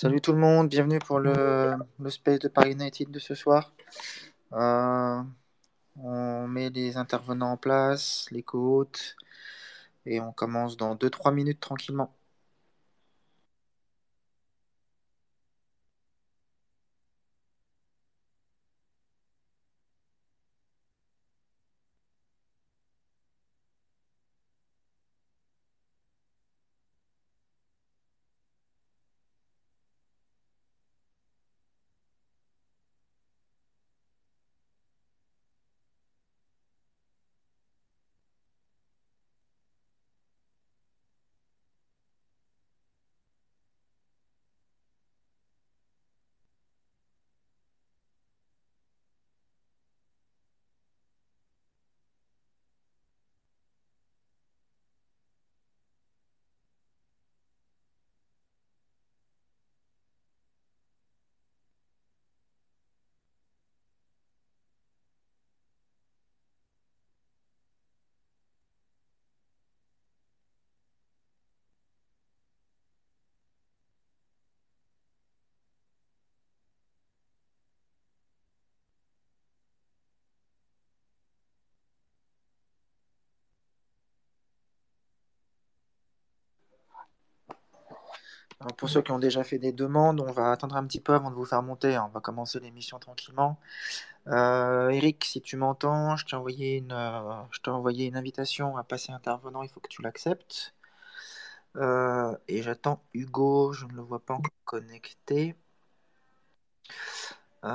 Salut tout le monde, bienvenue pour le, space de Paris United de ce soir. Euh, on met les intervenants en place, les co-hôtes, et on commence dans 2-3 minutes tranquillement. Alors pour ceux qui ont déjà fait des demandes, on va attendre un petit peu avant de vous faire monter. hein. On va commencer l'émission tranquillement. Euh, Eric, si tu m'entends, je t'ai envoyé une, euh, je t'ai envoyé une invitation à passer intervenant. Il faut que tu l'acceptes. Euh, et j'attends Hugo. Je ne le vois pas encore connecté. Ouais,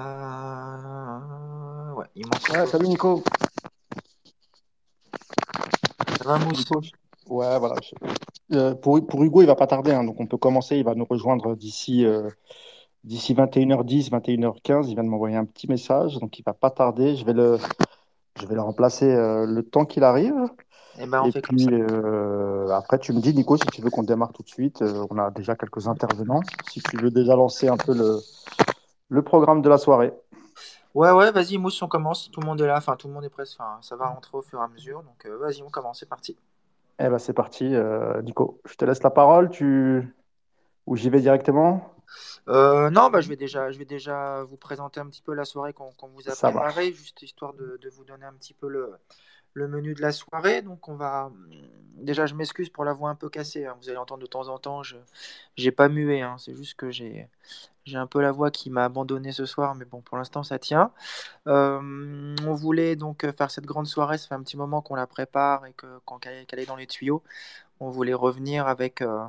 il manque. Salut Nico. Ça va, Mousse? Ouais, voilà. euh, pour, pour Hugo, il va pas tarder, hein, donc on peut commencer. Il va nous rejoindre d'ici euh, d'ici 21h10, 21h15. Il vient de m'envoyer un petit message, donc il va pas tarder. Je vais le, je vais le remplacer euh, le temps qu'il arrive. Eh ben, on Et fait comme puis ça. euh, après, tu me dis, Nico, si tu veux qu'on démarre tout de suite. On a déjà quelques intervenants. Si tu veux déjà lancer un peu le, le programme de la soirée. Ouais, ouais, vas-y, Mousse, on commence. Tout le monde est là. Enfin, tout le monde est presque. Enfin, ça va rentrer au fur et à mesure. Donc, vas-y, on commence. C'est parti. Eh ben, c'est parti, euh, Nico. Je te laisse la parole. Tu... Ou j'y vais directement? Euh, non, bah, je vais déjà, je vais déjà vous présenter un petit peu la soirée qu'on vous a préparée, juste histoire de, de vous donner un petit peu le, le menu de la soirée. Donc, on va. Déjà, je m'excuse pour la voix un peu cassée. hein. Vous allez entendre de temps en temps. Je j'ai pas mué. hein. C'est juste que j'ai j'ai un peu la voix qui m'a abandonné ce soir. Mais bon, pour l'instant, ça tient. Euh, on voulait donc faire cette grande soirée. Ça fait un petit moment qu'on la prépare et qu'elle est qu'elle est dans les tuyaux. On voulait revenir avec. euh,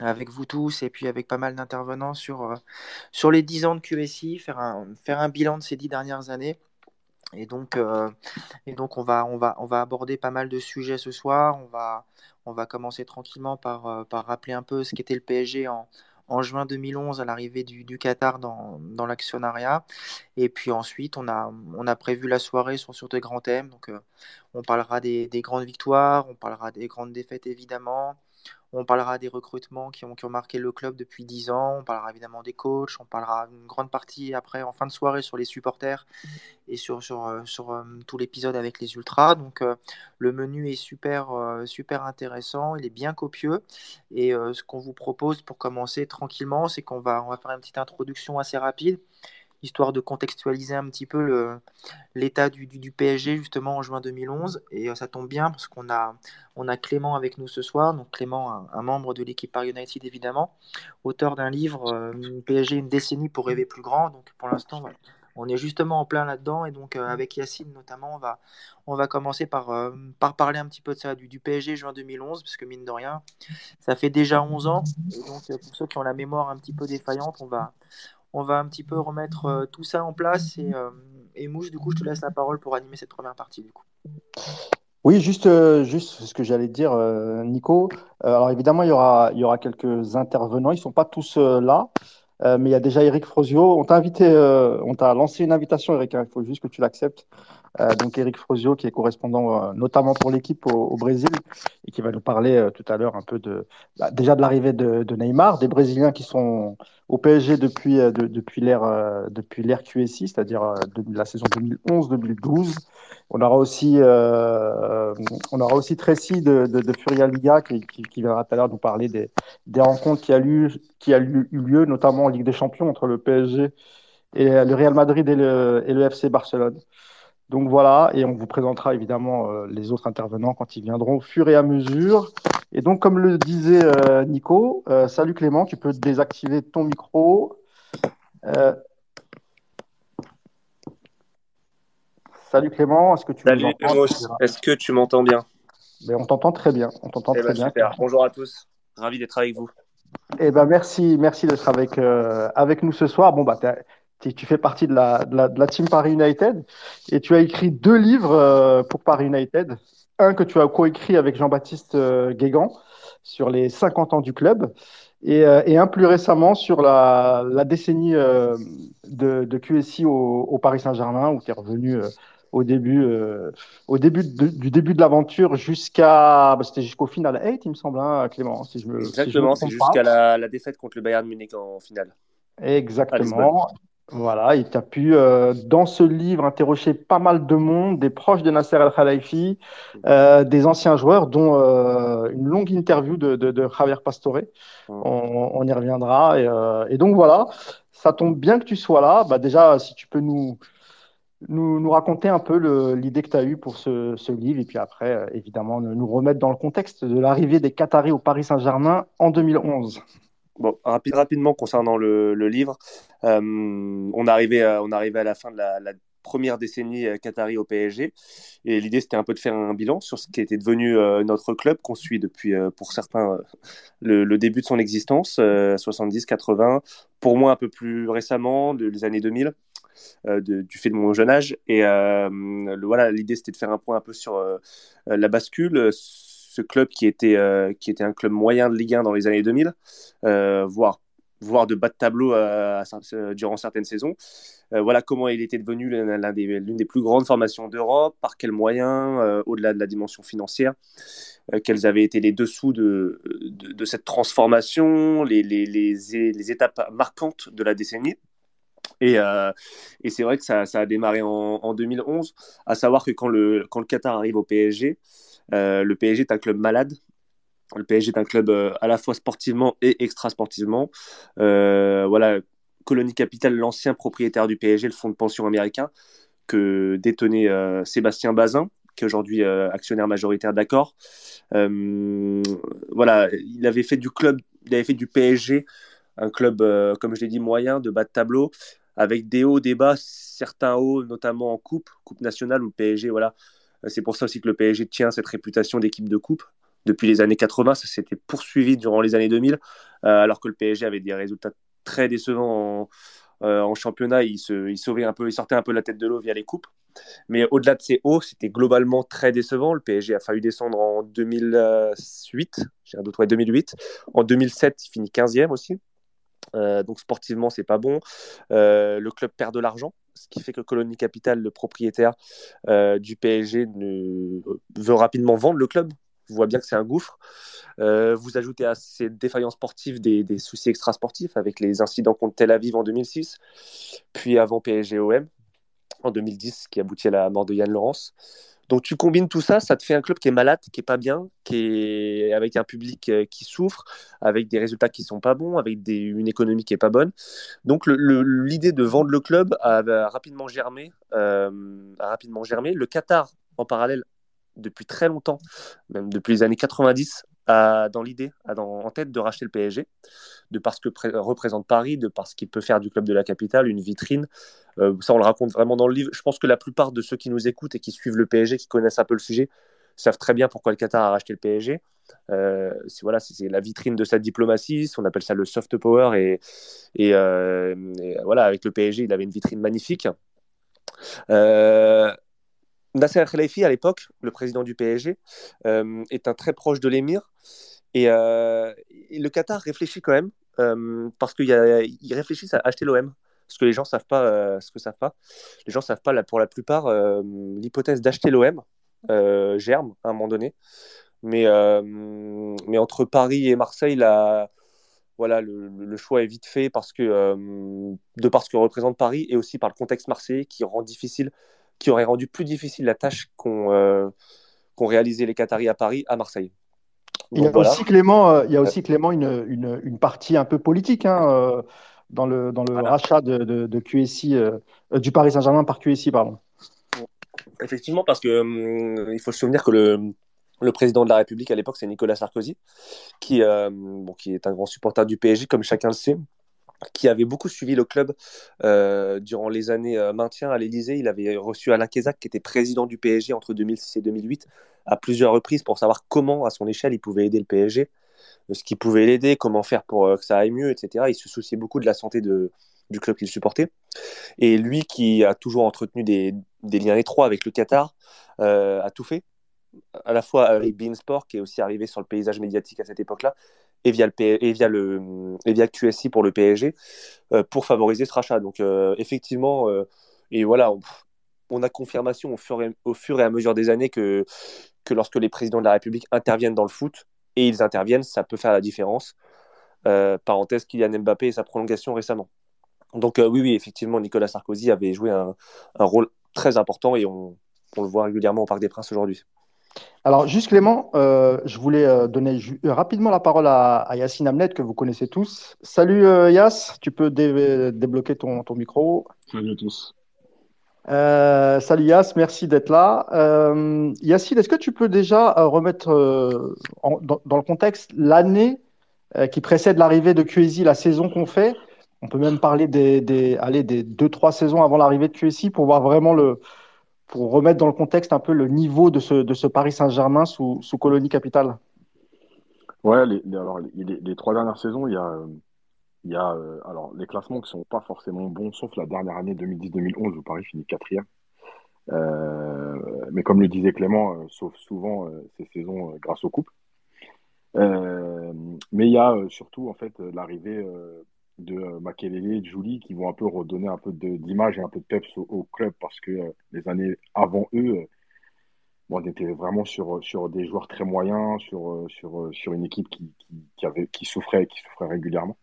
avec vous tous et puis avec pas mal d'intervenants sur, euh, sur les 10 ans de QSI, faire un, faire un bilan de ces 10 dernières années. Et donc, et donc on, va, on, va, on va aborder pas mal de sujets ce soir. On va, on va commencer tranquillement par, par rappeler un peu ce qu'était le PSG en, en juin 2011 à l'arrivée du, Qatar dans, l'actionnariat. Et puis ensuite, on a, prévu la soirée sur, sur des grands thèmes. Donc, euh, on parlera des grandes victoires, on parlera des grandes défaites évidemment. On parlera des recrutements qui ont, marqué le club depuis 10 ans. On parlera évidemment des coachs. On parlera une grande partie après, en fin de soirée, sur les supporters et sur, euh, euh, tout l'épisode avec les Ultras. Donc, euh, le menu est super, intéressant. Il est bien copieux. Et ce qu'on vous propose pour commencer tranquillement, c'est qu'on va, on va faire une petite introduction assez rapide, histoire de contextualiser un petit peu l'état du, PSG justement en juin 2011. Et euh, ça tombe bien parce qu'on a, on a Clément avec nous ce soir. Donc Clément, un, membre de l'équipe Paris United évidemment, auteur d'un livre euh, PSG une décennie pour rêver plus grand. Donc pour l'instant, on est justement en plein là-dedans. Et donc euh, avec Yacine notamment, on va, commencer par, par parler un petit peu de ça, du, du PSG juin 2011, parce que mine de rien, ça fait déjà 11 ans. Donc pour ceux qui ont la mémoire un petit peu défaillante, on va, on va un petit peu remettre euh, tout ça en place. Et, euh, et Mouche, du coup, je te laisse la parole pour animer cette première partie. Du coup. Oui, juste, euh, juste ce que j'allais dire, Nico. Alors évidemment, il y aura, quelques intervenants. Ils ne sont pas tous là. mais il y a déjà Eric Frozio. On t'a invité, on t'a lancé une invitation, Eric. Hein. Il faut juste que tu l'acceptes. Euh, donc Eric Frozio, qui est correspondant euh, notamment pour l'équipe au, Brésil, et qui va nous parler euh, tout à l'heure un peu de bah, déjà de l'arrivée de, Neymar, des Brésiliens qui sont au PSG depuis, depuis l'ère depuis l'ère QSI, c'est-à-dire de la saison 2011-2012. On aura aussi on aura aussi Tracy de, de, Furia Liga qui, viendra tout à l'heure nous parler des, des rencontres qui a, eu, qui a eu lieu, notamment en Ligue des Champions entre le PSG et le Real Madrid et et le FC Barcelone. Donc voilà, et on vous présentera évidemment euh, les autres intervenants quand ils viendront au fur et à mesure. Et donc, comme le disait euh, Nico, euh, salut Clément, tu peux désactiver ton micro. Salut Clément, est-ce que tu salut, Est-ce que tu m'entends bien? Mais ben, On t'entend très bien. On t'entend eh très ben, bien. Bonjour à tous. Ravi d'être avec vous. Eh ben merci, merci d'être avec, avec nous ce soir. Bon bah tu fais partie de la, de, la, de la, team Paris United et tu as écrit deux livres euh, pour Paris United. Un que tu as coécrit avec Jean-Baptiste euh, Guégan sur les 50 ans du club et, euh, et un plus récemment sur la, la décennie de, de, QSI au, au Paris Saint-Germain où tu es revenu au début, au début du début de l'aventure jusqu'à bah, c'était jusqu'au final 8 il me semble hein, Clément si je me exactement c'est jusqu'à la, la, défaite contre le Bayern Munich en finale. Exactement voilà, il t'a pu, euh, dans ce livre, interroger pas mal de monde, des proches de Nasser El Khalifi, euh, des anciens joueurs, dont euh, une longue interview de, de, Javier Pastore. On, y reviendra. Et, donc voilà, ça tombe bien que tu sois là. Bah, déjà, si tu peux nous, nous, nous raconter un peu l'idée que tu as eue pour ce, ce, livre, et puis après, évidemment, nous remettre dans le contexte de l'arrivée des Qataris au Paris Saint-Germain en 2011. Bon, rapidement concernant le, livre, euh, on, arrivait à, on arrivait à la fin de la, première décennie euh, Qatari au PSG et l'idée c'était un peu de faire un bilan sur ce qui était devenu euh, notre club qu'on suit depuis pour certains le, début de son existence 70 80 pour moi un peu plus récemment de, les années 2000 du fait de mon jeune âge. Et voilà l'idée c'était de faire un point un peu sur la bascule ce club qui était, euh, qui était un club moyen de Ligue 1 dans les années 2000, euh, voire, voire de bas de tableau euh, durant certaines saisons. voilà comment il était devenu l'une des, des, plus grandes formations d'Europe, par quels moyens, au-delà de la dimension financière, quels avaient été les dessous de, de, cette transformation, les, les, les, étapes marquantes de la décennie. Et, et c'est vrai que ça, ça, a démarré en, en, 2011, à savoir que quand le, quand le Qatar arrive au PSG, le PSG est un club malade. Le PSG est un club euh, à la fois sportivement et extra-sportivement. Euh, voilà, Colonie Capital, l'ancien propriétaire du PSG, le fonds de pension américain, que détenait Sébastien Bazin, qui est aujourd'hui actionnaire majoritaire d'accord. voilà, il avait fait du club, il avait fait du PSG un club, comme je l'ai dit, moyen, de bas de tableau, avec des hauts, des bas, certains hauts, notamment en coupe, coupe nationale, où le PSG, voilà, c'est pour ça aussi que le PSG tient cette réputation d'équipe de coupe. Depuis les années 80, ça s'était poursuivi durant les années 2000, euh, alors que le PSG avait des résultats très décevants en, euh, championnat. Il, se, il, un peu, il sortait un peu la tête de l'eau via les coupes. Mais au-delà de ces hauts, c'était globalement très décevant. Le PSG a failli descendre en 2008, j'ai un doute, 2008. En 2007, il finit 15e aussi. Euh, donc sportivement, c'est pas bon. le club perd de l'argent ce qui fait que Colonie Capital, le propriétaire euh, du PSG, ne... veut rapidement vendre le club. Vous voyez bien que c'est un gouffre. Euh, vous ajoutez à ces défaillances sportives des, des soucis extrasportifs avec les incidents contre Tel Aviv en 2006, puis avant PSG-OM en 2010, qui aboutit à la mort de Yann Laurence. Donc tu combines tout ça, ça te fait un club qui est malade, qui est pas bien, qui est avec un public euh, qui souffre, avec des résultats qui sont pas bons, avec une économie qui est pas bonne. Donc l'idée de vendre le club a, rapidement germé, euh, a rapidement germé. Le Qatar en parallèle depuis très longtemps, même depuis les années 90, dans l'idée, en tête de racheter le PSG, de parce que représente Paris, de parce qu'il peut faire du club de la capitale une vitrine. Euh, ça, on le raconte vraiment dans le livre. Je pense que la plupart de ceux qui nous écoutent et qui suivent le PSG, qui connaissent un peu le sujet, savent très bien pourquoi le Qatar a racheté le PSG. Euh, c'est voilà, c'est la vitrine de sa diplomatie, on appelle ça le soft power, et, euh, voilà, avec le PSG, il avait une vitrine magnifique. Nasser Khelaïfi, à l'époque, le président du PSG, euh, est un très proche de l'émir. Euh, et, le Qatar réfléchit quand même parce qu'ils réfléchissent à acheter l'OM. Ce que les gens savent pas, ce que savent pas. Les gens savent pas, pour la plupart, l'hypothèse d'acheter l'OM germe à un moment donné. Mais, mais entre Paris et Marseille, voilà, le, choix est vite fait parce que, de par ce que représente Paris et aussi par le contexte marseillais qui rend difficile, qui aurait rendu plus difficile la tâche qu'ont qu réalisé les Qataris à Paris à Marseille. il, y a aussi, Clément, euh, il y a aussi Clément une, une, une partie un peu politique hein, euh, dans le, dans le rachat de, de, QSI, euh, du Paris Saint-Germain par QSI. Pardon. Effectivement, parce que hum, il faut se souvenir que le, le président de la République à l'époque, c'est Nicolas Sarkozy, qui, bon, qui est un grand supporter du PSG, comme chacun le sait qui avait beaucoup suivi le club euh, durant les années euh, maintien à l'Elysée. Il avait reçu Alain Kézac, qui était président du PSG entre 2006 et 2008, à plusieurs reprises pour savoir comment, à son échelle, il pouvait aider le PSG, euh, ce qui pouvait l'aider, comment faire pour que ça aille mieux, etc. Il se souciait beaucoup de la santé du club qu'il supportait. Et lui, qui a toujours entretenu des, des liens étroits avec le Qatar, a tout fait à la fois avec Beansport, qui est aussi arrivé sur le paysage médiatique à cette époque-là, et via, le, et via, le, et via QSI pour le PSG, euh, pour favoriser ce rachat. Donc, euh, effectivement, euh, et voilà, on, a confirmation au fur, et, au fur et à mesure des années que, que lorsque les présidents de la République interviennent dans le foot, et ils interviennent, ça peut faire la différence. parenthèse, Kylian Mbappé et sa prolongation récemment. Donc, oui, oui, effectivement, Nicolas Sarkozy avait joué un, rôle très important et on le voit régulièrement au Parc des Princes aujourd'hui. Alors, juste Clément, euh, je voulais euh, donner euh, rapidement la parole à, à Yacine Amnet, que vous connaissez tous. Salut Yass, tu peux débloquer ton, ton, micro. Salut à tous. salut Yass, merci d'être là. Yacine, est-ce que tu peux déjà remettre dans, le contexte l'année qui précède l'arrivée de QSI, la saison qu'on fait? On peut même parler des, des, allez, des deux, trois saisons avant l'arrivée de QSI pour voir vraiment le, pour remettre dans le contexte un peu le niveau de ce, de ce Paris Saint-Germain sous, sous colonie capitale Ouais, les, alors les, trois dernières saisons, il y a, il y a euh, alors les classements qui sont pas forcément bons, sauf la dernière année 2010-2011 où Paris finit quatrième. Euh, mais comme le disait Clément, euh, sauf souvent ces saisons grâce aux coupes. mais il y a surtout en fait l'arrivée de euh, Makelele et de Julie qui vont un peu redonner un peu d'image et un peu de peps au, club parce que euh, les années avant eux, euh, on était vraiment sur, sur des joueurs très moyens, sur, sur, sur une équipe qui, qui, qui, souffrait, qui souffrait régulièrement.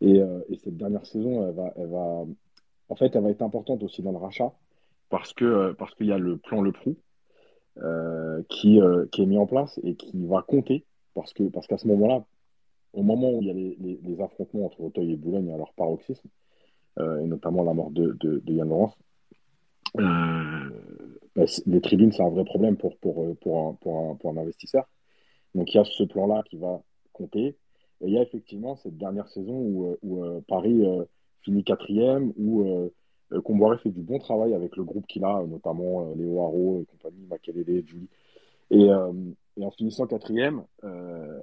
Et, et, cette dernière saison, elle va, elle va, en fait, elle va être importante aussi dans le rachat parce que parce qu'il y a le plan Le Prou qui, qui est mis en place et qui va compter parce que parce qu'à ce moment-là, au moment où il y a les, affrontements entre Auteuil et Boulogne à leur paroxysme, euh, et notamment la mort de, Yann Laurence, euh, bah, les tribunes, c'est un vrai problème pour, pour, un, investisseur. Donc il y a ce plan-là qui va compter. Et il y a effectivement cette dernière saison où, euh, Paris finit quatrième, où Comboiré fait du bon travail avec le groupe qu'il a, notamment Léo Haro et compagnie, Makelele, Julie. Et, et, en finissant quatrième,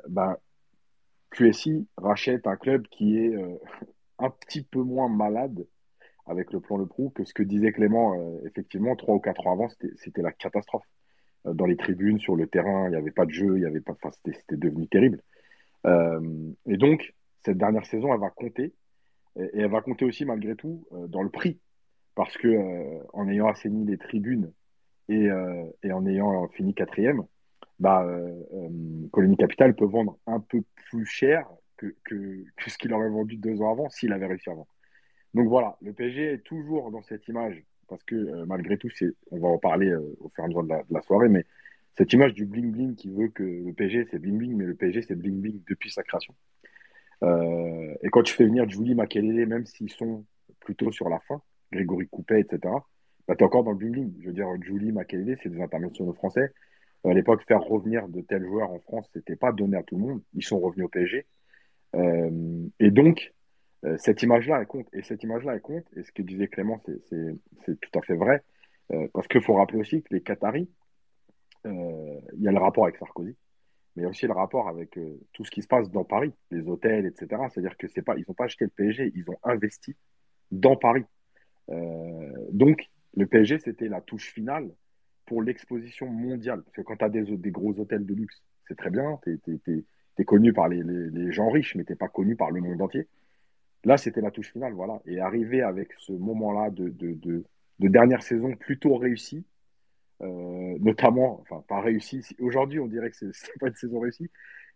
bah, QSI rachète un club qui est euh, un petit peu moins malade avec le plan Le Prou que ce que disait Clément. Euh, effectivement, trois ou quatre ans avant, c'était la catastrophe. Euh, dans les tribunes, sur le terrain, il n'y avait pas de jeu, il y avait pas, c'était devenu terrible. et donc, cette dernière saison, elle va compter. Et, elle va compter aussi, malgré tout, dans le prix. Parce que en ayant assaini les tribunes et, et en ayant fini quatrième, bah, euh, euh, Colonie Capital peut vendre un peu plus cher que, ce qu'il aurait vendu deux ans avant s'il avait réussi avant. Donc voilà, le PSG est toujours dans cette image, parce que euh, malgré tout, on va en parler au fur et à mesure de la, soirée, mais cette image du bling-bling qui veut que le PSG c'est bling-bling, mais le PSG c'est bling-bling depuis sa création. et quand tu fais venir Julie Makelele, même s'ils sont plutôt sur la fin, Grégory Coupet, etc., bah, tu es encore dans le bling-bling. Je veux dire, Julie Makelele, c'est des internationaux français. À l'époque, faire revenir de tels joueurs en France, c'était pas donné à tout le monde. Ils sont revenus au PSG. Euh, et donc, euh, cette image-là, elle compte. Et cette image-là, elle compte. Et ce que disait Clément, c'est tout à fait vrai. Euh, parce qu'il faut rappeler aussi que les Qataris, il y a le rapport avec Sarkozy, mais il y a aussi le rapport avec tout ce qui se passe dans Paris, les hôtels, etc. C'est-à-dire que pas, ils n'ont pas acheté le PSG, ils ont investi dans Paris. donc, le PSG, c'était la touche finale pour l'exposition mondiale. Parce que quand tu as des, gros hôtels de luxe, c'est très bien, tu es, connu par les, gens riches, mais t'es pas connu par le monde entier. Là, c'était la touche finale, voilà. Et arriver avec ce moment-là de, de, de, de, dernière saison plutôt réussi, euh, notamment, enfin, pas réussi. Aujourd'hui, on dirait que c'est pas une saison réussie,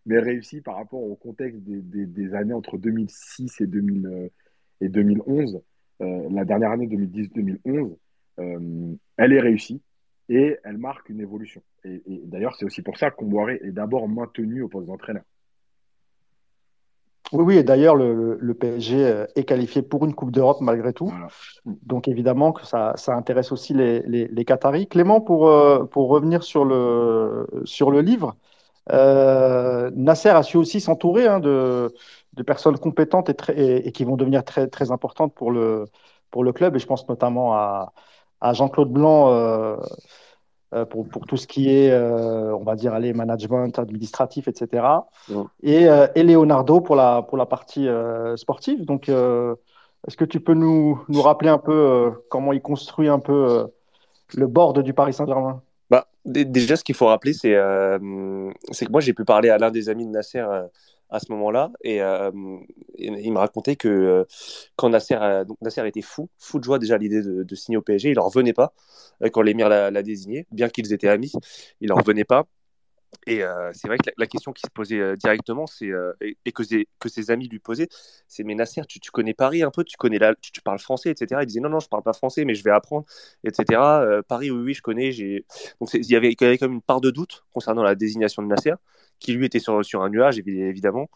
mais réussi par rapport au contexte des, années entre 2006 et, 2000, euh, 2011. Euh, la dernière année 2010-2011, euh, elle est réussie et elle marque une évolution. Et, d'ailleurs, c'est aussi pour ça qu'Omboiré est d'abord maintenu au poste d'entraîneur. Oui, oui, et d'ailleurs, le, PSG euh, est qualifié pour une Coupe d'Europe malgré tout. Donc, évidemment, que ça, ça intéresse aussi les, les, Qataris. Clément, pour, euh, pour revenir sur le, sur le livre, euh, Nasser a su aussi s'entourer hein, de, de, personnes compétentes et, très, et, qui vont devenir très, très importantes pour le, pour le club. Et je pense notamment à, à Jean-Claude Blanc euh, euh, pour, pour, tout ce qui est, euh, on va dire, allez, management administratif, etc. Et, et, Leonardo pour la, pour la partie sportive. Donc, est-ce que tu peux nous, nous rappeler un peu comment il construit un peu le board du Paris Saint-Germain? Bah, Déjà, ce qu'il faut rappeler, c'est que moi, j'ai pu parler à l'un des amis de Nasser à ce moment-là. Et, euh, il me racontait que euh, quand Nasser, donc Nasser était fou, fou de joie déjà à l'idée de, signer au PSG, il n'en revenait pas euh, quand l'émir l'a désigné, bien qu'ils étaient amis, il n'en revenait pas. Et c'est vrai que la, question qui se posait directement, c'est et, que, ses amis lui posaient, c'est mais Nasser, tu, connais Paris un peu, tu connais tu, parles français, etc. Il disait non non, je parle pas français, mais je vais apprendre, etc. Paris, oui oui, je connais. Donc il y avait quand même une part de doute concernant la désignation de Nasser qui lui était sur, sur un nuage évidemment.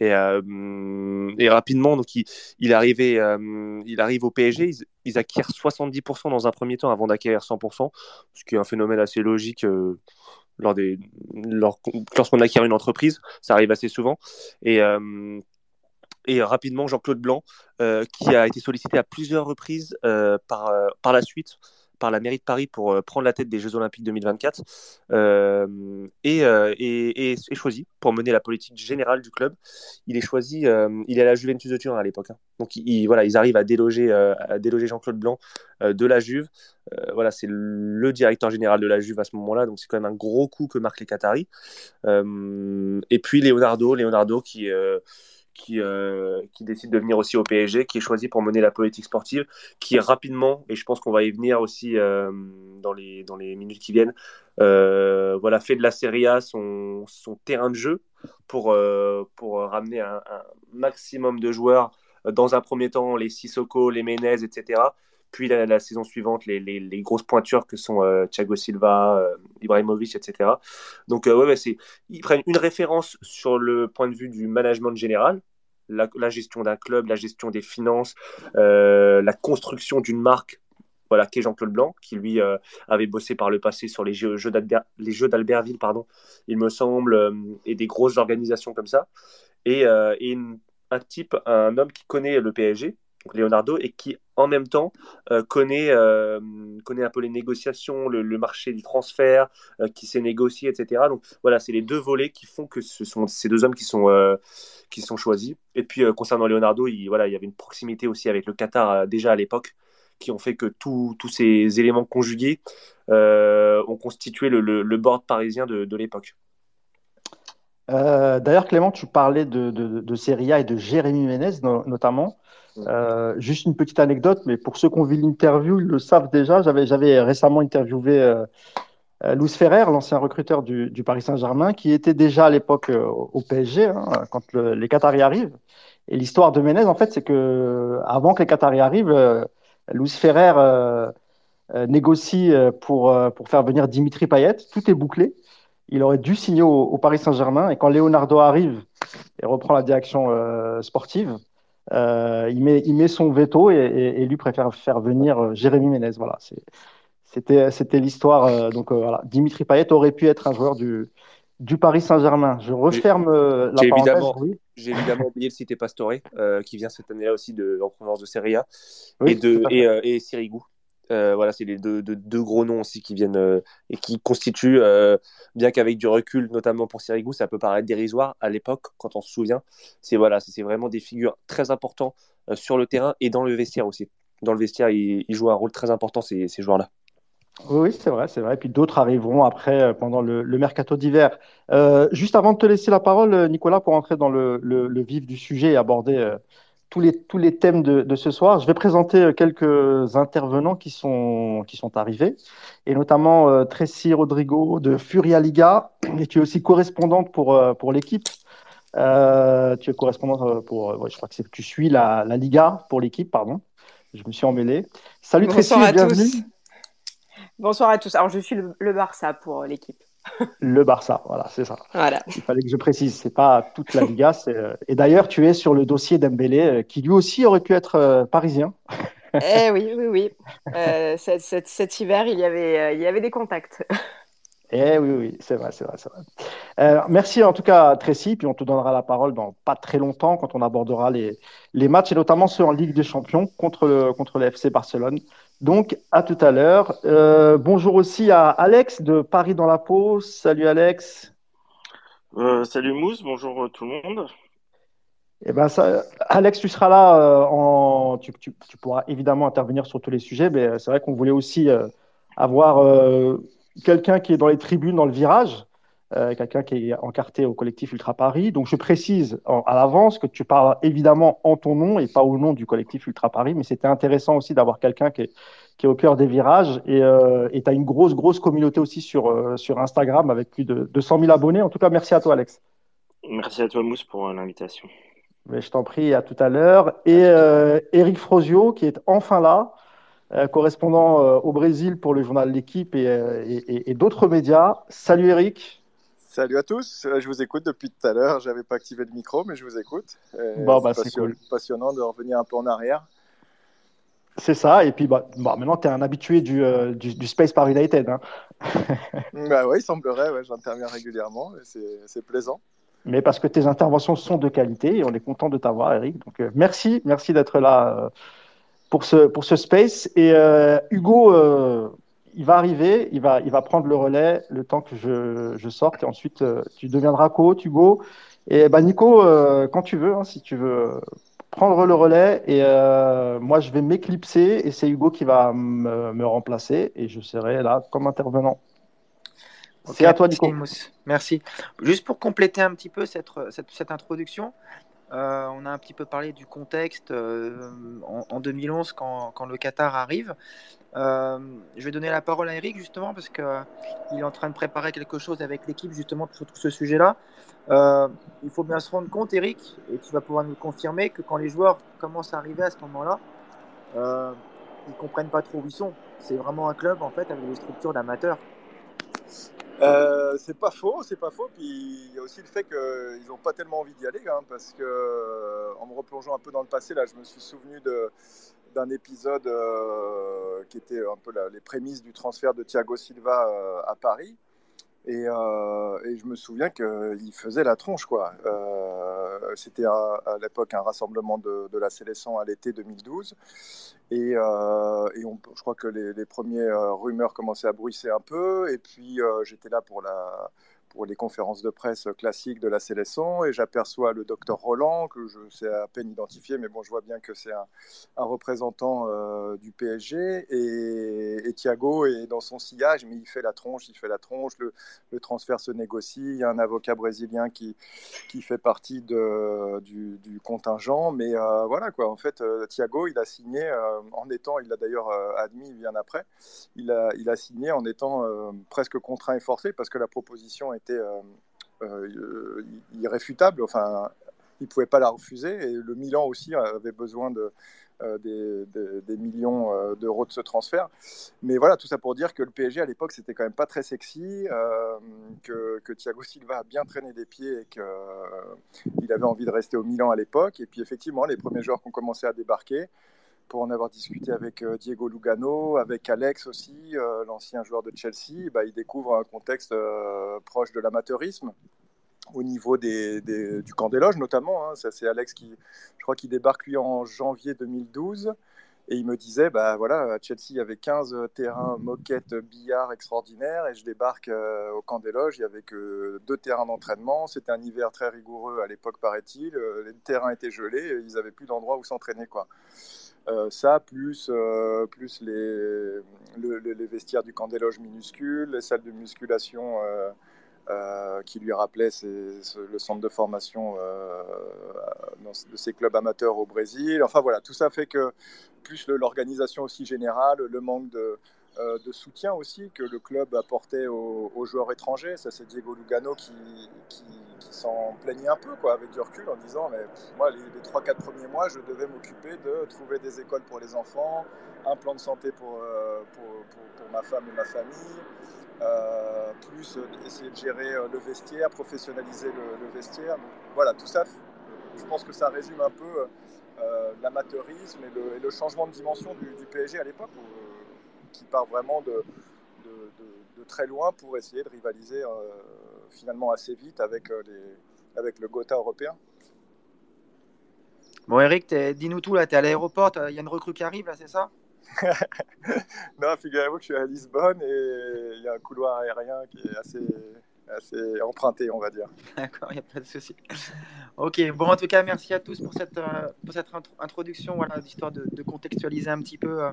Et, euh, et rapidement donc il, il arrivait euh, il arrive au PSG ils, acquièrent 70% dans un premier temps avant d'acquérir 100% ce qui est un phénomène assez logique euh, lors des lorsqu'on acquiert une entreprise. Ça arrive assez souvent. Et et rapidement Jean-Claude Blanc, qui a été sollicité à plusieurs reprises par, par la suite par la mairie de Paris pour euh, prendre la tête des Jeux Olympiques 2024 euh, et, euh, est choisi pour mener la politique générale du club. Il est choisi, il est à la Juventus de Turin à l'époque. Hein. Donc il, voilà, ils arrivent à déloger, à déloger Jean-Claude Blanc de la Juve. voilà, c'est le directeur général de la Juve à ce moment-là, donc c'est quand même un gros coup que marquent les Qataris. et puis Leonardo, Leonardo qui qui, euh, qui décide de venir aussi au PSG, qui est choisi pour mener la politique sportive, qui rapidement, et je pense qu'on va y venir aussi euh, dans, les, dans les minutes qui viennent, euh, voilà, fait de la Serie A son, son terrain de jeu pour, pour ramener un, maximum de joueurs. Dans un premier temps, les Sissoko, les Menez, etc. Puis la, saison suivante, les, les, grosses pointures que sont Thiago Silva, Ibrahimovic, etc. Donc, ouais, c'est, ils prennent une référence sur le point de vue du management général, la, gestion d'un club, la gestion des finances, euh, la construction d'une marque voilà, qu'est Jean-Claude Blanc, qui lui euh, avait bossé par le passé sur les Jeux, d'Albertville, pardon, il me semble, euh, et des grosses organisations comme ça. Et, un type, un homme qui connaît le PSG, Leonardo, et qui en même temps euh, connaît, euh, connaît un peu les négociations, le, marché du transfert, euh, qui s'est négocié, etc. Donc voilà, c'est les deux volets qui font que ce sont ces deux hommes qui sont, qui sont choisis. Et puis concernant Leonardo, il, voilà, il y avait une proximité aussi avec le Qatar déjà à l'époque, qui ont fait que tous ces éléments conjugués ont constitué le, le, board parisien de, de l'époque. D'ailleurs, Clément, tu parlais de, de, et de Jérémy Ménez notamment. Euh, juste une petite anecdote, mais pour ceux qui ont vu l'interview, ils le savent déjà. J'avais, récemment interviewé euh, euh Louis Ferrer, l'ancien recruteur du, Paris Saint-Germain, qui était déjà à l'époque au PSG, hein, quand le, les Qataris arrivent. Et l'histoire de Menez, en fait, c'est que avant que les Qataris arrivent, Louis Ferrer négocie pour, faire venir Dimitri Payet. Tout est bouclé. Il aurait dû signer au, au Paris Saint-Germain. Et quand Leonardo arrive et reprend la direction sportive, il, met, il met son veto et, lui préfère faire venir euh, Jérémy Ménez. Voilà, c'était, c'était l'histoire. Euh, donc voilà, Dimitri Payet aurait pu être un joueur du, du Paris Saint-Germain. Je referme la j'ai parenthèse. Évidemment, J'ai évidemment oublié de citer Pastore, qui vient cette année-là aussi de, en provenance de Serie A, et, de, et, et Sirigu, euh, voilà, c'est les deux, gros noms aussi qui viennent euh, et qui constituent, euh, bien qu'avec du recul, notamment pour Sirigu, ça peut paraître dérisoire à l'époque, quand on se souvient. C'est voilà, c'est vraiment des figures très importantes sur le terrain et dans le vestiaire aussi. Dans le vestiaire, ils, jouent un rôle très important, ces, ces joueurs-là. Oui, c'est vrai, c'est vrai. Et puis d'autres arriveront après pendant le, mercato d'hiver. Juste avant de te laisser la parole, Nicolas, pour entrer dans le, vif du sujet et aborder tous, les, tous les thèmes de, ce soir, je vais présenter quelques intervenants qui sont, qui sont arrivés, et notamment Tracy Rodrigo de Furia Liga, et qui est aussi correspondante pour, pour l'équipe. tu es correspondante pour, je crois que tu suis la, la Liga pour l'équipe, pardon. Je me suis emmêlé. Salut Tracy et bienvenue. Tous. Bonsoir à tous. Alors, je suis le, Barça pour euh, l'équipe. Le Barça, voilà, c'est ça. Voilà. Il fallait que je précise, c'est pas toute la Liga. Euh, et d'ailleurs, tu es sur le dossier d'Embélé, euh, qui lui aussi aurait pu être parisien. Eh oui, oui, oui. cet, hiver, il y avait, il y avait des contacts. Eh oui, oui, c'est vrai, c'est vrai, c'est vrai. merci en tout cas, Tracy, puis on te donnera la parole dans pas très longtemps quand on abordera les, les matchs, et notamment ceux en Ligue des Champions contre le, contre le FC Barcelone. Donc, à tout à l'heure. Euh, bonjour aussi à Alex de Paris dans la peau. Salut Alex. Euh, salut Mousse, bonjour euh, tout le monde. Eh ben ça, Alex, tu seras là. en, tu, tu, pourras évidemment intervenir sur tous les sujets, mais c'est vrai qu'on voulait aussi avoir quelqu'un qui est dans les tribunes, dans le virage, euh, quelqu'un qui est encarté au collectif Ultra Paris. Donc je précise à l'avance que tu parles évidemment en ton nom et pas au nom du collectif Ultra Paris, mais c'était intéressant aussi d'avoir quelqu'un qui est, qui est au cœur des virages. Et euh, tu as une grosse, grosse communauté aussi sur, euh, sur Instagram avec plus de 200 000 abonnés. En tout cas, merci à toi, Alex. Merci à toi, Mousse, pour l'invitation. Mais je t'en prie, à tout à l'heure. Et Eric Frosio, qui est enfin là. correspondant au Brésil pour le journal L'équipe et, et, et d'autres médias. Salut Eric. Salut à tous, euh, je vous écoute depuis tout à l'heure. J'avais pas activé le micro, mais je vous écoute. Bon, bah, c'est cool. passionnant de revenir un peu en arrière. C'est ça, et puis bah, bah maintenant tu es un habitué du, euh, du, Space par United. Hein. bah oui, il semblerait, ouais, j'interviens régulièrement, c'est plaisant. Mais parce que tes interventions sont de qualité et on est content de t'avoir, Eric. Donc euh, merci, merci d'être là pour, ce, pour ce Space. Et Hugo, il va arriver, il va, il va prendre le relais le temps que je, je sorte et ensuite euh, tu deviendras coach, Hugo. Et bah, Nico, euh, quand tu veux, hein, si tu veux prendre le relais et euh, moi je vais m'éclipser et c'est Hugo qui va me, remplacer et je serai là comme intervenant. c'est à toi, Nico. Merci. Juste pour compléter un petit peu cette, cette, cette introduction, on a un petit peu parlé du contexte en, en, 2011 quand, le Qatar arrive. Euh, je vais donner la parole à Eric justement parce qu'il euh, est en train de préparer quelque chose avec l'équipe justement sur tout ce sujet-là. Euh, il faut bien se rendre compte, Eric, et tu vas pouvoir nous confirmer que quand les joueurs commencent à arriver à ce moment-là, euh, ils comprennent pas trop où ils sont. C'est vraiment un club en fait avec des structures d'amateurs. Euh, c'est pas faux, c'est pas faux. Puis il y a aussi le fait qu'ils n'ont pas tellement envie d'y aller, hein, parce que en me replongeant un peu dans le passé, là, je me suis souvenu de, d'un épisode euh, qui était un peu les prémices du transfert de Thiago Silva euh, à Paris. Et, euh, et, je me souviens qu'il faisait la tronche. quoi. C'était à, l'époque un rassemblement de, la Célesson à l'été 2012. Et, on, je crois que les, les premières rumeurs commençaient à bruisser un peu. Et puis j'étais là pour la pour les conférences de presse classiques de la Célesson et j'aperçois le docteur Roland que je sais à peine identifier mais bon je vois bien que c'est un, représentant euh, du PSG et, Thiago est dans son sillage mais il fait la tronche il fait la tronche le, transfert se négocie il y a un avocat brésilien qui, qui fait partie de, du, contingent mais euh, voilà quoi en fait euh, Thiago il a signé en étant il l'a d'ailleurs admis bien après il a, il a signé en étant presque contraint et forcé parce que la proposition est était euh, euh, irréfutable. Enfin, il ne pouvait pas la refuser. Et le Milan aussi avait besoin de, euh, des, millions d'euros de ce transfert. Mais voilà, tout ça pour dire que le PSG à l'époque, c'était quand même pas très sexy, que, que, Thiago Silva a bien traîné des pieds et qu'il avait envie de rester au Milan à l'époque. Et puis effectivement, les premiers joueurs qui ont commencé à débarquer, pour en avoir discuté avec euh, Diego Lugano, avec Alex aussi, euh, l'ancien joueur de Chelsea, bah, il découvre un contexte euh, proche de l'amateurisme au niveau du camp des loges notamment. Hein. C'est Alex qui, je crois qu'il débarque lui en janvier 2012. Et il me disait, bah voilà, à Chelsea, il y avait 15 terrains moquettes, billard extraordinaires, et je débarque au camp des loges, il n'y avait que deux terrains d'entraînement. C'était un hiver très rigoureux à l'époque, paraît-il. les terrains étaient gelés, ils n'avaient plus d'endroit où s'entraîner, quoi. Ça, plus, plus les, les vestiaires du camp des loges minuscules, les salles de musculation euh, qui lui rappelait le centre de formation euh, de ces clubs amateurs au Brésil. Enfin voilà, tout ça fait que plus l'organisation aussi générale, le manque de, euh, de soutien aussi que le club apportait aux, joueurs étrangers. Ça, c'est Diego Lugano qui, s'en plaignait un peu, avec du recul, en disant Mais moi, les, les 3-4 premiers mois, je devais m'occuper de trouver des écoles pour les enfants, un plan de santé pour, pour, pour ma femme et ma famille. Euh, plus essayer de gérer euh, le vestiaire, professionnaliser le, vestiaire. voilà, tout ça, je pense que ça résume un peu euh, l'amateurisme et, le, changement de dimension du, PSG à l'époque, qui part vraiment de, de, très loin pour essayer de rivaliser finalement assez vite avec, les, avec le Gotha européen. Bon, Eric, dis-nous tout là, tu es à l'aéroport, il y a une recrue qui arrive là, c'est ça? Non, figurez-vous que je suis à Lisbonne et il y a un couloir aérien qui est assez, assez emprunté, on va dire. D'accord, il n'y a pas de souci. Ok, bon, en tout cas, merci à tous pour cette, euh, pour cette introduction, histoire de, contextualiser un petit peu euh,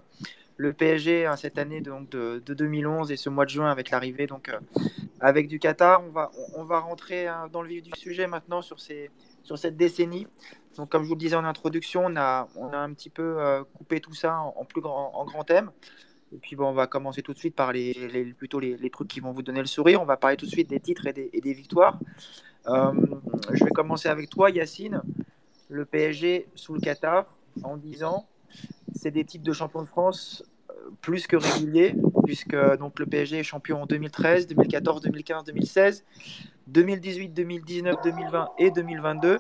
le PSG hein, cette année donc, de, 2011 et ce mois de juin avec l'arrivée donc euh, avec du Qatar. On va, on, va rentrer dans le vif du sujet maintenant sur, ces, sur cette décennie. Donc, comme je vous le disais en introduction, on a, on a un petit peu coupé tout ça en, plus grand, en grand thème. Et puis bon, on va commencer tout de suite par les, trucs qui vont vous donner le sourire. On va parler tout de suite des titres et des, victoires. Euh, je vais commencer avec toi, Yacine. Le PSG sous le Qatar, en disant c'est des titres de champion de France euh, plus que réguliers, puisque donc, le PSG est champion en 2013, 2014, 2015, 2016, 2018, 2019, 2020 et 2022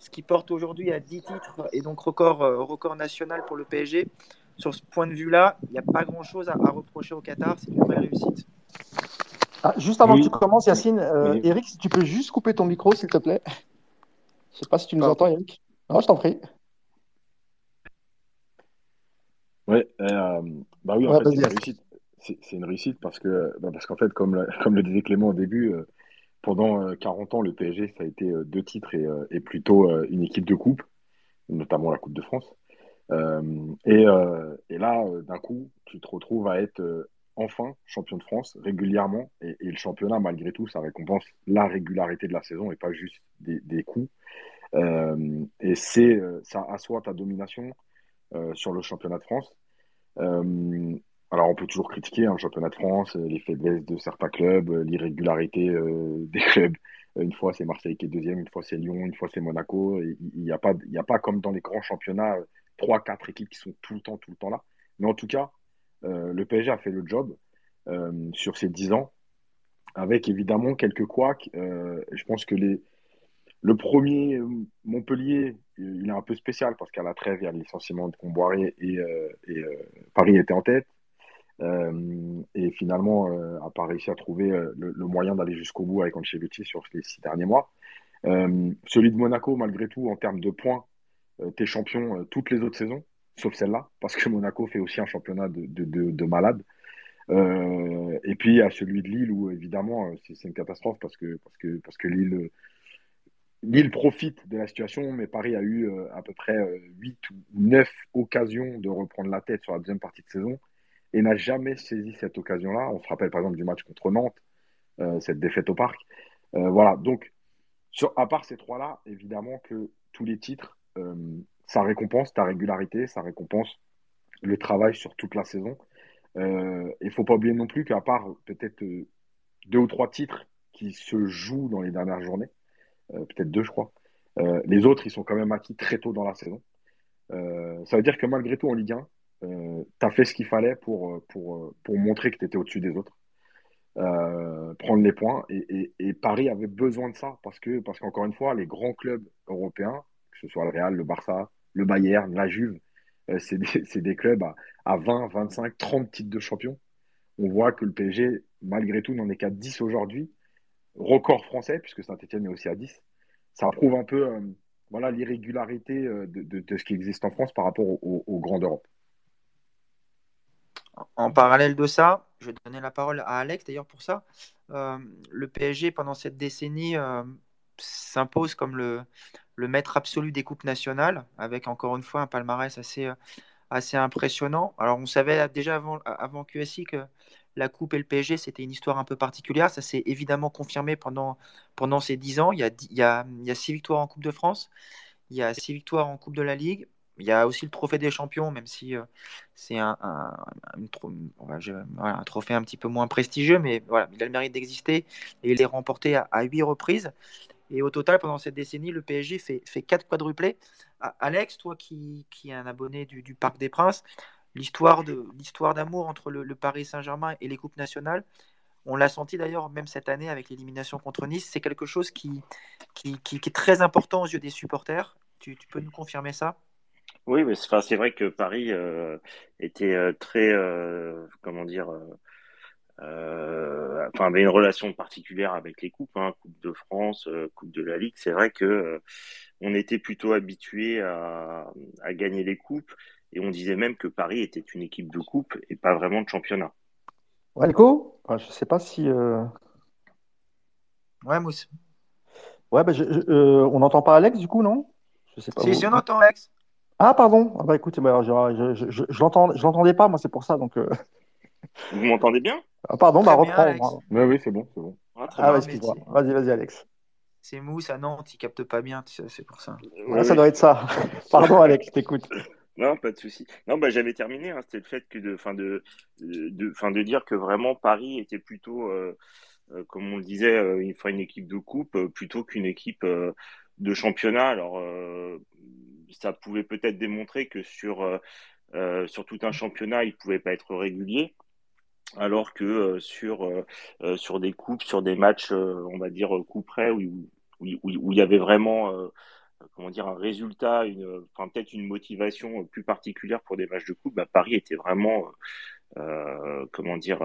ce qui porte aujourd'hui à 10 titres et donc record, euh, record national pour le PSG sur ce point de vue-là, il n'y a pas grand-chose à, reprocher au Qatar. C'est une vraie réussite. Ah, juste avant que tu commences, Yacine, euh, Eric, si tu peux juste couper ton micro, s'il te plaît. Je ne sais pas si tu nous entends, Eric. Non, je t'en prie. Ouais, euh, bah oui, en fait, c'est une réussite. C'est une réussite parce que, bah parce qu'en fait, comme, comme le disait Clément au début, euh, pendant 40 ans, le PSG, ça a été deux titres et, et plutôt une équipe de coupe, notamment la Coupe de France. Euh, et, euh, et, là, euh, d'un coup, tu te retrouves à être enfin champion de France régulièrement. Et, le championnat, malgré tout, ça récompense la régularité de la saison et pas juste des, coups. Et c'est ça assoit ta domination sur le championnat de France. Alors on peut toujours critiquer hein, championnat de France, les faiblesses de certains clubs, l'irrégularité des clubs. Une fois c'est Marseille qui est deuxième, une fois c'est Lyon, une fois c'est Monaco. Il n'y a a pas comme dans les grands championnats trois, quatre équipes qui sont tout le temps, tout le temps là. Mais en tout cas, euh, le PSG a fait le job euh, sur ces dix ans, avec évidemment quelques couacs. Euh, je pense que les, le premier, Montpellier, il est un peu spécial parce qu'à la trêve, il y a le licenciement de Comboiré et, et Paris était en tête. et finalement, n'a pas réussi à trouver le, moyen d'aller jusqu'au bout avec Ancelotti sur les six derniers mois. celui de Monaco, malgré tout, en termes de points, euh, tu es champion euh, toutes les autres saisons, sauf celle-là, parce que Monaco fait aussi un championnat de, de, de, malades. Euh, et puis à celui de Lille où évidemment c'est une catastrophe parce que parce que parce que Lille Lille profite de la situation, mais Paris a eu à peu près 8 ou 9 occasions de reprendre la tête sur la deuxième partie de saison et n'a jamais saisi cette occasion-là. On se rappelle par exemple du match contre Nantes, cette défaite au parc. voilà, donc à part ces trois-là, évidemment que tous les titres euh, ça récompense ta régularité, ça récompense le travail sur toute la saison. Euh, il ne faut pas oublier non plus qu'à part peut-être euh, deux ou trois titres qui se jouent dans les dernières journées, peut-être deux, je crois, les autres, ils sont quand même acquis très tôt dans la saison. ça veut dire que malgré tout, en Ligue 1, tu as fait ce qu'il fallait pour, pour, pour montrer que tu étais au-dessus des autres. prendre les points. Et, et, Paris avait besoin de ça parce que, parce qu'encore une fois, les grands clubs européens que ce soit le Real, le Barça, le Bayern, la Juve, euh, c'est des, clubs à, 20, 25, 30 titres de champion. On voit que le PSG, malgré tout, n'en est qu'à 10 aujourd'hui. Record français, puisque Saint-Etienne est aussi à 10. Ça prouve un peu euh, voilà l'irrégularité euh, de, ce qui existe en France par rapport aux, grandes Europe. En parallèle de ça, je vais donner la parole à Alex d'ailleurs pour ça. le PSG, pendant cette décennie, s'impose comme le, le maître absolu des coupes nationales, avec encore une fois un palmarès assez, euh, assez impressionnant. Alors, on savait déjà avant, avant QSI que la Coupe et le PSG, c'était une histoire un peu particulière. Ça s'est évidemment confirmé pendant, pendant ces dix ans. Il y, a, il, y a, six victoires en Coupe de France, il y a six victoires en Coupe de la Ligue. Il y a aussi le trophée des champions, même si euh, c'est un, un, trophée un petit peu moins prestigieux, mais voilà, il a le mérite d'exister et il est remporté à huit reprises. Et au total, pendant cette décennie, le PSG fait, fait quatre quadruplés. Alex, toi qui, qui es un abonné du, du Parc des Princes, l'histoire d'amour entre le, Paris Saint-Germain et les coupes nationales, on l'a senti d'ailleurs même cette année avec l'élimination contre Nice, c'est quelque chose qui, qui, qui, est très important aux yeux des supporters. Tu, peux nous confirmer ça? Oui, c'est vrai que Paris euh, était euh, très, euh, comment dire, enfin avait une relation particulière avec les coupes, hein, Coupe de France, euh, Coupe de la Ligue. C'est vrai que euh, on était plutôt habitué à, à, gagner les coupes et on disait même que Paris était une équipe de coupe et pas vraiment de championnat. Enfin, je sais pas si. Euh... Ouais, Mousse. Ouais, bah, je, je, on n'entend pas Alex du coup, non? Je sais pas. Si, si on entend Alex. Ah, pardon. Ah, bah écoutez, bah, je, je, je, je l'entendais pas, moi, c'est pour ça. Donc, Vous m'entendez bien? Ah, Pardon, bah reprends. Oui, oui, c'est bon, c'est bon. Ah, ah ouais, excuse-moi. Vas-y, vas-y, Alex. C'est Mousse à Nantes, il capte pas bien, c'est pour ça. Ouais, ça doit être ça. Pardon, Alex, t'écoute. Non, pas de souci. Non, bah, j'avais terminé. Hein. C'était le fait que de, fin de, de, fin de dire que vraiment Paris était plutôt, euh, euh, comme on le disait, euh, une, une équipe de coupe euh, plutôt qu'une équipe euh, de championnat. Alors, euh, ça pouvait peut-être démontrer que sur sur tout un championnat, il pouvait pas être régulier alors que euh, sur euh, sur des coupes, sur des matchs, euh, on va dire coup près où, il y avait vraiment comment dire un résultat, une, enfin peut-être une motivation plus particulière pour des matchs de coupe, bah, Paris était vraiment comment dire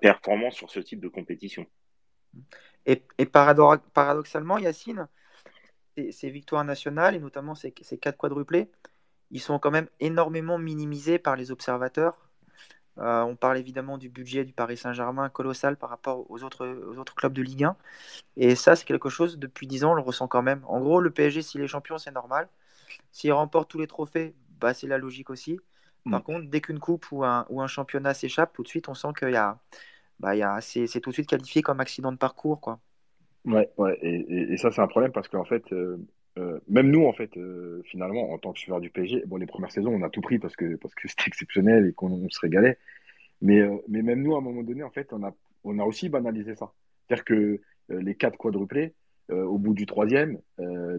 performant sur ce type de compétition. Et, paradoxalement, Yacine, ces, victoires nationales et notamment ces quatre quadruplés, ils sont quand même énormément minimisés par les observateurs euh, on parle évidemment du budget du Paris Saint-Germain colossal par rapport aux autres, aux autres clubs de Ligue 1. Et ça, c'est quelque chose, depuis 10 ans, on le ressent quand même. En gros, le PSG, s'il est champion, c'est normal. S'il remporte tous les trophées, bah, c'est la logique aussi. Par mm. contre, dès qu'une coupe ou un, ou un championnat s'échappe, tout de suite, on sent qu'il y a, bah, y a c'est, tout de suite qualifié comme accident de parcours. Quoi. Ouais, ouais. Et, et, et ça, c'est un problème parce qu'en fait, euh, euh, même nous, en fait, euh, finalement, en tant que suiveur du PSG, bon, les premières saisons, on a tout pris parce que parce que c'était exceptionnel et qu'on se régalait. Mais, euh, mais même nous, à un moment donné, en fait, on a, on a aussi banalisé ça. C'est-à-dire que les quatre quadruplés, au bout du troisième,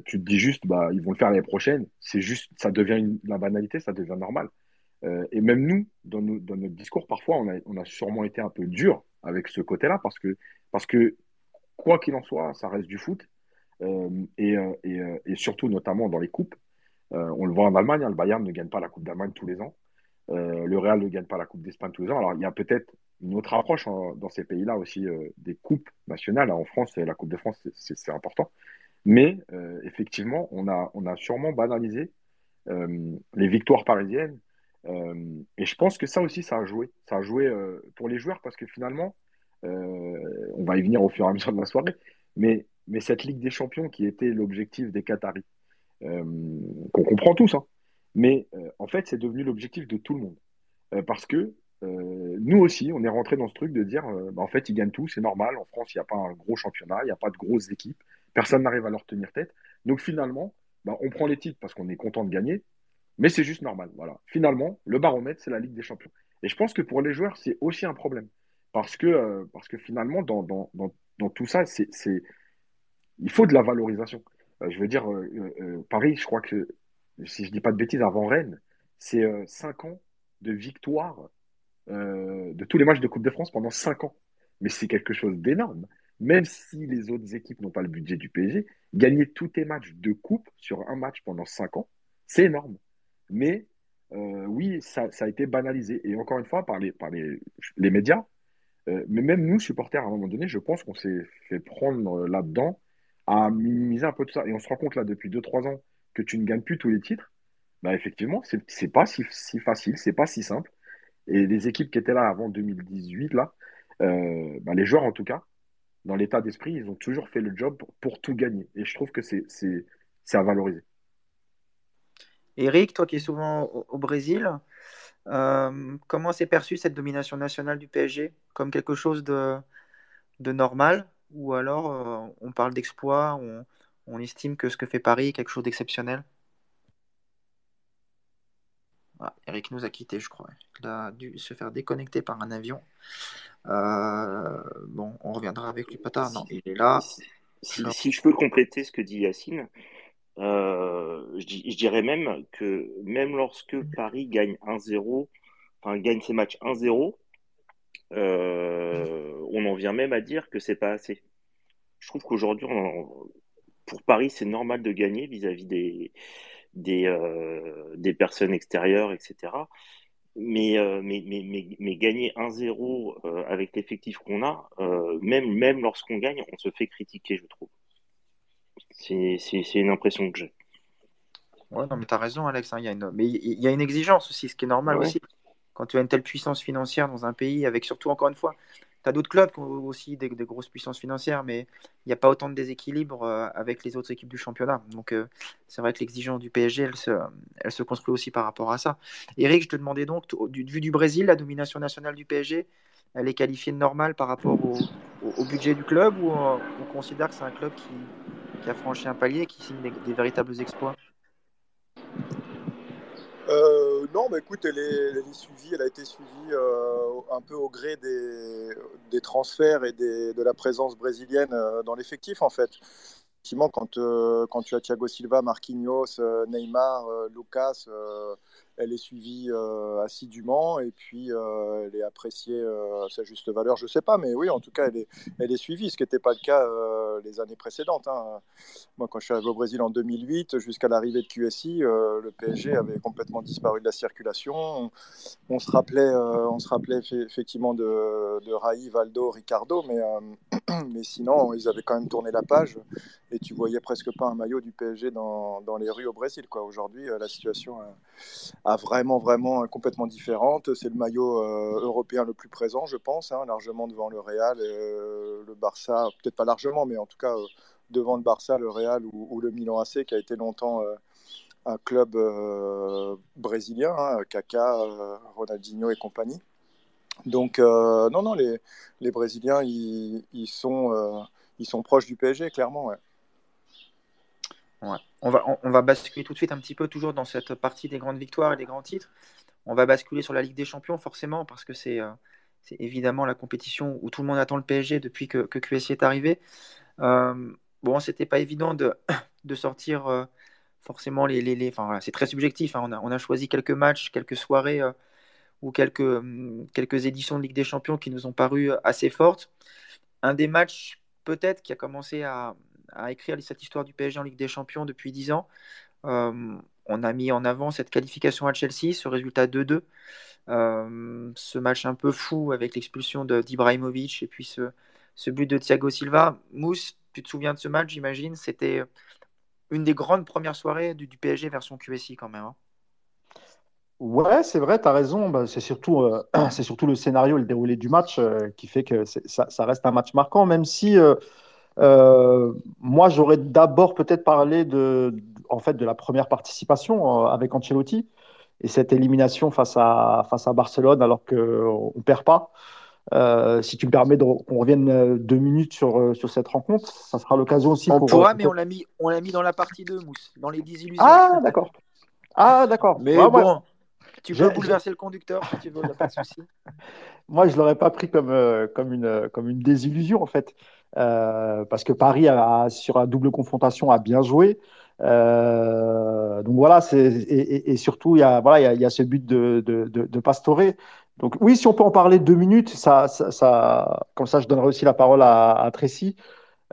tu te dis juste, bah, ils vont le faire l'année prochaine. C'est juste, ça devient la banalité, ça devient normal. et même nous, dans, notre discours, parfois, on a, on a sûrement été un peu dur avec ce côté-là parce que, parce que quoi qu'il en soit, ça reste du foot. Euh, et, et, et, surtout, notamment dans les coupes. Euh, on le voit en Allemagne, hein, le Bayern ne gagne pas la Coupe d'Allemagne tous les ans. Euh, le Real ne gagne pas la Coupe d'Espagne tous les ans. Alors, il y a peut-être une autre approche hein, dans ces pays-là aussi des coupes nationales. En France, la Coupe de France, c'est important. Mais effectivement, on a sûrement banalisé les victoires parisiennes. et je pense que ça aussi, ça a joué. Ça a joué pour les joueurs parce que finalement, on va y venir au fur et à mesure de la soirée. Mais cette Ligue des Champions qui était l'objectif des Qataris, euh, qu'on comprend tous, hein, mais euh, en fait, c'est devenu l'objectif de tout le monde. Euh, parce que nous aussi, on est rentré dans ce truc de dire, bah, en fait, ils gagnent tout, c'est normal. En France, il n'y a pas un gros championnat, il n'y a pas de grosses équipes, personne n'arrive à leur tenir tête. Donc finalement, bah, on prend les titres parce qu'on est content de gagner, mais c'est juste normal. Voilà. Finalement, le baromètre, c'est la Ligue des Champions. Et je pense que pour les joueurs, c'est aussi un problème. Parce que, parce que finalement, dans, dans, dans, dans tout ça, c'est il faut de la valorisation. Euh, je veux dire, euh, euh, Paris, je crois que, si je dis pas de bêtises, avant Rennes, c'est 5 ans de victoire de tous les matchs de Coupe de France pendant 5 ans. Mais c'est quelque chose d'énorme. Même si les autres équipes n'ont pas le budget du PSG, gagner tous tes matchs de coupe sur un match pendant 5 ans, c'est énorme. Mais oui, ça, ça, a été banalisé. Et encore une fois, par les, par les, les médias, euh, mais même nous, supporters, à un moment donné, je pense qu'on s'est fait prendre là-dedans à minimiser un peu tout ça. Et on se rend compte là depuis 2-3 ans que tu ne gagnes plus tous les titres. Bah effectivement, c'est pas si, si facile, c'est pas si simple. Et les équipes qui étaient là avant 2018, là, euh, bah les joueurs en tout cas, dans l'état d'esprit, ils ont toujours fait le job pour, pour, tout gagner. Et je trouve que c'est à valoriser. Eric, toi qui es souvent au, Brésil, euh, comment s'est perçue cette domination nationale du PSG Comme quelque chose de, de normal Ou alors euh, on parle d'exploit, on, on, estime que ce que fait Paris est quelque chose d'exceptionnel? Ah, Eric nous a quittés, je crois. Il a dû se faire déconnecter par un avion. Euh, bon, on reviendra avec lui pas tard. Non, il est là. Si, je peux compléter ce que dit Yacine, euh, je, dirais même que même lorsque Paris gagne 1-0, enfin gagne ses matchs 1-0, euh, on en vient même à dire que c'est pas assez. Je trouve qu'aujourd'hui, pour Paris, c'est normal de gagner vis-à-vis des, des, euh, personnes extérieures, etc. Mais, mais, mais, mais, mais, gagner 1-0 euh, avec l'effectif qu'on a, même, même lorsqu'on gagne, on se fait critiquer, je trouve. C'est une impression que j'ai. Ouais, non, mais tu as raison, Alex. Hein, y a une... Mais il y a une exigence aussi, ce qui est normal aussi. Quand tu as une telle puissance financière dans un pays, avec surtout, encore une fois, tu as d'autres clubs qui ont aussi des, grosses puissances financières, mais il n'y a pas autant de déséquilibre euh, avec les autres équipes du championnat. Donc euh, c'est vrai que l'exigence du PSG, elle se, elle se construit aussi par rapport à ça. Eric, je te demandais donc, du vue du Brésil, la domination nationale du PSG, elle est qualifiée de normale par rapport au, budget du club ou on, considère que c'est un club qui, a franchi un palier et qui signe des véritables exploits euh, non, mais écoute, elle a été suivie euh, un peu au gré des, transferts et de la présence brésilienne euh, dans l'effectif, en fait. Effectivement, quand tu as Thiago Silva, Marquinhos, Neymar, Lucas, elle est suivie euh, assidûment et puis euh, elle est appréciée euh, à sa juste valeur, je ne sais pas, mais oui, en tout cas, elle est, elle est suivie, ce qui n'était pas le cas les années précédentes. Hein. Moi, quand je suis arrivé au Brésil en 2008, jusqu'à l'arrivée de QSI, le PSG avait complètement disparu de la circulation. On, se, rappelait, on se rappelait effectivement de, de Valdo, Ricardo, mais, mais sinon, ils avaient quand même tourné la page et tu voyais presque pas un maillot du PSG dans, dans les rues au Brésil. Aujourd'hui, la situation a vraiment, vraiment complètement différente. C'est le maillot euh, européen le plus présent, je pense, hein, largement devant le Real, euh, le Barça, peut-être pas largement, mais en tout cas euh, devant le Barça, le Real ou, le Milan AC, qui a été longtemps un club brésilien, hein, Kaká, Ronaldinho et compagnie. Donc, non, non, les, Brésiliens, ils, sont, proches du PSG, clairement. On, va, basculer tout de suite un petit peu toujours dans cette partie des grandes victoires et des grands titres. On va basculer sur la Ligue des Champions forcément parce que c'est euh, évidemment la compétition où tout le monde attend le PSG depuis que, que QSI est arrivé. Euh, bon, c'était pas évident de, sortir euh, forcément les... les, c'est très subjectif. Hein. On, a, choisi quelques matchs, quelques soirées ou quelques, quelques éditions de Ligue des Champions qui nous ont paru assez fortes. Un des matchs peut-être qui a commencé à, à écrire cette histoire du PSG en Ligue des Champions depuis 10 ans. Euh, on a mis en avant cette qualification à Chelsea, ce résultat 2-2, euh, ce match un peu fou avec l'expulsion d'Ibrahimovic et puis ce, but de Thiago Silva. Mousse, tu te souviens de ce match, j'imagine? C'était une des grandes premières soirées du, PSG version QSI quand même. Hein. Ouais, c'est vrai, tu as raison. Bah, c'est surtout, euh, surtout le scénario, le déroulé du match qui fait que ça, reste un match marquant, même si euh, moi, j'aurais d'abord peut-être parlé de, en fait, de la première participation euh, avec Ancelotti et cette élimination face à, face à Barcelone alors qu'on ne perd pas. Euh, si tu me permets qu'on revienne deux minutes sur, sur cette rencontre, ça sera l'occasion aussi. On pour, pourra, mais on l'a mis, on l'a mis dans la partie 2, Mousse, dans les 10 illusions. Ah, d'accord. Ah, d'accord. Mais bon, tu peux bouleverser le conducteur si tu veux, pas de souci. Moi, je ne l'aurais pas pris comme, comme, une, comme une désillusion, en fait. Euh, parce que Paris, a, sur la double confrontation, a bien joué. Euh, donc voilà, et, surtout, il y, a, voilà, il, y a, ce but de, de, Pastore. Donc oui, si on peut en parler deux minutes, ça, comme ça je donnerai aussi la parole à, à Tracy,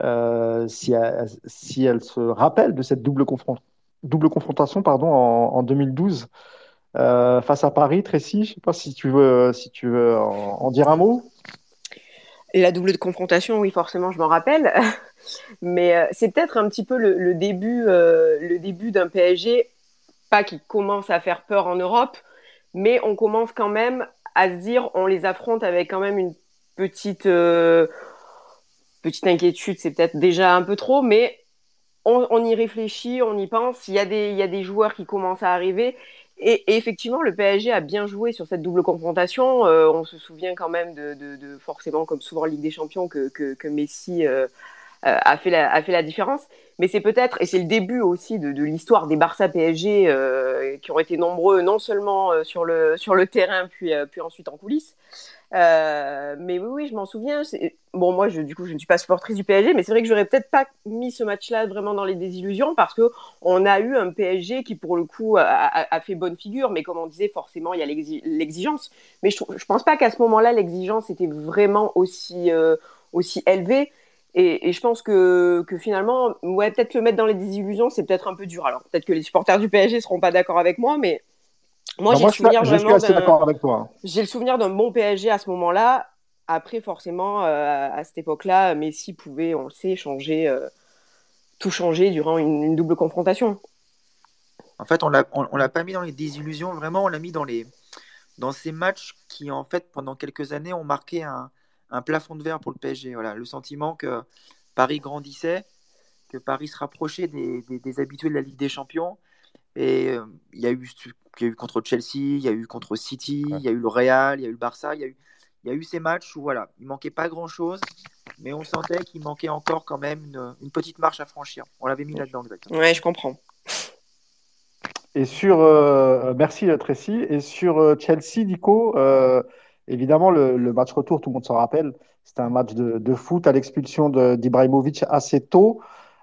euh, si, elle, si elle se rappelle de cette double, double confrontation pardon, en, en 2012 face à Paris. Tracy, je ne sais pas si tu veux, si tu veux en dire un mot. La double de confrontation, oui, forcément, je m'en rappelle. Mais euh, c'est peut-être un petit peu le, début, euh, début d'un PSG, pas qui commence à faire peur en Europe, mais on commence quand même à se dire, on les affronte avec quand même une petite, euh, petite inquiétude. C'est peut-être déjà un peu trop, mais on, y réfléchit, on y pense. Il y, a des, il y a des joueurs qui commencent à arriver. Et, effectivement, le PSG a bien joué sur cette double confrontation. Euh, on se souvient quand même de, de, forcément, comme souvent en Ligue des Champions, que, que, que Messi euh, euh, a, fait la, a fait la différence. Mais c'est peut-être, et c'est le début aussi de, de l'histoire des Barça PSG euh, qui ont été nombreux, non seulement sur le, sur le terrain, puis, puis ensuite en coulisses, euh, mais oui, oui, je m'en souviens. Bon, moi, je, du coup, je ne suis pas supportrice du PSG, mais c'est vrai que j'aurais peut-être pas mis ce match-là vraiment dans les désillusions parce que on a eu un PSG qui, pour le coup, a, fait bonne figure. Mais comme on disait, forcément, il y a l'exigence. Mais je, je pense pas qu'à ce moment-là, l'exigence était vraiment aussi, euh, aussi élevée. Et, et, je pense que, que finalement, ouais, peut-être le mettre dans les désillusions, c'est peut-être un peu dur. Alors, peut-être que les supporters du PSG seront pas d'accord avec moi, mais moi, j'ai le souvenir je, vraiment toi. J'ai le souvenir d'un bon PSG à ce moment-là. Après, forcément, euh, à cette époque-là, Messi pouvait, on le sait, changer, euh, tout changer durant une, double confrontation. En fait, on l'a, on, l'a pas mis dans les désillusions, vraiment, on l'a mis dans les, dans ces matchs qui, en fait, pendant quelques années, ont marqué un, un plafond de verre pour le PSG. Voilà, le sentiment que Paris grandissait, que Paris se rapprochait des, des, des habitués de la Ligue des Champions. Et euh, il y a eu y a eu contre Chelsea, il y a eu contre City, il y a eu le Real, il y a eu le Barça, il y a eu, il y a eu ces matchs où voilà, il manquait pas grand chose, mais on sentait qu'il manquait encore quand même une, une, petite marche à franchir. On l'avait mis là-dedans exactement. Ouais, je comprends. Et sur, euh, merci Tracy, et sur euh, Chelsea, Nico, euh, évidemment le, le, match retour, tout le monde s'en rappelle, c'était un match de, de foot à l'expulsion d'Ibrahimovic assez tôt.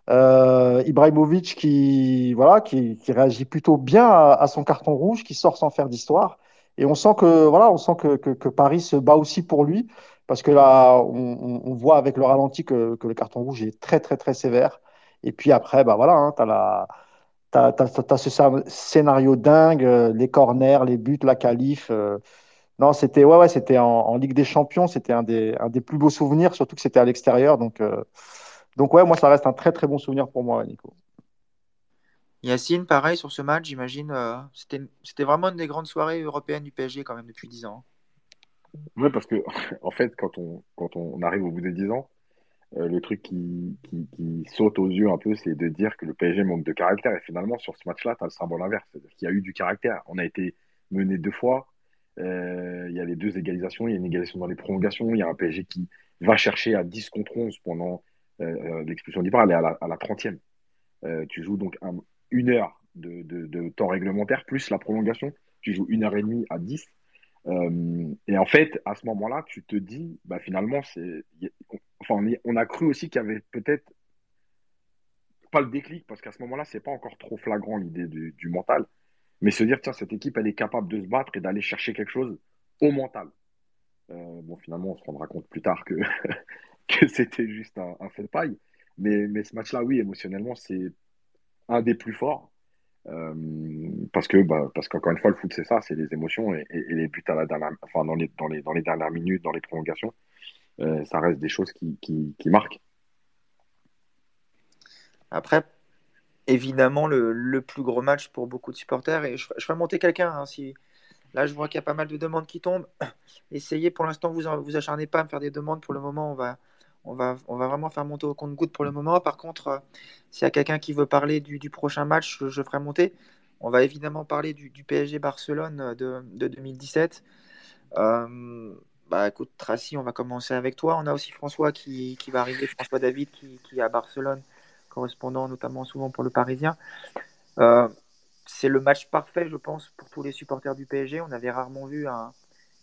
Euh, Ibrahimovic qui, voilà, qui, qui, réagit plutôt bien à, son carton rouge, qui sort sans faire d'histoire. Et on sent que, voilà, on sent que, que, Paris se bat aussi pour lui, parce que là, on, on voit avec le ralenti que, que, le carton rouge est très, très, très sévère. Et puis après, bah voilà, hein, tu as la. T'as, as, ce scénario dingue, euh, les corners, les buts, la qualif. Euh, non, c'était ouais, ouais, c'était en, Ligue des Champions, c'était un des, un des plus beaux souvenirs, surtout que c'était à l'extérieur. Donc, donc ouais, moi ça reste un très très bon souvenir pour moi, Nico. Yacine, pareil sur ce match, j'imagine, euh, c'était vraiment une des grandes soirées européennes du PSG quand même depuis 10 ans. Oui, parce que en fait, quand on, quand on arrive au bout des 10 ans, euh, le truc qui, qui, saute aux yeux un peu, c'est de dire que le PSG manque de caractère. Et finalement, sur ce match-là, tu as le symbole inverse. C'est-à-dire qu'il y a eu du caractère. On a été mené deux fois. Euh, il y a les deux égalisations. Il y a une égalisation dans les prolongations. Il y a un PSG qui va chercher à 10 contre 11 pendant l'expulsion d'Ibra, elle est à la, à la 30e. Euh, tu joues donc une heure de, temps réglementaire plus la prolongation. Tu joues une heure et demie à 10. et en fait, à ce moment-là, tu te dis, bah, finalement, c'est, enfin, on, a cru aussi qu'il y avait peut-être pas le déclic, parce qu'à ce moment-là, c'est pas encore trop flagrant l'idée du, mental, mais se dire, tiens, cette équipe, elle est capable de se battre et d'aller chercher quelque chose au mental. bon, finalement, on se rendra compte plus tard que que c'était juste un, un, fait de paille. Mais, mais ce match-là, oui, émotionnellement, c'est un des plus forts. Euh, parce que bah, parce qu'encore une fois, le foot, c'est ça, c'est les émotions et, et, les buts à la dernière, dans, les, dans, les, dans les dernières minutes, dans les prolongations, euh, ça reste des choses qui, qui, marquent. Après, évidemment, le, le, plus gros match pour beaucoup de supporters, et je, je ferai monter quelqu'un hein, si, Là, je vois qu'il y a pas mal de demandes qui tombent. Essayez pour l'instant, vous vous acharnez pas à me faire des demandes. Pour le moment, on va, on va, vraiment faire monter au compte-goutte pour le moment. Par contre, euh, s'il y a quelqu'un qui veut parler du, prochain match, je, ferai monter. On va évidemment parler du, PSG Barcelone euh, de, de 2017. Euh, bah écoute, Tracy, on va commencer avec toi. On a aussi François qui, va arriver, François David qui, est à Barcelone, correspondant notamment souvent pour le Parisien. C'est le match parfait, je pense, pour tous les supporters du PSG. On avait rarement vu un,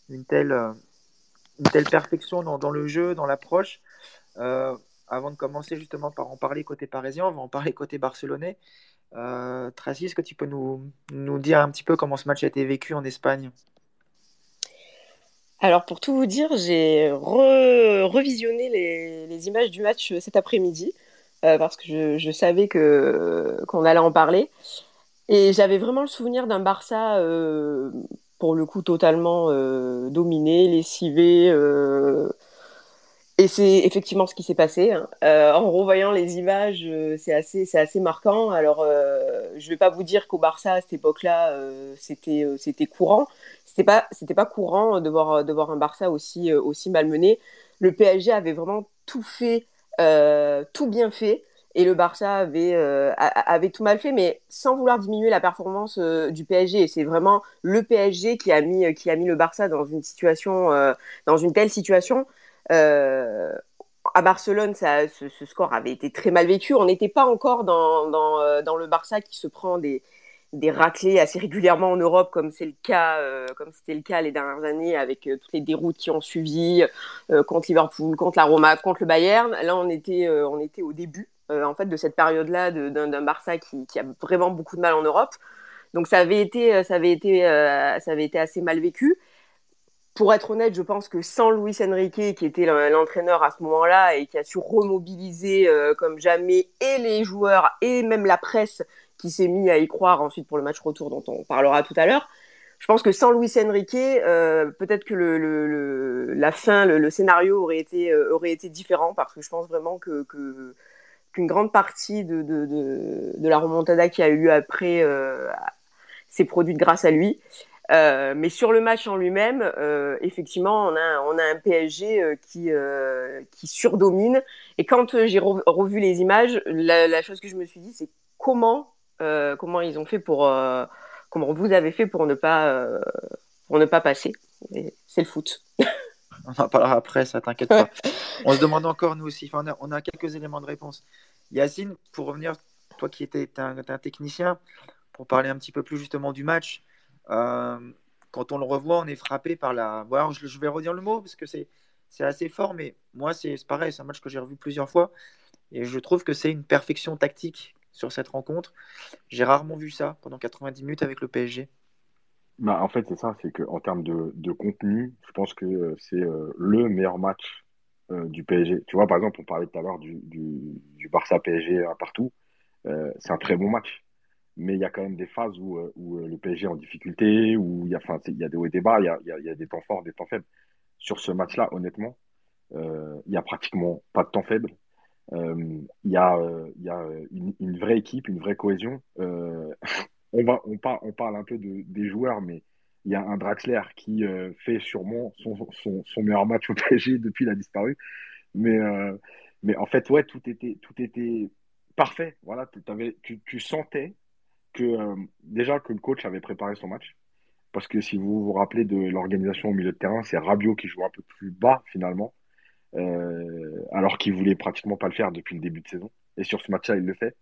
une, telle, une telle perfection dans le jeu, dans l'approche. Euh, avant de commencer justement par en parler côté parisien, on va en parler côté barcelonais. Euh, Tracy, est-ce que tu peux nous, nous, dire un petit peu comment ce match a été vécu en Espagne? Alors pour tout vous dire, j'ai re revisionné les, les, images du match cet après-midi euh, parce que je, je savais que qu'on allait en parler. Et j'avais vraiment le souvenir d'un Barça, euh, pour le coup, totalement euh, dominé, lessivé. Euh, et c'est effectivement ce qui s'est passé. Hein. Euh, en revoyant les images, euh, c'est assez, c'est assez marquant. Alors, je vais pas vous dire qu'au Barça, à cette époque-là, c'était, c'était courant. C'était pas, pas courant de voir, de voir un Barça aussi, aussi malmené. Le PSG avait vraiment tout fait, tout bien fait. et le Barça avait, euh, avait tout mal fait, mais sans vouloir diminuer la performance euh, du PSG. Et c'est vraiment le PSG qui a mis, qui a mis le Barça dans une situation, euh, dans une telle situation. À Barcelone, ça, ce, score avait été très mal vécu. On n'était pas encore dans, dans, le Barça qui se prend des, des raclés assez régulièrement en Europe, cas, comme c'était le cas les dernières années avec toutes les déroutes qui ont suivi contre Liverpool, contre la Roma, contre le Bayern. Là, on était, on était au début euh, en fait de cette période-là d'un Barça qui, a vraiment beaucoup de mal en Europe. Donc euh, euh, ça avait été assez mal vécu. Pour être honnête, je pense que sans Luis Enrique, qui était l'entraîneur à ce moment-là et qui a su remobiliser comme jamais et les joueurs et même la presse qui s'est mis à y croire ensuite pour le match retour dont on parlera tout à l'heure, je pense que sans Luis Enrique, peut-être que le, la fin, le, scénario aurait été, aurait été différent parce que je pense vraiment que qu'une grande partie de, de, de, de, la remontada qui a eu lieu après euh, s'est produite grâce à lui. Euh, mais sur le match en lui-même, euh, effectivement, on a, on a un PSG euh, qui, qui surdomine. Et quand j'ai revu les images, la, la, chose que je me suis dit, c'est comment, comment ils ont fait pour, comment vous avez fait pour ne pas, pour ne pas passer. C'est le foot. On en parlera après, ça t'inquiète pas. on se demande encore, nous aussi. Enfin, on, a, quelques éléments de réponse. Yacine, pour revenir, toi qui étais un, un, technicien, pour parler un petit peu plus justement du match, quand on le revoit, on est frappé par la. Bon, je, vais redire le mot parce que c'est assez fort, mais moi, c'est pareil, c'est un match que j'ai revu plusieurs fois et je trouve que c'est une perfection tactique sur cette rencontre. J'ai rarement vu ça pendant 90 minutes avec le PSG. Bah, en fait, c'est ça, c'est qu'en termes de, contenu, je pense que euh, c'est euh, le meilleur match euh, du PSG. Tu vois, par exemple, on parlait tout à l'heure du, du, du, Barça PSG à partout. c'est un très bon match. Mais il y a quand même des phases où, le PSG est en difficulté, où il y, a, il y a des hauts et des bas, il y a, il y a, il des temps forts, des temps faibles. Sur ce match-là, honnêtement, il y a pratiquement pas de temps faible. Il y a, il y a une, vraie équipe, une vraie cohésion. on, va, on, parle, on parle un peu de, des joueurs, mais il y a un Draxler qui euh, fait sûrement son, son, meilleur match au PSG depuis qu'il a disparu. Mais, euh, mais en fait, ouais, tout était, tout était parfait. Voilà, tu, tu, sentais que euh, déjà que le coach avait préparé son match. Parce que si vous vous rappelez de l'organisation au milieu de terrain, c'est Rabiot qui joue un peu plus bas finalement, alors qu'il voulait pratiquement pas le faire depuis le début de saison. Et sur ce match-là, il le fait.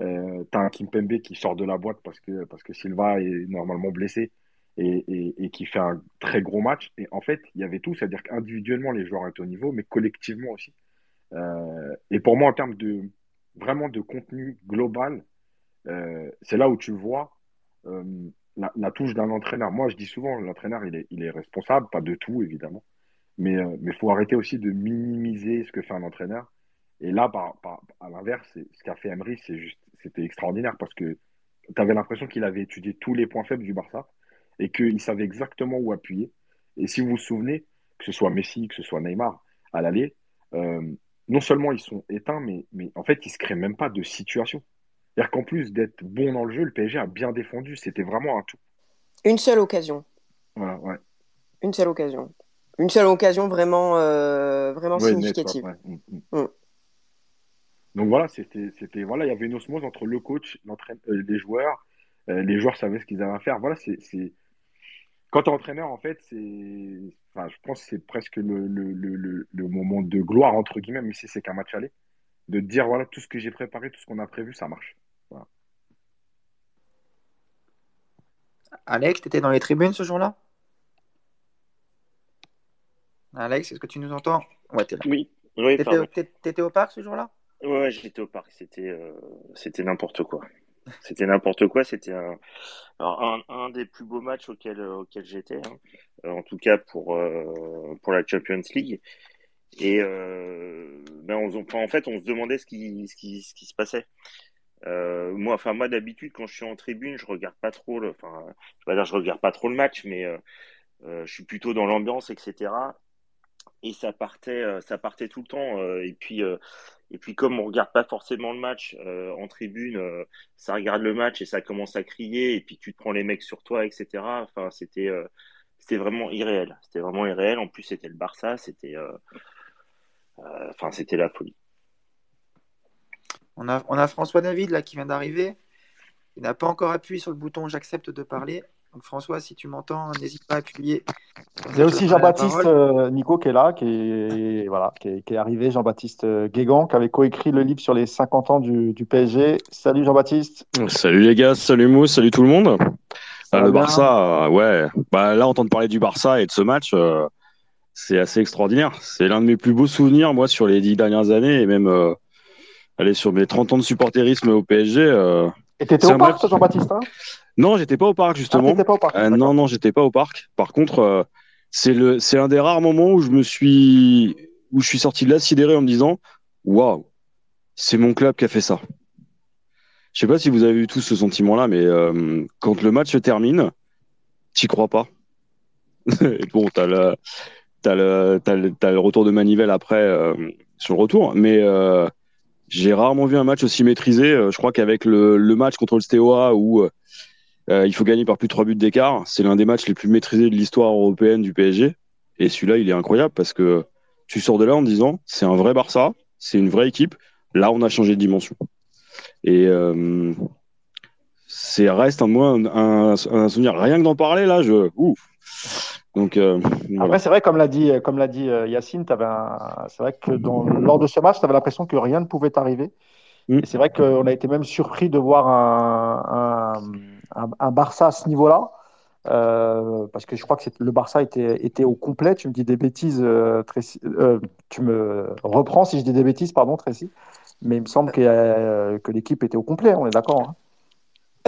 Euh, tu as un Kimpembe qui sort de la boîte parce que, parce que Silva est normalement blessé et, et, et, qui fait un très gros match. Et en fait, il y avait tout, c'est-à-dire qu'individuellement, les joueurs étaient au niveau, mais collectivement aussi. Euh, et pour moi, en termes de vraiment de contenu global, euh, c'est là où tu vois euh, la, touche d'un entraîneur. Moi, je dis souvent, l'entraîneur, il est, il responsable, pas de tout, évidemment, mais il euh, faut arrêter aussi de minimiser ce que fait un entraîneur. Et là, à l'inverse, ce qu'a fait Emery, c'était extraordinaire parce que tu avais l'impression qu'il avait étudié tous les points faibles du Barça et qu'il savait exactement où appuyer. Et si vous vous souvenez, que ce soit Messi, que ce soit Neymar, à l'aller, non seulement ils sont éteints, mais, mais en fait, ils ne se créent même pas de situation. C'est-à-dire qu'en plus d'être bon dans le jeu, le PSG a bien défendu. C'était vraiment un tout. Une seule occasion. Voilà, ouais. Une seule occasion. Une seule occasion vraiment, euh, vraiment significative. Mm, mm. Mm. Donc voilà, c'était, c'était, voilà, il y avait une osmose entre le coach, euh, les joueurs. Euh, les joueurs savaient ce qu'ils avaient à faire. Voilà, c'est, c'est... quand tu es entraîneur, en fait, c'est, enfin, je pense que c'est presque le, le, le, le, moment de gloire entre guillemets, mais si c'est qu'un match aller, de dire voilà tout ce que j'ai préparé, tout ce qu'on a prévu, ça marche. Voilà. Alex, tu étais dans les tribunes ce jour-là? Alex, est-ce que tu nous entends? Ouais, es là. Oui, oui au parc ce jour-là? Ouais, j'étais au parc. C'était euh, c'était n'importe quoi. C'était n'importe quoi. C'était un, un, un, des plus beaux matchs auxquels, auxquels j'étais, hein. Euh, en tout cas pour, euh, pour la Champions League. Et euh, ben on, en fait, on se demandait ce qui, ce qui, ce qui se passait. Euh, moi, enfin moi d'habitude, quand je suis en tribune, je regarde pas trop. Le, enfin, je vais dire, je regarde pas trop le match, mais je suis plutôt dans l'ambiance, etc et ça partait, euh, ça partait tout le temps. Euh, et puis, euh, et puis comme on regarde pas forcément le match en tribune, ça regarde le match et ça commence à crier. Et puis tu te prends les mecs sur toi, etc. Enfin, c'était, c'était vraiment irréel. C'était vraiment irréel. En plus, c'était le Barça. C'était, enfin, c'était la folie. On a, on a François David là qui vient d'arriver. Il n'a pas encore appuyé sur le bouton j'accepte de parler. Donc François, si tu m'entends, n'hésite pas à appuyer. Il y a aussi Jean-Baptiste euh, Nico qui est là, qui est, voilà, qui est, qui est arrivé, Jean-Baptiste euh, Guégan, qui avait coécrit le livre sur les 50 ans du, du PSG. Salut Jean-Baptiste. Salut les gars, salut Mousse, salut tout le monde. Ah, va le Barça, euh, ouais. Bah, là, entendre parler du Barça et de ce match, euh, c'est assez extraordinaire. C'est l'un de mes plus beaux souvenirs, moi, sur les dix dernières années et même aller sur mes 30 ans de supporterisme au PSG. euh. Et t'étais au parc, match- Jean-Baptiste hein? Non, j'étais pas au parc, Ah, justement. t'étais pas au parc. Euh, non, non, j'étais pas au parc. Par contre, euh, c'est le, c'est un des rares moments où je me suis, où je suis sorti de là sidéré en me disant, waouh, c'est mon club qui a fait ça. Je sais pas si vous avez eu tous ce sentiment-là, mais euh, quand le match se termine, t'y crois pas. Bon, t'as le, t'as le, t'as le, t'as le retour de manivelle après euh, sur le retour, mais euh, j'ai rarement vu un match aussi maîtrisé. Euh, Je crois qu'avec le, le match contre le Steaua où euh, il faut gagner par plus de trois buts d'écart. C'est l'un des matchs les plus maîtrisés de l'histoire européenne du PSG. Et celui-là, il est incroyable parce que tu sors de là en disant c'est un vrai Barça, c'est une vraie équipe. Là, on a changé de dimension. Et euh, c'est reste un, un, un souvenir. Rien que d'en parler, là, je. Ouf. Donc, euh, voilà. Après, c'est vrai, comme l'a dit, comme l'a dit euh, Yacine, un... c'est vrai que dans... lors de ce match, tu avais l'impression que rien ne pouvait t'arriver. Mm. C'est vrai qu'on a été même surpris de voir un, un, Barça à ce niveau-là. Euh, parce que je crois que le Barça était, était au complet. Tu me dis des bêtises, euh, Tracy. Euh, tu me reprends si je dis des bêtises, pardon, Tracy. Mais il me semble que, euh, que l'équipe était au complet, on est d'accord. hein.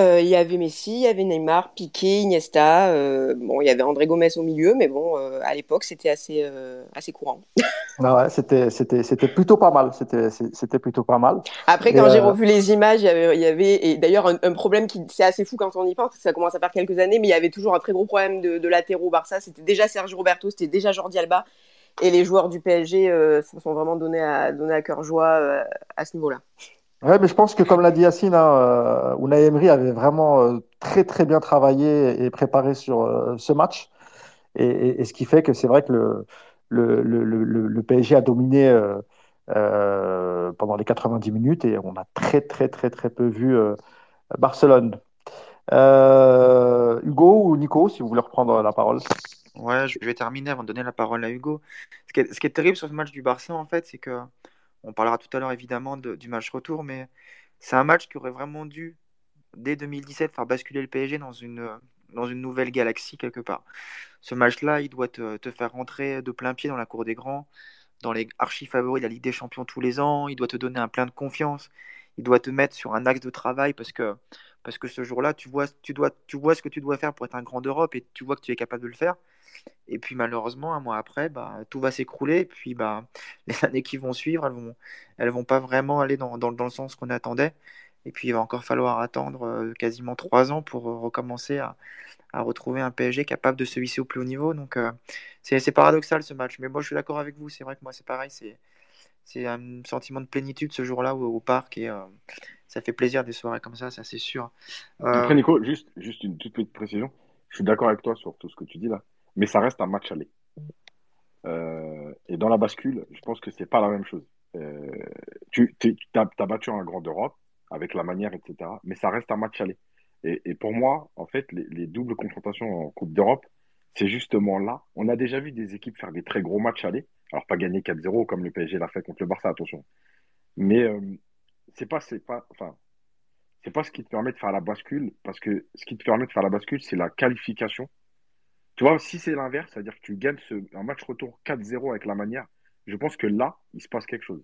Euh, Il y avait Messi, il y avait Neymar, Piqué, Iniesta. euh, bon, il y avait André Gomez au milieu, mais bon, euh, à l'époque, c'était assez, assez courant. Ah ouais, c'était, c'était, c'était plutôt pas mal. C'était, c'était plutôt pas mal. Après, quand j'ai revu les images, il y avait, il y avait et d'ailleurs un, un problème qui c'est assez fou quand on y pense, ça commence à faire quelques années, mais il y avait toujours un très gros problème de, de latéraux au Barça. C'était déjà Sergio Roberto, c'était déjà Jordi Alba, et les joueurs du PSG euh, se sont vraiment donnés à, donnés à cœur joie euh, à ce niveau-là. Ouais, mais je pense que comme l'a dit Yacine, hein, euh, Unai Emery avait vraiment euh, très très bien travaillé et préparé sur euh, ce match. Et, ce qui fait que c'est vrai que le, PSG a dominé euh, pendant les 90 minutes et on a très très très très peu vu Barcelone. Hugo ou Nico, si vous voulez reprendre la parole. Ouais, je vais terminer avant de donner la parole à Hugo. Ce qui est terrible sur ce match du Barça, en fait, c'est que on parlera tout à l'heure évidemment de- du match retour, mais c'est un match qui aurait vraiment dû, dès 2017, faire basculer le PSG dans une, dans une nouvelle galaxie quelque part. Ce match-là, il doit te, faire rentrer de plein pied dans la cour des grands, dans les archi favoris de la Ligue des Champions tous les ans. Il doit te donner un plein de confiance. Il doit te mettre sur un axe de travail parce que, parce que ce jour-là, tu vois, tu, dois, tu vois ce que tu dois faire pour être un grand d'Europe et tu vois que tu es capable de le faire. Et puis malheureusement, un mois après, bah, tout va s'écrouler. Puis bah, les années qui vont suivre, elles vont, elles vont pas vraiment aller dans, dans, dans le sens qu'on attendait. Et puis il va encore falloir attendre euh, quasiment trois ans pour euh, recommencer à, à retrouver un PSG capable de se hisser au plus haut niveau. Donc euh, c'est paradoxal ce match. Mais moi je suis d'accord avec vous. C'est vrai que moi c'est pareil. C'est un sentiment de plénitude ce jour-là au, parc. Et euh, ça fait plaisir des soirées comme ça, ça c'est sûr. Après, Euh, Nico, juste, juste une toute petite précision. Je suis d'accord avec toi sur tout ce que tu dis là, mais ça reste un match aller. Euh, et dans la bascule, je pense que c'est pas la même chose. Euh, tu t'as battu un grand d'Europe avec la manière, etc. Mais ça reste un match aller. Et, et pour moi, en fait, les, les doubles confrontations en Coupe d'Europe, c'est justement là. On a déjà vu des équipes faire des très gros matchs aller. Alors pas gagner 4-0 comme le PSG l'a fait contre le Barça, attention. Mais euh, c'est pas, pas, enfin, c'est pas ce qui te permet de faire la bascule, parce que ce qui te permet de faire la bascule, c'est la qualification. Tu vois, si c'est l'inverse, c'est-à-dire que tu gagnes ce, un match retour 4-0 avec la manière, je pense que là, il se passe quelque chose.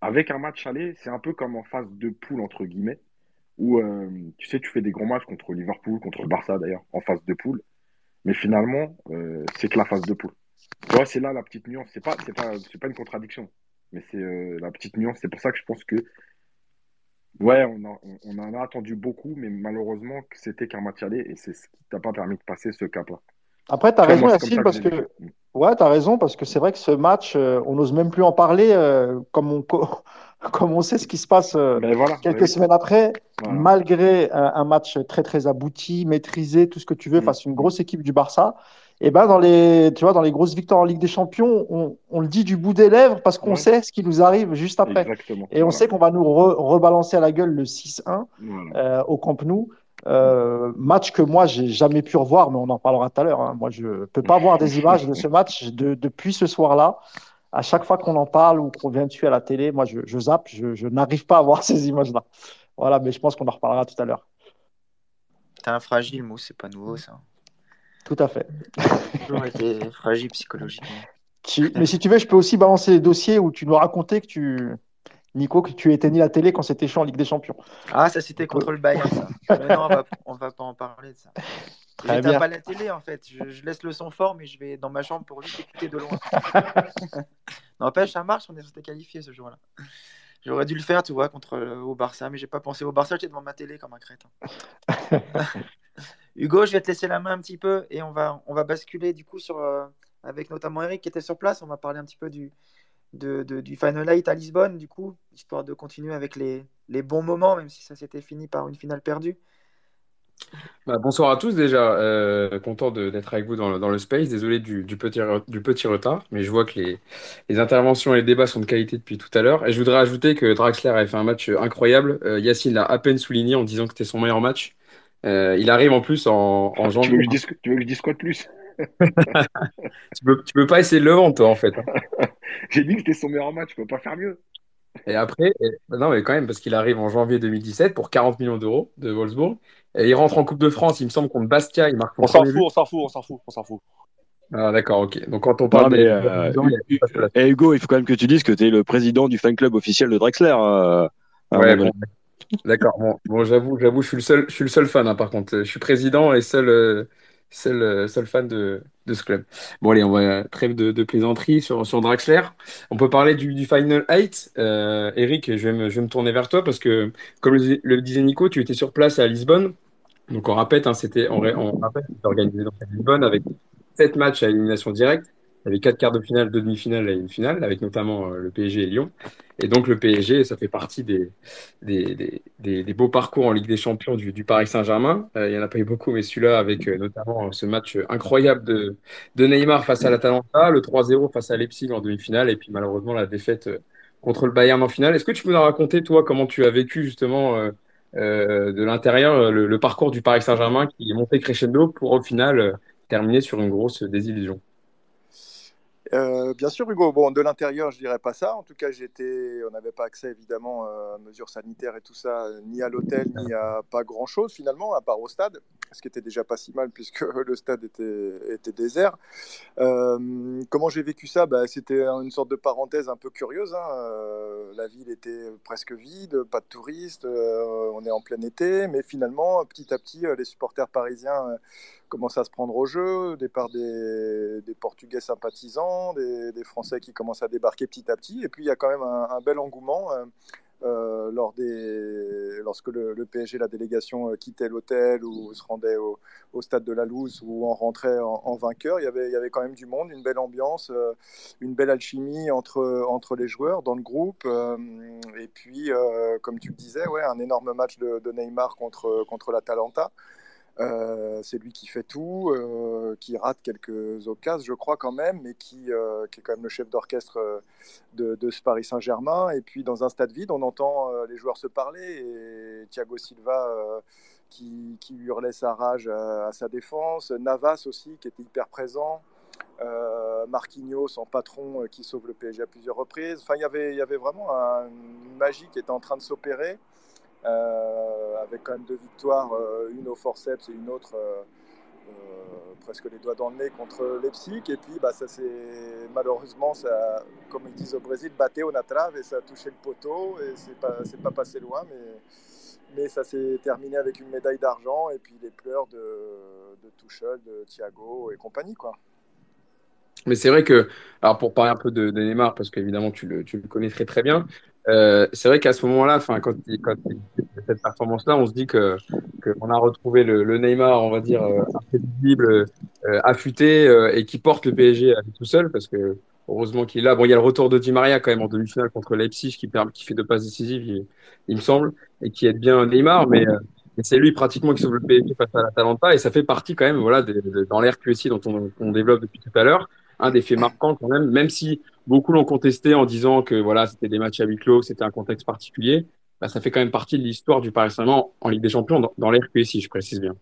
Avec un match aller, c'est un peu comme en phase de poule, entre guillemets, où euh, tu sais, tu fais des gros matchs contre Liverpool, contre Barça d'ailleurs, en phase de poule, mais finalement, euh, c'est que la phase de poule. Tu vois, c'est là la petite nuance. C'est pas, pas, pas une contradiction, mais c'est euh, la petite nuance. C'est pour ça que je pense que Ouais, on, a- on- on en a attendu beaucoup, mais malheureusement, c'était qu'un match aller et c'est ce qui t'a pas permis de passer ce cap-là. Après, tu as raison, Yacine, parce que. Ouais, tu as raison, parce que c'est vrai que ce match, euh, on n'ose même plus en parler, euh, comme on, co- comme on sait ce qui se passe euh, Ben voilà, quelques ben oui. semaines après, Voilà. malgré un, un match très très abouti, maîtrisé, tout ce que tu veux, Mm. face à une grosse équipe du Barça, et ben dans les, tu vois, dans les grosses victoires en Ligue des Champions, on, on le dit du bout des lèvres parce qu'on Ouais. sait ce qui nous arrive juste après. Exactement. Et on Voilà. sait qu'on va nous re- rebalancer à la gueule le 6-1 Voilà. euh, au Camp Nou. Euh, match que moi j'ai jamais pu revoir, mais on en parlera tout à l'heure. hein. Moi, je peux pas voir des images de ce match de- depuis ce soir-là. À chaque fois qu'on en parle ou qu'on vient dessus à la télé, moi je, je zappe, je, je n'arrive pas à voir ces images-là. Voilà, mais je pense qu'on en reparlera tout à l'heure. T'es un fragile, Mousse, c'est pas nouveau ça. Tout à fait. Toujours été fragile psychologiquement. Tu- mais si tu veux, je peux aussi balancer les dossiers où tu nous racontais que tu, Nico, que tu éteignais la télé quand c'était chaud en Ligue des Champions. Ah, ça c'était contre le Bayern, ça. Mais non, on va, on va pas en parler de ça. Très bien. pas la télé en fait. Je, je laisse le son fort, mais je vais dans ma chambre pour juste écouter de loin. N'empêche, ça marche, on est resté qualifié ce jour-là. J'aurais dû le faire, tu vois, contre euh, au Barça, mais j'ai pas pensé au Barça, j'étais devant ma télé comme un crétin. Hugo, je vais te laisser la main un petit peu et on va, on va basculer du coup sur, euh, avec notamment Eric qui était sur place. On va parler un petit peu du, du Final Eight à Lisbonne, du coup, histoire de continuer avec les, les bons moments, même si ça s'était fini par une finale perdue. Bah, bonsoir à tous déjà, Euh, content d'être avec vous dans le, dans le space. Désolé du, du petit, du petit retard, mais je vois que les, les interventions et les débats sont de qualité depuis tout à l'heure. Et je voudrais ajouter que Draxler avait fait un match incroyable. Euh, Yacine l'a à peine souligné en disant que c'était son meilleur match. Euh, il arrive en plus en, en Tu veux, janvier. je dise, tu veux que je dise quoi de plus? Tu peux, tu peux pas essayer de le vendre, toi, en fait. J'ai dit que c'était son meilleur match, je peux pas faire mieux. Et après, et- non, mais quand même, parce qu'il arrive en janvier 2017 pour 40 millions d'euros de Wolfsburg. Et il rentre en Coupe de France, il me semble, contre Bastia. Il marque On s'en fout, on s'en fout, on s'en fout, on s'en fout. Ah, d'accord, ok. Donc quand on Non, parle mais des. euh, il a eh, Hugo, il faut quand même que tu dises que tu es le président du fan club officiel de Drexler. euh, Ouais, bon, d'accord. Bon, bon, j'avoue, j'avoue, je suis le seul, je suis le seul fan, hein, par contre. Je suis président et seul, euh, seul, euh, seul fan de, ce club. Bon, allez, on va trêve de, plaisanterie sur, sur Draxler. On peut parler du, Final 8. Euh, Eric, je vais me, tourner vers toi parce que, comme le, disait Nico, tu étais sur place à Lisbonne. Donc, on répète, hein, c'était, rappelle, organisé à Lisbonne avec sept matchs à élimination directe. Il y avait quatre quarts de finale, deux demi-finales et une finale, avec notamment euh, le PSG et Lyon. Et donc le PSG, ça fait partie des, des, des, des- des beaux parcours en Ligue des Champions du, du Paris Saint-Germain. Euh, il n'y en a pas eu beaucoup, mais celui-là, avec euh, notamment euh, ce match incroyable de, de Neymar face à l'Atalanta, le 3-0 face à Leipzig en demi-finale, et puis malheureusement la défaite contre le Bayern en finale. Est-ce que tu peux nous raconter, toi, comment tu as vécu justement de l'intérieur le, le parcours du Paris Saint-Germain qui est monté crescendo pour au final terminer sur une grosse désillusion? Euh, bien sûr, Hugo. Bon, de l'intérieur, je dirais pas ça. En tout cas, j'étais, on n'avait pas accès évidemment euh, à mesures sanitaires et tout ça, ni à l'hôtel, ni à pas grand-chose finalement, à part au stade, ce qui était déjà pas si mal puisque le stade était, désert. Euh, comment j'ai vécu ça? Bah, C'était une sorte de parenthèse un peu curieuse. hein. Euh, la ville était presque vide, pas de touristes, euh, on est en plein été, mais finalement, petit à petit, les supporters parisiens commencent à se prendre au jeu, départ des, des Portugais sympathisants, des, Français qui commencent à débarquer petit à petit, et puis il y a quand même un bel engouement. Euh, lors des, lorsque le, le PSG, la délégation, euh, quittait l'hôtel ou se rendait au, au stade de la Louse ou on rentrait en, en vainqueur, il y, avait, il y avait quand même du monde, une belle ambiance, euh, une belle alchimie entre, entre les joueurs dans le groupe. euh, et puis, comme tu le disais, ouais, un énorme match de, de Neymar contre, contre l'Atalanta. Euh, c'est lui qui fait tout, euh, qui rate quelques occasions, je crois quand même, mais qui, euh, est quand même le chef d'orchestre de, ce Paris Saint-Germain. Et puis dans un stade vide, on entend les joueurs se parler et Thiago Silva qui, hurlait sa rage à, sa défense, Navas aussi qui était hyper présent. Euh, Marquinhos en patron qui sauve le PSG à plusieurs reprises. Enfin, il avait, y avait vraiment un- une magie qui était en train de s'opérer avec quand même deux victoires, euh, une au forceps et une autre euh, euh, presque les doigts dans le nez contre Leipzig. Et puis, bah, ça c'est malheureusement, ça, comme ils disent au Brésil, batté au natrave et ça a touché le poteau et c'est pas, pas passé loin, mais, mais ça s'est terminé avec une médaille d'argent et puis les pleurs de, de de Thiago et compagnie, quoi. Mais c'est vrai que, alors pour parler un peu de, de Neymar, parce qu'évidemment tu le, tu le connais très très bien, euh, c'est vrai qu'à ce moment-là, enfin quand, il- quand il fait cette performance-là, on se dit que qu'on a retrouvé le, le Neymar, on va dire, euh, imprévisible, euh, affûté, euh, et qui porte le PSG lui tout seul, parce que Heureusement qu'il est là. Bon, il y a le retour de Di Maria quand même en demi-finale contre Leipzig qui, qui fait deux passes décisives, il, il me semble, et qui aide bien Neymar, mais, euh, c'est lui pratiquement qui sauve le PSG face à l'Atalanta et ça fait partie quand même, voilà, de, de, dans l'ère QSI dont on, on, développe depuis tout à l'heure, un des faits marquants quand même, même si beaucoup l'ont contesté en disant que voilà, c'était des matchs à huis clos, c'était un contexte particulier, bah, ça fait quand même partie de l'histoire du Paris Saint-Germain en Ligue des Champions dans, dans l'ère QSI, je précise bien.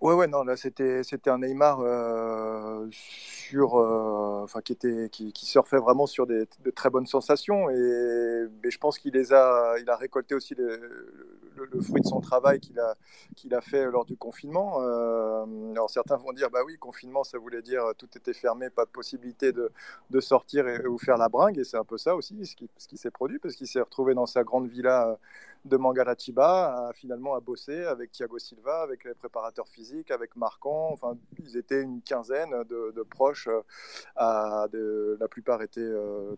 Ouais, ouais, non, là c'était c'était un Neymar euh, sur, euh, enfin qui était qui, surfait vraiment sur des, de très bonnes sensations et je pense qu'il les a, il a récolté aussi le, le, fruit de son travail qu'il a qu'il a fait lors du confinement. Euh, alors certains vont dire bah oui, confinement ça voulait dire tout était fermé, pas de possibilité de, de sortir et, ou faire la bringue et c'est un peu ça aussi ce qui ce qui s'est produit parce qu'il s'est retrouvé dans sa grande villa de Mangalatiba à, finalement à bosser avec Thiago Silva, avec les préparateurs physiques, avec Marcan. Enfin, ils étaient une quinzaine de, proches. Euh, la plupart étaient euh,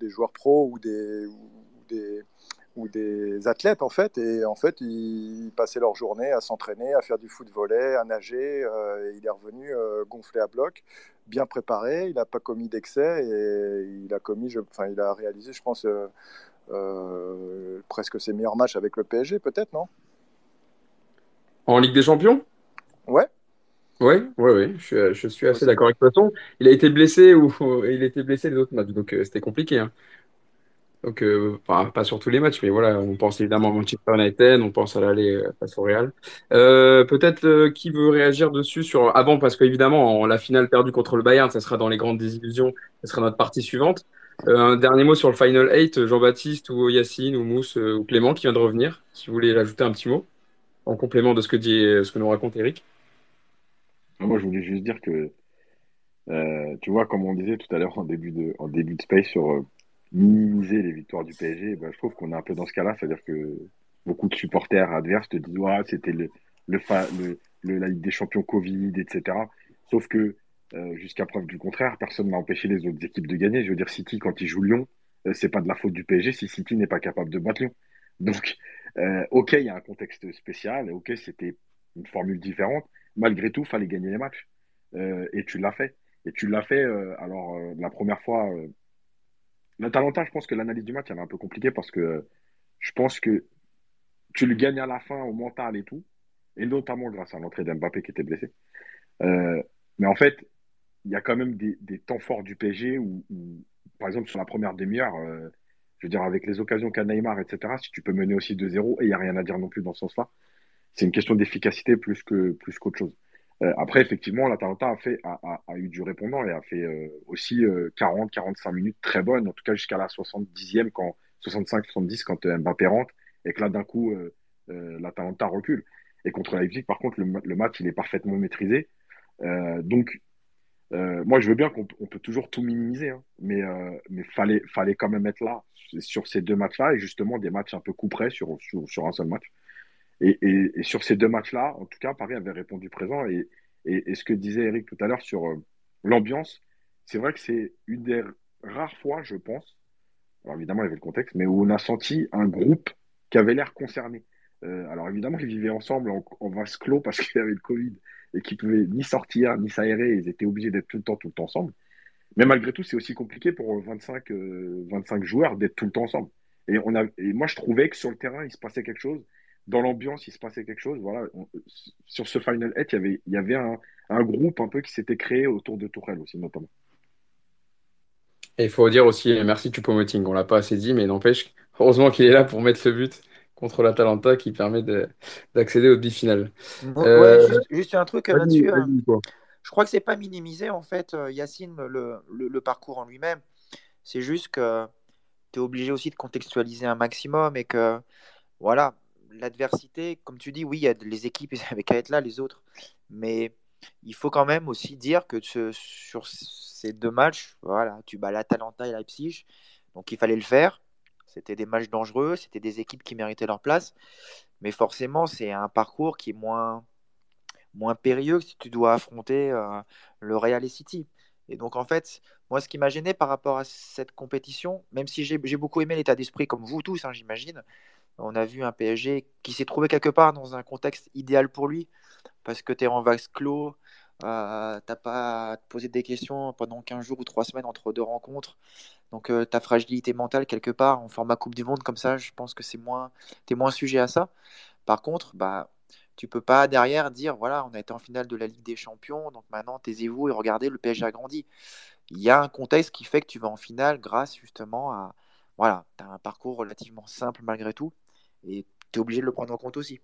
des joueurs pros ou des, ou des athlètes en fait. Et en fait, ils passaient leur journée à s'entraîner, à faire du foot volet, à nager. Euh, et il est revenu euh, gonflé à bloc, bien préparé. Il n'a pas commis d'excès et il a commis, je, enfin, il a réalisé, je pense. Euh, presque ses meilleurs matchs avec le PSG, peut-être, non? En Ligue des Champions? Ouais. Oui, ouais, ouais, je, je suis assez d'accord avec toi. Il a été blessé ou il a été blessé les autres matchs, donc c'était compliqué. Hein. Donc, euh, enfin, pas sur tous les matchs, mais voilà, on pense évidemment à Manchester United, on pense à l'aller face au Real. Euh, peut-être qui veut réagir dessus sur avant, parce qu'évidemment, la finale perdue contre le Bayern, ça sera dans les grandes désillusions, ça sera notre partie suivante. Euh, un dernier mot sur le Final 8, Jean-Baptiste ou Yacine ou Mousse euh, ou Clément qui vient de revenir, si vous voulez ajouter un petit mot en complément de ce que, dit, ce que nous raconte Eric. Moi, je voulais juste dire que, euh, tu vois, comme on disait tout à l'heure en début de, en début de space sur euh, minimiser les victoires du PSG, ben, je trouve qu'on est un peu dans ce cas-là, c'est-à-dire que beaucoup de supporters adverses te disent, c'était le, le, le, la Ligue des Champions Covid, etc. Sauf que euh, jusqu'à preuve du contraire, personne n'a empêché les autres équipes de gagner. Je veux dire, City, quand il joue Lyon, euh, c'est pas de la faute du PSG si City n'est pas capable de battre Lyon. Donc, euh, ok, il y a un contexte spécial, ok, c'était une formule différente. Malgré tout, fallait gagner les matchs. et tu l'as fait. Et tu l'as fait, alors, la première fois. L'Atalanta, je pense que l'analyse du match, elle est un peu compliquée parce que je pense que tu le gagnes à la fin au mental et tout, et notamment grâce à l'entrée d'Mbappé qui était blessé. mais en fait, il y a quand même des, temps forts du PSG où, où, par exemple, sur la première demi-heure, euh, je veux dire, avec les occasions qu'a Neymar, etc., si tu peux mener aussi 2-0, et il n'y a rien à dire non plus dans ce sens-là, c'est une question d'efficacité plus que plus qu'autre chose. Euh, après, effectivement, l'Atalanta a, a, a, a, eu du répondant et a fait euh, aussi 40-45 euh, minutes très bonnes, en tout cas jusqu'à la 70e, quand 65-70 quand Mbappé rentre, et que là, d'un coup, l'Atalanta recule. Et contre Leipzig, par contre, le, match, il est parfaitement maîtrisé. donc, moi, je veux bien qu'on peut toujours tout minimiser, hein, mais mais fallait fallait quand même être là sur ces deux matchs-là et justement des matchs un peu coup sur, sur un seul match. Et, sur ces deux matchs-là, en tout cas, Paris avait répondu présent et, ce que disait Eric tout à l'heure sur euh, l'ambiance, c'est vrai que c'est une des rares fois, je pense, alors évidemment il y avait le contexte, mais où on a senti un groupe qui avait l'air concerné. Euh, alors évidemment, ils vivaient ensemble en, en vase clos parce qu'il y avait le Covid et qui pouvaient ni sortir, ni s'aérer. Ils étaient obligés d'être tout le temps, tout le temps ensemble. Mais malgré tout, c'est aussi compliqué pour 25, euh, 25 joueurs d'être tout le temps ensemble. Et moi, je trouvais que sur le terrain, il se passait quelque chose. Dans l'ambiance, il se passait quelque chose. Voilà. On, sur ce Final 8, il y avait, il y avait un, un groupe un peu qui s'était créé autour de Tourelle aussi, notamment. Et il faut dire aussi, merci Choupo-Moting, on l'a pas assez dit, mais n'empêche, heureusement qu'il est là pour mettre le but contre l'Atalanta qui permet d'accéder au demi-finale. Euh, juste, juste, un truc là-dessus. Hein. Je crois que c'est pas minimisé en fait, euh, Yacine, le, le, le parcours en lui-même. C'est juste que tu es obligé aussi de contextualiser un maximum et que voilà, l'adversité, comme tu dis, oui, il y a les équipes, avaient qu'à être là, les autres. Mais il faut quand même aussi dire que sur ces deux matchs, voilà, tu bats l'Atalanta et Leipzig, donc il fallait le faire. C'était des matchs dangereux, c'était des équipes qui méritaient leur place. Mais forcément, c'est un parcours qui est moins, moins périlleux si tu dois affronter euh, le Real et City. Et donc, en fait, moi, ce qui m'a gêné par rapport à cette compétition, même si j'ai beaucoup aimé l'état d'esprit, comme vous tous, hein, j'imagine, on a vu un PSG qui s'est trouvé quelque part dans un contexte idéal pour lui, parce que tu es en vase clos, Euh, t'as pas à te poser des questions pendant 15 jours ou 3 semaines entre deux rencontres. Donc euh, ta fragilité mentale quelque part en format Coupe du Monde comme ça, je pense que c'est moins, moins sujet à ça. Par contre, bah tu peux pas derrière dire voilà, on a été en finale de la Ligue des Champions, donc maintenant taisez-vous et regardez le PSG a grandi. Il y a un contexte qui fait que tu vas en finale grâce justement à voilà, tu as un parcours relativement simple malgré tout et tu es obligé de le prendre en compte aussi.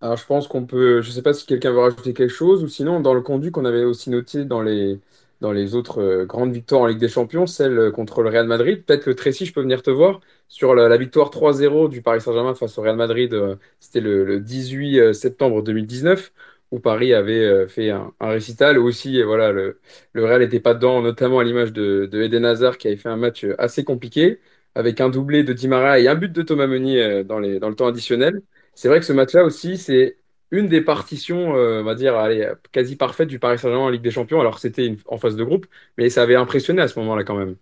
Alors, je pense qu'on peut. Je sais pas si quelqu'un veut rajouter quelque chose ou sinon, dans le conduit qu'on avait aussi noté dans les, dans les autres euh, grandes victoires en Ligue des Champions, celle euh, contre le Real Madrid. Peut-être que Tracy, je peux venir te voir sur la, victoire 3-0 du Paris Saint-Germain face au Real Madrid. euh, C'était le, le 18 euh, septembre 2019 où Paris avait fait un, récital où aussi, voilà, le, le Real n'était pas dedans, notamment à l'image de, de Eden Hazard qui avait fait un match assez compliqué avec un doublé de Di Maria et un but de Thomas Meunier euh, dans les, dans le temps additionnel. C'est vrai que ce match-là aussi, c'est une des partitions, euh, on va dire, allez, quasi parfaites du Paris Saint-Germain en Ligue des Champions. Alors c'était en phase de groupe, mais ça avait impressionné à ce moment-là quand même.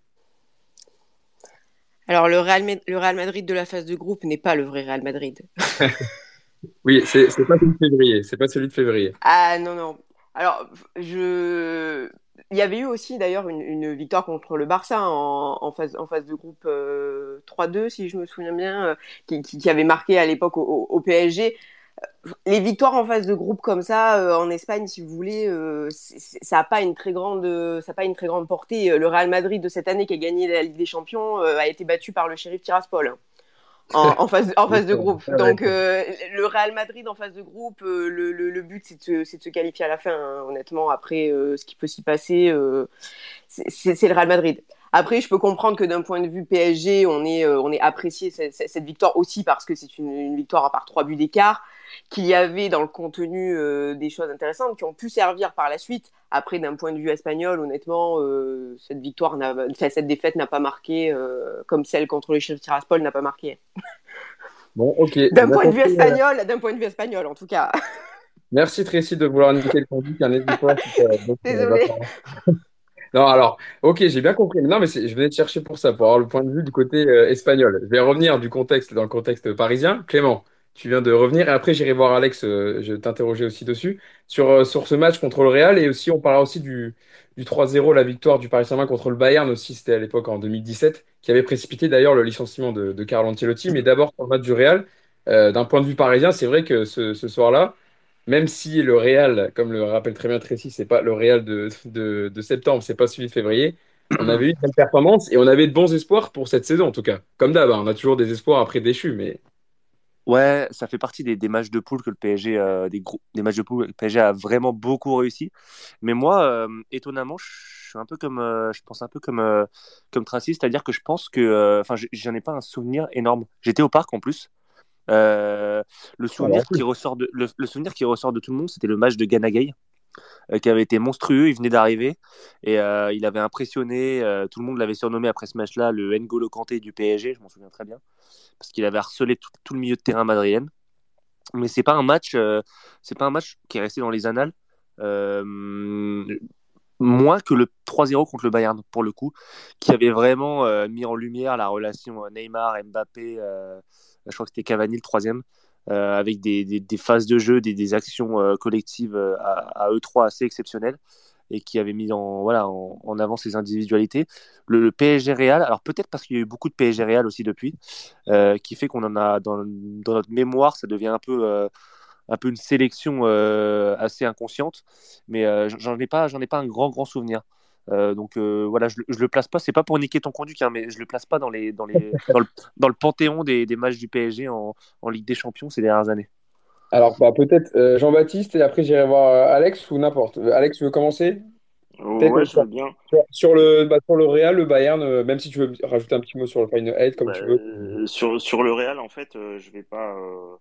Alors, le Real, le Real Madrid de la phase de groupe n'est pas le vrai Real Madrid. Oui, c'est pas celui de février. C'est pas celui de février. Ah non, non. Alors, je... il y avait eu aussi d'ailleurs une, victoire contre le Barça en, phase, de groupe euh, 3-2, si je me souviens bien, euh, qui, avait marqué à l'époque au, PSG. Les victoires en phase de groupe comme ça euh, en Espagne, si vous voulez, euh, ça n'a pas une très grande, pas une très grande portée. Le Real Madrid de cette année qui a gagné la Ligue des Champions euh, a été battu par le Sheriff Tiraspol en, en phase, en phase de groupe. Donc euh, le Real Madrid en phase de groupe, euh, le, le, le but c'est de, se- de se qualifier à la fin. hein, honnêtement, après euh, ce qui peut s'y passer, c'est le Real Madrid. Après, je peux comprendre que d'un point de vue PSG, on est, on est apprécié cette, victoire aussi parce que c'est une, une victoire à part trois buts d'écart, qu'il y avait dans le contenu euh, des choses intéressantes qui ont pu servir par la suite. Après, d'un point de vue espagnol, honnêtement, euh, cette victoire, enfin, cette défaite n'a pas marqué euh, comme celle contre le Sheriff Tiraspol n'a pas marqué. Bon, ok. D'un a point de vue espagnol, d'un point de vue espagnol, en tout cas. Merci Tracy de vouloir indiquer le conduit qu'un éditeur. Désolée. Non, alors, ok, j'ai bien compris. Non, mais je venais te chercher pour ça, pour avoir le point de vue du côté espagnol. Je vais revenir du contexte dans le contexte parisien. Clément, tu viens de revenir. Et après, j'irai voir Alex, euh, je t'interroger aussi dessus, sur, euh, sur ce match contre le Real. Et aussi, on parlera aussi du, du 3-0, la victoire du Paris Saint-Germain contre le Bayern aussi. C'était à l'époque en 2017, qui avait précipité d'ailleurs le licenciement de, de Carlo Ancelotti. Mais d'abord, sur le match du Real, euh, d'un point de vue parisien, c'est vrai que ce, ce soir-là, même si le Real, comme le rappelle très bien Tracy, c'est pas le Real de, de, de septembre, c'est pas celui de février. On avait eu une belle performance et on avait de bons espoirs pour cette saison en tout cas. Comme d'hab, hein, on a toujours des espoirs après déchus, mais Ouais, ça fait partie des, des matchs de poule que le PSG, euh, des, gros, des matchs de poule le PSG a vraiment beaucoup réussi. Mais moi, euh, étonnamment, je suis un peu comme, euh, je pense un peu comme, comme Tracy, c'est-à-dire que je pense que, enfin, j'en ai pas un souvenir énorme. J'étais au parc en plus. Le souvenir Alors, qui ressort de, le, le souvenir qui ressort de tout le monde, c'était le match de Ganagay, qui avait été monstrueux. Il venait d'arriver et euh, il avait impressionné. euh, tout le monde l'avait surnommé après ce match-là le N'Golo Kanté du PSG. Je m'en souviens très bien parce qu'il avait harcelé tout, le milieu de terrain madrilène. Mais c'est pas un match, euh, pas un match qui est resté dans les annales. Euh, moins que le 3-0 contre le Bayern pour le coup, qui avait vraiment euh, mis en lumière la relation Neymar-Mbappé. euh, je crois que c'était Cavani le troisième. Euh, avec des, des, phases de jeu, des, des actions euh, collectives euh, à, à eux trois assez exceptionnelles et qui avait mis en, voilà, en, avant ses individualités. Le, PSG Real, alors peut-être parce qu'il y a eu beaucoup de PSG Real aussi depuis, qui fait qu'on en a dans, dans, notre mémoire, ça devient un peu, un peu une sélection assez inconsciente, mais j'en ai ai pas un grand grand souvenir. Euh, donc euh, voilà, je, je le place pas. C'est pas pour niquer ton conduit, hein, mais je le place pas dans les, dans les, dans le, dans le panthéon des, des matchs du PSG en, en Ligue des Champions ces dernières années. Alors, bah, peut-être euh, Jean-Baptiste et après j'irai voir Alex ou n'importe. Euh, Alex, tu veux commencer? Peut-être Ouais, je veux bien. sur, sur le, bah, sur le Real, le Bayern, euh, même si tu veux rajouter un petit mot sur le Final 8, comme Bah, tu veux. euh, sur, sur le Real, en fait, euh, je vais pas. euh,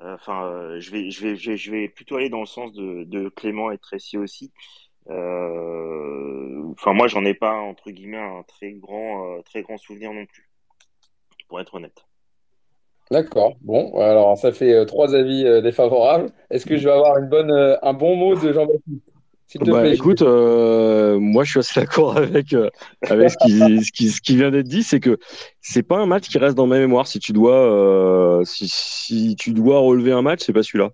euh, Enfin, euh, je vais, je vais, je vais, je vais plutôt aller dans le sens de, de Clément et Tracy aussi. Euh, Enfin, moi, j'en ai pas entre guillemets un très grand, euh, très grand souvenir non plus, pour être honnête. D'accord. Bon, alors ça fait euh, trois avis euh, défavorables. Est-ce que je vais avoir une bonne, euh, un bon mot de Jean-Baptiste? S'il te Bah plaît, écoute, euh, moi je suis assez d'accord avec, euh, avec ce qui, ce qui, ce qui vient d'être dit, c'est que c'est pas un match qui reste dans ma mémoire. Si tu dois, euh, si, si tu dois relever un match, c'est pas celui-là.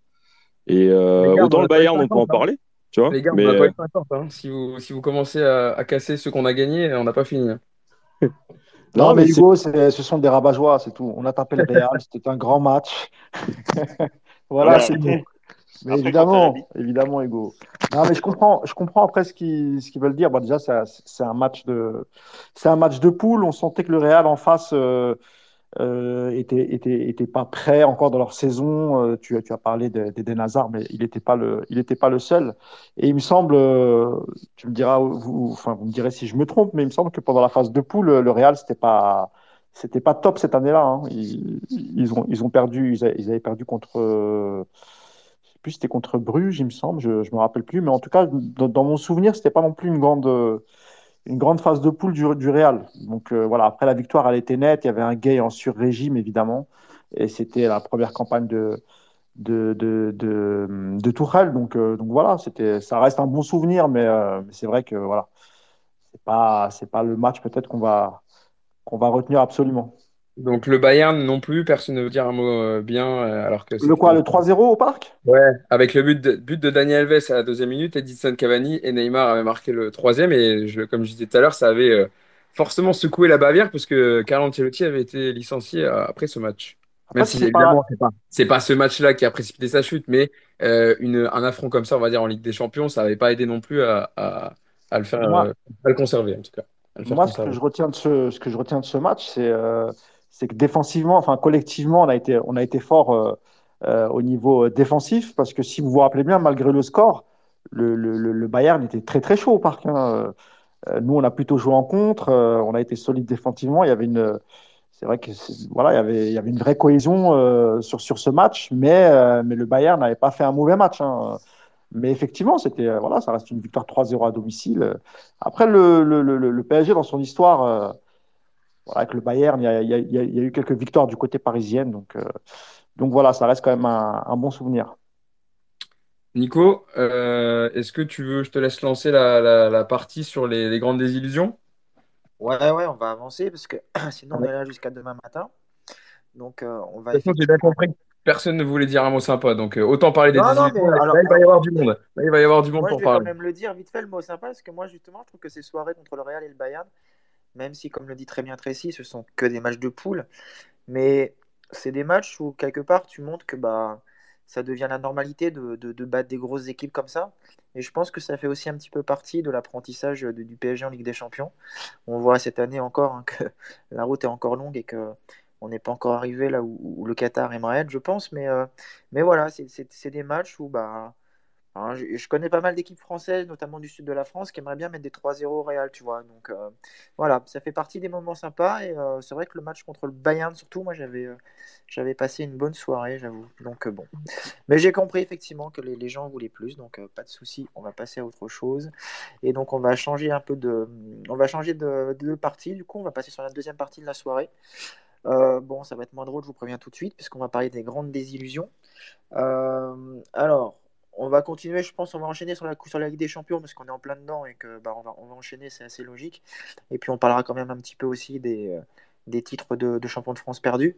Et euh, autant le Bayern, on peut en 50, parler, tu vois. Les gars, on va pas être 50. hein. Si vous, si vous commencez à, à casser ceux qu'on a gagnés, on n'a pas fini. hein. Non, non, mais Hugo, ce sont des rabat-joie, c'est tout. On a tapé le Real, c'était un grand match. Voilà, c'est tout. Mais après, évidemment, évidemment, Hugo. Non, mais je comprends, je comprends après ce qu'ils ce veulent dire. Bon, déjà, c'est un c'est un match de, c'est un match de poule. On sentait que le Real en face euh, euh, était, était, pas prêt encore dans leur saison. Euh, tu, tu as parlé de- d'Eden Hazard, mais il n'était pas le, pas le seul. Et il me semble, euh, tu me diras, vous, enfin, vous me direz si je me trompe, mais il me semble que pendant la phase de poule, le Real, c'était pas, c'était pas top cette année-là. hein. Ils, ils ont, ils ont perdu, ils, avaient perdu contre, euh, je sais plus, c'était contre Bruges, il me semble, je, je me rappelle plus, mais en tout cas, dans, dans mon souvenir, c'était pas non plus une grande, une grande phase de poule du, Real. Donc euh, voilà, après la victoire, elle était nette. Il y avait un gay en sur-régime, évidemment. Et c'était la première campagne de, de, de, de, Tuchel. Donc, euh, donc voilà, ça reste un bon souvenir, mais, euh, c'est vrai que voilà, c'est pas, c'est pas le match peut-être qu'on va, qu'on va retenir absolument. Donc le Bayern non plus, personne ne veut dire un mot euh, bien, euh, alors que Le quoi, le 3-0 au parc? Ouais, avec le but de, but de Daniel Alves à la deuxième minute, Edinson Cavani et Neymar avaient marqué le troisième. Et je, comme je disais tout à l'heure, ça avait euh, forcément secoué la Bavière parce que Carlo Ancelotti avait été licencié euh, après ce match. Même si c'est évidemment, pas, c'est pas, c'est pas ce match-là qui a précipité sa chute, mais une, un affront comme ça, on va dire en Ligue des Champions, ça n'avait pas aidé non plus à, à, à le faire, à le conserver en tout cas, Moi, ce que je retiens de ce, ce que je retiens de ce match, c'est euh, c'est que défensivement, enfin collectivement, on a été, on a été fort euh, euh, au niveau défensif parce que si vous vous rappelez bien, malgré le score, le, le, Bayern était très très chaud au parc. hein. Euh, nous, on a plutôt joué en contre, euh, on a été solide défensivement. Il y avait une, c'est vrai que voilà, il y avait, il y avait une vraie cohésion euh, sur sur ce match, mais euh, mais le Bayern n'avait pas fait un mauvais match. hein. Mais effectivement, c'était, euh, voilà, ça reste une victoire 3-0 à domicile. Après, le, le, le, PSG, dans son histoire, euh, voilà, avec le Bayern, il y a, il y a- il y a- il y a eu quelques victoires du côté parisien. Donc, euh, donc voilà, ça reste quand même un, un bon souvenir. Nico, euh, est-ce que tu veux, je te laisse lancer la, la, la partie sur les, les grandes désillusions? Ouais, ouais, on va avancer parce que sinon on est là jusqu'à demain matin. Donc euh, on va De toute façon, j'ai bien compris que personne ne voulait dire un mot sympa, donc euh, autant parler des Non, non, mais désillusions. Là, alors, là, il va y avoir du monde. Là, il va y avoir du monde moi je pour vais quand parler. même le dire vite fait le mot sympa parce que moi justement je trouve que ces soirées contre le Real et le Bayern, même si comme le dit très bien Tracy, ce sont que des matchs de poule, mais c'est des matchs où quelque part tu montres que bah ça devient la normalité de, de, battre des grosses équipes comme ça. Et je pense que ça fait aussi un petit peu partie de l'apprentissage du PSG en Ligue des Champions. On voit cette année encore hein, que la route est encore longue et que on n'est pas encore arrivé là où, le Qatar aimerait être, je pense. Mais, euh, mais voilà, c'est des matchs où bah, Hein, je, connais pas mal d'équipes françaises, notamment du sud de la France, qui aimeraient bien mettre des 3-0 au Real, tu vois. Donc euh, voilà, ça fait partie des moments sympas. Et euh, c'est vrai que le match contre le Bayern, surtout, moi j'avais euh, passé une bonne soirée, j'avoue. Donc bon. Mais j'ai compris effectivement que les, gens voulaient plus, donc pas de souci, on va passer à autre chose. Et donc on va changer un peu de. On va changer de, partie, du coup, on va passer sur la deuxième partie de la soirée. Bon, ça va être moins drôle, je vous préviens tout de suite, puisqu'on va parler des grandes désillusions. Alors, on va continuer, je pense, on va enchaîner sur la, sur la Ligue des Champions, parce qu'on est en plein dedans et que bah, on va, enchaîner, c'est assez logique. Et puis on parlera quand même un petit peu aussi des, euh, titres de, champion de France perdus.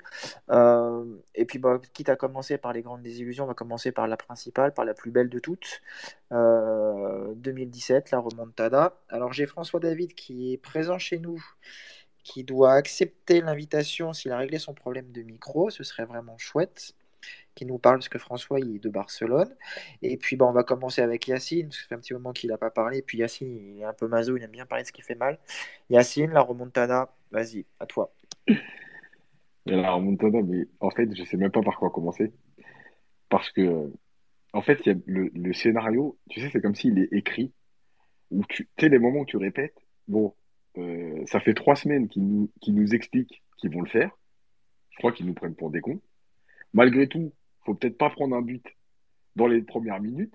Euh, et puis, bah, quitte à commencer par les grandes désillusions, on va commencer par la principale, par la plus belle de toutes. Euh, 2017, la remontada. Alors, j'ai François David qui est présent chez nous, qui doit accepter l'invitation s'il a réglé son problème de micro. Ce serait vraiment chouette qui nous parle, parce que François il est de Barcelone. Et puis bah, on va commencer avec Yacine, parce que ça fait un petit moment qu'il n'a pas parlé. Et puis Yacine, il est un peu maso, il aime bien parler de ce qui fait mal. Yacine, la remontada, vas-y, à toi. La remontada, mais en fait, je sais même pas par quoi commencer. Parce que, en fait, le, scénario, tu sais, c'est comme s'il est écrit, où tu, sais, les moments où tu répètes, bon, euh, ça fait trois semaines qu'ils nous, qu'ils nous expliquent qu'ils vont le faire. Je crois qu'ils nous prennent pour des cons. Malgré tout, faut peut-être pas prendre un but dans les premières minutes.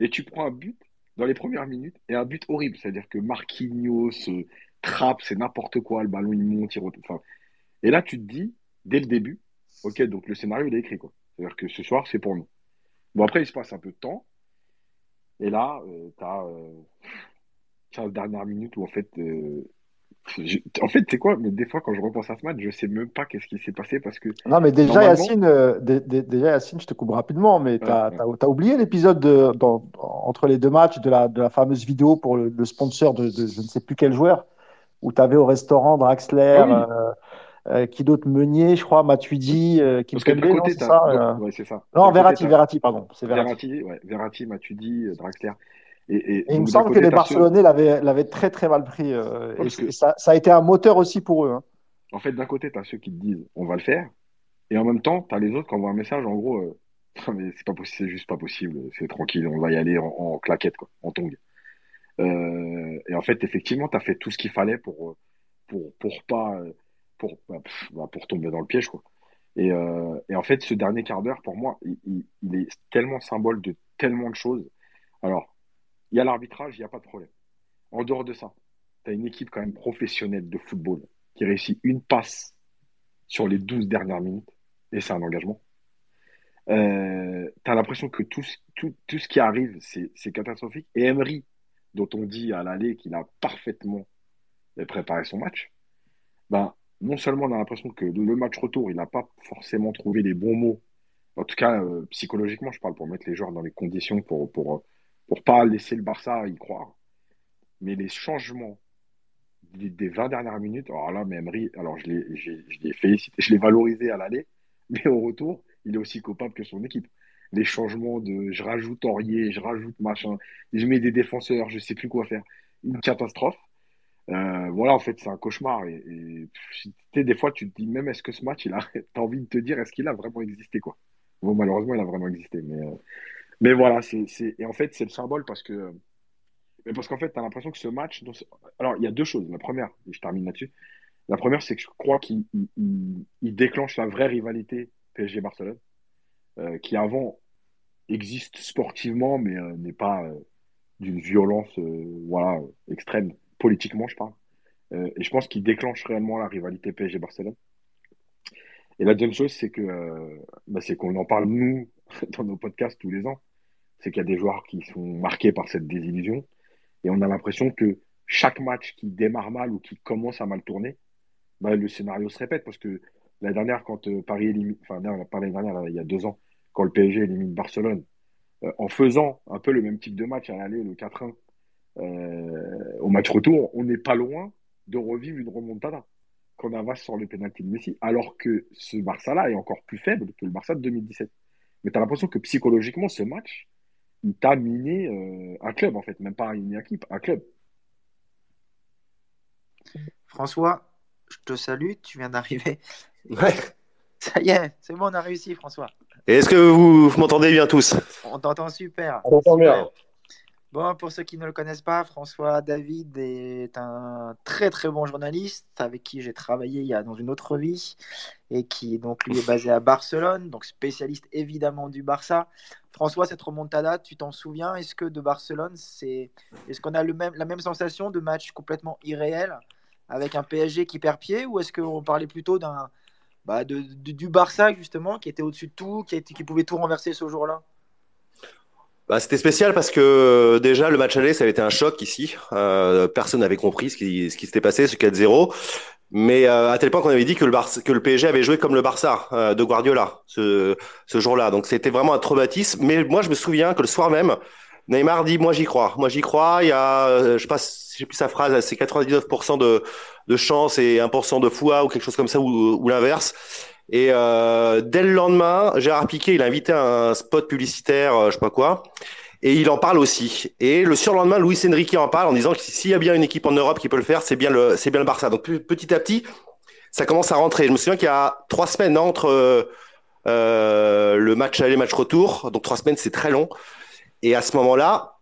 Et tu prends un but dans les premières minutes et un but horrible. C'est-à-dire que Marquinhos se trappe, c'est n'importe quoi, le ballon il monte, il retourne. Et là, tu te dis, dès le début, ok, donc le scénario il est écrit, quoi. C'est-à-dire que ce soir, c'est pour nous. Bon, après, il se passe un peu de temps. Et là, euh, tu as 15 dernières minutes où, en fait, euh, je- en fait, c'est quoi? Mais des fois, quand je repense à ce match, je sais même pas qu'est-ce qui s'est passé parce que Non, mais déjà, normalement, Yacine, euh, dé- dé- déjà, Yacine, je te coupe rapidement, mais ouais. t'as, t'as oublié l'épisode entre les deux matchs de la, de la fameuse vidéo pour le, le sponsor de, de je ne sais plus quel joueur, où tu avais au restaurant Draxler, Ah oui, euh, euh, qui d'autre, Meunier, je crois, Matuidi, non, côté, c'est ça? ouais, ça. Non, Verratti, Verratti, pardon, c'est Verratti. Verratti, Verratti, Matuidi, Draxler. Et, et Et il me semble que les Barcelonais l'avaient, très très mal pris, euh, et, que, ça, ça a été un moteur aussi pour eux. hein. en fait, d'un côté, t'as ceux qui te disent, on va le faire. Et en même temps, t'as les autres qui envoient un message, en gros, euh, mais c'est pas possible, c'est juste pas possible, c'est tranquille, on va y aller en, en claquette, quoi, en tongue. Euh, et en fait, effectivement, t'as fait tout ce qu'il fallait pour, pour, pour pas, pour, bah, bah, pour tomber dans le piège, quoi. Et, euh, et en fait, ce dernier quart d'heure, pour moi, il, il- il est tellement symbole de tellement de choses. Alors, il y a l'arbitrage, il n'y a pas de problème. En dehors de ça, tu as une équipe quand même professionnelle de football qui réussit une passe sur les 12 dernières minutes, et c'est un engagement. Euh, tu as l'impression que tout, tout, tout ce qui arrive, c'est catastrophique. Et Emery, dont on dit à l'aller qu'il a parfaitement préparé son match, ben, non seulement on a l'impression que le match retour, il n'a pas forcément trouvé les bons mots, en tout cas euh, psychologiquement, je parle, pour mettre les joueurs dans les conditions pour, pour pas laisser le Barça y croire. Mais les changements des, des 20 dernières minutes, alors là, Emery, alors je l'ai je l'ai félicité, je l'ai valorisé à l'aller, mais au retour, il est aussi coupable que son équipe. Les changements de je rajoute Aurier, je rajoute machin, je mets des défenseurs, je sais plus quoi faire. Une catastrophe. Euh, voilà, en fait, c'est un cauchemar. Et, des fois, tu te dis même est-ce que ce match, il a, t'as envie de te dire est-ce qu'il a vraiment existé, quoi? Malheureusement, il a vraiment existé. Mais, euh, mais voilà, c'est, et en fait, c'est le symbole parce que, mais parce qu'en fait, t'as l'impression que ce match, alors, il y a deux choses. La première, et je termine là-dessus. La première, c'est que je crois qu'il il, il- il déclenche la vraie rivalité PSG-Barcelone, euh, qui avant existe sportivement, mais euh, n'est pas euh, d'une violence voilà, extrême, politiquement, je parle. Et je pense qu'il déclenche réellement la rivalité PSG-Barcelone. Et la deuxième chose, c'est que bah, c'est qu'on en parle, nous, dans nos podcasts tous les ans. C'est qu'il y a des joueurs qui sont marqués par cette désillusion. Et on a l'impression que chaque match qui démarre mal ou qui commence à mal tourner, bah, le scénario se répète. Parce que la dernière, quand euh, Paris élimine, enfin, non, pas l'année dernière, il y a deux ans, quand le PSG élimine Barcelone, euh, en faisant un peu le même type de match à l'aller, le 4-1, euh, au match retour, on n'est pas loin de revivre une remontada qu'on avance sur le pénalty de Messi, alors que ce Barça-là est encore plus faible que le Barça de 2017. Mais tu as l'impression que psychologiquement, ce match, il t'a miné euh, un club, en fait, même pas une équipe, un club. François, je te salue, tu viens d'arriver. Ouais. Ça y est, c'est bon, on a réussi, François. Et Est-ce que vous, vous m'entendez bien tous? On t'entend super. On t'entend bien. Bon, pour ceux qui ne le connaissent pas, François David est un très très bon journaliste avec qui j'ai travaillé il y a dans une autre vie et qui donc lui est basé à Barcelone, donc spécialiste évidemment du Barça. François, cette remontada, tu t'en souviens? Est-ce que de Barcelone, c'est est-ce qu'on a le même, la même sensation de match complètement irréel avec un PSG qui perd pied ou est-ce qu'on parlait plutôt d'un bah, du Barça justement qui était au-dessus de tout, qui pouvait tout renverser ce jour-là? Bah, c'était spécial parce que déjà le match aller ça avait été un choc ici. Euh, personne n'avait compris ce qui, ce qui s'était passé, ce 4-0. Mais euh, à tel point qu'on avait dit que le, que le PSG avait joué comme le Barça euh, de Guardiola ce, ce jour-là. Donc c'était vraiment un traumatisme. Mais moi je me souviens que le soir même, Neymar dit moi j'y crois. Moi j'y crois. Il y a, euh, je sais pas, je sais plus sa phrase, c'est 99% de, de chance et 1% de foi ou quelque chose comme ça ou, ou l'inverse. Et euh, dès le lendemain, Gérard Piquet, il a invité un spot publicitaire, euh, je sais pas quoi, et il en parle aussi. Et le surlendemain, Luis Enrique en parle en disant que s'il y a bien une équipe en Europe qui peut le faire, c'est bien le, c'est bien le Barça. Donc pe- petit à petit, ça commence à rentrer. Je me souviens qu'il y a trois semaines entre euh, euh, le match aller, match retour. Donc trois semaines, c'est très long. Et à ce moment-là,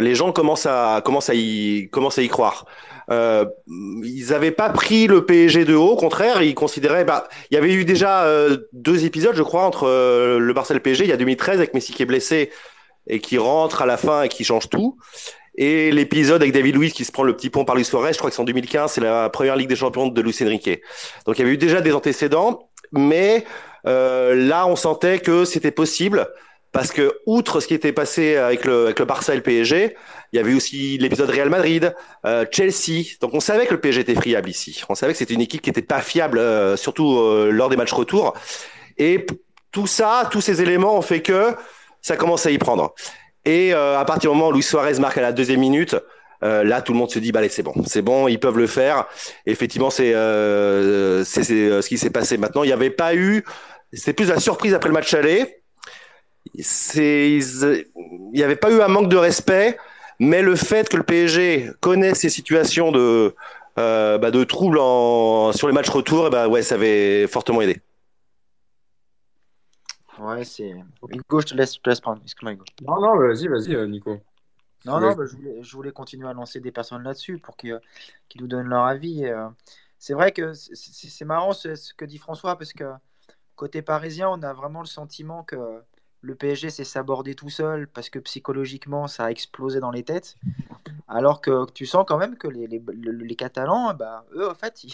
les gens commencent à commencent à y commencent à y croire. Euh, ils n'avaient pas pris le PSG de haut, au contraire, ils considéraient. Bah, il y avait eu déjà euh, deux épisodes, je crois, entre euh, le Barça et le PSG. Il y a 2013 avec Messi qui est blessé et qui rentre à la fin et qui change tout. Et l'épisode avec David Luiz qui se prend le petit pont par Luis Suarez, je crois que c'est en 2015, c'est la première Ligue des Champions de Luis Enrique. Donc il y avait eu déjà des antécédents, mais euh, là on sentait que c'était possible. Parce que, outre ce qui était passé avec le, avec le Barça et le PSG, il y avait aussi l'épisode Real Madrid, euh, Chelsea. Donc on savait que le PSG était friable ici. On savait que c'était une équipe qui n'était pas fiable, euh, surtout euh, lors des matchs retour. Et tout ça, tous ces éléments ont fait que ça commence à y prendre. Et à partir du moment où Luis Suarez marque à la deuxième minute, là, tout le monde se dit, bah, allez, c'est bon, c'est bon, ils peuvent le faire. effectivement, c'est euh, c'est ce qui s'est passé. Maintenant, il n'y avait pas eu, c'était plus la surprise après le match aller il n'y avait pas eu un manque de respect, mais le fait que le PSG connaisse ces situations de, euh, bah, de troubles en, sur les matchs retour, et bah, ouais, ça avait fortement aidé. Ouais, c'est. Hugo, je te laisse, je te laisse prendre. Excuse-moi, Hugo. Non, non, vas-y, vas-y, Nico. Non, non, bah, je, voulais, je, voulais, continuer à lancer des personnes là-dessus pour qu'ils nous donnent leur avis. Euh, c'est vrai que c'est marrant ce, ce, que dit François parce que côté parisien, on a vraiment le sentiment que le PSG s'est sabordé tout seul parce que psychologiquement ça a explosé dans les têtes. Alors que tu sens quand même que les, les, Catalans, bah, eux, en fait,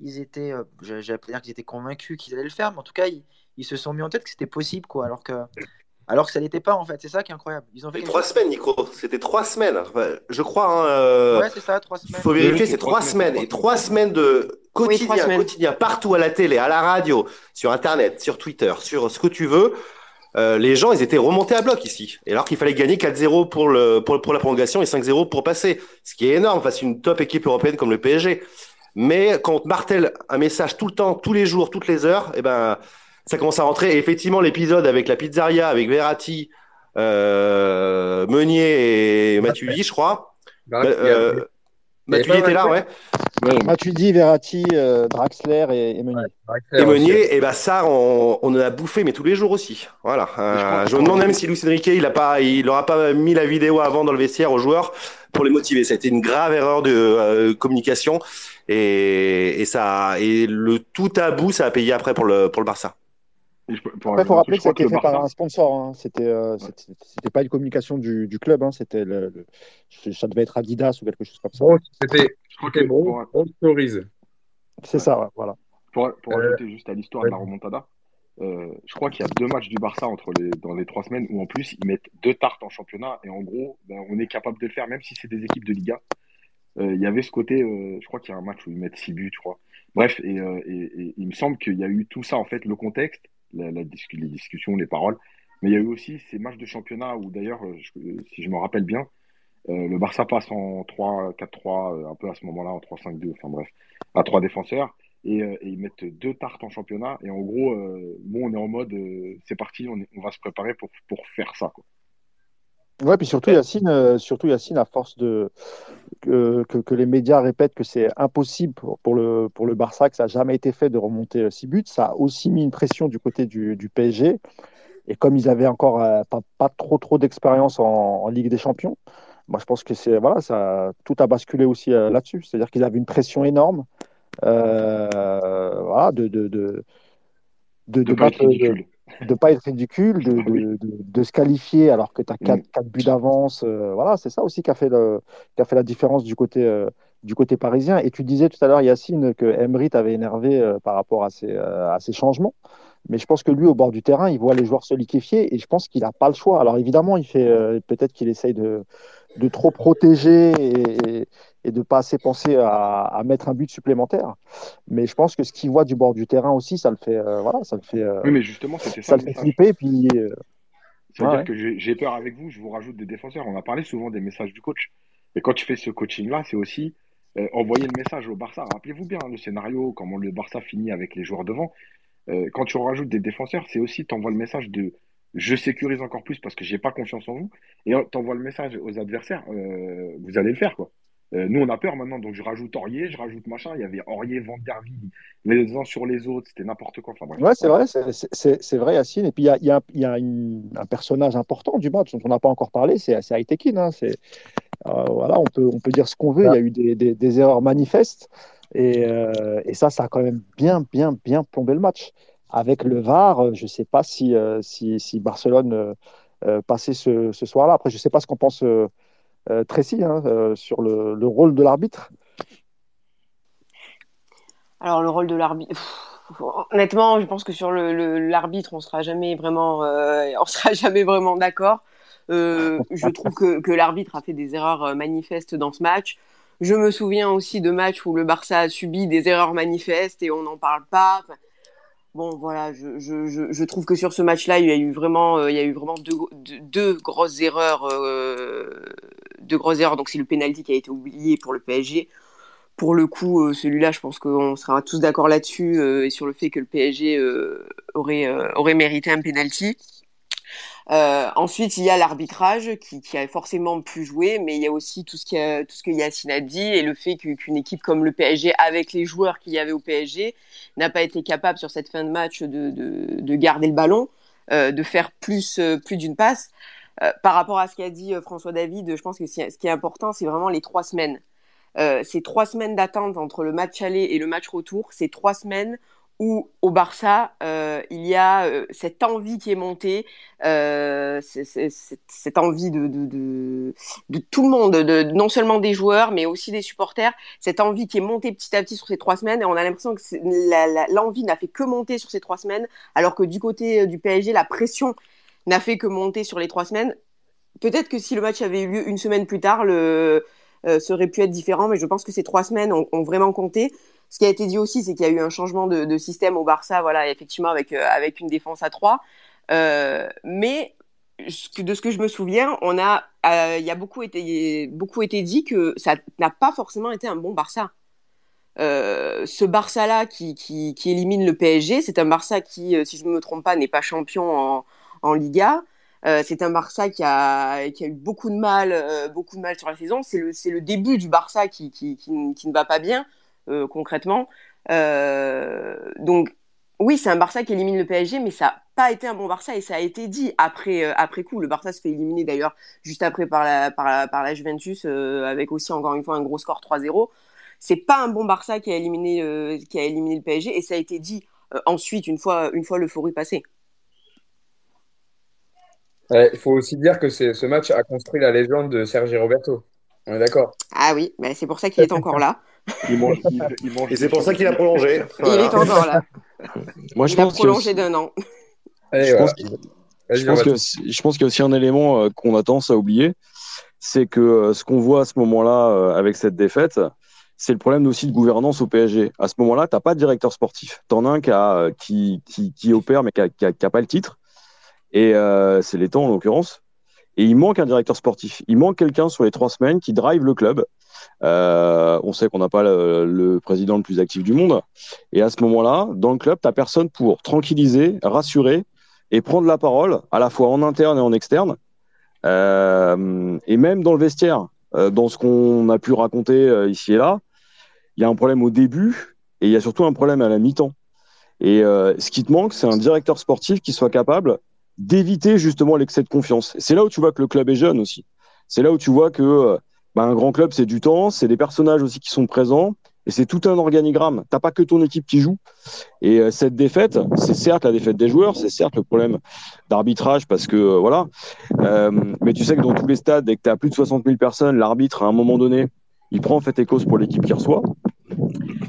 ils, étaient, euh, j'allais dire qu'ils étaient convaincus qu'ils allaient le faire, mais en tout cas, ils, se sont mis en tête que c'était possible, quoi. Alors que, alors que ça n'était pas, en fait. C'est ça qui est incroyable. Ils ont fait trois semaines, Nico. C'était trois semaines. je crois. Hein, euh, Ouais, c'est ça, trois semaines. Il faut vérifier, c'est trois, semaines. Et trois semaines de quotidien, quotidien, partout à la télé, à la radio, sur Internet, sur Twitter, sur ce que tu veux. Euh, les gens, ils étaient remontés à bloc ici. Et alors qu'il fallait gagner 4-0 pour, le, pour, pour, la prolongation et 5-0 pour passer. Ce qui est énorme face à une top équipe européenne comme le PSG. Mais quand on martèle un message tout le temps, tous les jours, toutes les heures, eh ben, ça commence à rentrer. Et effectivement, l'épisode avec la pizzeria, avec Verratti, euh, Meunier et Matuidi, je crois. Euh, Matuidi était là, ouais. Matuidi, Verratti, euh, Draxler et, et Meunier. et Meunier, et ben ça, on, on, en a bouffé, mais tous les jours aussi. Voilà. Euh, je, me demande même si Luis Enrique, il a pas, il aura pas mis la vidéo avant dans le vestiaire aux joueurs pour les motiver. Ça a été une grave erreur de euh, communication et, et ça, et le tout à bout, ça a payé après pour le pour le Barça. Il faut rappeler que ça a été fait par un sponsor. Hein. C'était, euh, c'était pas une communication du, du club. Hein. C'était le, le, ça devait être Adidas ou quelque chose comme ça. Bon, c'était, je crois que bon, Stories. C'est ça, ouais, voilà. Pour, pour euh, ajouter juste à l'histoire ouais. de la remontada, euh, je crois qu'il y a deux matchs du Barça entre les, dans les trois semaines où en plus ils mettent deux tartes en championnat et en gros, ben, on est capable de le faire même si c'est des équipes de Liga. Euh, il y avait ce côté, euh, je crois qu'il y a un match où ils mettent six buts, je crois. Bref, et, euh, et, et il me semble qu'il y a eu tout ça en fait, le contexte les discussions, les paroles. Mais il y a eu aussi ces matchs de championnat où d'ailleurs, si je me rappelle bien, euh, le Barça passe en 3-4-3, un peu à ce moment-là, en 3-5-2, enfin bref, à trois défenseurs. Et, ils mettent deux tartes en championnat. Et en gros, euh, bon, on est en mode, euh, c'est parti, on, va se préparer pour, pour faire ça. Ouais, puis surtout Yacine, euh, surtout Yacine, à force de que, que, que les médias répètent que c'est impossible pour, pour, le pour le Barça, que ça n'a jamais été fait de remonter six buts, ça a aussi mis une pression du côté du, du PSG. Et comme ils avaient encore euh, pas, pas, trop trop d'expérience en, en, Ligue des Champions, moi je pense que c'est voilà, ça tout a basculé aussi euh, là-dessus. C'est-à-dire qu'ils avaient une pression énorme, voilà, de de de de, de, de battre, de ne pas être ridicule, de, de, de, de, se qualifier alors que tu as 4, 4 buts d'avance. Euh, voilà, c'est ça aussi qui a fait, le, qui a fait la différence du côté, euh, du côté parisien. Et tu disais tout à l'heure, Yacine, que Emery t'avait énervé euh, par rapport à ces, à changements. Mais je pense que lui, au bord du terrain, il voit les joueurs se liquéfier et je pense qu'il n'a pas le choix. Alors évidemment, il fait peut-être qu'il essaye de, de trop protéger et, et de pas assez penser à, à, mettre un but supplémentaire. Mais je pense que ce qu'il voit du bord du terrain aussi, ça le fait, euh, voilà, ça le fait. Euh, oui, mais justement, c'était ça. Ça le fait flipper. Puis. Euh, C'est-à-dire ouais. que j'ai peur avec vous. Je vous rajoute des défenseurs. On a parlé souvent des messages du coach. Et quand tu fais ce coaching-là, c'est aussi euh, envoyer le message au Barça. Rappelez-vous bien hein, le scénario, comment le Barça finit avec les joueurs devant. Euh, quand tu rajoutes des défenseurs, c'est aussi t'envoies le message de je sécurise encore plus parce que j'ai pas confiance en vous. Et t'envoies le message aux adversaires, vous allez le faire quoi. Euh, nous, on a peur maintenant, donc je rajoute Aurier, je rajoute machin. Il y avait Aurier, Van les uns sur les autres, c'était n'importe quoi. Enfin. Ouais, c'est vrai, c'est vrai, Yacine. Et puis, il y a, un personnage important du match dont on n'a pas encore parlé, c'est Aitekin. Hein. Euh, voilà, on peut, on peut dire ce qu'on veut, il y a eu des, erreurs manifestes. Et, euh, et, ça, ça a quand même bien, bien, bien plombé le match. Avec le VAR, je ne sais pas si, euh, si, Barcelone euh, passait ce, soir-là. Après, je ne sais pas ce qu'on pense euh, Tracy hein, euh, sur le, le, rôle de l'arbitre Alors, le rôle de l'arbitre. honnêtement, je pense que sur l'arbitre, on sera jamais vraiment, euh, on sera jamais vraiment d'accord. Euh, je trouve que, que l'arbitre a fait des erreurs euh, manifestes dans ce match. Je me souviens aussi de matchs où le Barça a subi des erreurs manifestes et on n'en parle pas. Bon, voilà, je, je, je, trouve que sur ce match-là, il y a eu vraiment, il y a eu vraiment deux, deux, grosses erreurs, deux grosses erreurs. Donc c'est le penalty qui a été oublié pour le PSG pour le coup, euh, celui-là, je pense qu'on sera tous d'accord là-dessus euh, et sur le fait que le PSG euh, aurait, aurait mérité un penalty. Ensuite, il y a l'arbitrage qui, qui, a forcément pu jouer, mais il y a aussi tout ce, qui a, tout ce que Yacine a dit et le fait qu'une équipe comme le PSG, avec les joueurs qu'il y avait au PSG, n'a pas été capable sur cette fin de match de, de, de garder le ballon, de faire plus, plus d'une passe. par rapport à ce qu'a dit François David, je pense que ce qui est important, c'est vraiment les trois semaines. Euh, ces trois semaines d'attente entre le match aller et le match retour, c'est trois semaines où au Barça, euh, il y a euh, cette envie qui est montée, euh, cette envie de, de, tout le monde, de, non seulement des joueurs, mais aussi des supporters, cette envie qui est montée petit à petit sur ces trois semaines, et on a l'impression que l'envie n'a fait que monter sur ces trois semaines, alors que du côté du PSG, la pression n'a fait que monter sur les trois semaines. Peut-être que si le match avait eu lieu une semaine plus tard, le, ça aurait pu être différent, mais je pense que ces trois semaines ont, vraiment compté. Ce qui a été dit aussi, c'est qu'il y a eu un changement de, système au Barça, voilà, effectivement, avec, euh, avec une défense à trois. Euh, mais de ce que je me souviens, on a, il y a beaucoup été, beaucoup été dit que ça n'a pas forcément été un bon Barça. ce Barça-là qui, qui, élimine le PSG, c'est un Barça qui, si je ne me trompe pas, n'est pas champion en Liga. Euh, c'est un Barça qui a, qui a eu beaucoup de mal, euh, beaucoup de mal sur la saison. C'est le, le début du Barça qui, qui, qui, qui ne va pas bien euh, concrètement. donc oui, c'est un Barça qui élimine le PSG, mais ça n'a pas été un bon Barça et ça a été dit après, après coup. Le Barça se fait éliminer d'ailleurs juste après par la, par la, par la Juventus avec aussi encore une fois un gros score 3-0. C'est pas un bon Barça qui a éliminé, qui a éliminé le PSG et ça a été dit ensuite une fois, une fois l'euphorie passée. Il faut aussi dire que ce match a construit la légende de Sergi Roberto. On est d'accord Ah oui, mais c'est pour ça qu'il est encore là. Et c'est pour ça qu'il a prolongé. Il est encore là. Moi, je il a prolongé d'un an. je, pense je, pense qu'il y a aussi un élément euh, qu'on a tendance à oublier, c'est que euh, ce qu'on voit à ce moment-là euh, avec cette défaite, c'est le problème aussi de gouvernance au PSG. À ce moment-là, tu n'as pas de directeur sportif. Tu en as un qui, a, qui, qui, qui, opère mais qui n'a pas le titre. Et euh, c'est temps en l'occurrence. Et il manque un directeur sportif. Il manque quelqu'un sur les trois semaines qui drive le club. Euh, on sait qu'on n'a pas le, président le plus actif du monde. Et à ce moment-là, dans le club, tu n'as personne pour tranquilliser, rassurer et prendre la parole, à la fois en interne et en externe. Euh, et même dans le vestiaire, euh, dans ce qu'on a pu raconter ici et là, il y a un problème au début et il y a surtout un problème à la mi-temps. Et ce qui te manque, c'est un directeur sportif qui soit capable d'éviter justement l'excès de confiance. C'est là où tu vois que le club est jeune aussi. C'est là où tu vois que euh, bah, un grand club, c'est du temps, c'est des personnages aussi qui sont présents, et c'est tout un organigramme. T'as pas que ton équipe qui joue. Et euh, cette défaite, c'est certes la défaite des joueurs, c'est certes le problème d'arbitrage parce que euh, voilà. mais tu sais que dans tous les stades, dès que tu as plus de 60 000 personnes, l'arbitre à un moment donné, il prend en fait et cause pour l'équipe qui reçoit.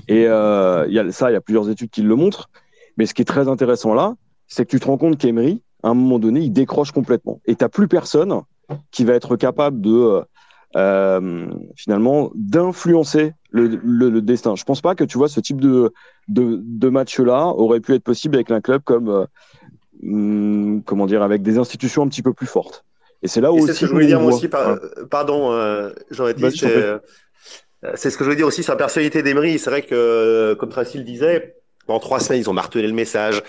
Et ça, il y a plusieurs études qui le montrent. Mais ce qui est très intéressant là, c'est que tu te rends compte qu'Emery, à un moment donné, il décroche complètement. Et tu n'as plus personne qui va être capable de euh, finalement d'influencer le, destin. Je pense pas que tu vois ce type de, de, match-là aurait pu être possible avec un club comme euh, hmm, comment dire avec des institutions un petit peu plus fortes. Et c'est là où c'est ce que je voulais dire moi aussi. Pardon, euh, j'aurais dit. C'est ce que je voulais dire aussi sur la personnalité d'Emery. C'est vrai que, comme Tracy le disait, en trois semaines, ils ont martelé le message.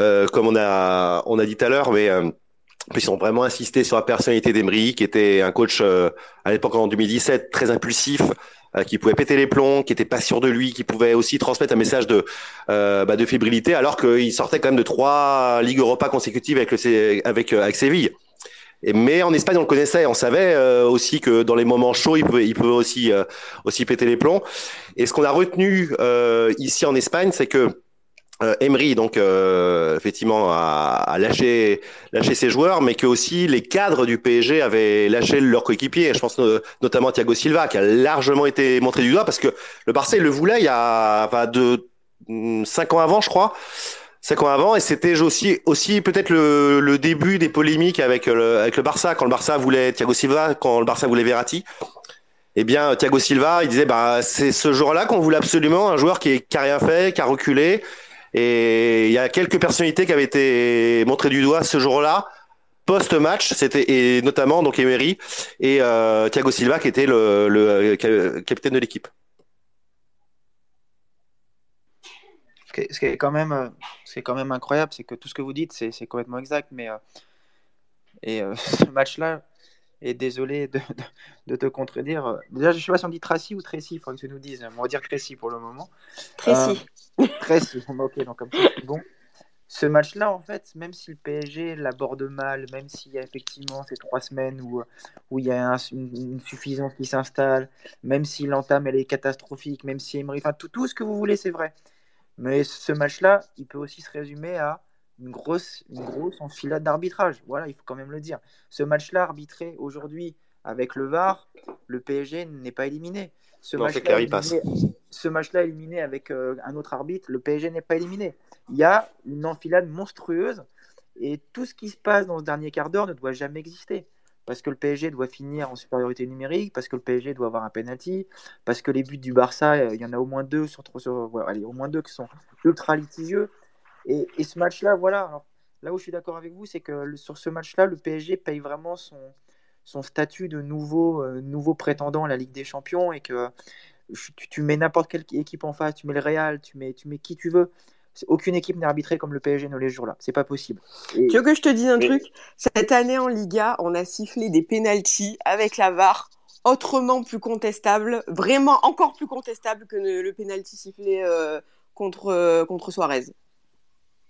Euh, comme on a on a dit tout à l'heure, mais euh, ils ont vraiment insisté sur la personnalité d'Emery, qui était un coach euh, à l'époque en 2017 très impulsif, qui pouvait péter les plombs, qui était pas sûr de lui, qui pouvait aussi transmettre un message de bah, de fébrilité, alors qu'il sortait quand même de trois ligues Europa consécutives avec le avec avec Séville. Mais en Espagne, on le connaissait, on savait aussi que dans les moments chauds, il pouvait, il pouvait aussi aussi péter les plombs. Et ce qu'on a retenu ici en Espagne, c'est que euh, Emery donc euh, effectivement a, lâché lâché ses joueurs, mais que aussi les cadres du PSG avaient lâché leurs coéquipiers. Je pense notamment Thiago Silva qui a largement été montré du doigt parce que le Barça le voulait il y a deux hum, cinq ans avant, je crois. Cinq ans avant, et c'était aussi, aussi peut-être le, le début des polémiques avec le, avec le Barça, quand le Barça voulait Thiago Silva, quand le Barça voulait Verratti. Eh bien, Thiago Silva, il disait, bah, c'est ce jour-là qu'on voulait absolument un joueur qui, qui a rien fait, qui a reculé. Et il y a quelques personnalités qui avaient été montrées du doigt ce jour-là, post-match, c'était et notamment donc Emery et euh, Thiago Silva qui était le, ca- capitaine de l'équipe. Ce qui est, quand même, euh, ce qui est quand même incroyable, c'est que tout ce que vous dites, c'est c'est complètement exact. Mais euh, et euh, ce match-là, et désolé de, de- de te contredire. Déjà, je sais pas si on dit Tracy ou Tracy, il faudrait que tu nous dises. On va dire Tracy pour le moment. Tracy. Euh, Tracy, ok, donc comme ça, c'est bon. Ce match-là, en fait, même si le PSG l'aborde mal, même s'il y a effectivement ces trois semaines où, où il y a un- une, une suffisance qui s'installe, même si l'entame elle est catastrophique, même si Emery, enfin tout, tout ce que vous voulez, c'est vrai. Mais ce match-là, il peut aussi se résumer à une grosse, une grosse enfilade d'arbitrage. Voilà, il faut quand même le dire. Ce match-là, arbitré aujourd'hui avec le VAR, le PSG n'est pas éliminé. Ce match-là éliminé, ce match-là éliminé avec euh, un autre arbitre, le PSG n'est pas éliminé. Il y a une enfilade monstrueuse et tout ce qui se passe dans ce dernier quart d'heure ne doit jamais exister. Parce que le PSG doit finir en supériorité numérique, parce que le PSG doit avoir un penalty, parce que les buts du Barça, euh, il y en a au moins deux sur, sur ouais, allez, au moins deux qui sont ultra litigieux. Et, et ce match-là, voilà. Alors, là où je suis d'accord avec vous, c'est que le- sur ce match-là, le PSG paye vraiment son, son statut de nouveau, euh, nouveau prétendant à la Ligue des Champions et que je- tu, tu mets n'importe quelle équipe en face, tu mets le Real, tu mets, tu mets qui tu veux. Aucune équipe n'est arbitrée comme le PSG ne l'est ce jour-là. C'est pas possible. Et- Tu veux que je te dise un truc? Cette année en Liga, on a sifflé des pénalties avec la VAR autrement plus contestable, vraiment encore plus contestable que le, le pénalty sifflé euh, contre, euh, contre Suarez.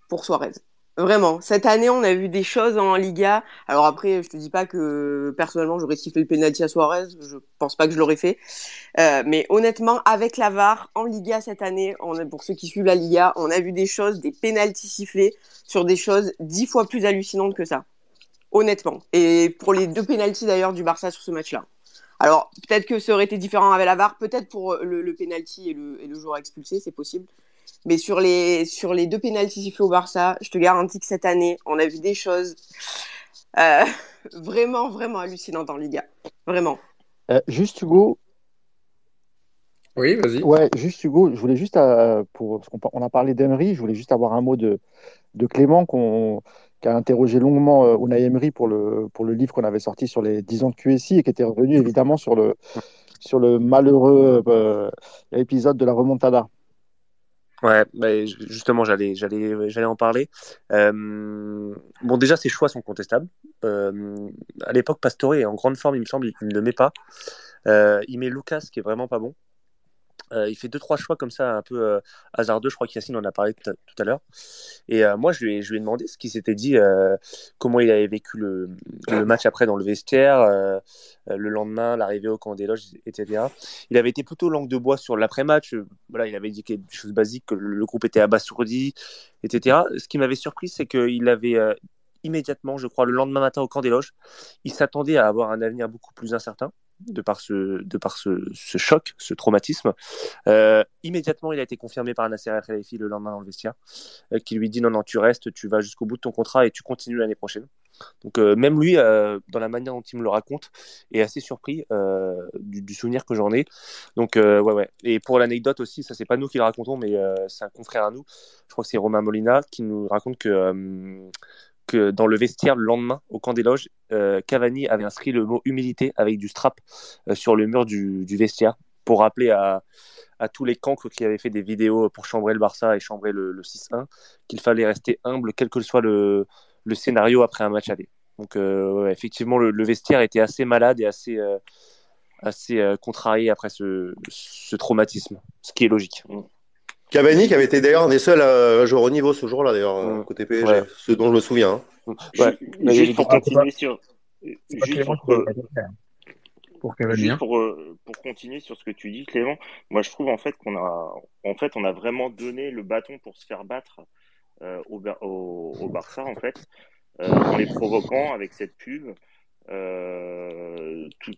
Pour Suarez. Vraiment, cette année, on a vu des choses en Liga. Alors après, je te dis pas que personnellement, j'aurais sifflé le penalty à Suarez. Je pense pas que je l'aurais fait. Euh, mais honnêtement, avec la VAR en Liga cette année, pour ceux qui suivent la Liga, on a vu des choses, des pénalties sifflés sur des choses dix fois plus hallucinantes que ça. Honnêtement. Et pour les deux pénalties d'ailleurs du Barça sur ce match-là. Alors peut-être que ça aurait été différent avec la VAR, peut-être pour le, le penalty et le joueur expulsé, c'est possible. Mais sur les, sur les deux pénalties sifflés au Barça, je te garantis que cette année, on a vu des choses euh, vraiment, vraiment hallucinantes en Liga. Vraiment. Euh, juste Hugo, Oui, vas-y. ouais, juste Hugo, je voulais juste, euh, pour, parce on a parlé d'Emery, je voulais juste avoir un mot de, de Clément qu'on, qui a interrogé longuement euh, Unai Emery pour le, pour le livre qu'on avait sorti sur les 10 ans de QSI et qui était revenu évidemment sur le, sur le malheureux euh, épisode de la remontada. Ouais, ju- justement, j'allais, j'allais, j'allais en parler. Euh, bon, déjà, ses choix sont contestables. Euh, à l'époque, Pastore est en grande forme, il me semble, il ne le met pas. Euh, il met Lucas, qui est vraiment pas bon. Euh, il fait deux trois choix comme ça un peu euh, hasardeux. Je crois qu'Yacine en a parlé tout à, l'heure. Et euh, moi, je lui, ai, je lui ai demandé ce qu'il s'était dit, comment il avait vécu le, le match après dans le vestiaire, le lendemain, l'arrivée au camp des loges, etc. Il avait été plutôt langue de bois sur l'après-match. Voilà, il avait dit des choses basiques, que le, groupe était abasourdi, etc. Ce qui m'avait surpris, c'est qu'il avait immédiatement, je crois, le lendemain matin au camp des loges, il s'attendait à avoir un avenir beaucoup plus incertain de par ce, de par ce, choc, ce traumatisme. Euh, immédiatement, il a été confirmé par Nasser Al-Khelaifi le lendemain dans le vestiaire, euh, qui lui dit non, non, tu restes, tu vas jusqu'au bout de ton contrat et tu continues l'année prochaine. Donc euh, même lui, dans la manière dont il me le raconte, est assez surpris du, du souvenir que j'en ai. Donc ouais, ouais. Et pour l'anecdote aussi, ça c'est pas nous qui le racontons, mais c'est un confrère à nous. Je crois que c'est Romain Molina qui nous raconte que que dans le vestiaire le lendemain au camp des loges, euh, Cavani avait inscrit le mot humilité avec du strap euh, sur le mur du, vestiaire pour rappeler à, à tous les cancres qui avaient fait des vidéos pour chambrer le Barça et chambrer le, le 6-1 qu'il fallait rester humble quel que soit le, le scénario après un match aller. Donc euh, effectivement le, le, vestiaire était assez malade et assez, assez contrarié après ce, ce traumatisme, ce qui est logique. Cavani qui avait été d'ailleurs un des seuls à jouer au niveau ce jour-là d'ailleurs mmh. côté PSG, ouais. ce dont je me souviens. Hein. Ouais. Juste, juste pour continuer sur, juste pour, pour, juste pour, euh, pour continuer sur ce que tu dis Clément, moi je trouve en fait qu'on a en fait on a vraiment donné le bâton pour se faire battre euh, au, au, au, Barça en fait euh, en les provoquant avec cette pub. Euh, tout,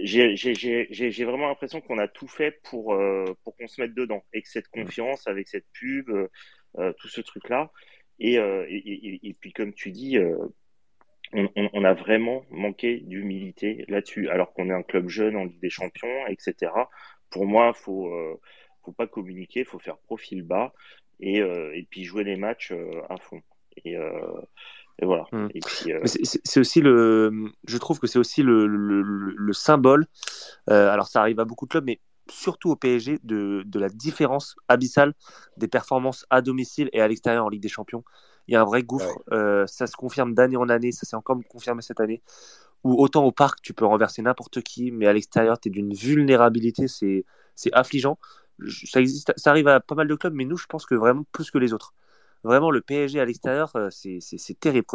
j'ai vraiment l'impression qu'on a tout fait pour, euh, pour qu'on se mette dedans, que cette confiance, avec cette pub, euh, euh, tout ce truc-là. Et, euh, et, puis, comme tu dis, euh, on, on, on a vraiment manqué d'humilité là-dessus, alors qu'on est un club jeune en Ligue des Champions, etc. Pour moi, faut, euh, faut pas communiquer, faut faire profil bas et, puis jouer les matchs à fond. Et, et voilà. Mm. Euh, Mais c'est- aussi le, je trouve que c'est aussi le, le, le- le symbole. euh, alors ça arrive à beaucoup de clubs, mais surtout au PSG de, de la différence abyssale des performances à domicile et à l'extérieur en Ligue des Champions. Il y a un vrai gouffre. euh, ça se confirme d'année en année. Ça s'est encore confirmé cette année. Où autant au parc tu peux renverser n'importe qui, mais à l'extérieur tu es d'une vulnérabilité. C'est c'est affligeant. Ça existe, ça arrive à pas mal de clubs, mais nous je pense que vraiment plus que les autres. Vraiment le PSG à l'extérieur, euh, c'est terrible.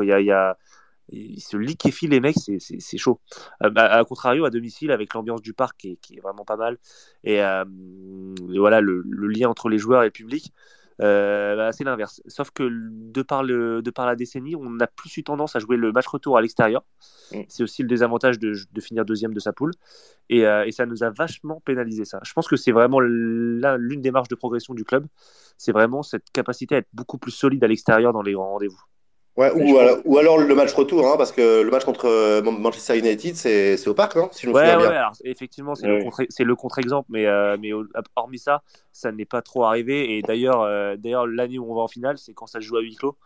Il il se liquéfient les mecs, c'est- chaud. Euh, bah, à contrario, à domicile, avec l'ambiance du parc qui est, vraiment pas mal, et, euh, voilà le, le lien entre les joueurs et le public, bah, c'est l'inverse. Sauf que de par, le, de par la décennie, on a plus eu tendance à jouer le match retour à l'extérieur. Mm. C'est aussi le désavantage de, de finir deuxième de sa poule, et, euh, et ça nous a vachement pénalisé ça. Je pense que c'est vraiment là l'une des marges de progression du club, c'est vraiment cette capacité à être beaucoup plus solide à l'extérieur dans les grands rendez-vous. Ouais, ou, alors, pense- ou alors le match retour, hein, parce que le match contre euh, Manchester United, c'est c'est au parc, non Si je me Ouais, souviens ouais, bien. alors effectivement, c'est Ouais. le contre, contre-exemple, mais, euh, mais hormis ça, ça n'est pas trop arrivé. Et d'ailleurs, euh, d'ailleurs, l'année où on va en finale, c'est quand ça se joue à huis clos.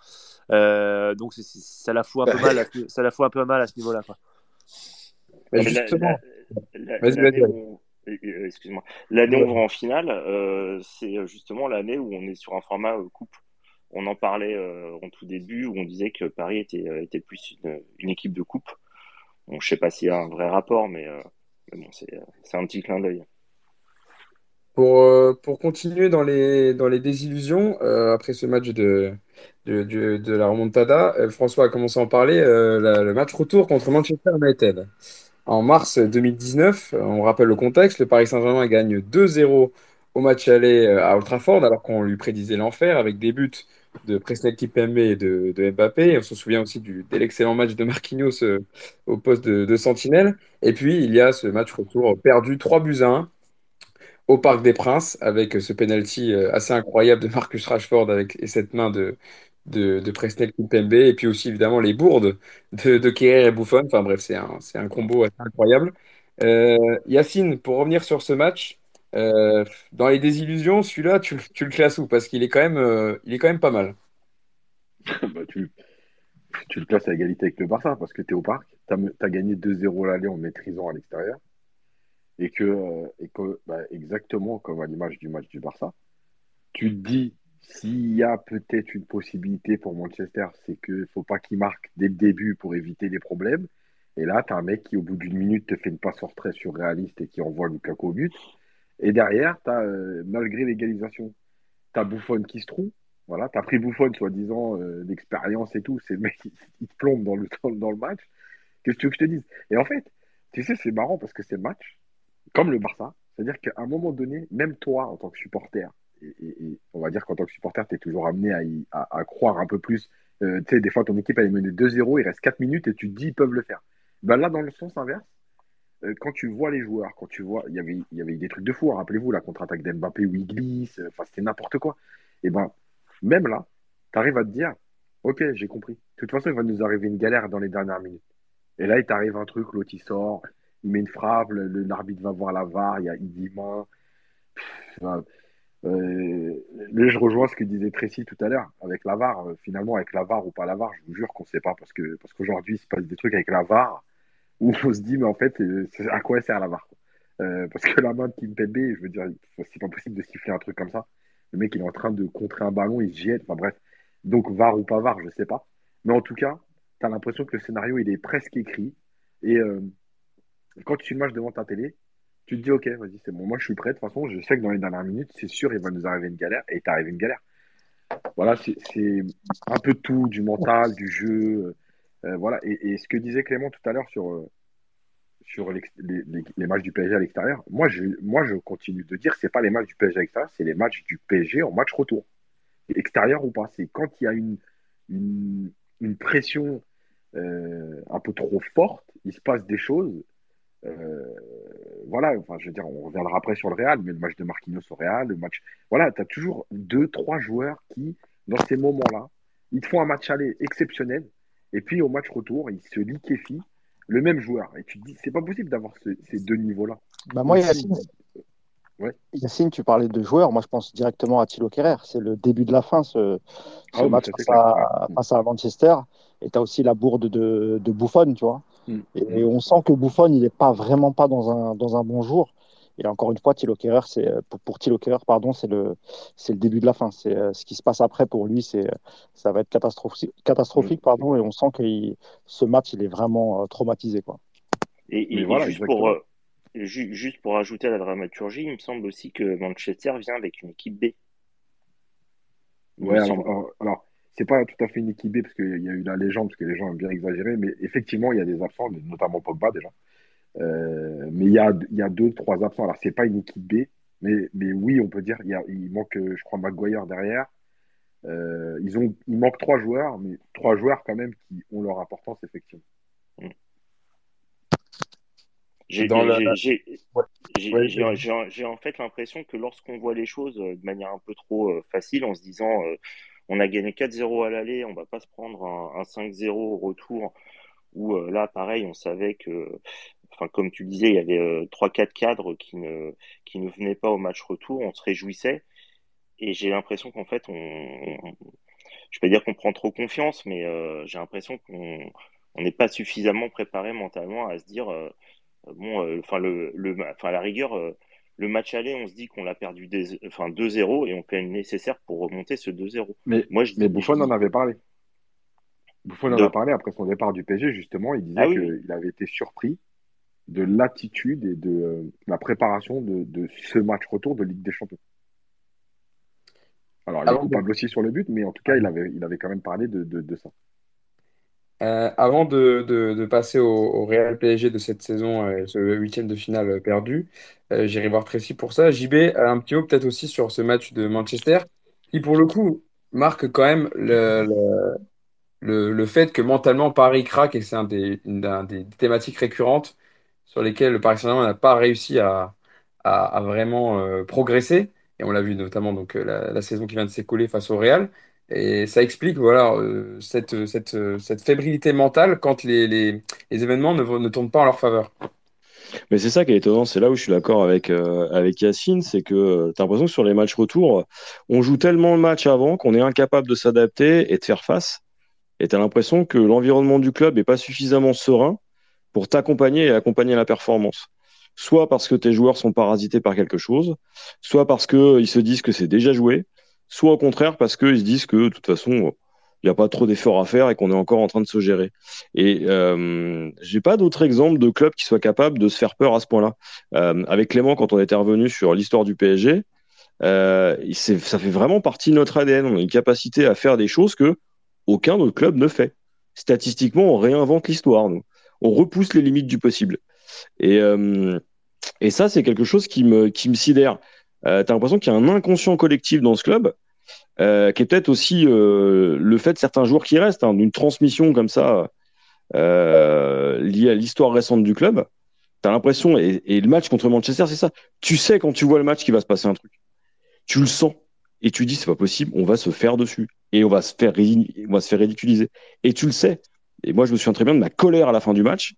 Euh, donc ça la fout un peu mal, à ce- ça la fout un peu mal à ce niveau-là. La- justement, l'année vas-y. où on- excuse-moi, l'année où on va en finale, euh, c'est justement l'année où on est sur un format euh, coupe. On en parlait euh, en tout début où on disait que Paris était, euh, était plus une, équipe de coupe. Bon, je sais pas s'il y a un vrai rapport, mais, euh, c'est un petit clin d'œil. Pour, pour continuer dans les, dans les désillusions, après ce match de, de, la remontada, François a commencé à en parler, le match retour contre Manchester United. En mars 2019, on rappelle le contexte, le Paris Saint-Germain gagne 2-0 au match aller à Old alors qu'on lui prédisait l'enfer, avec des buts de Presnel Kimpembe et de, de Mbappé. On se souvient aussi du, de l'excellent match de Marquinhos euh, au poste de, sentinelle. Et puis, il y a ce match retour perdu 3 buts à 1 au Parc des Princes avec ce penalty euh, assez incroyable de Marcus Rashford avec, et cette main de, de, de Presnel Kimpembe et puis aussi évidemment les bourdes de, de et Buffon. Enfin bref, c'est un, un combo assez incroyable. Euh, Yacine, pour revenir sur ce match, euh, dans les désillusions, celui-là, tu, le classes où? Parce qu'il est quand même, euh, il est quand même pas mal. Bah, tu, tu le places à égalité avec le Barça parce que tu es au parc, tu as, gagné 2-0 l'aller en maîtrisant à l'extérieur. Et que, euh, et que bah, exactement comme à l'image du match du Barça, tu te dis s'il y a peut-être une possibilité pour Manchester, c'est qu'il ne faut pas qu'il marque dès le début pour éviter les problèmes. Et là, tu as un mec qui, au bout d'une minute, te fait une passe en retrait surréaliste et qui envoie Lukaku au but. Et derrière, as, euh, malgré l'égalisation, tu as Buffon qui se trouve. Voilà, tu as pris Buffon, soi-disant, euh, d'expérience et tout. C'est le mec qui te plombe dans le, dans le match. Qu'est-ce que tu veux que je te dise? Et en fait, tu sais, c'est marrant parce que c'est le match, comme le Barça. C'est-à-dire qu'à un moment donné, même toi, en tant que supporter, et, on va dire qu'en tant que supporter, tu es toujours amené à, croire un peu plus. Euh, tu sais, des fois, ton équipe, elle est menée 2-0, il reste 4 minutes et tu te dis, ils peuvent le faire. Ben là, dans le sens inverse, quand tu vois les joueurs, quand tu vois, il y avait, y avait des trucs de fou, hein, rappelez-vous, la contre-attaque d'Mbappé où il glisse, enfin, c'était n'importe quoi. Et ben, même là, tu arrives à te dire, ok, j'ai compris. De toute façon, il va nous arriver une galère dans les dernières minutes. Et là, il t'arrive un truc, l'autre il sort, il met une frappe, l'arbitre va voir la VAR, il y a il dit euh, là, je rejoins ce que disait Tracy tout à l'heure avec la VAR. Euh, finalement, avec la VAR ou pas la VAR, je vous jure qu'on ne sait pas parce parce qu'aujourd'hui, il se passe des trucs avec la VAR où on se dit, mais en fait, à quoi sert la VAR euh, Parce que la main de Kimpembe, je veux dire, c'est pas possible de siffler un truc comme ça. Le mec, il est en train de contrer un ballon, il se jette. Enfin bref. Donc, VAR ou pas VAR, je sais pas. Mais en tout cas, tu as l'impression que le scénario, il est presque écrit. Et euh, quand tu match devant ta télé, tu te dis, OK, vas-y, c'est bon. Moi, je suis prêt. De toute façon, je sais que dans les dernières minutes, c'est sûr, il va nous arriver une galère. Et il t'arrive une galère. Voilà, c'est un peu tout, du mental, du jeu. Euh, voilà. Et, ce que disait Clément tout à l'heure sur, euh, sur les, matchs du PSG à l'extérieur, moi je, moi, je continue de dire que ce pas les matchs du PSG à l'extérieur, c'est les matchs du PSG en match retour. Extérieur ou pas. C'est quand il y a une, pression euh, un peu trop forte, il se passe des choses voilà, enfin, je veux dire, on reviendra après sur le Real, mais le match de Marquinhos au Real, le match. Voilà, tu as toujours deux, trois joueurs qui, dans ces moments-là, ils te font un match aller exceptionnel, et puis au match retour, ils se liquéfient le même joueur. Et tu te dis, c'est pas possible d'avoir ce- ces deux niveaux-là. Bah, moi, Yacine, ouais. Yacine, tu parlais de joueurs. Moi, je pense directement à Thilo Kerrer. C'est le début de la fin, ce, ce Ah oui, match face à, face à Manchester. Et tu as aussi la bourde de, de Buffon, tu vois. Mm. Et on sent que Buffon, il n'est pas vraiment pas dans un, dans un bon jour. Et encore une fois, Thilo Kerrer, c'est, pour, pour Thilo Kerrer, pardon, c'est le, c'est le début de la fin. C'est, euh, ce qui se passe après pour lui, c'est, ça va être catastrophique, catastrophique Mm. pardon, et on sent que il- ce match, il est vraiment euh, traumatisé. Quoi. Et, et- Mais et voilà, juste pour euh, juste pour ajouter à la dramaturgie, il me semble aussi que Manchester vient avec une équipe B. Ouais, alors, alors, c'est pas tout à fait une équipe B, parce qu'il y a eu la légende, parce que les gens aiment bien exagérer, mais effectivement, il y a des absents, notamment Pogba déjà. Euh, mais il y a, il y a deux, trois absents. Alors, c'est pas une équipe B, mais, mais oui, on peut dire, il, y a, il manque, euh, je crois, Maguire derrière. Euh, ils ont, il manque trois joueurs, mais trois joueurs quand même qui ont leur importance, effectivement. J'ai Ouais, en fait l'impression que lorsqu'on voit les choses de manière un peu trop facile, en se disant euh, on a gagné 4-0 à l'aller, on va pas se prendre un, un 5-0 au retour, où euh, là, pareil, on savait que, enfin, comme tu disais, il y avait euh, 3-4 cadres qui ne, qui ne venaient pas au match retour, on se réjouissait, et j'ai l'impression qu'en fait, on, on- je vais pas dire qu'on prend trop confiance, mais euh, j'ai l'impression qu'on on n'est pas suffisamment préparé mentalement à se dire euh, bon, enfin le, le, enfin la rigueur, le match aller, on se dit qu'on l'a perdu des, enfin 2-0 et on fait le nécessaire pour remonter ce 2-0. Mais, Moi, je mais je Buffon en avait parlé. Buffon en de, a parlé après son départ du PSG, justement. Il disait ah oui, qu'il avait été surpris de l'attitude et de euh, la préparation de, de ce match retour de Ligue des Champions. Alors, il est de... aussi sur le but, mais en tout cas, il avait, il avait quand même parlé de, ça. Euh, avant de, de, de passer au, au Real PSG de cette saison, euh, ce huitième de finale perdu, euh, j'irai voir Tracy pour ça. JB, un petit mot peut-être aussi sur ce match de Manchester, qui pour le coup marque quand même le, le, le, le fait que mentalement Paris craque et c'est un des, une un des thématiques récurrentes sur lesquelles le Paris Saint-Germain n'a pas réussi à, vraiment euh, progresser. Et on l'a vu notamment donc, euh, la, saison qui vient de s'écouler face au Real. Et ça explique voilà, euh, cette, cette, cette fébrilité mentale quand les, les, événements ne, ne tournent pas en leur faveur. Mais c'est ça qui est étonnant, c'est là où je suis d'accord avec, avec Yacine, c'est que tu as l'impression que sur les matchs retour, on joue tellement le match avant qu'on est incapable de s'adapter et de faire face. Et tu as l'impression que l'environnement du club n'est pas suffisamment serein pour t'accompagner et accompagner la performance. Soit parce que tes joueurs sont parasités par quelque chose, soit parce qu'ils se disent que c'est déjà joué, soit au contraire parce qu'ils se disent que de toute façon, il n'y a pas trop d'efforts à faire et qu'on est encore en train de se gérer. Et euh, j'ai pas d'autres exemples de clubs qui soient capables de se faire peur à ce point-là. Euh, avec Clément, quand on était revenu sur l'histoire du PSG, euh, ça fait vraiment partie de notre ADN. On a une capacité à faire des choses que aucun autre club ne fait. Statistiquement, on réinvente l'histoire. Nous. On repousse les limites du possible. Et, euh, ça, c'est quelque chose qui me, sidère. Euh, tu as l'impression qu'il y a un inconscient collectif dans ce club, euh, qui est peut-être aussi euh, le fait de certains joueurs qui restent, hein, d'une transmission comme ça, liée à l'histoire récente du club. Tu as l'impression, et, le match contre Manchester, c'est ça. Tu sais quand tu vois le match qu'il va se passer un truc. Tu le sens. Et tu dis, c'est pas possible, on va se faire dessus. Et on va se faire ridiculiser. Et tu le sais. Et moi, je me souviens très bien de ma colère à la fin du match,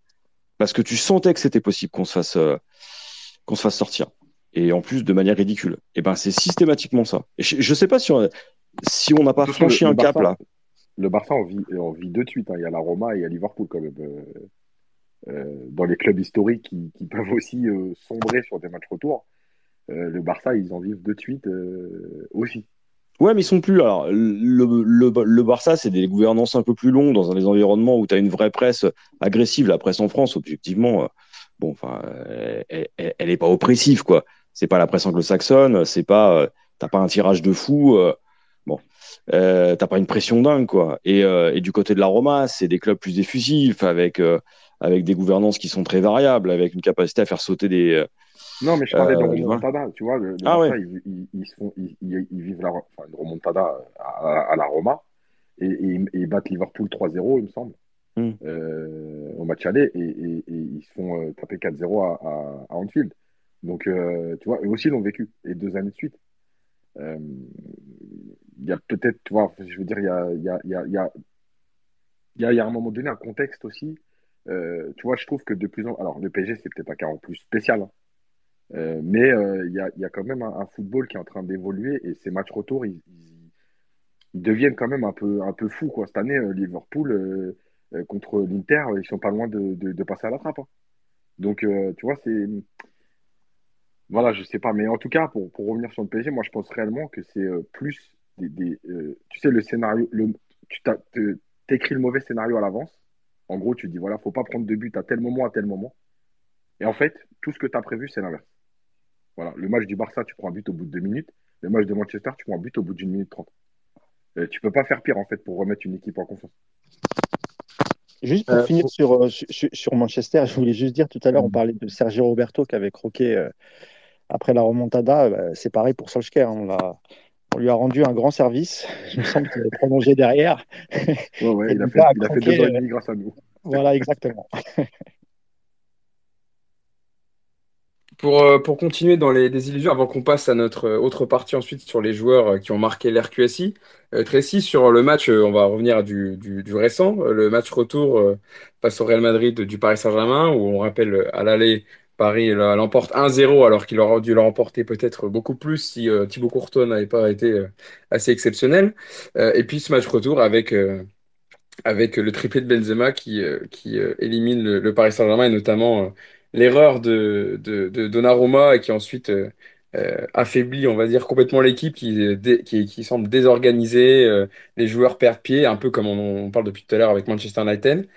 parce que tu sentais que c'était possible qu'on se fasse, euh, qu'on se fasse sortir. Et en plus, de manière ridicule. Et ben, c'est systématiquement ça. Et je, je sais pas si on, si on n'a pas franchi le, un le cap Barça, là. Le Barça, on vit, on vit deux de suite. Hein. Il y a la Roma et il y a Liverpool quand même. Euh, euh, dans les clubs historiques qui, qui peuvent aussi euh, sombrer sur des matchs retour. Le Barça, ils en vivent de suite aussi. Ouais, mais ils sont plus. Alors, le, Barça, c'est des gouvernances un peu plus longues dans des environnements où tu as une vraie presse agressive. La presse en France, objectivement, euh, bon, enfin, elle, elle, elle est pas oppressive, quoi. C'est pas la presse anglo-saxonne, c'est pas, euh, t'as pas un tirage de fou, euh, bon, euh, t'as pas une pression dingue, quoi. Et, et du côté de la Roma, c'est des clubs plus effusifs, avec, avec des gouvernances qui sont très variables, avec une capacité à faire sauter des. Non, mais je parlais de remontada, tu vois. Le, ah, ouais. ils, ils, ils, font, ils, ils, vivent la, enfin, une remontada à, à, à la Roma et, et, et, ils battent Liverpool 3-0, il me semble. Hmm. euh, au match aller et, et- et ils se font euh, taper 4-0 à, à, à Anfield. Donc, euh, tu vois, eux aussi l'ont vécu, et deux années de suite. Euh, Il y a peut-être, tu vois, je veux dire, il y a, y a, y a, y a, y a, y un moment donné un contexte aussi. Euh, tu vois, je trouve que de plus en alors le PSG, c'est peut-être un cas en plus spécial, hein. Euh, mais euh, il y a, quand même un, football qui est en train d'évoluer et ces matchs retour, ils, deviennent quand même un peu, un peu fous, quoi. Cette année, euh, Liverpool contre l'Inter, ils sont pas loin de, de, passer à la trappe. hein. Donc, tu vois, c'est. Voilà, je sais pas. Mais en tout cas, pour, pour revenir sur le PSG, moi, je pense réellement que c'est plus des. tu sais, le scénario. Le, tu t'écris le mauvais scénario à l'avance. En gros, tu dis, voilà, faut pas prendre de but à tel moment, à tel moment. Et en fait, tout ce que tu as prévu, c'est l'inverse. Voilà, le match du Barça, tu prends un but au bout de deux minutes. Le match de Manchester, tu prends un but au bout d'une minute trente. Euh, tu peux pas faire pire, en fait, pour remettre une équipe en confiance. Juste pour Euh, finir sur, euh, sur, sur Manchester, je voulais juste dire tout à l'heure, on parlait de Sergio Roberto qui avait croqué euh, après la remontada. Bah, c'est pareil pour Solskjaer. hein, on, lui a rendu un grand service. Il me semble qu'il a prolongé derrière. Ouais, ouais, Et il a fait, gars a il a fait croqué, deux ans et demi grâce à nous. Voilà, exactement. Pour, euh, pour continuer dans les désillusions, avant qu'on passe à notre euh, autre partie ensuite sur les joueurs euh, qui ont marqué l'RQSI, Tracy, sur le match, on va revenir du, du, récent, le match retour face au Real Madrid du Paris Saint-Germain, où on rappelle à l'aller, Paris l'emporte 1-0, alors qu'il aurait dû l'emporter peut-être beaucoup plus si euh, Thibaut Courtois n'avait pas été assez exceptionnel. Et puis ce match retour avec, avec le triplé de Benzema qui, qui élimine le, le Paris Saint-Germain et notamment l'erreur de, de, de Donnarumma et qui ensuite euh, euh, affaiblit, on va dire, complètement l'équipe qui, qui, semble désorganisée, euh, les joueurs perdent pied, un peu comme on, parle depuis tout à l'heure avec Manchester United.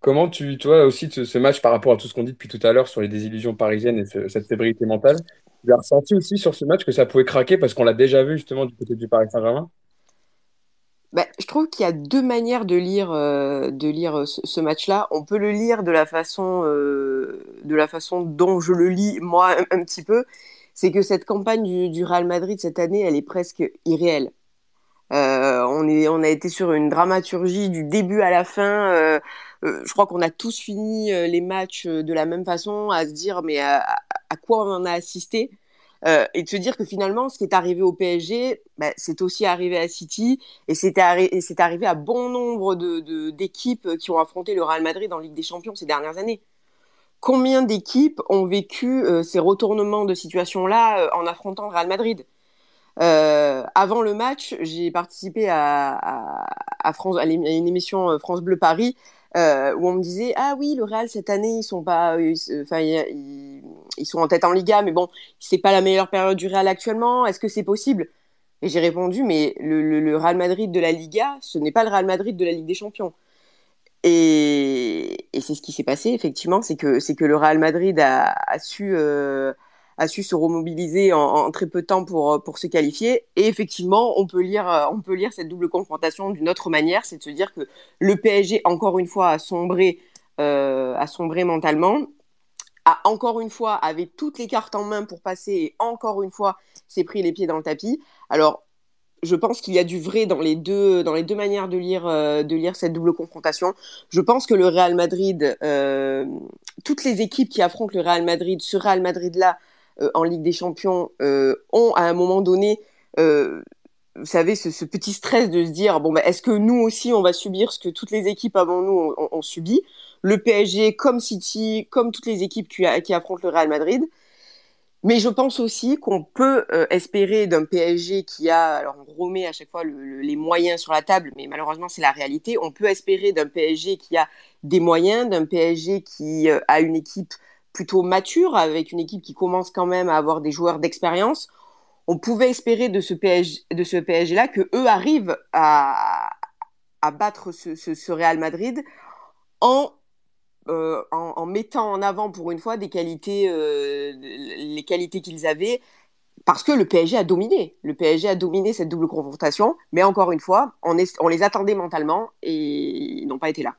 Comment tu, toi aussi, ce, match par rapport à tout ce qu'on dit depuis tout à l'heure sur les désillusions parisiennes et ce- cette fébrilité mentale, tu as ressenti aussi sur ce match que ça pouvait craquer parce qu'on l'a déjà vu justement du côté du Paris Saint-Germain? Bah, je trouve qu'il y a deux manières de lire, euh, de lire ce, ce match-là. On peut le lire de la façon, euh, de la façon dont je le lis moi un, petit peu. C'est que cette campagne du, Real Madrid cette année, elle est presque irréelle. Euh, on est, on a été sur une dramaturgie du début à la fin. Euh, euh, je crois qu'on a tous fini euh, les matchs euh, de la même façon, à se dire mais à quoi on en a assisté? Euh, et de se dire que finalement, ce qui est arrivé au PSG, bah, c'est aussi arrivé à City et c'est arrivé à bon nombre de, de- d'équipes qui ont affronté le Real Madrid en Ligue des Champions ces dernières années. Combien d'équipes ont vécu euh, ces retournements de situation-là euh, en affrontant le Real Madrid? Avant le match, j'ai participé à, à, à une émission France Bleu Paris euh, où on me disait ah oui le Real cette année ils sont pas, se- enfin ils, sont en tête en Liga mais bon c'est pas la meilleure période du Real actuellement. Est-ce que c'est possible? Et j'ai répondu mais le, Real Madrid de la Liga ce n'est pas le Real Madrid de la Ligue des Champions. Et, c'est ce qui s'est passé effectivement, c'est que c'est que le Real Madrid a, a su euh, a su se remobiliser en, très peu de temps pour pour se qualifier. Et effectivement, on peut lire euh, on peut lire cette double confrontation d'une autre manière, c'est de se dire que le PSG encore une fois a sombré euh, a sombré mentalement, a encore une fois avait toutes les cartes en main pour passer et encore une fois s'est pris les pieds dans le tapis. Alors je pense qu'il y a du vrai dans les deux, dans les deux manières de lire, euh, de lire cette double confrontation. Je pense que le Real Madrid, euh, toutes les équipes qui affrontent le Real Madrid, ce Real Madrid-là, euh, en Ligue des Champions, euh, ont à un moment donné, euh, vous savez, ce, petit stress de se dire, bon, bah, est-ce que nous aussi, on va subir ce que toutes les équipes avant nous ont, subi? Le PSG, comme City, comme toutes les équipes qui, affrontent le Real Madrid. Mais je pense aussi qu'on peut euh, espérer d'un PSG qui a, alors on remet à chaque fois le- le- les moyens sur la table, mais malheureusement c'est la réalité, on peut espérer d'un PSG qui a des moyens, d'un PSG qui euh, a une équipe plutôt mature, avec une équipe qui commence quand même à avoir des joueurs d'expérience. On pouvait espérer de ce PSG, de ce PSG-là que eux arrivent à, à battre ce, ce, ce Real Madrid en euh, en, en mettant en avant pour une fois des qualités, euh, les qualités qu'ils avaient, parce que le PSG a dominé. Le PSG a dominé cette double confrontation, mais encore une fois, on, est, on les attendait mentalement et ils n'ont pas été là.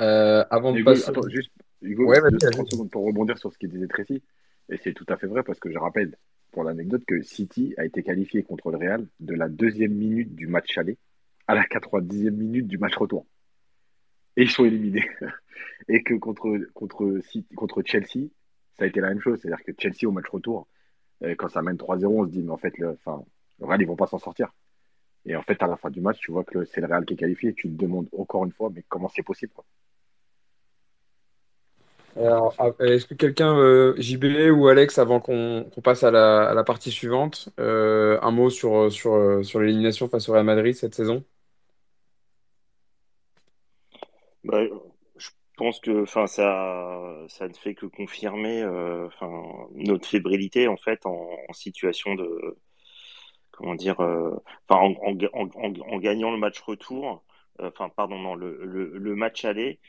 Euh, avant de passer. attends, juste, Hugo, Ouais, vas-y, juste vas-y. 30 secondes pour rebondir sur ce qu'il disait Tracy. Et c'est tout à fait vrai parce que je rappelle, pour l'anecdote, que City a été qualifié contre le Real de la deuxième minute du match aller à la 90e minute du match retour. Et ils sont éliminés. Et que contre, contre, contre Chelsea, ça a été la même chose. C'est-à-dire que Chelsea, au match retour, euh, quand ça mène 3-0, on se dit, mais en fait, le, enfin, le Real, ils vont pas s'en sortir. Et en fait, à la fin du match, tu vois que c'est le Real qui est qualifié. Et tu te demandes encore une fois, mais comment c'est possible quoi? Ah, est-ce que quelqu'un, euh, JB ou Alex, avant qu'on passe à la, partie suivante, euh, un mot sur, sur, sur l'élimination face au Real Madrid cette saison? Bah, je pense que ça ça ne fait que confirmer euh, notre fébrilité en fait en, situation de comment dire euh, en, en, gagnant le match retour euh, enfin pardon non le, le match aller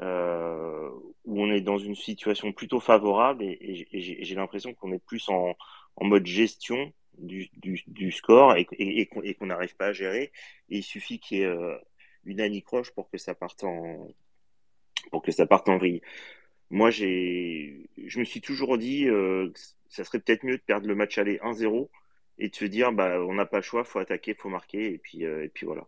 euh, où on est dans une situation plutôt favorable et, et, j'ai l'impression qu'on est plus en, en mode gestion du, du, du score et, et, et qu'on n'arrive pas à gérer. Et il suffit qu'il y ait euh, une anicroche pour que ça parte en pour que ça parte en vrille. Moi, j'ai, je me suis toujours dit, euh, que ça serait peut-être mieux de perdre le match aller 1-0 et de se dire, bah, on n'a pas le choix, faut attaquer, faut marquer, et puis, euh, et puis voilà.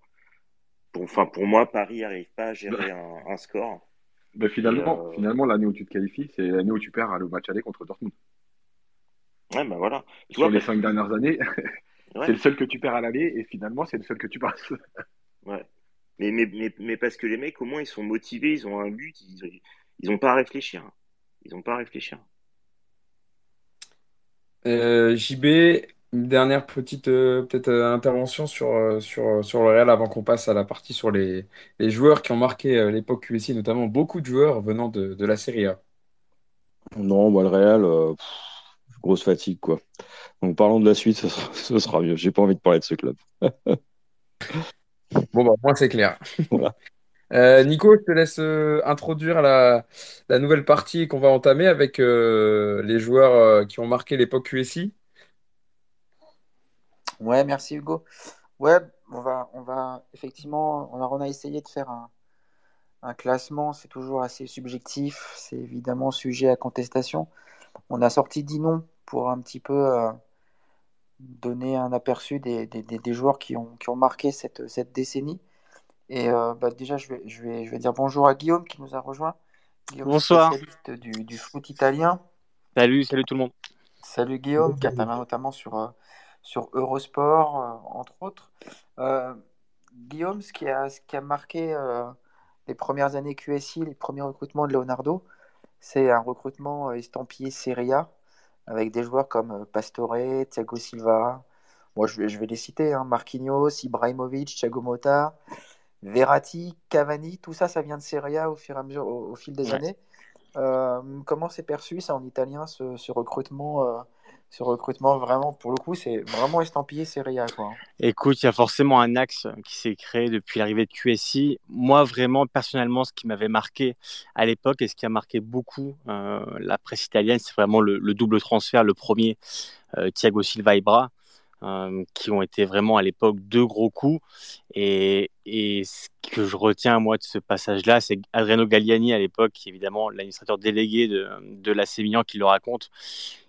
Pour, enfin, pour moi, Paris n'arrive pas à gérer un, un score. Ben, Et, finalement, euh, finalement l'année où tu te qualifies, c'est l'année où tu perds le match aller contre Dortmund. ouais, bah voilà. Tu Sur vois, les parce, cinq dernières années, c'est le seul que tu perds à l'aller et finalement, c'est le seul que tu passes. ouais. Mais, mais, mais, mais parce que les mecs, au moins, ils sont motivés, ils ont un but, ils, ils ont pas à réfléchir. Ils ont pas à réfléchir. Euh, JB, une dernière petite euh, peut-être euh, intervention sur, euh, sur, sur le Real avant qu'on passe à la partie sur les, les joueurs qui ont marqué euh, l'époque QSI, notamment beaucoup de joueurs venant de, de la Serie A. Non, moi, le Real, euh, pff, grosse fatigue, quoi. Donc, parlons de la suite, ce sera, ce sera mieux. J'ai pas envie de parler de ce club. Bon, bah, moi, c'est clair. Voilà. Euh, Nico, je te laisse euh, introduire la, la nouvelle partie qu'on va entamer avec euh, les joueurs euh, qui ont marqué l'époque QSI. Ouais, merci Hugo. Ouais, on va, on va effectivement, on a, on a essayé de faire un, un classement, c'est toujours assez subjectif, c'est évidemment sujet à contestation. On a sorti 10 noms pour un petit peu euh, donner un aperçu des, des, des- des joueurs qui ont, qui ont marqué cette, cette décennie. Et euh, bah, déjà, je vais, je vais, je vais dire bonjour à Guillaume qui nous a rejoint. Guillaume, Bonsoir. spécialiste du, du foot italien. Salut, salut tout le monde. Salut Guillaume, qui intervient notamment sur, euh, sur Eurosport, euh, entre autres. Euh, Guillaume, ce qui a, ce qui a marqué euh, les premières années QSI, les premiers recrutements de Leonardo, c'est un recrutement estampillé Serie A, avec des joueurs comme Pastore, Thiago Silva. Moi, je vais, je vais les citer, hein, Marquinhos, Ibrahimovic, Thiago Motta, Verratti, Cavani, tout ça, ça vient de Serie A au fur et à mesure, au, au fil des Ouais. années. Euh, comment c'est perçu ça en italien ce, ce recrutement ce recrutement vraiment pour le coup c'est vraiment estampillé Serie A quoi. Écoute, il y a forcément un axe qui s'est créé depuis l'arrivée de QSI. Moi, vraiment, personnellement, ce qui m'avait marqué à l'époque et ce qui a marqué beaucoup euh, la presse italienne, c'est vraiment le, le double transfert, le premier, euh, Thiago Silva et Bra, euh, qui ont été vraiment à l'époque deux gros coups. Et, et ce que je retiens, moi, de ce passage-là, c'est Adriano Galliani, à l'époque, évidemment l'administrateur délégué de, de l'AC Milan, qui le raconte.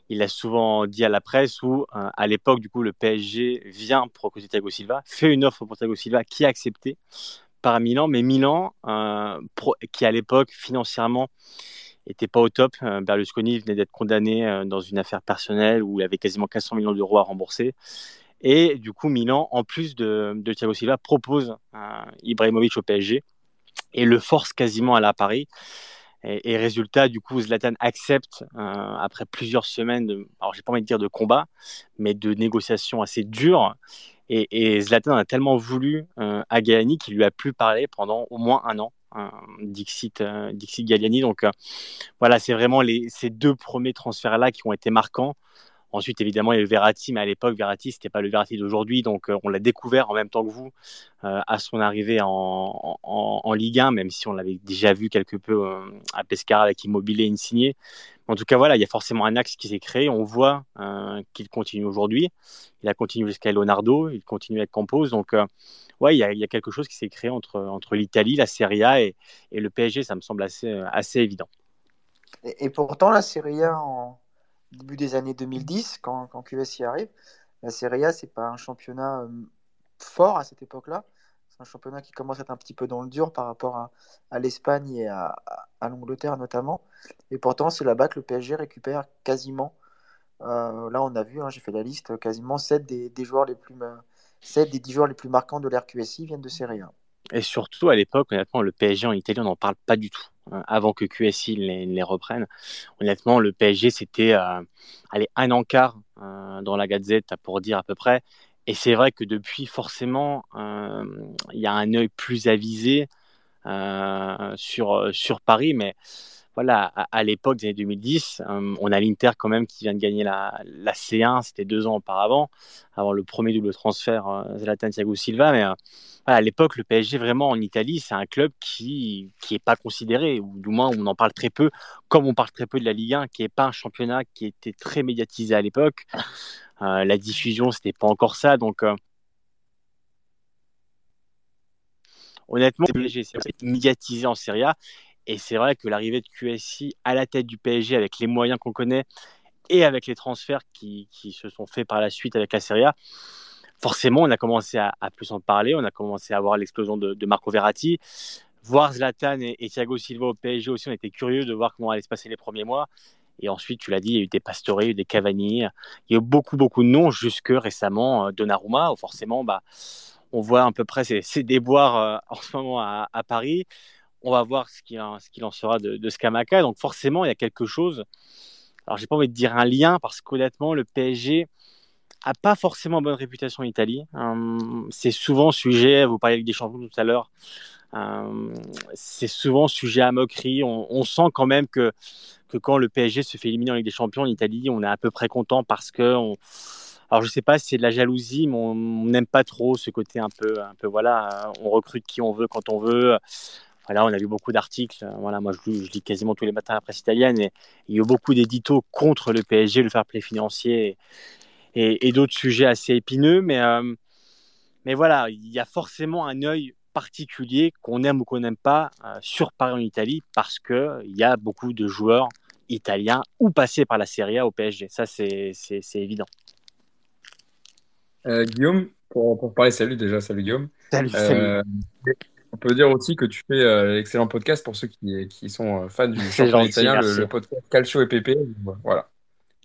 Il a souvent dit à la presse où, euh, à l'époque, du coup, le PSG vient recruter Thiago Silva, fait une offre pour Thiago Silva qui est acceptée par Milan, mais Milan, euh, qui à l'époque, financièrement, était pas au top. Euh, Berlusconi venait d'être condamné dans une affaire personnelle où il avait quasiment 400 millions d'euros à rembourser. Et du coup, Milan, en plus de, de Thiago Silva, propose Ibrahimovic au PSG et le force quasiment à à Paris. Et, et résultat, du coup, Zlatan accepte euh, après plusieurs semaines de, alors j'ai pas envie de dire de combat, mais de négociations assez dures. Et, et Zlatan a tellement voulu euh, à Galliani qu'il lui a plus parlé pendant au moins un an. euh, Dixit, euh, Dixit Galliani. Donc euh, voilà, c'est vraiment ces deux premiers transferts-là qui ont été marquants. Ensuite, évidemment, il y a eu Verratti, mais à l'époque, Verratti, c'était pas le Verratti d'aujourd'hui, donc euh, on l'a découvert en même temps que vous euh, à son arrivée en, en, Ligue 1, même si on l'avait déjà vu quelque peu euh, à Pescara avec Immobilier Insigné. En tout cas, voilà, il y a forcément un axe qui s'est créé. On voit qu'il continue aujourd'hui. Il a continué jusqu'à Leonardo, il continue avec Campos. Donc, ouais, il y, a, quelque chose qui s'est créé entre, l'Italie, la Serie A et, le PSG. Ça me semble assez, évident. Et, pourtant la Serie A début des années 2010 quand, quand QSI arrive, la Serie A c'est pas un championnat euh, fort à cette époque-là. un championnat qui commence à être un petit peu dans le dur par rapport à, l'Espagne et à, l'Angleterre notamment. Et pourtant, c'est là-bas que le PSG récupère quasiment. euh, là, on a vu, hein, j'ai fait la liste, quasiment 7 des, joueurs les plus, ma- 7 des 10 joueurs les plus marquants de l'RQSI viennent de Serie A. Et surtout, à l'époque, honnêtement, le PSG en Italie, on n'en parle pas du tout. hein, avant que QSI les, les reprenne. Honnêtement, le PSG, c'était euh, un encart euh, dans la Gazette, pour dire à peu près. Et c'est vrai que depuis, forcément, euh, il y a un œil plus avisé euh, sur, sur Paris. Mais voilà, à, l'époque des années 2010, euh, on a l'Inter quand même qui vient de gagner la, la C1, c'était deux ans auparavant, avant le premier double transfert euh, Zlatan Thiago Silva. Mais euh, à l'époque, le PSG vraiment en Italie, c'est un club qui qui est pas considéré, ou du moins on en parle très peu, comme on parle très peu de la Ligue 1, qui est pas un championnat qui était très médiatisé à l'époque. Euh, la diffusion, c'était pas encore ça, donc honnêtement, c'est médiatisé en Serie A. Et c'est vrai que l'arrivée de QSI à la tête du PSG avec les moyens qu'on connaît et avec les transferts qui, qui, se sont faits par la suite avec la Serie A, forcément, on a commencé à, plus en parler. On a commencé à voir l'explosion de, Marco Verratti. Voir Zlatan et, Thiago Silva au PSG aussi, on était curieux de voir comment allaient se passer les premiers mois. Et ensuite, tu l'as dit, il y a eu des Pastore, il y a eu des Cavani, il y a eu beaucoup, beaucoup de noms, jusque récemment Donnarumma, où forcément, bah, on voit à peu près ces, ces déboires euh, en ce moment à Paris on va voir ce qu'il en, sera de, de. Donc forcément, il y a quelque chose. Alors, j'ai pas envie de dire un lien parce qu'honnêtement, le PSG a pas forcément bonne réputation en Italie. Hum, c'est souvent sujet. Vous parliez avec des champions tout à l'heure. Hum, c'est souvent sujet à moquerie. On, sent quand même que quand le PSG se fait éliminer en Ligue des Champions en Italie, on est à peu près content parce que alors je sais pas c'est de la jalousie, mais on n'aime pas trop ce côté un peu, un peu voilà, on recrute qui on veut quand on veut. Voilà, on a lu beaucoup d'articles. Voilà, moi, je, je, lis quasiment tous les matins la presse italienne et il y a eu beaucoup d'éditos contre le PSG, le fair play financier et, et, et d'autres sujets assez épineux. Mais, euh, mais voilà, il y a forcément un œil particulier qu'on aime ou qu'on n'aime pas euh, sur Paris en Italie parce qu'il y a beaucoup de joueurs italiens ou passés par la Serie A au PSG. Ça, c'est évident. Euh, Guillaume, pour, pour, parler, salut déjà, salut Guillaume. Salut, salut. On peut dire aussi que tu fais euh, l'excellent podcast pour ceux qui, qui sont fans du championnat italien, le, le, podcast Calcio et PP. Voilà.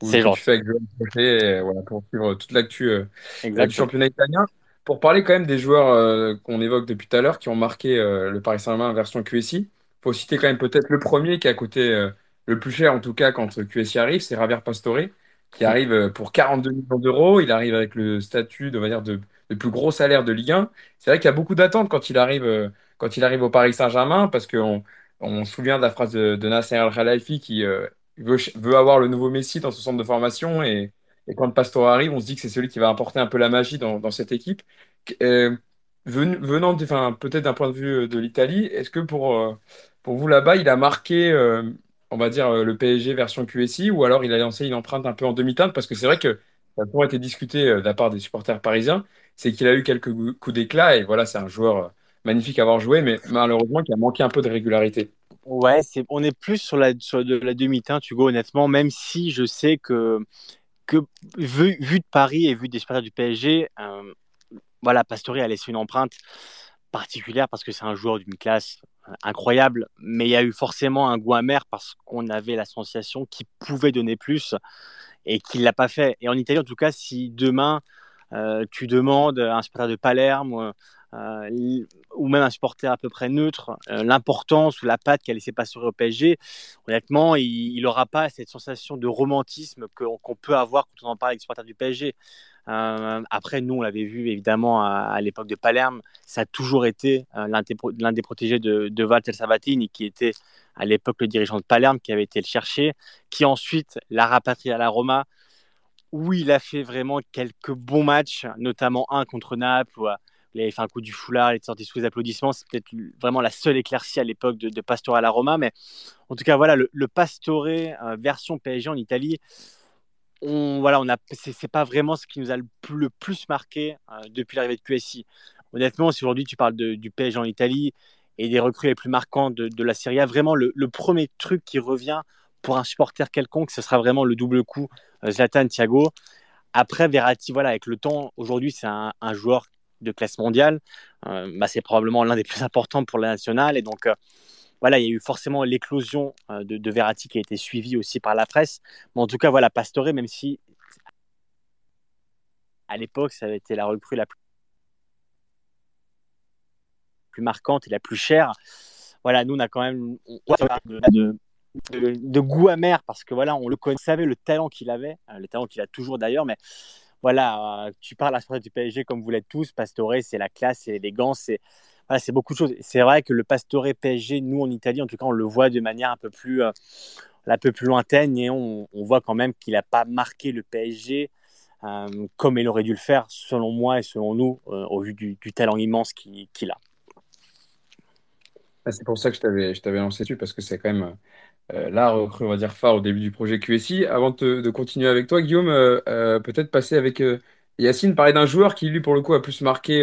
C'est gentil. Tu fais avec Joël voilà, pour suivre toute l'actu euh, du championnat italien. Pour parler quand même des joueurs euh, qu'on évoque depuis tout à l'heure qui ont marqué euh, le Paris Saint-Germain version QSI, faut citer quand même peut-être le premier qui a coûté euh, le plus cher en tout cas quand QSI arrive, c'est Javier Pastore qui arrive pour 42 millions d'euros. Il arrive avec le statut de, dire, de, de plus gros salaire de Ligue 1. C'est vrai qu'il y a beaucoup d'attentes quand il arrive, euh, quand il arrive au Paris Saint-Germain, parce qu'on on se souvient de la phrase de, de Nasser Al-Khelaifi qui euh, veut, avoir le nouveau Messi dans son centre de formation. Et, et quand Pastore arrive, on se dit que c'est celui qui va apporter un peu la magie dans, cette équipe. Euh, venant enfin, peut-être d'un point de vue de l'Italie, est-ce que pour, pour vous là-bas, il a marqué on va dire, le PSG version QSI, ou alors il a lancé une empreinte un peu en demi-teinte, parce que c'est vrai que ça a toujours été discuté de la part des supporters parisiens, c'est qu'il a eu quelques coups d'éclat, et voilà, c'est un joueur magnifique à avoir joué, mais malheureusement qui a manqué un peu de régularité. Ouais, c'est, on est plus sur la, de la demi-teinte, Hugo, honnêtement, même si je sais que, que vu, de Paris et vu des supporters du PSG, euh, voilà, Pastore a laissé une empreinte particulière parce que c'est un joueur d'une classe incroyable, mais il y a eu forcément un goût amer parce qu'on avait l'association qui pouvait donner plus et qui ne l'a pas fait. Et en Italie, en tout cas, si demain euh, tu demandes à un supporter de Palerme euh, ou même un supporter à peu près neutre euh, l'importance ou la patte qu'a laissé Pastore au PSG, honnêtement, il n'aura pas cette sensation de romantisme qu'on qu peut avoir quand on en parle avec les supporters du PSG. Euh, après, nous, on l'avait vu évidemment à, l'époque de Palerme. Ça a toujours été euh, l'un des, des, protégés de, de Walter Sabatini, qui était à l'époque le dirigeant de Palerme, qui avait été le chercher, qui ensuite l'a rapatrié à la Roma, où il a fait vraiment quelques bons matchs, notamment un contre Naples, où il avait fait un coup du foulard, il est sorti sous les applaudissements. C'est peut-être vraiment la seule éclaircie à l'époque de, de, Pastore à la Roma. Mais en tout cas, voilà, le, le Pastore euh, version PSG en Italie, on, voilà, on c'est pas vraiment ce qui nous a le plus, marqué euh, depuis l'arrivée de QSI. Honnêtement, si aujourd'hui tu parles du PSG en Italie et des recrues les plus marquantes de, la Serie A, vraiment le, premier truc qui revient pour un supporter quelconque, ce sera vraiment le double coup euh, Zlatan Thiago. Après Verratti, voilà, avec le temps, aujourd'hui c'est un, joueur de classe mondiale. Bah, c'est probablement l'un des plus importants pour la nationale. Et donc, voilà, il y a eu forcément l'éclosion de, de, Verratti qui a été suivie aussi par la presse. Mais en tout cas, voilà, Pastore, même si à l'époque, ça avait été la recrue la plus, plus marquante et la plus chère. Voilà, nous, on a quand même de, goût amer parce que voilà, on le connaissait, le talent qu'il avait, euh, le talent qu'il a toujours d'ailleurs, mais voilà, euh, tu parles à ce du PSG comme vous l'êtes tous, Pastore, c'est la classe, c'est l'élégance, c'est voilà, beaucoup de choses. C'est vrai que le Pastore PSG, nous en Italie, en tout cas, on le voit de manière un peu plus, euh, un peu plus lointaine et on, voit quand même qu'il n'a pas marqué le PSG comme il aurait dû le faire, selon moi et selon nous, au vu du talent immense qu'il a. Ah, c'est pour ça que je t'avais, lancé dessus, parce que c'est quand même euh, la recrue, on va dire, phare au début du projet QSI. Avant de, continuer avec toi, Guillaume, euh, euh, peut-être passer avec Yacine, parler d'un joueur qui, lui, pour le coup, a plus marqué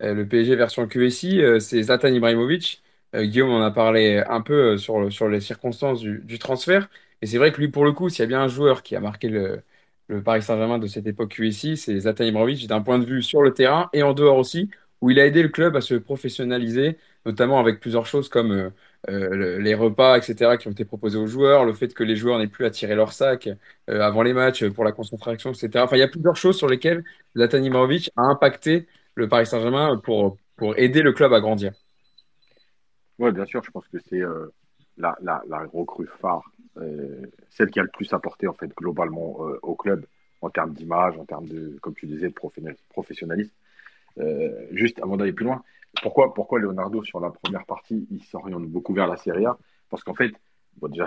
le PSG version QSI, c'est Zlatan Ibrahimovic. Guillaume en a parlé un peu sur, sur les circonstances du, transfert. Et c'est vrai que lui, pour le coup, s'il y a bien un joueur qui a marqué le, le Paris Saint-Germain de cette époque QSI, c'est Zlatan Ibrahimovic, d'un point de vue sur le terrain et en dehors aussi, où il a aidé le club à se professionnaliser, notamment avec plusieurs choses comme euh, euh, les repas, etc., qui ont été proposés aux joueurs, le fait que les joueurs n'aient plus à tirer leur sac euh, avant les matchs pour la concentration, etc. Enfin, il y a plusieurs choses sur lesquelles Zlatan Ibrahimovic a impacté le Paris Saint-Germain pour, aider le club à grandir. Oui, bien sûr, je pense que c'est la, la, la, recrue phare, celle qui a le plus apporté en fait globalement au club en termes d'image, en termes de, comme tu disais, de professionnalisme. juste avant d'aller plus loin, pourquoi, pourquoi Leonardo, sur la première partie, il s'oriente beaucoup vers la Serie A? Parce qu'en fait, déjà,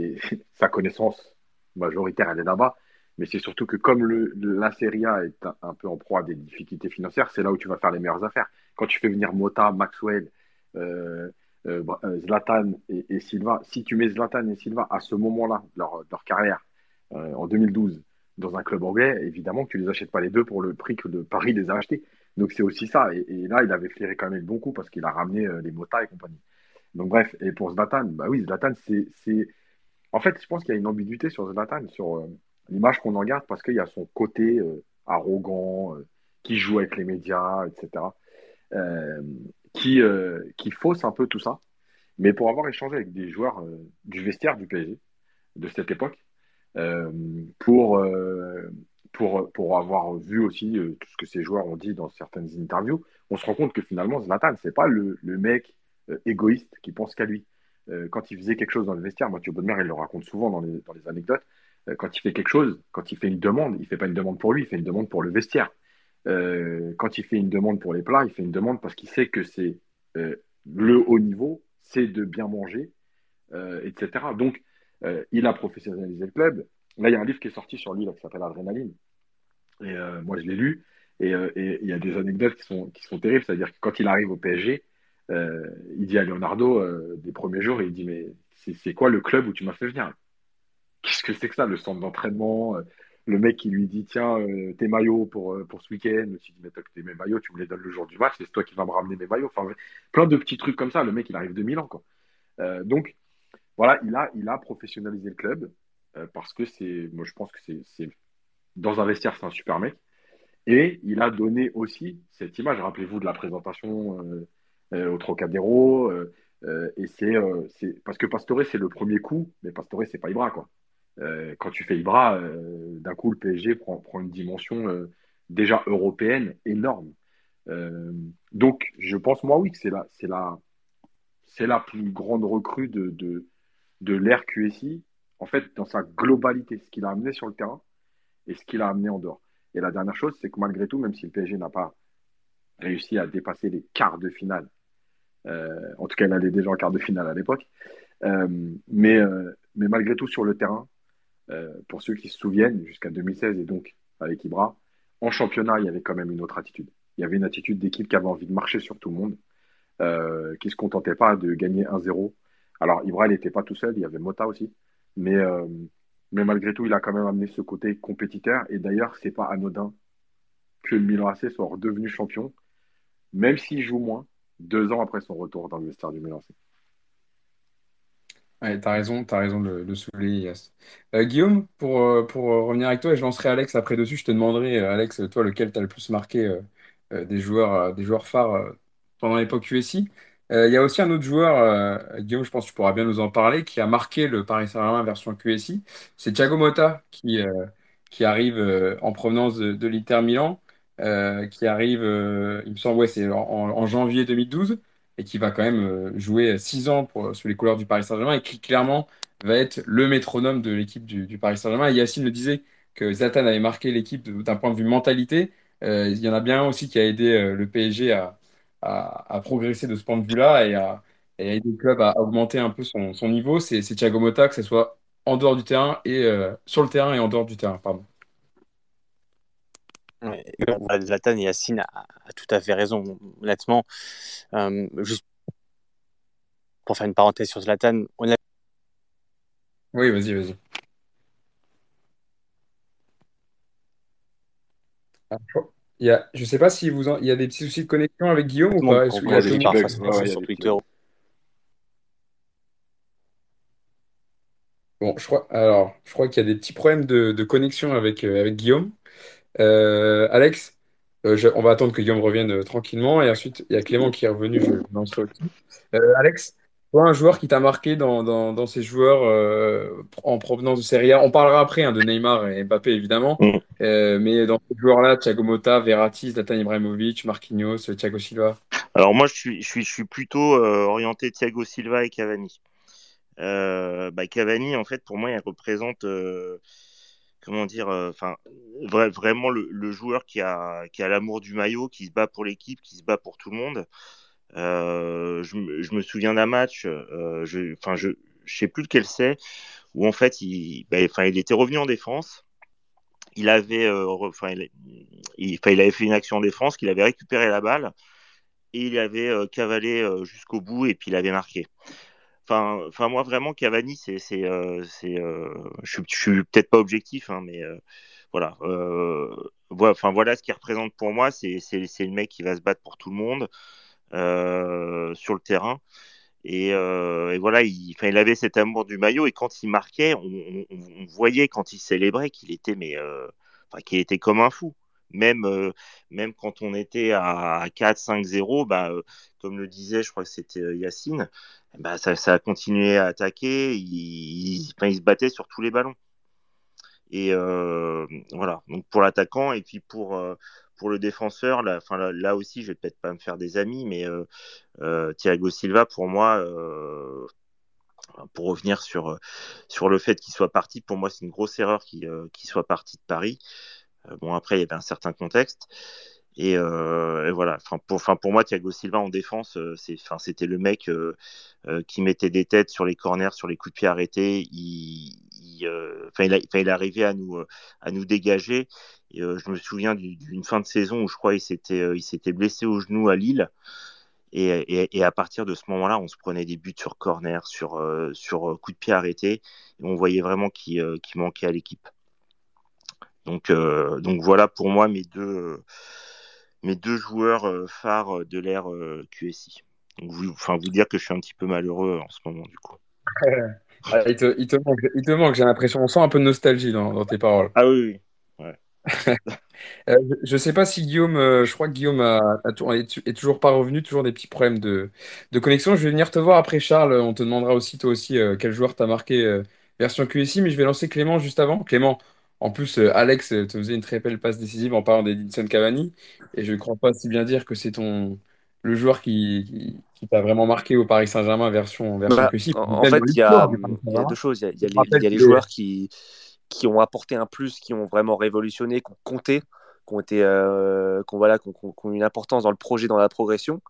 sa connaissance majoritaire, elle est là-bas. Mais c'est surtout que comme la Serie A est un, peu en proie à des difficultés financières, c'est là où tu vas faire les meilleures affaires. Quand tu fais venir Mota, Maxwell, euh, euh, euh, Zlatan et, Silva, si tu mets Zlatan et Silva à ce moment-là leur, carrière, en 2012, dans un club anglais, évidemment que tu les achètes pas les deux pour le prix que Paris les a achetés. Donc c'est aussi ça. Et, là, il avait flairé quand même le bon coup parce qu'il a ramené euh, les Mota et compagnie. Donc bref, et pour Zlatan, bah oui, Zlatan, c'est. En fait, je pense qu'il y a une ambiguïté sur Zlatan, sur euh, l'image qu'on en garde parce qu'il y a son côté euh, arrogant, qui joue avec les médias, etc., qui, qui fausse un peu tout ça. Mais pour avoir échangé avec des joueurs du vestiaire du PSG de cette époque, pour pour, pour avoir vu aussi euh, tout ce que ces joueurs ont dit dans certaines interviews, on se rend compte que finalement, Zlatan, c'est pas le, le mec euh, égoïste qui pense qu'à lui. Euh, quand il faisait quelque chose dans le vestiaire, Mathieu Bonnemer, il le raconte souvent dans les, dans les anecdotes, quand il fait quelque chose, quand il fait une demande, il fait pas une demande pour lui, il fait une demande pour le vestiaire. quand il fait une demande pour les plats, il fait une demande parce qu'il sait que c'est le haut niveau, c'est de bien manger, etc. Donc, il a professionnalisé le club, Là, il y a un livre qui est sorti sur lui qui s'appelle Adrénaline. Et euh, moi, je l'ai lu. Euh, et il y a des anecdotes qui sont, qui sont terribles. C'est-à-dire que quand il arrive au PSG, euh, il dit à Leonardo des premiers jours, il dit Mais c'est quoi le club où tu m'as fait venir? Qu'est-ce que c'est que ça, le centre d'entraînement Le mec qui lui dit Tiens, tes maillots pour, pour ce week-end. Tu dis Mais toi, mes maillots, tu me les donnes le jour du match, c'est toi qui vas me ramener mes maillots. Enfin, plein de petits trucs comme ça. Le mec, il arrive de Milan. Quoi. donc, voilà, il a, il a professionnalisé le club. Euh, parce que c'est, moi je pense que c'est, dans un vestiaire, c'est un super mec. Et il a donné aussi cette image, rappelez-vous de la présentation euh, euh, au Trocadéro, et c'est, parce que Pastore c'est le premier coup, mais Pastore c'est pas Ibra quoi. quand tu fais Ibra, d'un coup le PSG prend, prend une dimension déjà européenne énorme. donc je pense moi oui que c'est la, c'est la, c'est la plus grande recrue de, de, de l'ère QSI en fait, dans sa globalité, ce qu'il a amené sur le terrain et ce qu'il a amené en dehors. Et la dernière chose, c'est que malgré tout, même si le PSG n'a pas réussi à dépasser les quarts de finale, euh, en tout cas, il allait déjà en quart de finale à l'époque, euh, mais, euh, mais malgré tout, sur le terrain, pour ceux qui se souviennent, jusqu'à 2016 et donc avec Ibra, en championnat, il y avait quand même une autre attitude. Il y avait une attitude d'équipe qui avait envie de marcher sur tout le monde, qui ne se contentait pas de gagner 1-0. Alors, Ibra, il n'était pas tout seul, il y avait Mota aussi. Mais, euh, mais malgré tout, il a quand même amené ce côté compétiteur. Et d'ailleurs, c'est pas anodin que le Milan AC soit redevenu champion, même s'il joue moins, deux ans après son retour dans le vestiaire du Milan AC. Ouais, t'as raison, raison de, de souligner, euh, Guillaume, pour, euh, pour revenir avec toi, et je lancerai Alex après dessus, je te demanderai, Alex, toi, lequel t'as le plus marqué des joueurs, des joueurs phares pendant l'époque USI. Il y a aussi un autre joueur, Guillaume, je pense que tu pourras bien nous en parler, qui a marqué le Paris Saint-Germain version QSI. C'est Thiago Motta qui, qui arrive en provenance de, de l'Inter Milan, qui arrive, il me semble, ouais, c'est en, janvier 2012, et qui va quand même jouer six ans sous les couleurs du Paris Saint-Germain, et qui clairement va être le métronome de l'équipe du, Paris Saint-Germain. Yacine le disait que Zlatan avait marqué l'équipe d'un point de vue mentalité. il y en a bien aussi qui a aidé le PSG à à, progresser de ce point de vue-là et à, aider le club à augmenter un peu son, niveau, c'est Thiago Motta, que ce soit en dehors du terrain et euh, sur le terrain et en dehors du terrain. Pardon. Zlatan et Yacine a, tout à fait raison, honnêtement. Euh, juste pour faire une parenthèse sur Zlatan, on a... Oui, vas-y, vas-y. Ah, il y a, je ne sais pas si vous il y a des petits soucis de connexion avec Guillaume ou pas? Il y a des parfois sur Twitter. Bon, je crois, alors, je crois qu'il y a des petits problèmes de, de connexion avec, euh, avec Guillaume. Euh, Alex, euh, on va attendre que Guillaume revienne tranquillement. Et ensuite, il y a Clément qui est revenu, je. Alex, toi, un joueur qui t'a marqué dans, dans, dans, ces joueurs euh, en provenance de Serie A, on parlera après hein, de Neymar et Mbappé évidemment, mm. euh, mais dans ces joueurs-là, Thiago Motta, Verratti, Zlatan Ibrahimovic, Marquinhos, Thiago Silva. Alors moi, je suis, je suis, je suis plutôt euh, orienté Thiago Silva et Cavani. Bah, Cavani, en fait, pour moi, il représente, comment dire, enfin, vraiment le, le, joueur qui a, qui a l'amour du maillot, qui se bat pour l'équipe, qui se bat pour tout le monde. Euh, je, me souviens d'un match, euh, je, enfin, je, sais plus lequel c'est, où en fait, il, bah, enfin, il était revenu en défense. Il avait, euh, il, avait fait une action en défense, qu'il avait récupéré la balle et il avait cavalé jusqu'au bout et puis il avait marqué. Enfin, enfin, moi vraiment, Cavani, c'est, c'est, je, je suis peut-être pas objectif, hein, mais voilà. enfin voilà ce qu'il représente pour moi, c'est, c'est le mec qui va se battre pour tout le monde. Euh, sur le terrain. Et, euh, voilà, il, avait cet amour du maillot et quand il marquait, on, voyait quand il célébrait qu'il était mais euh, était comme un fou. Même euh, même quand on était à 4 5 0, bah comme le disait, je crois que c'était Yacine, bah ça, a continué à attaquer, il se battait sur tous les ballons. Et voilà, donc pour l'attaquant et puis pour pour le défenseur, là, aussi, je vais peut-être pas me faire des amis, mais euh, euh, Thiago Silva, pour moi, euh, pour revenir sur, le fait qu'il soit parti, pour moi, c'est une grosse erreur qu'il soit parti de Paris. bon, après, il y avait un certain contexte. Et, voilà. Enfin pour, moi, Thiago Silva en défense, c'était le mec qui mettait des têtes sur les corners, sur les coups de pied arrêtés. Il, a, arrivait à nous, à nous dégager. Et, euh, je me souviens d'une fin de saison où je crois il s'était euh, il s'était blessé au genou à Lille. Et, et, et, à partir de ce moment-là, on se prenait des buts sur corner, sur, euh, sur coup de pied arrêté, et on voyait vraiment qu'il manquait à l'équipe. Donc, donc voilà pour moi mes deux, mes deux joueurs phares de l'ère QSI. Donc vous, enfin, vous dire que je suis un petit peu malheureux en ce moment du coup. Ah, il, te, il, te, manque, il te manque, j'ai l'impression, on sent un peu de nostalgie dans, dans tes paroles. Ah oui, oui. Euh, je ne sais pas si Guillaume, euh, je crois que Guillaume a, est, toujours pas revenu, toujours des petits problèmes de, de, connexion. Je vais venir te voir après, Charles. On te demandera aussi, toi aussi, euh, quel joueur t'as marqué version QSI, mais je vais lancer Clément juste avant. Clément, en plus, Alex te faisait une très belle passe décisive en parlant d'Edinson Cavani, et je ne crois pas si bien dire que c'est ton le joueur qui, qui, t'a vraiment marqué au Paris Saint-Germain version, version bah, QSI. En, fait, il y, a, y a deux choses. Il y a, y a les joueurs qui qui ont apporté un plus, qui ont vraiment révolutionné, qui ont compté, qui ont, été, euh, qui ont, voilà, qui une importance dans le projet, dans la progression.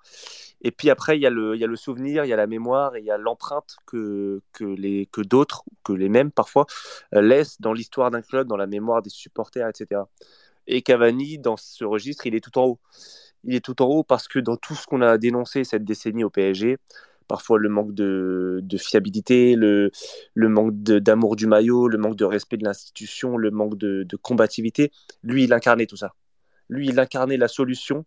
Et puis après, il y a le, il y a le souvenir, il y a la mémoire et il y a l'empreinte que, que, les, que d'autres, que les mêmes parfois, euh, laissent dans l'histoire d'un club, dans la mémoire des supporters, etc. Et Cavani, dans ce registre, il est tout en haut. Il est tout en haut parce que dans tout ce qu'on a dénoncé cette décennie au PSG, parfois le manque de, fiabilité, le, manque d'amour du maillot, le manque de respect de l'institution, le manque de, combativité. Lui, il incarnait tout ça. Lui, il incarnait la solution.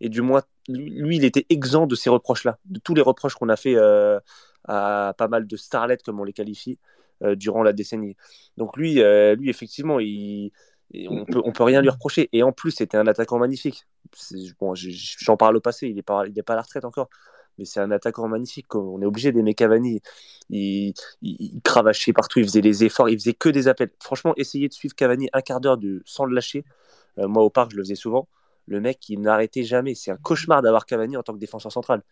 Et du moins, lui, il était exempt de ces reproches-là, de tous les reproches qu'on a fait euh, à pas mal de starlets, comme on les qualifie, euh, durant la décennie. Donc lui, euh, lui effectivement, on peut, peut rien lui reprocher. Et en plus, c'était un attaquant magnifique. j'en parle au passé, il n'est pas, pas à la retraite encore, mais c'est un attaquant magnifique. On est obligé d'aimer Cavani. Il, cravachait partout, il faisait les efforts, il faisait que des appels. Franchement, essayer de suivre Cavani un quart d'heure sans le lâcher, euh, moi au parc, je le faisais souvent. Le mec, il n'arrêtait jamais. C'est un cauchemar d'avoir Cavani en tant que défenseur central.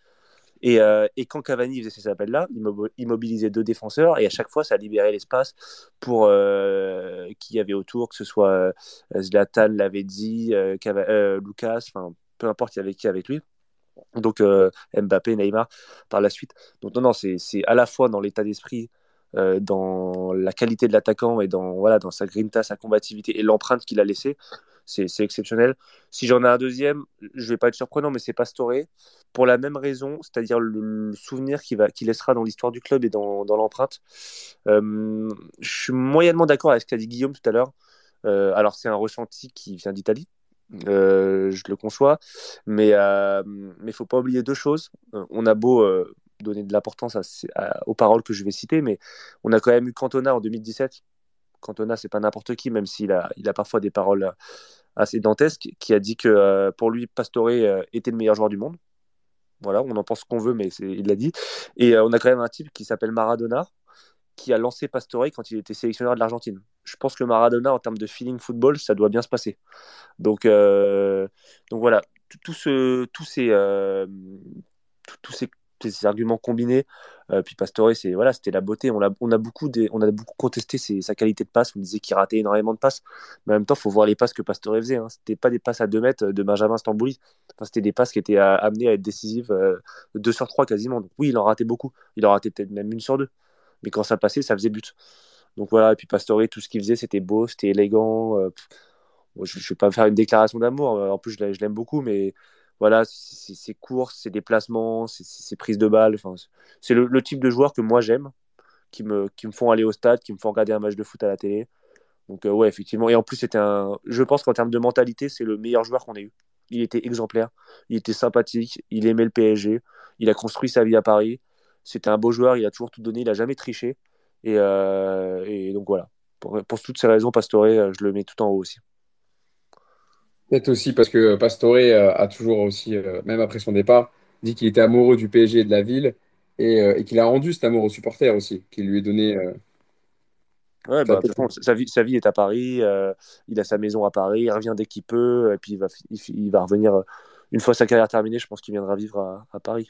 Et, euh, quand Cavani faisait ces appels-là, il mobilisait deux défenseurs et à chaque fois, ça libérait l'espace pour euh, qui y avait autour, que ce soit euh, Zlatan, Lavezzi, Lucas, enfin peu importe, il y avait qui avec lui. Donc Mbappé, Neymar par la suite. Donc non, non, c'est à la fois dans l'état d'esprit, dans la qualité de l'attaquant et dans, voilà, dans sa grinta, sa combativité et l'empreinte qu'il a laissée c'est exceptionnel. Si j'en ai un deuxième, je vais pas être surprenant, mais c'est Pastore, pour la même raison, c'est-à-dire le, souvenir qu'il laissera dans l'histoire du club et dans, dans l'empreinte. Euh, je suis moyennement d'accord avec ce qu'a dit Guillaume tout à l'heure. Euh, alors c'est un ressenti qui vient d'Italie, euh, je le conçois, mais il faut pas oublier deux choses. on a beau donner de l'importance aux paroles que je vais citer, mais on a quand même eu Cantona en 2017 Cantona, c'est pas n'importe qui, même s'il a, il a parfois des paroles euh, assez dantesques, qui a dit que euh, pour lui, Pastore euh, était le meilleur joueur du monde. Voilà, on en pense qu'on veut, mais il l'a dit. Et on a quand même un type qui s'appelle Maradona, qui a lancé Pastore quand il était sélectionneur de l'Argentine. Je pense que Maradona, en termes de feeling football, ça doit bien se passer. Donc, donc voilà, tout ce, tous ces, tous ces arguments combinés. Euh, puis Pastore, c'est voilà, c'était la beauté. On a, on a beaucoup, des, on a beaucoup contesté sa qualité de passe. On disait qu'il ratait énormément de passes, mais en même temps, il faut voir les passes que Pastore faisait. Hein. C'était pas des passes à 2 mètres de Benjamin Stambouli. Enfin, c'était des passes qui étaient amenées à être décisives 2 euh, sur 3 quasiment. Donc oui, il en ratait beaucoup. Il en ratait peut-être même une sur deux. Mais quand ça passait, ça faisait but. Donc voilà, et puis Pastore, tout ce qu'il faisait, c'était beau, c'était élégant. Euh, je ne vais pas faire une déclaration d'amour. En plus, je l'aime beaucoup, mais voilà, ses courses, ses déplacements, ses, prises de balles. C'est le, type de joueur que moi j'aime, qui me, qui me font aller au stade, qui me font regarder un match de foot à la télé. Donc euh, ouais, effectivement. Et en plus, c'était un. Je pense qu'en termes de mentalité, c'est le meilleur joueur qu'on ait eu. Il était exemplaire, il était sympathique, il aimait le PSG, il a construit sa vie à Paris. C'était un beau joueur, il a toujours tout donné, il a jamais triché. Et, euh, et donc voilà. Pour, pour, toutes ces raisons, Pastore, euh, je le mets tout en haut aussi. Peut-être aussi parce que Pastore euh, a toujours aussi, même après son départ, dit qu'il était amoureux du PSG et de la ville et, qu'il a rendu cet amour aux supporters aussi, qu'il lui est donné. Ouais, bah, sa, vie, sa vie est à Paris, il a sa maison à Paris, il revient dès qu'il peut, et puis il va, il, va revenir, une fois sa carrière terminée, je pense qu'il viendra vivre à, à Paris.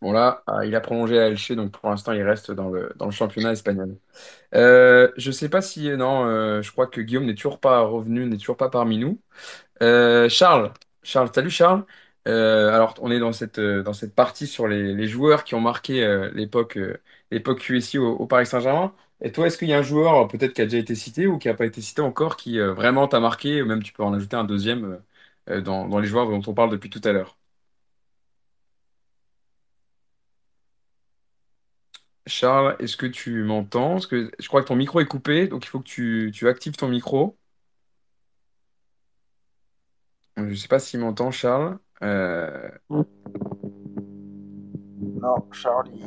Bon là, il a prolongé à Elche, donc pour l'instant il reste dans le, championnat espagnol. Euh, je sais pas si non, je crois que Guillaume n'est toujours pas revenu, n'est toujours pas parmi nous. Euh, Charles, Charles, salut Charles. Euh, alors, on est dans cette, euh, partie sur les, les joueurs qui ont marqué l'époque l'époque QSI au, Paris Saint-Germain. Et toi, est-ce qu'il y a un joueur peut-être qui a déjà été cité ou qui n'a pas été cité encore qui vraiment t'a marqué, ou même tu peux en ajouter un deuxième dans, dans les joueurs dont on parle depuis tout à l'heure? Charles, est-ce que tu m'entends? Parce que je crois que ton micro est coupé, donc il faut que tu, tu actives ton micro. Je ne sais pas s'il m'entend, Charles. Euh, non, Charles, il...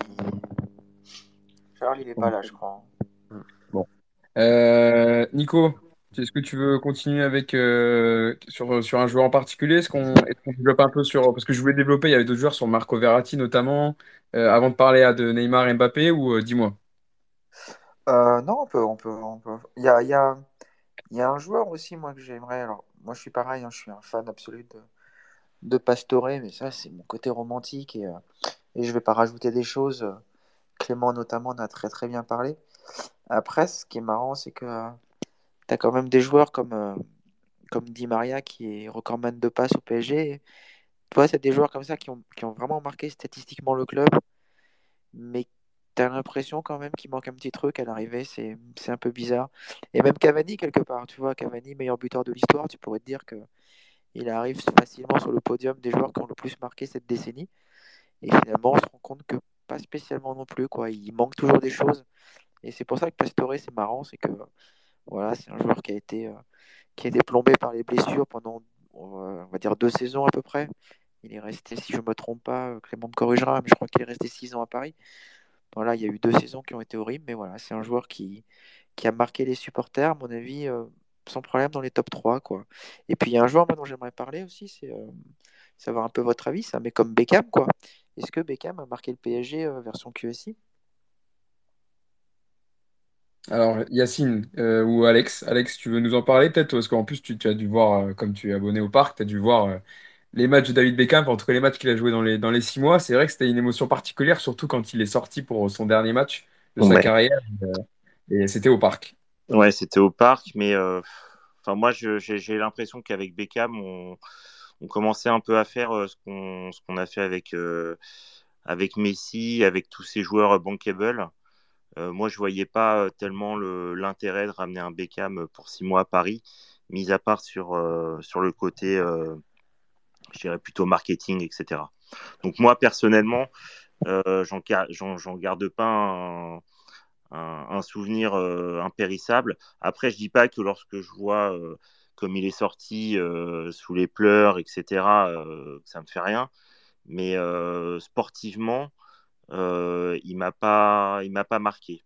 Charles, il n'est pas là, je crois. Bon. Euh, Nico, est-ce que tu veux continuer avec euh, sur, sur un joueur en particulier? Est-ce qu'on développe un peu sur... Parce que je voulais développer, il y avait d'autres joueurs sur Marco Verratti notamment, avant de parler à de Neymar et Mbappé, ou dis-moi. non, on peut, on peut, on peut. Il y a, il y a, il y a un joueur aussi, moi, que j'aimerais. Alors, moi, je suis pareil, hein, je suis un fan absolu de, de Pastore, mais ça, c'est mon côté romantique et, euh, et je vais pas rajouter des choses. Clément, notamment, en a très très bien parlé. Après, ce qui est marrant, c'est que euh, tu as quand même des joueurs comme, euh, comme Di Maria, qui est recordman de passe au PSG. Toi, c'est des joueurs comme ça qui ont, qui ont vraiment marqué statistiquement le club, mais T'as l'impression quand même qu'il manque un petit truc à l'arrivée, c'est un peu bizarre. Et même Cavani, quelque part, tu vois, Cavani, meilleur buteur de l'histoire, tu pourrais te dire que il arrive facilement sur le podium des joueurs qui ont le plus marqué cette décennie. Et finalement, on se rend compte que pas spécialement non plus, quoi. Il manque toujours des choses. Et c'est pour ça que Pastore, c'est marrant, c'est que voilà, c'est un joueur qui a été euh, qui a été plombé par les blessures pendant, on va dire, deux saisons à peu près. Il est resté, si je ne me trompe pas, Clément me corrigera, mais je crois qu'il est resté six ans à Paris. Voilà, il y a eu deux saisons qui ont été horribles, mais voilà, c'est un joueur qui, qui a marqué les supporters. À mon avis, euh, sans problème dans les top 3. Quoi. Et puis il y a un joueur dont j'aimerais parler aussi, c'est savoir un peu votre avis, ça, mais comme Beckham. quoi. Est-ce que Beckham a marqué le PSG version QSI alors, Yacine ou Alex, Alex, tu veux nous en parler peut-être? Parce qu'en plus, tu, tu as dû voir, comme tu es abonné au parc, tu as dû voir les matchs de David Beckham, en tout cas les matchs qu'il a joué dans les, dans les six mois, c'est vrai que c'était une émotion particulière, surtout quand il est sorti pour son dernier match de sa carrière. Euh, et c'était au parc. Ouais, c'était au parc, mais euh, enfin moi j'ai l'impression qu'avec Beckham, on, on, commençait un peu à faire euh, ce qu'on ce qu'on a fait avec, avec Messi, avec tous ces joueurs bankable. Moi, je voyais pas tellement l'intérêt de ramener un Beckham pour six mois à Paris, mis à part sur, sur le côté je dirais plutôt marketing, etc. Donc moi, personnellement, euh, j'en garde pas un, souvenir euh, impérissable. Après, je dis pas que lorsque je vois euh, comme il est sorti euh, sous les pleurs, etc., ça me fait rien. Mais sportivement, il m'a pas, il m'a pas marqué.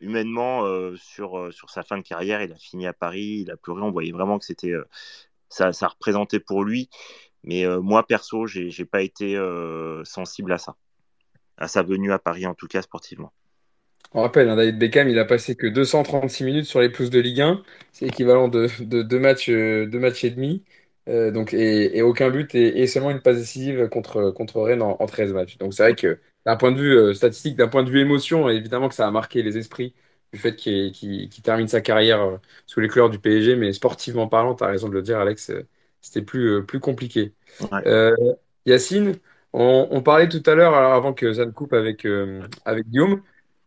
Humainement, sur, sur sa fin de carrière, il a fini à Paris, il a pleuré. On voyait vraiment que c'était ça, ça représentait pour lui mais euh, moi, perso, j'ai n'ai pas été euh, sensible à ça, à sa venue à Paris, en tout cas sportivement. On rappelle, hein, David Beckham, il a passé que 236 minutes sur les plus de Ligue 1. C'est équivalent de, deux, matchs, euh, deux matchs et demi. donc, et, aucun but et, seulement une passe décisive contre, contre Rennes en, 13 matchs. Donc c'est vrai que d'un point de vue statistique, d'un point de vue émotion, évidemment que ça a marqué les esprits du fait qu'il termine sa carrière sous les couleurs du PSG. Mais sportivement parlant, tu as raison de le dire, Alex, c'était plus, euh, plus compliqué. Euh, Yacine, on, parlait tout à l'heure, avant que ça ne coupe avec, euh, avec Guillaume,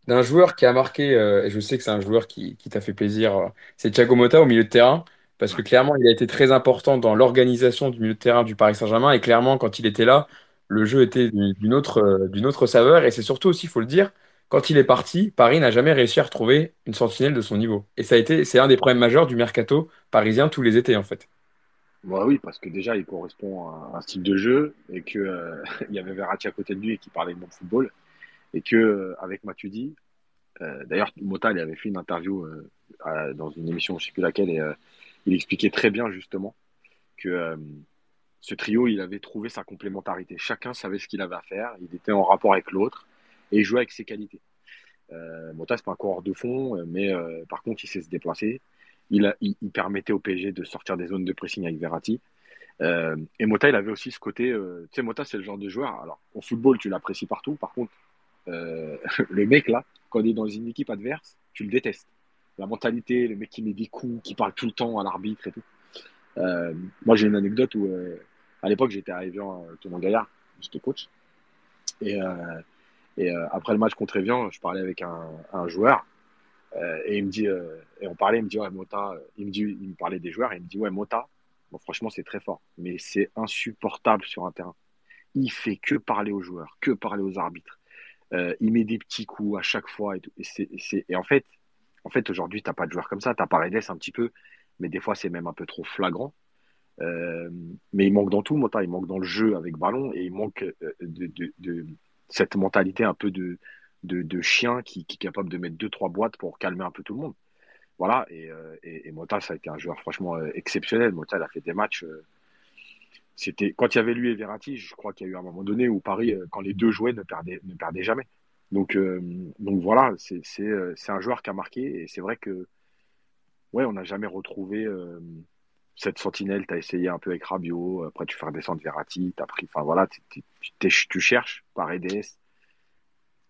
d'un joueur qui a marqué, et je sais que c'est un joueur qui, qui t'a fait plaisir, c'est Thiago Motta au milieu de terrain, parce que clairement, il a été très important dans l'organisation du milieu de terrain du Paris Saint-Germain, et clairement, quand il était là, le jeu était d'une autre, d'une autre saveur, et c'est surtout aussi, il faut le dire, quand il est parti, Paris n'a jamais réussi à retrouver une sentinelle de son niveau. Et ça a été, c'est un des problèmes majeurs du mercato parisien tous les étés, en fait. Bah oui, parce que déjà, il correspond à un style de jeu et que euh, il y avait Verratti à côté de lui et qui parlait de bon football. Et que euh, avec Matuidi, euh, d'ailleurs, Mota, il avait fait une interview dans une émission, je sais plus laquelle, et il expliquait très bien justement que ce trio, il avait trouvé sa complémentarité. Chacun savait ce qu'il avait à faire, il était en rapport avec l'autre et il jouait avec ses qualités. Mota, c'est pas un coureur de fond, mais par contre, il sait se déplacer il, permettait au PSG de sortir des zones de pressing avec Verratti. Euh, et Mota, il avait aussi ce côté. Euh, tu sais, Mota, c'est le genre de joueur. Alors, au football, tu l'apprécies partout. Par contre, euh, le mec là, quand il est dans une équipe adverse, tu le détestes. La mentalité, le mec qui met des coups, qui parle tout le temps à l'arbitre et tout. moi, j'ai une anecdote où, à l'époque, j'étais arrivé en tournoi Gaillard, j'étais coach. Et, et après le match contre Evian, je parlais avec un, joueur euh, et il me dit, euh, et on parlait, il me dit, ouais, Mota, il me, dit, il me parlait des joueurs, et il me dit, ouais, Mota, bon, franchement, c'est très fort, mais c'est insupportable sur un terrain. Il fait que parler aux joueurs, que parler aux arbitres. Euh, il met des petits coups à chaque fois. Et, en fait, en fait aujourd'hui, tu n'as pas de joueurs comme ça. Tu as Paredes un petit peu, mais des fois, c'est même un peu trop flagrant. Euh, mais il manque dans tout, Mota. Il manque dans le jeu avec ballon et il manque de, de, cette mentalité un peu de, chien qui, est capable de mettre deux, trois boîtes pour calmer un peu tout le monde. Voilà, et, euh, et, Mota, ça a été un joueur franchement euh, exceptionnel. Mota, il a fait des matchs. Euh, c'était quand il y avait lui et Verratti, je crois qu'il y a eu un moment donné où Paris, quand les deux jouaient, ne perdait, jamais. Donc, donc voilà, c'est un joueur qui a marqué et c'est vrai que ouais, on n'a jamais retrouvé cette sentinelle. Tu as essayé un peu avec Rabiot, après tu fais redescendre Verratti, tu pris, enfin voilà, tu cherches par EDS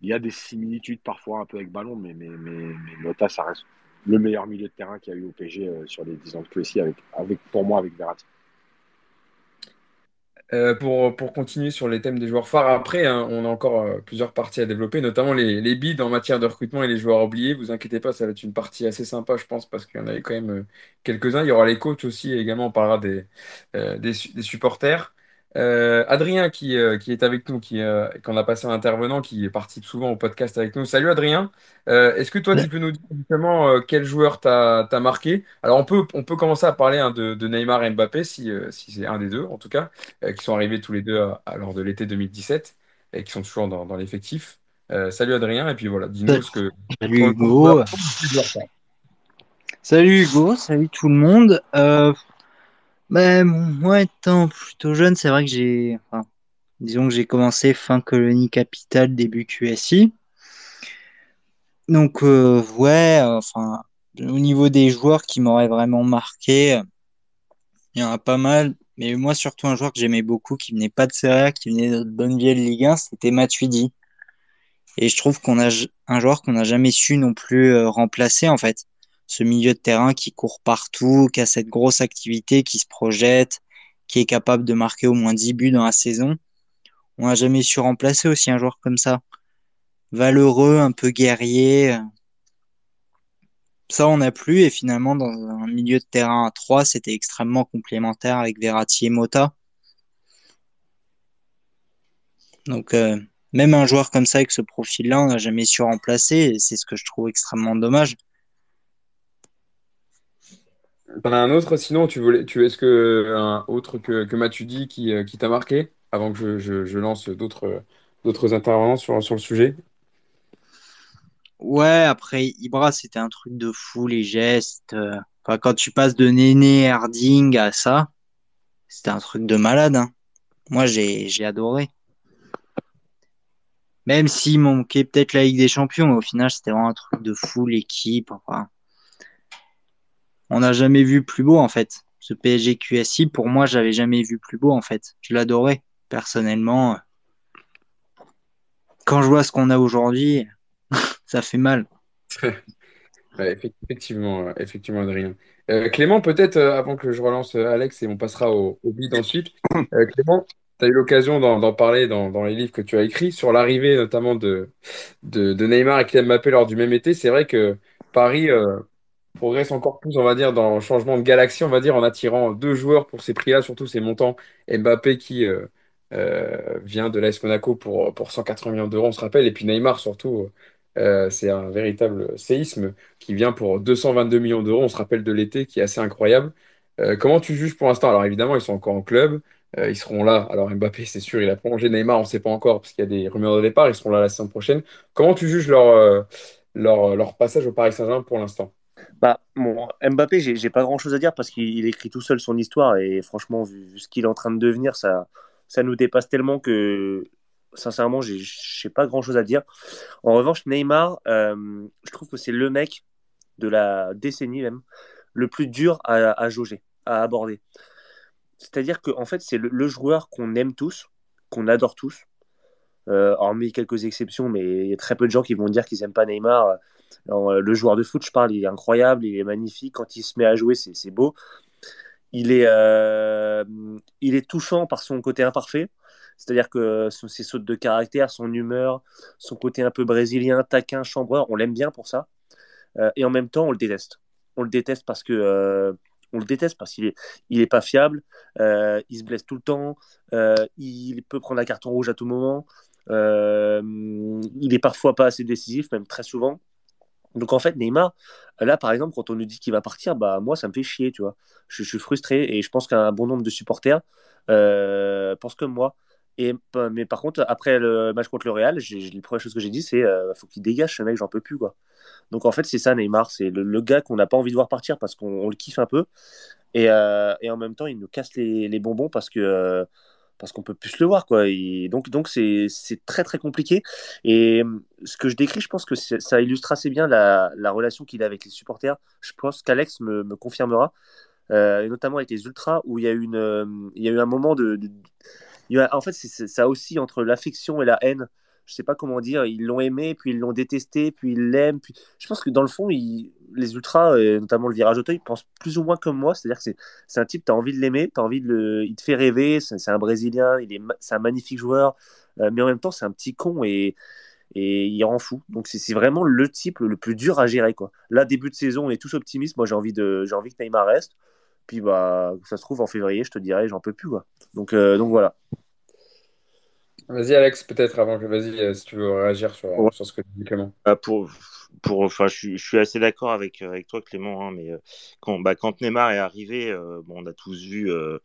il y a des similitudes parfois un peu avec Ballon, mais, mais, mais, Mota, ça reste le meilleur milieu de terrain qu'il y a eu au PG euh, sur les 10 ans de QSI, avec, avec, pour moi, avec Verratti. Euh, pour, continuer sur les thèmes des joueurs phares, après, hein, on a encore euh, plusieurs parties à développer, notamment les, les bids en matière de recrutement et les joueurs oubliés. Vous inquiétez pas, ça va être une partie assez sympa, je pense, parce qu'il y en avait quand même quelques-uns. Il y aura les coachs aussi, également on parlera des supporters. Euh, Adrien qui, euh, qui, est avec nous, qui, euh, qu'on a passé un intervenant, qui est parti souvent au podcast avec nous. Salut Adrien, est-ce que toi tu peux nous dire justement quel joueur t'as as marqué? Alors on peut, on peut commencer à parler hein, de, de, Neymar et Mbappé, si, si c'est un des deux en tout cas, qui sont arrivés tous les deux à, lors de l'été 2017 et qui sont toujours dans, dans l'effectif. salut Adrien, et puis voilà, dis-nous ce que... Salut Hugo. Salut Hugo, salut tout le monde. Euh, ben, moi, étant plutôt jeune, c'est vrai que j'ai, enfin, disons que j'ai commencé fin colonie capitale, début QSI. Donc, euh, ouais, enfin, au niveau des joueurs qui m'auraient vraiment marqué, il y en a pas mal. Mais moi, surtout un joueur que j'aimais beaucoup, qui venait pas de Serie qui venait de bonne vieille Ligue 1, c'était Matuidi. Et je trouve qu'on a un joueur qu'on n'a jamais su non plus euh, remplacer, en fait. Ce milieu de terrain qui court partout, qui a cette grosse activité, qui se projette, qui est capable de marquer au moins 10 buts dans la saison. On n'a jamais su remplacer aussi un joueur comme ça. Valeureux, un peu guerrier. Ça, on n'a plus. Et finalement, dans un milieu de terrain à 3, c'était extrêmement complémentaire avec Verratti et Mota. Donc, euh, même un joueur comme ça, avec ce profil-là, on n'a jamais su remplacer. Et c'est ce que je trouve extrêmement dommage. T'en as un autre, sinon, tu voulais, tu, est-ce que un autre que, que Matuidi qui, euh, qui t'a marqué avant que je, lance d'autres d'autres intervenants sur, sur le sujet? Ouais, après, Ibra, c'était un truc de fou, les gestes. euh, quand tu passes de Néné Harding à ça, c'était un truc de malade, hein. Moi, j'ai, j'ai adoré. Même s'il manquait peut-être la Ligue des Champions, mais au final, c'était vraiment un truc de fou, l'équipe. On n'a jamais vu plus beau, en fait. Ce PSG QSI, pour moi, j'avais jamais vu plus beau, en fait. Je l'adorais, personnellement. Quand je vois ce qu'on a aujourd'hui, ça fait mal. Effectivement, euh, effectivement, Adrien. Euh, Clément, peut-être, euh, avant que je relance Alex et on passera au, au ensuite. Clément, tu as eu l'occasion d'en parler dans, les livres que tu as écrits sur l'arrivée notamment de, Neymar et Kylian Mbappé lors du même été. C'est vrai que Paris progresse encore plus, on va dire, dans le changement de galaxie, on va dire, en attirant deux joueurs pour ces prix-là, surtout ces montants. Mbappé qui euh, euh, vient de l'AS Monaco pour, pour 180 millions d'euros, on se rappelle, et puis Neymar surtout. euh, c'est un véritable séisme qui vient pour 222 millions d'euros. On se rappelle de l'été, qui est assez incroyable. Comment tu juges pour l'instant? Alors évidemment, ils sont encore en club, ils seront là. Alors Mbappé, c'est sûr, il a prolongé. Neymar, on ne sait pas encore parce qu'il y a des rumeurs de départ. Ils seront là la saison prochaine. Comment tu juges leur, leur, leur passage au Paris Saint-Germain pour l'instant? Bah, bon, Mbappé, j'ai pas grand chose à dire parce qu'il il écrit tout seul son histoire et franchement, vu, ce qu'il est en train de devenir, ça, ça nous dépasse tellement que sincèrement, j'ai j'ai pas grand chose à dire. En revanche, Neymar, euh, je trouve que c'est le mec de la décennie même, le plus dur à, à jauger, à aborder. C'est-à-dire que en fait, c'est le, le joueur qu'on aime tous, qu'on adore tous, euh, hormis quelques exceptions, mais il y a très peu de gens qui vont dire qu'ils n'aiment pas Neymar. Euh, le joueur de foot, je parle, il est incroyable, il est magnifique. Quand il se met à jouer, c'est beau. Il est, euh, il est touchant par son côté imparfait. C'est-à-dire que ses sautes de caractère, son humeur, son côté un peu brésilien, taquin, chambreur, on l'aime bien pour ça. Euh, et en même temps, on le déteste. On le déteste parce que on le déteste parce qu'il est, il est pas fiable, il se blesse tout le temps, il peut prendre un carton rouge à tout moment, il est parfois pas assez décisif, même très souvent. Donc en fait, Neymar, là par exemple, quand on nous dit qu'il va partir, bah moi ça me fait chier, tu vois. Je, suis frustré et je pense qu'un bon nombre de supporters euh, pensent comme moi. Et, mais par contre, après le match contre le Real, j'ai, j'ai- la première chose que j'ai dit, c'est euh, faut qu'il dégage ce mec, j'en peux plus quoi. Donc en fait, c'est ça Neymar, c'est le, gars qu'on n'a pas envie de voir partir parce qu'on on le kiffe un peu et, euh, et en même temps, il nous casse les, les bonbons parce que euh, parce qu'on peut plus le voir quoi. Donc donc c'est très très compliqué. Et euh, ce que je décris, je pense que ça illustre assez bien la, la relation qu'il a avec les supporters. Je pense qu'Alex me, me confirmera, euh, notamment avec les ultras où il y a une euh, il y a eu un moment de, de- en fait ça aussi entre l'affection et la haine. Je sais pas comment dire, ils l'ont aimé, puis ils l'ont détesté, puis ils l'aiment. Puis... Je pense que dans le fond, les ultras, et notamment le virage auto, ils pensent plus ou moins comme moi. C'est-à-dire que c'est un type, tu as envie de l'aimer, t'as envie de le... il te fait rêver, c'est un Brésilien, il est c'est un magnifique joueur, euh, mais en même temps, c'est un petit con et, il rend fou. Donc c'est vraiment le type le plus dur à gérer. Là, début de saison, on est tous optimistes. Moi, j'ai envie, envie que Neymar reste. Puis, bah, ça se trouve, en février, je te dirai, j'en peux plus. Donc, euh, donc voilà. Vas-y, Alex, peut-être avant que vas-y, euh, si tu veux réagir sur, Ouais. sur ce que dit Clément. Bah, pour, pour, enfin, je, suis- je suis assez d'accord avec, avec toi, Clément, hein, mais euh, quand, bah, quand Neymar est arrivé, euh, bon, on a tous vu euh,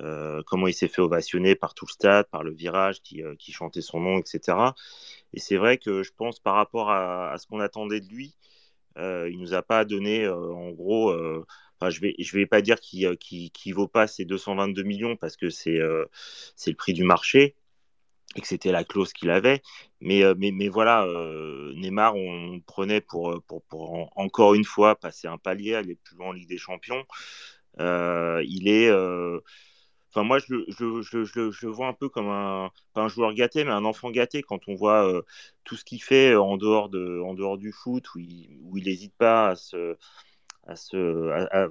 euh, comment il s'est fait ovationner par tout le stade, par le virage qui, euh, qui chantait son nom, etc. Et c'est vrai que je pense par rapport à, à ce qu'on attendait de lui, Euh, il nous a pas donné, euh, en gros, euh, enfin, je vais, je vais pas dire qu'il ne vaut pas ces 222 millions parce que c'est c'est le prix du marché et que c'était la clause qu'il avait. Mais, mais, mais voilà, Neymar, on prenait pour, pour, pour encore une fois passer un palier, aller plus loin en Ligue des Champions. il est Enfin, moi, je, je, je, je, le vois un peu comme un, pas un joueur gâté, mais un enfant gâté quand on voit euh, tout ce qu'il fait en dehors, de, en dehors du foot, où il n'hésite pas à se, à se à,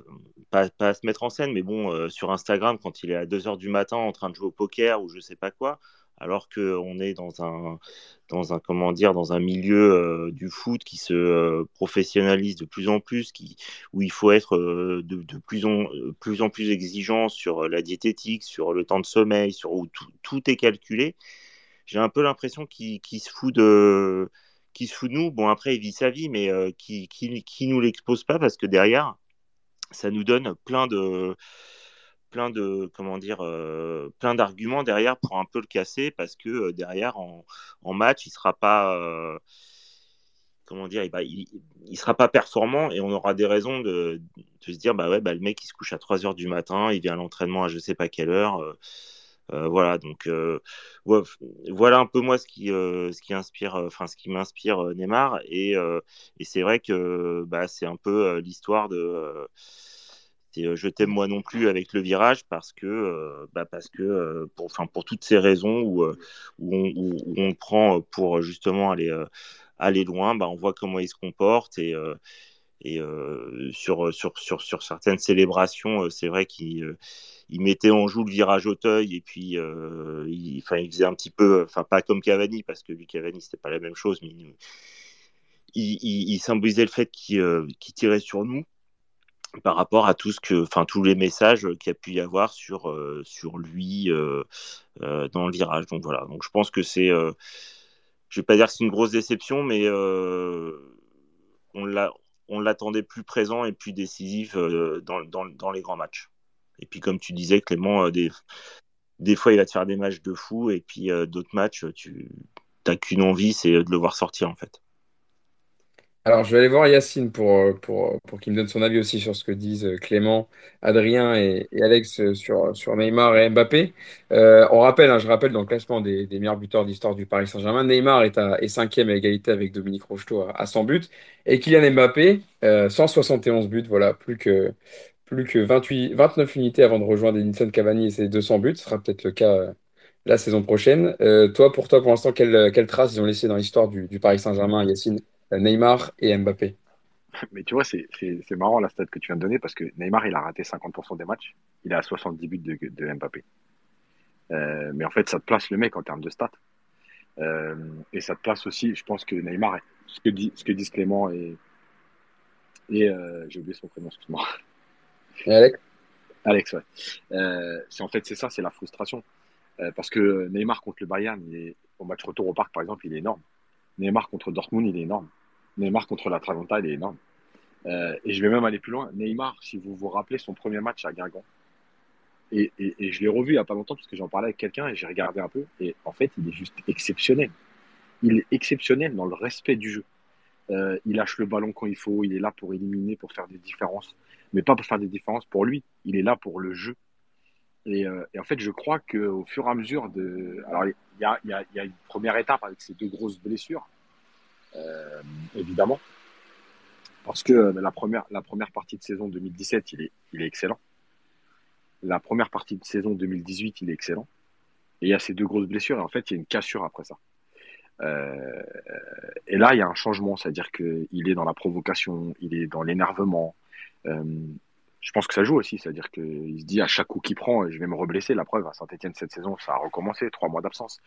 pas, à se mettre en scène, mais bon, euh, sur Instagram, quand il est à 2 heures du matin en train de jouer au poker ou je sais pas quoi, alors qu'on est dans un, dans un, comment dire, dans un milieu euh, du foot qui se euh, professionnalise de plus en plus, qui, où il faut être euh, de, plus, en, plus en plus exigeant sur la diététique, sur le temps de sommeil, sur où tout, tout est calculé. J'ai un peu l'impression qu'il se fout de qui se fout de nous. Bon, après, il vit sa vie, mais qui, qui, qui nous l'expose pas parce que derrière, ça nous donne plein de plein de comment dire euh, plein d'arguments derrière pour un peu le casser parce que euh, derrière en, en, match il sera pas euh, comment dire il, sera pas performant et on aura des raisons de, de se dire bah ouais bah le mec il se couche à 3 heures du matin il vient à l'entraînement à je sais pas quelle heure voilà. Donc voilà un peu moi ce qui ce qui inspire enfin ce qui m'inspire Neymar et, et c'est vrai que bah c'est un peu l'histoire de euh, je t'aime moi non plus avec le virage parce que euh, bah parce que euh, pour enfin pour toutes ces raisons où, on, où, prend pour justement aller aller loin bah on voit comment il se comporte et sur, sur, sur, sur certaines célébrations, c'est vrai qu'il il mettait en joue le virage Auteuil et puis il, faisait un petit peu, enfin pas comme Cavani parce que lui Cavani c'était pas la même chose, mais il symbolisait le fait qu'il tirait sur nous par rapport à tout ce que, enfin tous les messages qu'il y a pu y avoir sur euh, lui euh, euh, dans le virage. Donc voilà. Donc je pense que c'est, je vais pas dire que c'est une grosse déception, mais on on l'attendait plus présent et plus décisif dans, les grands matchs. Et puis comme tu disais, Clément, des des fois il va te faire des matchs de fou et puis d'autres matchs, tu n'as qu'une envie, c'est de le voir sortir en fait. Alors, je vais aller voir Yacine pour, euh, pour, pour qu'il me donne son avis aussi sur ce que disent euh, Clément, Adrien et, Alex euh, sur, sur Neymar et Mbappé. on rappelle, hein, je rappelle dans le classement des, des meilleurs buteurs d'histoire du Paris Saint-Germain, Neymar est, à, est cinquième à égalité avec Dominique Rocheteau à, 100 buts et Kylian Mbappé, 171 buts, voilà, plus que, plus que 28, 29 unités avant de rejoindre Edinson Cavani et ses 200 buts. Ce sera peut-être le cas la saison prochaine. toi, pour toi, pour l'instant, quelle, quelle trace ils ont laissé dans l'histoire du, du Paris Saint-Germain, Yacine? Neymar et Mbappé. Mais tu vois, c'est marrant la stat que tu viens de donner parce que Neymar, il a raté 50% des matchs. Il a 70 buts de, de Mbappé. Euh, mais en fait, ça te place le mec en termes de stats. Euh, et ça te place aussi, je pense que Neymar, ce que, dit, ce que disent Clément et, et euh, j'ai oublié son prénom, excuse-moi. Alex? Alex, ouais. c'est en fait, c'est ça, c'est la frustration. parce que Neymar contre le Bayern, il est, au match retour au parc, par exemple, il est énorme. Neymar contre Dortmund, il est énorme. Neymar contre la Traventa, il est énorme. Euh, et je vais même aller plus loin. Neymar, si vous vous rappelez son premier match à Guingamp, et, je l'ai revu il n'y a pas longtemps parce que j'en parlais avec quelqu'un et j'ai regardé un peu. Et en fait, il est juste exceptionnel. Il est exceptionnel dans le respect du jeu. Euh, il lâche le ballon quand il faut. Il est là pour éliminer, pour faire des différences. Mais pas pour faire des différences pour lui. Il est là pour le jeu. Et, euh, en fait, je crois qu'au fur et à mesure de. Alors, il y a, une première étape avec ces deux grosses blessures. Euh, évidemment. Parce que euh, la première, la première partie de saison 2017, il est, il est excellent. La première partie de saison 2018, il est excellent. Et il y a ces deux grosses blessures, et en fait, il y a une cassure après ça. Euh, et là, il y a un changement, c'est-à-dire qu'il est dans la provocation, il est dans l'énervement. je pense que ça joue aussi, c'est-à-dire qu'il se dit à chaque coup qu'il prend, je vais me reblesser. La preuve, à Saint-Etienne cette saison, ça a recommencé, trois mois d'absence.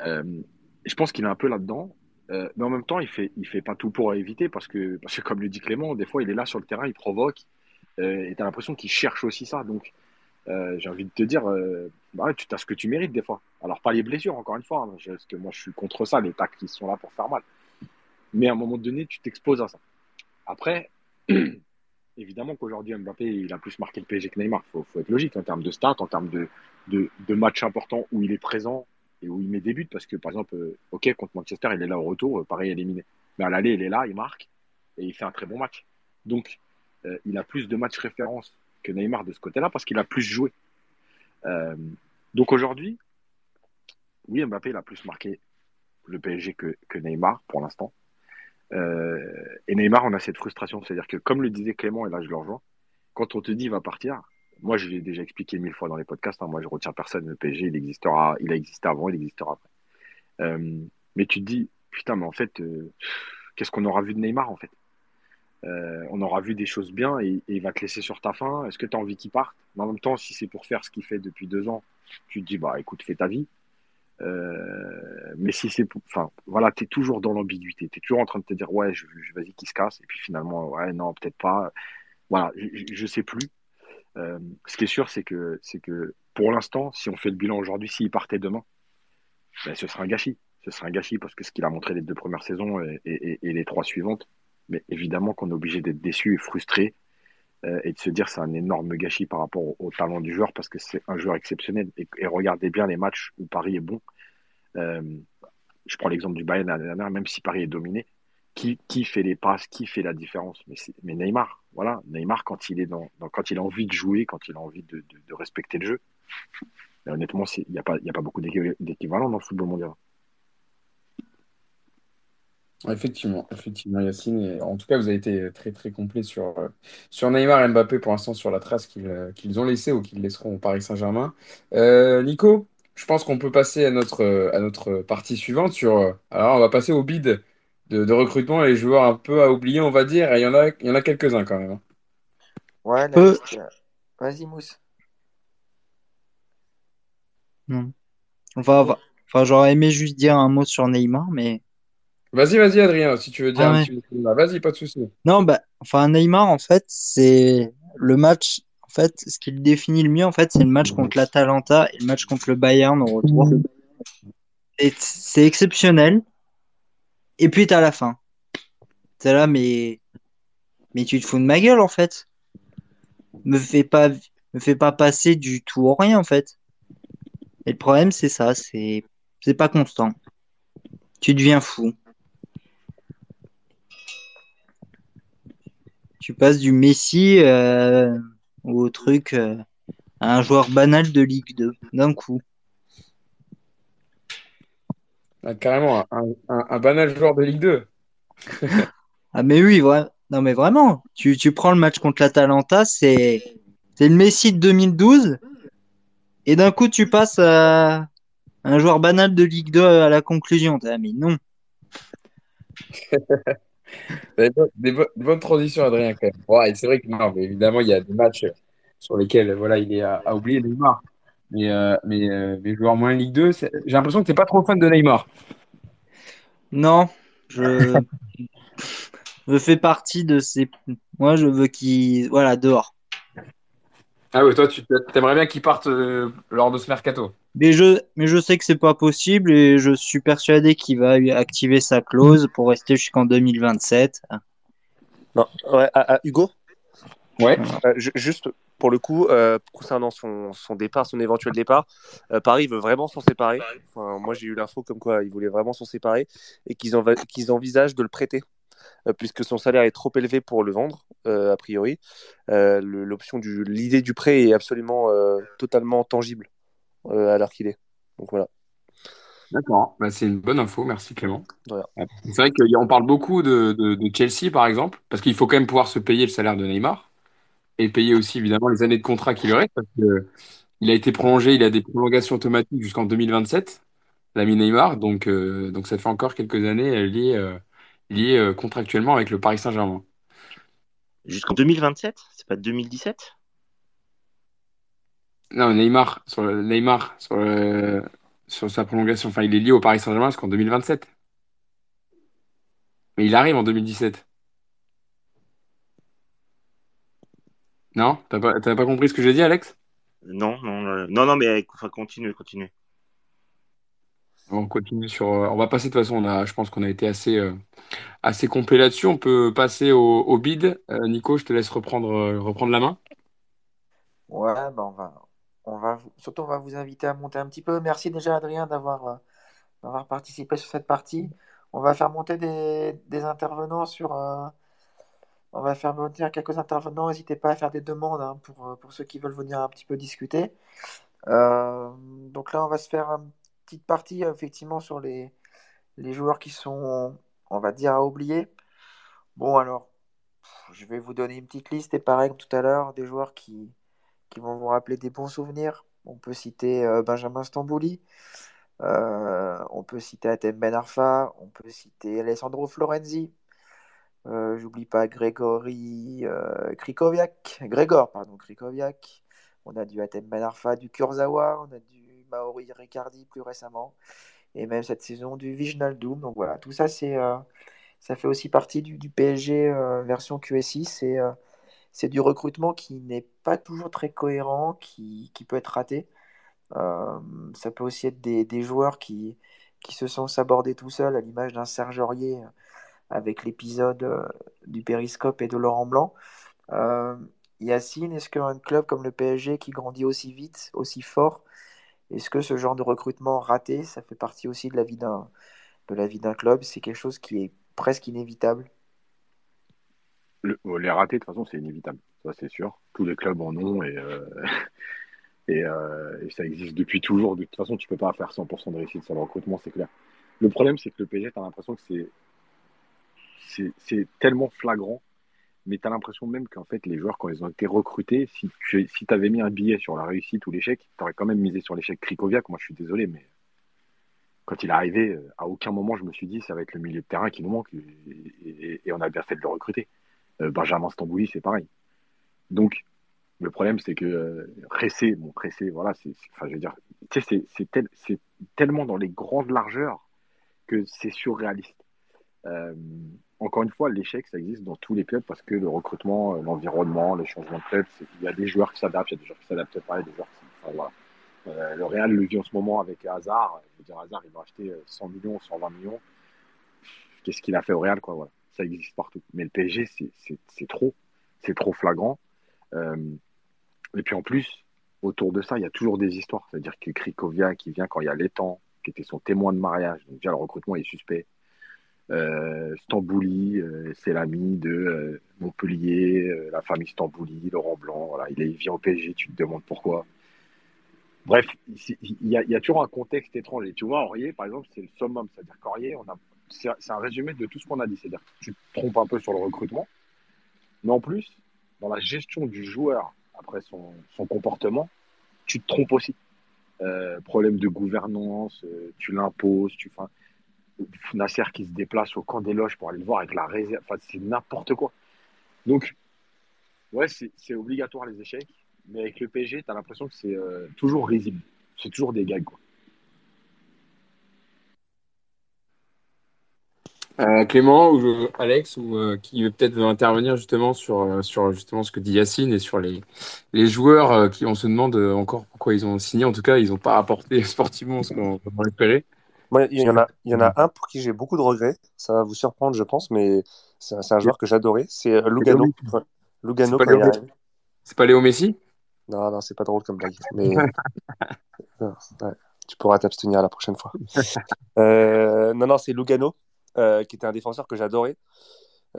je pense qu'il est un peu là-dedans. Euh, mais en même temps, il fait, il fait pas tout pour éviter parce que, parce que, comme le dit Clément, des fois, il est là sur le terrain, il provoque, euh, et tu as l'impression qu'il cherche aussi ça. Donc, euh, j'ai envie de te dire, bah, tu as ce que tu mérites des fois. Alors, pas les blessures, encore une fois, hein, parce que moi, je suis contre ça, les tacs qui sont là pour faire mal. Mais à un moment donné, tu t'exposes à ça. Après, évidemment qu'aujourd'hui, Mbappé, il a plus marqué le PSG que Neymar. Il faut, faut, être logique en termes de stats, en termes de, de matchs importants où il est présent, et où il met des buts parce que, par exemple, euh, OK, contre Manchester, il est là au retour, euh, pareil, éliminé. Mais à l'aller, il est là, il marque. et il fait un très bon match. Donc, euh, il a plus de matchs références que Neymar de ce côté-là parce qu'il a plus joué. Donc aujourd'hui, oui, Mbappé il a plus marqué le PSG que, que Neymar pour l'instant. Et Neymar, on a cette frustration, c'est-à-dire que comme le disait Clément, et là je le rejoins, quand on te dit il va partir, moi je l'ai déjà expliqué mille fois dans les podcasts, hein, moi je retiens personne, le PSG il existera, il a existé avant, il existera après. Euh, mais tu te dis, putain, mais en fait, euh, qu'est-ce qu'on aura vu de Neymar en fait? Euh, On aura vu des choses bien et, il va te laisser sur ta faim. Est-ce que tu as envie qu'il parte? Mais en même temps, si c'est pour faire ce qu'il fait depuis deux ans, tu te dis, bah écoute, fais ta vie. Mais si c'est pour... Enfin, voilà, tu es toujours dans l'ambiguïté. Tu es toujours en train de te dire, ouais, vas-y, qu'il se casse. Et puis finalement, ouais, non, peut-être pas. Voilà, je, je sais plus. Euh, ce qui est sûr, c'est que, c'est que pour l'instant, si on fait le bilan aujourd'hui, s'il partait demain, ben, ce serait un gâchis. Ce serait un gâchis parce que ce qu'il a montré les deux premières saisons et, les trois suivantes, mais évidemment qu'on est obligé d'être déçu et frustré euh, et de se dire c'est un énorme gâchis par rapport au, talent du joueur parce que c'est un joueur exceptionnel. Et, et regardez bien les matchs où Paris est bon. Euh, je prends l'exemple du Bayern l'année dernière, même si Paris est dominé, qui, qui fait les passes, qui fait la différence mais, mais Neymar, voilà, Neymar quand il est dans, quand il a envie de jouer, quand il a envie de, respecter le jeu. honnêtement, il n'y a a pas beaucoup d'équi- d'équivalents dans le football mondial. Effectivement, effectivement, Yacine. En tout cas, vous avez été très très complet sur, euh, sur Neymar et Mbappé pour l'instant, sur la trace qu'ils euh, qu'ils ont laissée ou qu'ils laisseront au Paris Saint-Germain. Euh, Nico, je pense qu'on peut passer à notre, à notre partie suivante sur. alors, on va passer au bid de, de recrutement et les joueurs un peu à oublier, on va dire. Et il y en a, il y en a quelques-uns quand même. hein. Ouais, liste, euh, Vas-y, Mousse. Non. Enfin, va- enfin, j'aurais aimé juste dire un mot sur Neymar, mais Vas-y, vas-y, Adrien, si tu veux dire Ah un ouais. petit mot. sur Neymar. Vas-y, pas de souci. non, bah, enfin, Neymar, en fait, c'est le match. En fait, ce qui le définit le mieux, en fait, c'est le match contre l'Atalanta et le match contre le Bayern au retour. Et c'est exceptionnel. Et puis, t'as la fin. T'es là, mais, mais tu te fous de ma gueule, en fait. Me fais pas, me fais pas passer du tout au rien, en fait. Et le problème, c'est ça, c'est, c'est pas constant. Tu deviens fou. Tu passes du Messi euh, au truc euh, à un joueur banal de Ligue 2 d'un coup. Ah, carrément, un, un- un banal joueur de Ligue 2. Ah mais oui. Non mais vraiment, tu, tu prends le match contre l'Atalanta, c'est c'est le Messi de 2012 et d'un coup tu passes à un joueur banal de Ligue 2 à la conclusion. Là, mais non. Des, bo- des bo- des bonnes transitions, Adrien, quand même. Ouais, c'est vrai que non, mais évidemment, il y a des matchs sur lesquels voilà, il est à, à oublier Neymar. Mais, euh, mais, euh, mais joueur moins Ligue 2, c'est- j'ai l'impression que tu n'es pas trop fan de Neymar. Non, je je fais partie de ces. Moi, je veux qu'il voilà dehors. Ah ouais, toi, tu aimerais bien qu'il parte euh, lors de ce mercato. Mais je, mais je sais que c'est pas possible et je suis persuadé qu'il va activer sa clause pour rester jusqu'en 2027. Non, ouais, à- à Hugo? Ouais. Euh, ju- juste pour le coup, euh, concernant son, son départ, son éventuel départ, euh, Paris veut vraiment s'en séparer. Enfin, moi, j'ai eu l'info comme quoi ils voulaient vraiment s'en séparer et qu'ils envisagent de le prêter, euh, puisque son salaire est trop élevé pour le vendre, euh, a priori. Euh, le- L'option du, l'idée du prêt est absolument euh, totalement tangible euh, à l'heure qu'il est. Donc voilà. D'accord, bah, c'est une bonne info, merci Clément. Voilà. C'est vrai qu'on parle beaucoup de, de- de Chelsea, par exemple, parce qu'il faut quand même pouvoir se payer le salaire de Neymar et payer aussi évidemment les années de contrat qui lui restent, parce que il a été prolongé, il a des prolongations automatiques jusqu'en 2027, l'ami Neymar, donc, euh, donc ça fait encore quelques années euh, liées, euh, liées euh, contractuellement avec le Paris Saint-Germain. Jusqu'en 2027 C'est pas 2017 Non, Neymar, sur le- Neymar, sur, le- sur sa prolongation, enfin il est lié au Paris Saint-Germain jusqu'en 2027. Mais il arrive en 2017. Non? T'as pas, t'as pas compris ce que j'ai dit, Alex? Non, non, euh, non, non, mais enfin, continue, continue. On continue sur. euh, On va passer de toute façon. On a, je pense qu'on a été assez, euh, assez complet là-dessus. On peut passer au, au bid. Euh, Nico, je te laisse reprendre, euh, reprendre la main. Ouais, bah on va, on va, vous- surtout on va vous inviter à monter un petit peu. Merci déjà Adrien d'avoir euh, d'avoir participé sur cette partie. On va faire monter des, des intervenants sur, euh, On va faire venir quelques intervenants. N'hésitez pas à faire des demandes hein, pour, pour ceux qui veulent venir un petit peu discuter. Euh, donc là, on va se faire une petite partie effectivement sur les, joueurs qui sont, on va dire, à oublier. Bon, alors, je vais vous donner une petite liste, et pareil comme tout à l'heure, des joueurs qui, vont vous rappeler des bons souvenirs. On peut citer euh, Benjamin Stambouli, euh, on peut citer Atem Ben Arfa, on peut citer Alessandro Florenzi, euh, j'oublie pas Grégory Krikoviak, Grégor, pardon, Krikoviak. On a du Atem Ben Arfa, du Kurzawa, on a du Maori Ricardi plus récemment, et même cette saison du Doom. Donc voilà, tout ça, c'est, ça fait aussi partie du, PSG version QSI. C'est du recrutement qui n'est pas toujours très cohérent, qui, qui peut être raté. Euh, ça peut aussi être des, des, joueurs qui, qui se sont sabordés tout seuls, à l'image d'un Serge Aurier avec l'épisode euh, du Périscope et de Laurent Blanc. Euh, Yacine, est-ce qu'un club comme le PSG qui grandit aussi vite, aussi fort, est-ce que ce genre de recrutement raté, ça fait partie aussi de la vie d'un, de la vie d'un club? C'est quelque chose qui est presque inévitable les ratés, de toute façon, c'est inévitable. Ça, c'est sûr. Tous les clubs en ont et, euh, et, ça existe depuis toujours. De toute façon, tu peux pas faire 100% de réussite sur le recrutement, c'est clair. Le problème, c'est que le PSG, tu as l'impression que c'est, c'est, tellement flagrant, mais tu as l'impression même qu'en fait, les joueurs, quand ils ont été recrutés, si tu avais mis un billet sur la réussite ou l'échec, tu aurais quand même misé sur l'échec Krikoviak. Moi, je suis désolé, mais quand il est arrivé, euh, à aucun moment, je me suis dit, ça va être le milieu de terrain qui nous manque. et on a bien fait de le recruter. Euh, Benjamin Stambouli, c'est pareil. Donc, le problème, c'est que euh, bon, voilà, c'est, enfin, je veux dire, c'est, tellement dans les grandes largeurs que c'est surréaliste. Euh, encore une fois, l'échec, ça existe dans tous les clubs parce que le recrutement, l'environnement, les changements de club, il y a des joueurs qui s'adaptent, il y a des joueurs qui s'adaptent pas, il y a des joueurs qui. Enfin, voilà. le Real le vit en ce moment avec Hazard. Je veux dire, Hazard, il va acheter 100 millions, 120 millions. Qu'est-ce qu'il a fait au Real, quoi, voilà ça existe partout. Mais le PSG, c'est trop, c'est trop flagrant. Euh, et puis en plus, autour de ça, il y a toujours des histoires. C'est-à-dire que Krikovia qui vient quand il y a l'étang, qui était son témoin de mariage, donc déjà le recrutement est suspect. Euh, Stambouli, euh, c'est l'ami de euh, Montpellier, la famille Stambouli, Laurent Blanc. Il, est, il vient au PSG, tu te demandes pourquoi. Bref, il y, a, toujours un contexte étrange. Tu vois, Aurier, par exemple, c'est le summum. C'est-à-dire qu'Aurier, c'est un résumé de tout ce qu'on a dit. C'est-à-dire tu te trompes un peu sur le recrutement, mais en plus, dans la gestion du joueur après son, comportement, tu te trompes aussi. Problème de gouvernance, tu l'imposes, tu fais Nasser qui se déplace au camp des loges pour aller le voir avec la réserve, enfin, c'est n'importe quoi. Donc, ouais, c'est obligatoire les échecs, mais avec le PSG, tu as l'impression que c'est euh, toujours risible. C'est toujours des gags, quoi. Euh, Clément ou Alex ou euh, qui veut peut-être intervenir justement sur euh, sur justement ce que dit Yacine et sur les les joueurs qui on se demande encore pourquoi ils ont signé en tout cas ils n'ont pas apporté sportivement ce qu'on espérait. Il y en a il y en a un pour qui j'ai beaucoup de regrets. Ça va vous surprendre je pense mais c'est un joueur que j'adorais. C'est Lugano Lugano c'est pas, Léo Messi? Non non c'est pas drôle comme blague. Mais tu pourras t'abstenir la prochaine fois. Non non c'est Lugano euh, qui était un défenseur que j'adorais,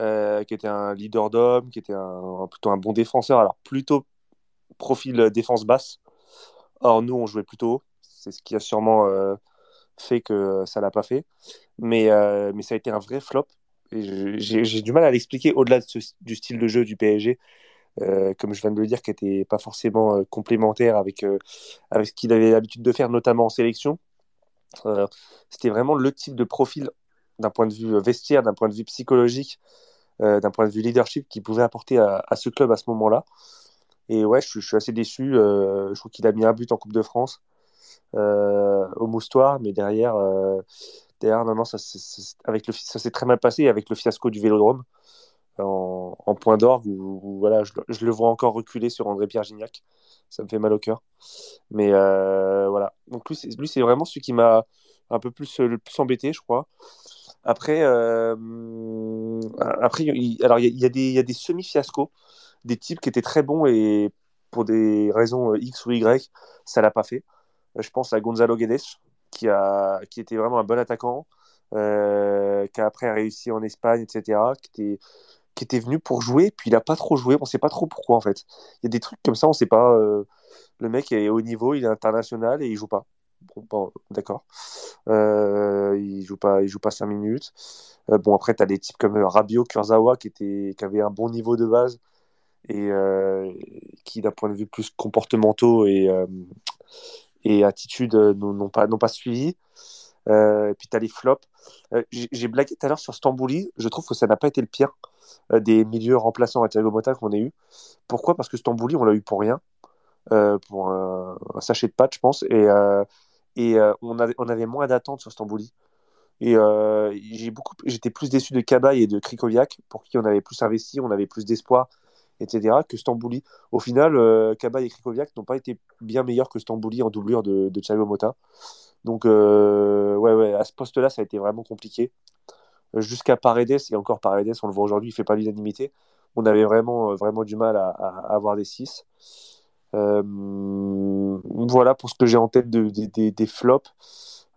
euh, qui était un leader d'homme, qui était un, plutôt un bon défenseur. Alors, plutôt profil défense basse. Or, nous, on jouait plutôt haut. C'est ce qui a sûrement euh, fait que ça l'a pas fait. Mais, mais ça a été un vrai flop. J'ai du mal à l'expliquer au-delà du style de jeu du PSG. comme je viens de le dire, qui n'était pas forcément complémentaire avec, avec ce qu'il avait l'habitude de faire, notamment en sélection. C'était vraiment le type de profil d'un point de vue vestiaire, d'un point de vue psychologique, euh, d'un point de vue leadership qu'il pouvait apporter à, ce club à ce moment-là. Et ouais, je, suis assez déçu. Euh, je trouve qu'il a mis un but en Coupe de France euh, au Moustoir, mais derrière, derrière non, ça, avec s'est très mal passé avec le fiasco du Vélodrome en, point d'orgue voilà, je, le vois encore reculer sur André Pierre Gignac. Ça me fait mal au cœur. Mais voilà. Donc lui, c'est vraiment celui qui m'a un peu plus, embêté, je crois. Après, euh, après il, alors il y, a, des, des semi-fiascos, des types qui étaient très bons et pour des raisons euh, X ou Y, ça l'a pas fait. Euh, je pense à Gonzalo Guedes, qui, a, qui était vraiment un bon attaquant, qui a après réussi en Espagne, etc., qui, était, qui venu pour jouer, puis il a pas trop joué. On sait pas trop pourquoi en fait. Il y a des trucs comme ça, on sait pas. euh, le mec est au niveau, il est international et il joue pas. Bon, d'accord. Euh, il joue pas, il joue pas 5 minutes. Euh, bon après, tu as des types comme euh, Rabiot, Kurzawa qui était, qui avait un bon niveau de base et euh, qui, d'un point de vue plus comportementaux et euh, et attitude, euh, n'ont pas, pas suivi. Euh, et puis tu as les flops. Euh, j'ai blagué tout à l'heure sur Stambouli. Je trouve que ça n'a pas été le pire des milieux remplaçants à Thiago Motta qu'on a eu. Pourquoi? Parce que Stambouli, on l'a eu pour rien, pour un, sachet de pâtes, je pense. Et, et on, avait, moins d'attentes sur Stambouli. Et j'étais plus déçu de Cabaye et de Krikoviak, pour qui on avait plus investi, on avait plus d'espoir, etc., que Stambouli. Au final, euh, Cabaye et Krikoviak n'ont pas été bien meilleurs que Stambouli en doublure de, de. Donc, euh, ouais, à ce poste-là, ça a été vraiment compliqué. Euh, Jusqu'à Paredes, et encore Paredes, on le voit aujourd'hui, il fait pas l'unanimité. On avait vraiment, euh, vraiment du mal à, avoir des 6. voilà pour ce que j'ai en tête de, de- des- flops.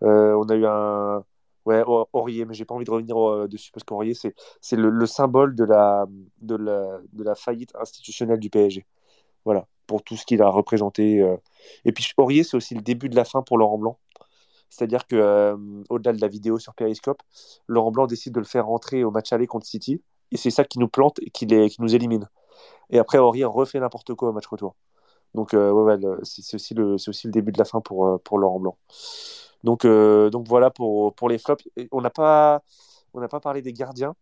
On a eu un. Ouais, Au- Aurier, mais j'ai pas envie de revenir euh, dessus parce qu'Aurier, c'est, le, le symbole de la, de, la, de la faillite institutionnelle du PSG. Voilà, pour tout ce qu'il a représenté. euh. Et puis Aurier, c'est aussi le début de la fin pour Laurent Blanc. C'est-à-dire que euh, au-delà de la vidéo sur Periscope, Laurent Blanc décide de le faire rentrer au match aller contre City, et c'est ça qui nous plante et qui, les, qui nous élimine. Et après, Aurier refait n'importe quoi au match retour. Donc, euh, c'est aussi, le- aussi le début de la fin pour, pour Laurent Blanc. Donc, euh, donc voilà pour, pour les flops. On n'a pas, pas parlé des gardiens,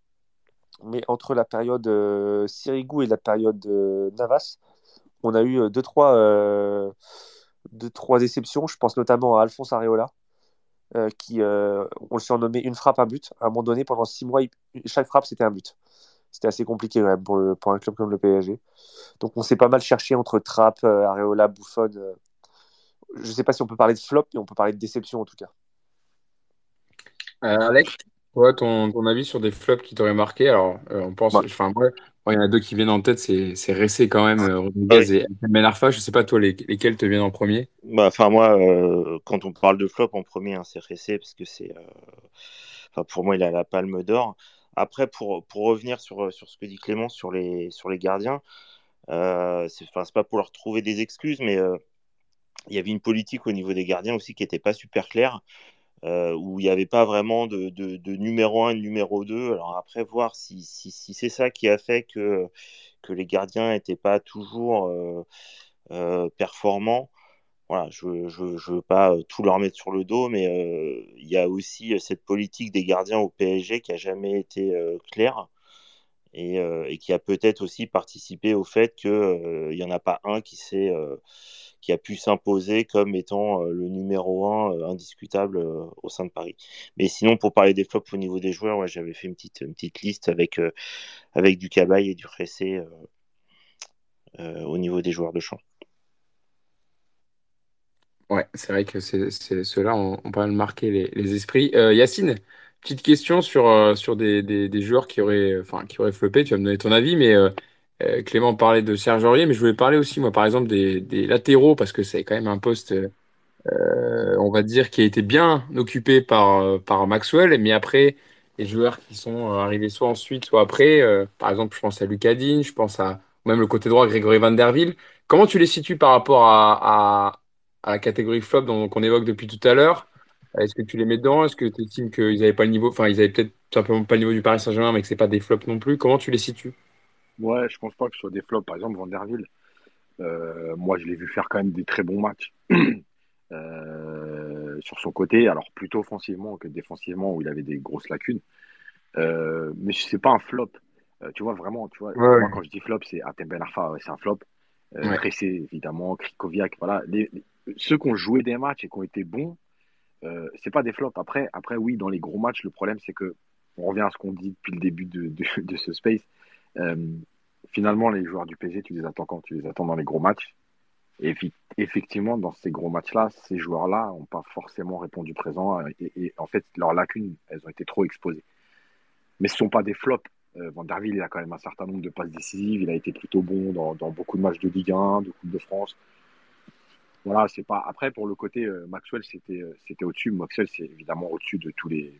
mais entre la période euh, Sirigu et la période euh, Navas, on a eu euh, deux, trois, deux, trois déceptions. Je pense notamment à Alphonse Areola, qui, on le surnommait une frappe, un but. À un moment donné, pendant six mois, chaque frappe, c'était un but. C'était assez compliqué quand même pour, le- pour un club comme le PSG. Donc on s'est pas mal cherché entre Trapp, Areola, Buffon. Je sais pas si on peut parler de flop, mais on peut parler de déception en tout cas. Euh, Alex, toi, ton, ton avis sur des flops qui t'auraient marqué? Alors, euh, on pense, enfin, moi, moi, il y en a deux qui viennent en tête, c'est Ressé quand même, euh, Rodriguez et Ben Arfa. Je sais pas, toi, les- lesquels te viennent en premier? Bah, enfin, moi, euh, quand on parle de flop en premier, hein, c'est Ressé, parce que c'est. euh, Enfin, pour moi, il a la palme d'or. Après, pour, pour revenir sur, sur ce que dit Clément sur les, sur les gardiens, euh, c'est enfin, c'est pas pour leur trouver des excuses, mais euh, il y avait une politique au niveau des gardiens aussi qui n'était pas super claire, euh, où il n'y avait pas vraiment de, numéro 1 et numéro 2. Alors après, voir si, c'est ça qui a fait que, les gardiens n'étaient pas toujours euh, euh, performants. Voilà, je ne veux pas tout leur mettre sur le dos, mais il y a aussi cette politique des gardiens au PSG qui a jamais été claire et, et qui a peut-être aussi participé au fait qu'il n'y en a pas un qui, s'est, qui a pu s'imposer comme étant euh, le numéro un euh, indiscutable euh, au sein de Paris. Mais sinon, pour parler des flops au niveau des joueurs, ouais, j'avais fait une petite, une petite liste avec, avec du Cabaye et du Ressé euh, au niveau des joueurs de champ. Ouais, c'est vrai que c'est c'est- ceux-là ont, ont pas mal marqué les, les esprits. Yacine, petite question sur, sur des, des, joueurs qui auraient, enfin, qui auraient floppé. Tu vas me donner ton avis, mais euh, Clément parlait de Serge Aurier, mais je voulais parler aussi, moi, par exemple, des, latéraux, parce que c'est quand même un poste, euh, on va dire, qui a été bien occupé par, euh, par Maxwell, mais après, les joueurs qui sont arrivés soit ensuite, soit après, par exemple, je pense à Lucadine, je pense à même le côté droit, Grégory Van Der Velde. Comment tu les situes par rapport à, la catégorie flop qu'on évoque depuis tout à l'heure? Est-ce que tu les mets dedans? Est-ce que tu estimes qu'ils n'avaient pas le niveau, enfin, ils avaient peut-être simplement pas le niveau du Paris Saint-Germain, mais que c'est pas des flops non plus? Comment tu les situes? Ouais, je pense pas que ce soit des flops. Par exemple, Van der Ville, euh, moi, je l'ai vu faire quand même des très bons matchs euh, sur son côté, alors plutôt offensivement que défensivement, où il avait des grosses lacunes. Euh, mais c'est pas un flop. Euh, tu vois, vraiment, tu vois, Ouais, moi, ouais. quand je dis flop, c'est Atem Ben Arfa, ouais, c'est un flop. Tressé, évidemment, Krikoviak, voilà. Les, les- ceux qui ont joué des matchs et qui ont été bons, c'est pas des flops. Après, après, oui, dans les gros matchs, le problème, c'est que, on revient à ce qu'on dit depuis le début de, de, de ce space. Euh, finalement, les joueurs du PSG, tu les attends quand? Tu les attends dans les gros matchs? Et effectivement, dans ces gros matchs-là, ces joueurs-là n'ont pas forcément répondu présent. Et, en fait, leurs lacunes, elles ont été trop exposées. Mais ce ne sont pas des flops. Euh, Van der Ville, il a quand même un certain nombre de passes décisives. Il a été plutôt bon dans, beaucoup de matchs de Ligue 1, de Coupe de France. Voilà, c'est pas. Après, pour le côté euh, Maxwell, c'était euh, au-dessus. Maxwell, c'est évidemment au-dessus de tous les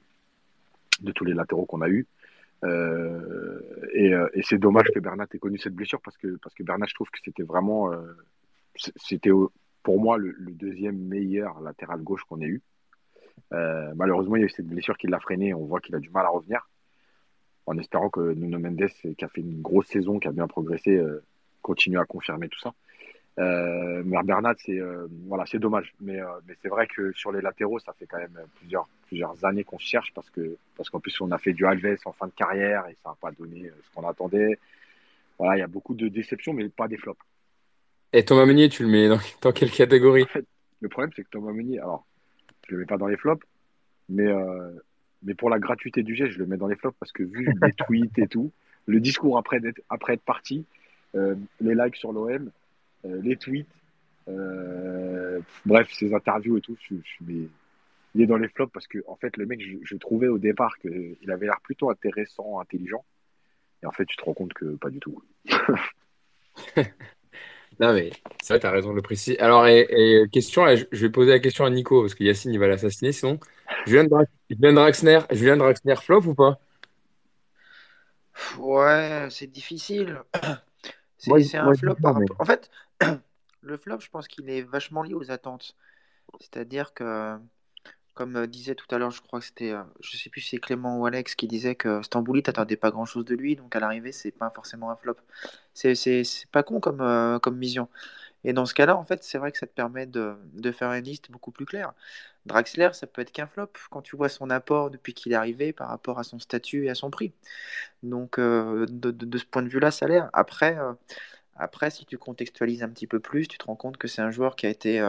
de tous les latéraux qu'on a eu. Euh, et, euh, et c'est dommage que Bernat ait connu cette blessure parce que, parce que Bernat, je trouve que c'était vraiment, euh, c'était pour moi le, deuxième meilleur latéral gauche qu'on ait eu. Malheureusement, il y a eu cette blessure qui l'a freiné. On voit qu'il a du mal à revenir. En espérant que Nuno Mendes, qui a fait une grosse saison, qui a bien progressé, continue à confirmer tout ça. Mais Bernat, c'est voilà, dommage. Mais c'est vrai que sur les latéraux, ça fait quand même plusieurs, plusieurs années qu'on cherche parce que parce qu'en plus on a fait du Alves en fin de carrière et ça n'a pas donné euh, ce qu'on attendait. Voilà, il y a beaucoup de déceptions, mais pas des flops. Et Thomas Meunier, tu le mets dans, dans quelle catégorie? En fait, le problème, c'est que Thomas Meunier, alors, je le mets pas dans les flops, mais, euh, mais pour la gratuité du geste, je le mets dans les flops parce que vu les tweets et tout, le discours après, d'être- après être parti, euh, les likes sur l'OM, euh, les tweets, bref, ses interviews et tout, je, je mets- il est dans les flops parce que, en fait, le mec, je, je trouvais au départ qu'il avait l'air plutôt intéressant, intelligent. Et en fait, tu te rends compte que pas du tout. Non, mais c'est vrai, tu as raison de le préciser. Alors, et, et question, je vais poser la question à Nico, parce que Yacine, il va l'assassiner, sinon. Julien, Dra- Julien Draxler, Julien Draxler flop ou pas? Ouais, c'est difficile. C'est un flop pas, par mais. En fait, le flop, je pense qu'il est vachement lié aux attentes. C'est-à-dire que, comme euh, disait tout à l'heure, je crois que c'était, euh, je sais plus si c'est Clément ou Alex qui disait que Stambouli, t'attendais pas grand-chose de lui, donc à l'arrivée, c'est pas forcément un flop. C'est pas con comme, euh, comme vision. Et dans ce cas-là, en fait, c'est vrai que ça te permet de, faire une liste beaucoup plus claire. Draxler, ça peut être qu'un flop quand tu vois son apport depuis qu'il est arrivé par rapport à son statut et à son prix. Donc, de, ce point de vue-là, ça l'air. Après, après, si tu contextualises un petit peu plus, tu te rends compte que c'est un joueur qui a été,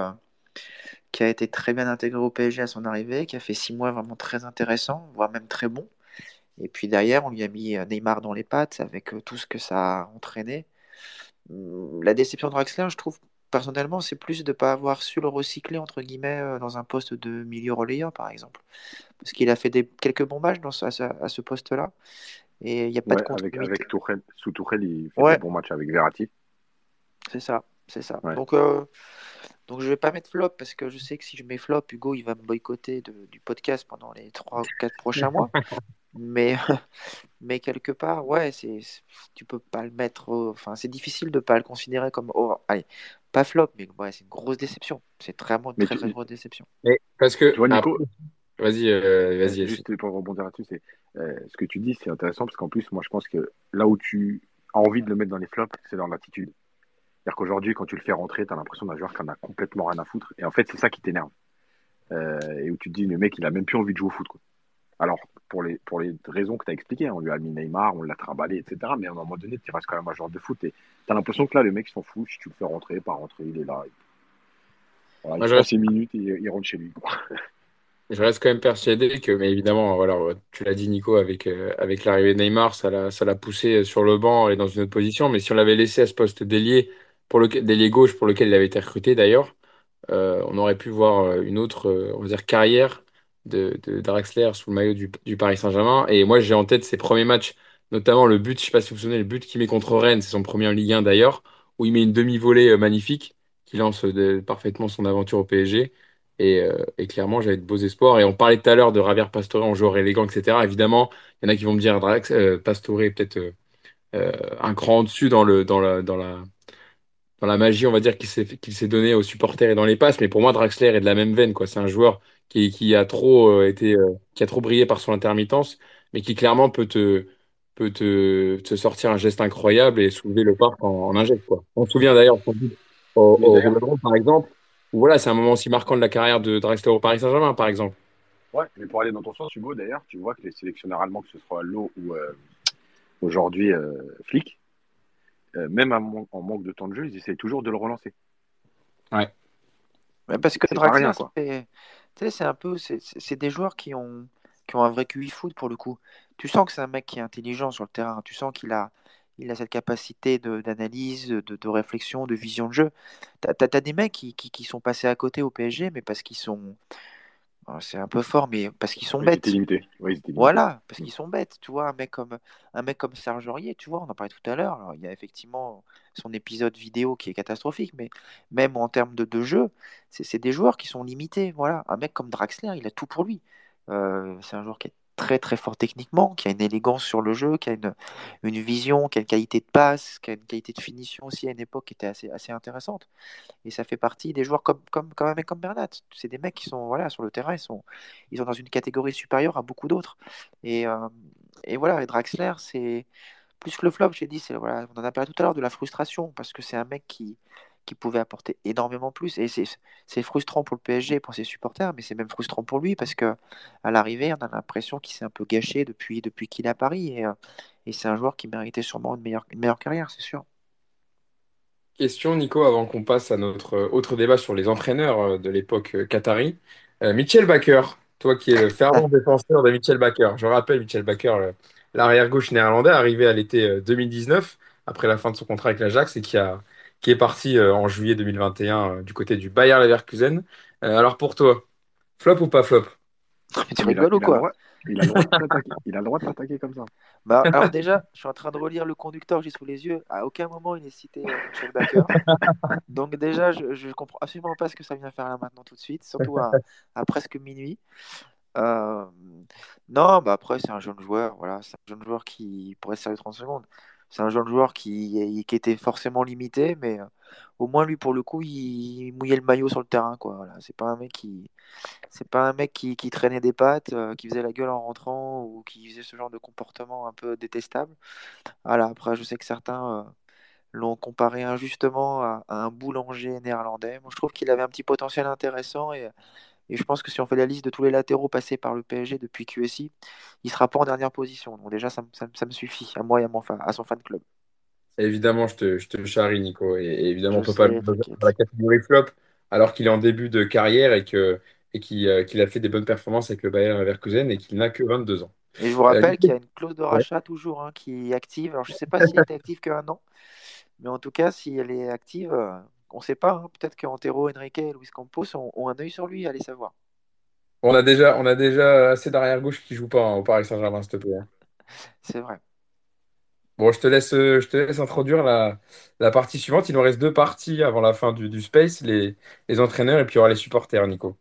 qui a été très bien intégré au PSG à son arrivée, qui a fait six mois vraiment très intéressants, voire même très bons. Et puis derrière, on lui a mis euh, Neymar dans les pattes avec euh, tout ce que ça a entraîné. Hum, La déception de Draxler, je trouve personnellement, c'est plus de ne pas avoir su le recycler entre guillemets euh, dans un poste de milieu relayeur, par exemple. Parce qu'il a fait des, quelques bons matchs dans ce- à ce, poste-là et il n'y a pas de Ouais, avec, continuité. avec Tourelle, sous Tourelle, il fait Ouais, des bons matchs avec Verratti. c'est ça, c'est ça. Ouais. Donc, euh, donc je vais pas mettre flop parce que je sais que si je mets flop, Hugo il va me boycotter de- du podcast pendant les 3 ou 4 prochains mois. Mais, mais quelque part, ouais, c'est, c'est- tu peux pas le mettre. Enfin, c'est difficile de pas le considérer comme. oh, allez, pas flop, mais ouais, c'est une grosse déception. C'est vraiment une Mais très tu, très grosse déception. Mais parce que, tu vois, vas-y, euh, Euh, vas-y. Juste pour rebondir là-dessus, c'est euh, ce que tu dis, c'est intéressant parce qu'en plus, moi, je pense que là où tu as envie de le mettre dans les flops, c'est dans l'attitude. C'est-à-dire qu'aujourd'hui, quand tu le fais rentrer, tu as l'impression d'un joueur qui en a complètement rien à foutre. Et en fait, c'est ça qui t'énerve. Euh, et où tu te dis, le mec, il a même plus envie de jouer au foot. Quoi. Alors, pour les, pour les raisons que tu as expliquées, hein, on lui a mis Neymar, on l'a trimballé, etc. Mais à un moment donné, tu restes quand même un joueur de foot. Et tu as l'impression que là, le mec, il s'en fout. Si tu le fais rentrer, pas rentrer, il est là. Voilà, Moi, il je prend reste, ses minutes et il rentre chez lui. quoi. je reste quand même persuadé que, mais évidemment, voilà, tu l'as dit, Nico, avec, euh, avec l'arrivée de Neymar, ça l'a, ça l'a poussé sur le banc et dans une autre position. Mais si on l'avait laissé à ce poste d'ailier, pour lequel, pour lequel il avait été recruté d'ailleurs, euh, on aurait pu voir euh, une autre, euh, on va dire, carrière de, Draxler sous le maillot du, Paris Saint-Germain. Et moi, j'ai en tête ses premiers matchs, notamment le but, je sais pas si vous vous souvenez, le but qu'il met contre Rennes, c'est son premier en Ligue 1 d'ailleurs, où il met une demi-volée magnifique qui lance parfaitement son aventure au PSG. Et, clairement, j'avais de beaux espoirs. Et on parlait tout à l'heure de Javier Pastore en joueur élégant, etc. Évidemment, il y en a qui vont me dire Drax, est peut-être un cran en dessus dans le, dans la, dans la magie, on va dire, qu'il s'est qu'il s'est donné aux supporters et dans les passes. Mais pour moi, Draxler est de la même veine, quoi. C'est un joueur qui, qui a trop euh, été, euh, qui a trop brillé par son intermittence, mais qui clairement peut te, peut te, te sortir un geste incroyable et soulever le parc en, en un geste, quoi. On se souvient d'ailleurs au, par exemple, où voilà, c'est un moment aussi marquant de la carrière de Draxler au Paris Saint-Germain, par exemple. Ouais, mais pour aller dans ton sens, Hugo, d'ailleurs, tu vois que les sélectionneurs allemands, que ce soit Lowe ou euh, aujourd'hui Flick, euh, même en, man- en manque de temps de jeu, ils essayent toujours de le relancer. Ouais. Ouais, parce que Draxler, tu c'est un peu, c'est des joueurs qui ont, qui ont un vrai QI foot pour le coup. Tu sens que c'est un mec qui est intelligent sur le terrain. Tu sens qu'il a, il a cette capacité d'analyse, de, de réflexion, de vision de jeu. T'as, t'as- t'as des mecs qui, qui, qui sont passés à côté au PSG, mais parce qu'ils sont, c'est un peu fort, mais parce qu'ils sont bêtes. Voilà, parce Mm. qu'ils sont bêtes. Tu vois, un mec comme, un mec comme Serge Aurier, tu vois, on en parlait tout à l'heure. Il y a effectivement son épisode vidéo qui est catastrophique, mais même en termes de, de jeu, c'est c'est des joueurs qui sont limités. Voilà, un mec comme Draxler, il a tout pour lui. Euh, c'est un joueur qui est très très fort techniquement, qui a une élégance sur le jeu, qui a une, une vision, qui a une qualité de passe, qui a une qualité de finition aussi à une époque qui était assez, assez intéressante. Et ça fait partie des joueurs comme, comme, comme un mec comme Bernat. C'est des mecs qui sont voilà, sur le terrain, ils sont, ils sont dans une catégorie supérieure à beaucoup d'autres. Et, euh, et voilà, et Draxler, c'est plus que le flop, j'ai dit, voilà, on en a parlé tout à l'heure de la frustration, parce que c'est un mec qui, qui pouvait apporter énormément plus. Et c'est frustrant pour le PSG, pour ses supporters, mais c'est même frustrant pour lui parce que à l'arrivée, on a l'impression qu'il s'est un peu gâché depuis, depuis qu'il est à Paris. Et, euh, et c'est un joueur qui méritait sûrement une meilleure, une meilleure carrière, c'est sûr. Question, Nico, avant qu'on passe à notre autre débat sur les entraîneurs euh, de l'époque euh, qatari. Euh, Mitchell Baker, toi qui es le fervent défenseur de Mitchell Baker. Je rappelle, Mitchell Baker, l'arrière-gauche néerlandais, arrivé à l'été 2019, après la fin de son contrat avec l'Ajax, et qui a, qui est parti euh, en juillet 2021 euh, du côté du Bayer Leverkusen. Euh, alors pour toi, flop ou pas flop? Mais tu rigoles ou quoi il a, le droit de t'attaquer- il a le droit de t'attaquer comme ça. Bah, alors déjà, je suis en train de relire le conducteur j'ai sous les yeux. À aucun moment il est cité euh. Donc déjà, je, je comprends absolument pas ce que ça vient faire là maintenant tout de suite, surtout à, à presque minuit. Euh, non, bah après c'est un jeune joueur, voilà, c'est un jeune joueur qui pourrait se servir 30 secondes. C'est un jeune joueur qui, était forcément limité, mais euh, au moins lui pour le coup il mouillait le maillot sur le terrain, quoi. Voilà, c'est pas un mec qui traînait des pattes, euh, qui faisait la gueule en rentrant ou qui faisait ce genre de comportement un peu détestable. Voilà, après, je sais que certains euh, l'ont comparé injustement à, à un boulanger néerlandais. Moi, je trouve qu'il avait un petit potentiel intéressant et, et je pense que si on fait la liste de tous les latéraux passés par le PSG depuis QSI, il sera pas en dernière position. Donc déjà, ça, me- ça me ça me suffit, à moi et à, mon fan, à son fan club. Évidemment, je te, je te charrie, Nico. Et, et évidemment, on Je peut pas le dans la catégorie flop, alors qu'il est en début de carrière et que et qu'il euh, qu'il a fait des bonnes performances avec le Bayer Leverkusen et qu'il n'a que 22 ans. Et je vous Euh, rappelle qu'il y a une clause de Ouais. rachat toujours hein, qui est active. Alors je sais pas si elle était active qu'un an, mais en tout cas, si elle est active, euh, on ne sait pas. hein. Peut-être qu'Antero, Henrique et Luis Campos ont, ont un œil sur lui, allez savoir. On a déjà, on a déjà assez d'arrière-gauche qui jouent pas hein, au Paris Saint-Germain, s'il te plaît. hein. C'est vrai. Bon, je te laisse, je te laisse introduire la, la partie suivante. Il nous reste deux parties avant la fin du, du Space, les, les entraîneurs et puis il y aura les supporters, Nico.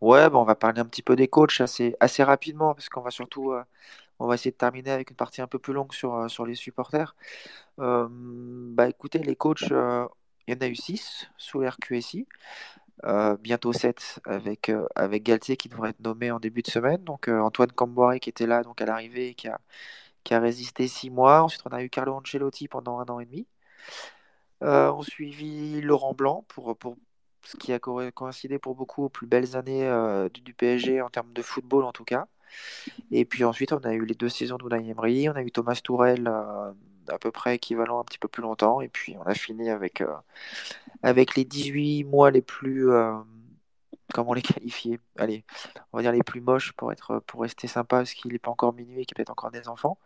Ouais, on va parler un petit peu des coachs assez, assez rapidement parce qu'on va surtout, euh, on va essayer de terminer avec une partie un peu plus longue sur, euh, sur les supporters. Euh, bah écoutez, les coachs, euh, il y en a eu 6 sous l'RQSI, euh, bientôt 7 avec, euh, avec Galtier qui devrait être nommé en début de semaine. Donc euh, Antoine Camboire qui était là donc à l'arrivée et qui a, qui a résisté 6 mois. Ensuite, on a eu Carlo Ancelotti pendant un an et demi. On suivi Laurent Blanc pour, pour ce qui a co- coïncidé pour beaucoup aux plus belles années du, PSG en termes de football en tout cas. Et puis ensuite, on a eu les deux saisons d'Unai Emery, on a eu Thomas Tourel à peu près équivalent un petit peu plus longtemps, et puis on a fini avec, euh, avec les 18 mois les plus... euh, comment les qualifier? Allez, on va dire les plus moches pour être, pour rester sympa parce qu'il n'est pas encore minuit et qu'il y a peut-être encore des enfants.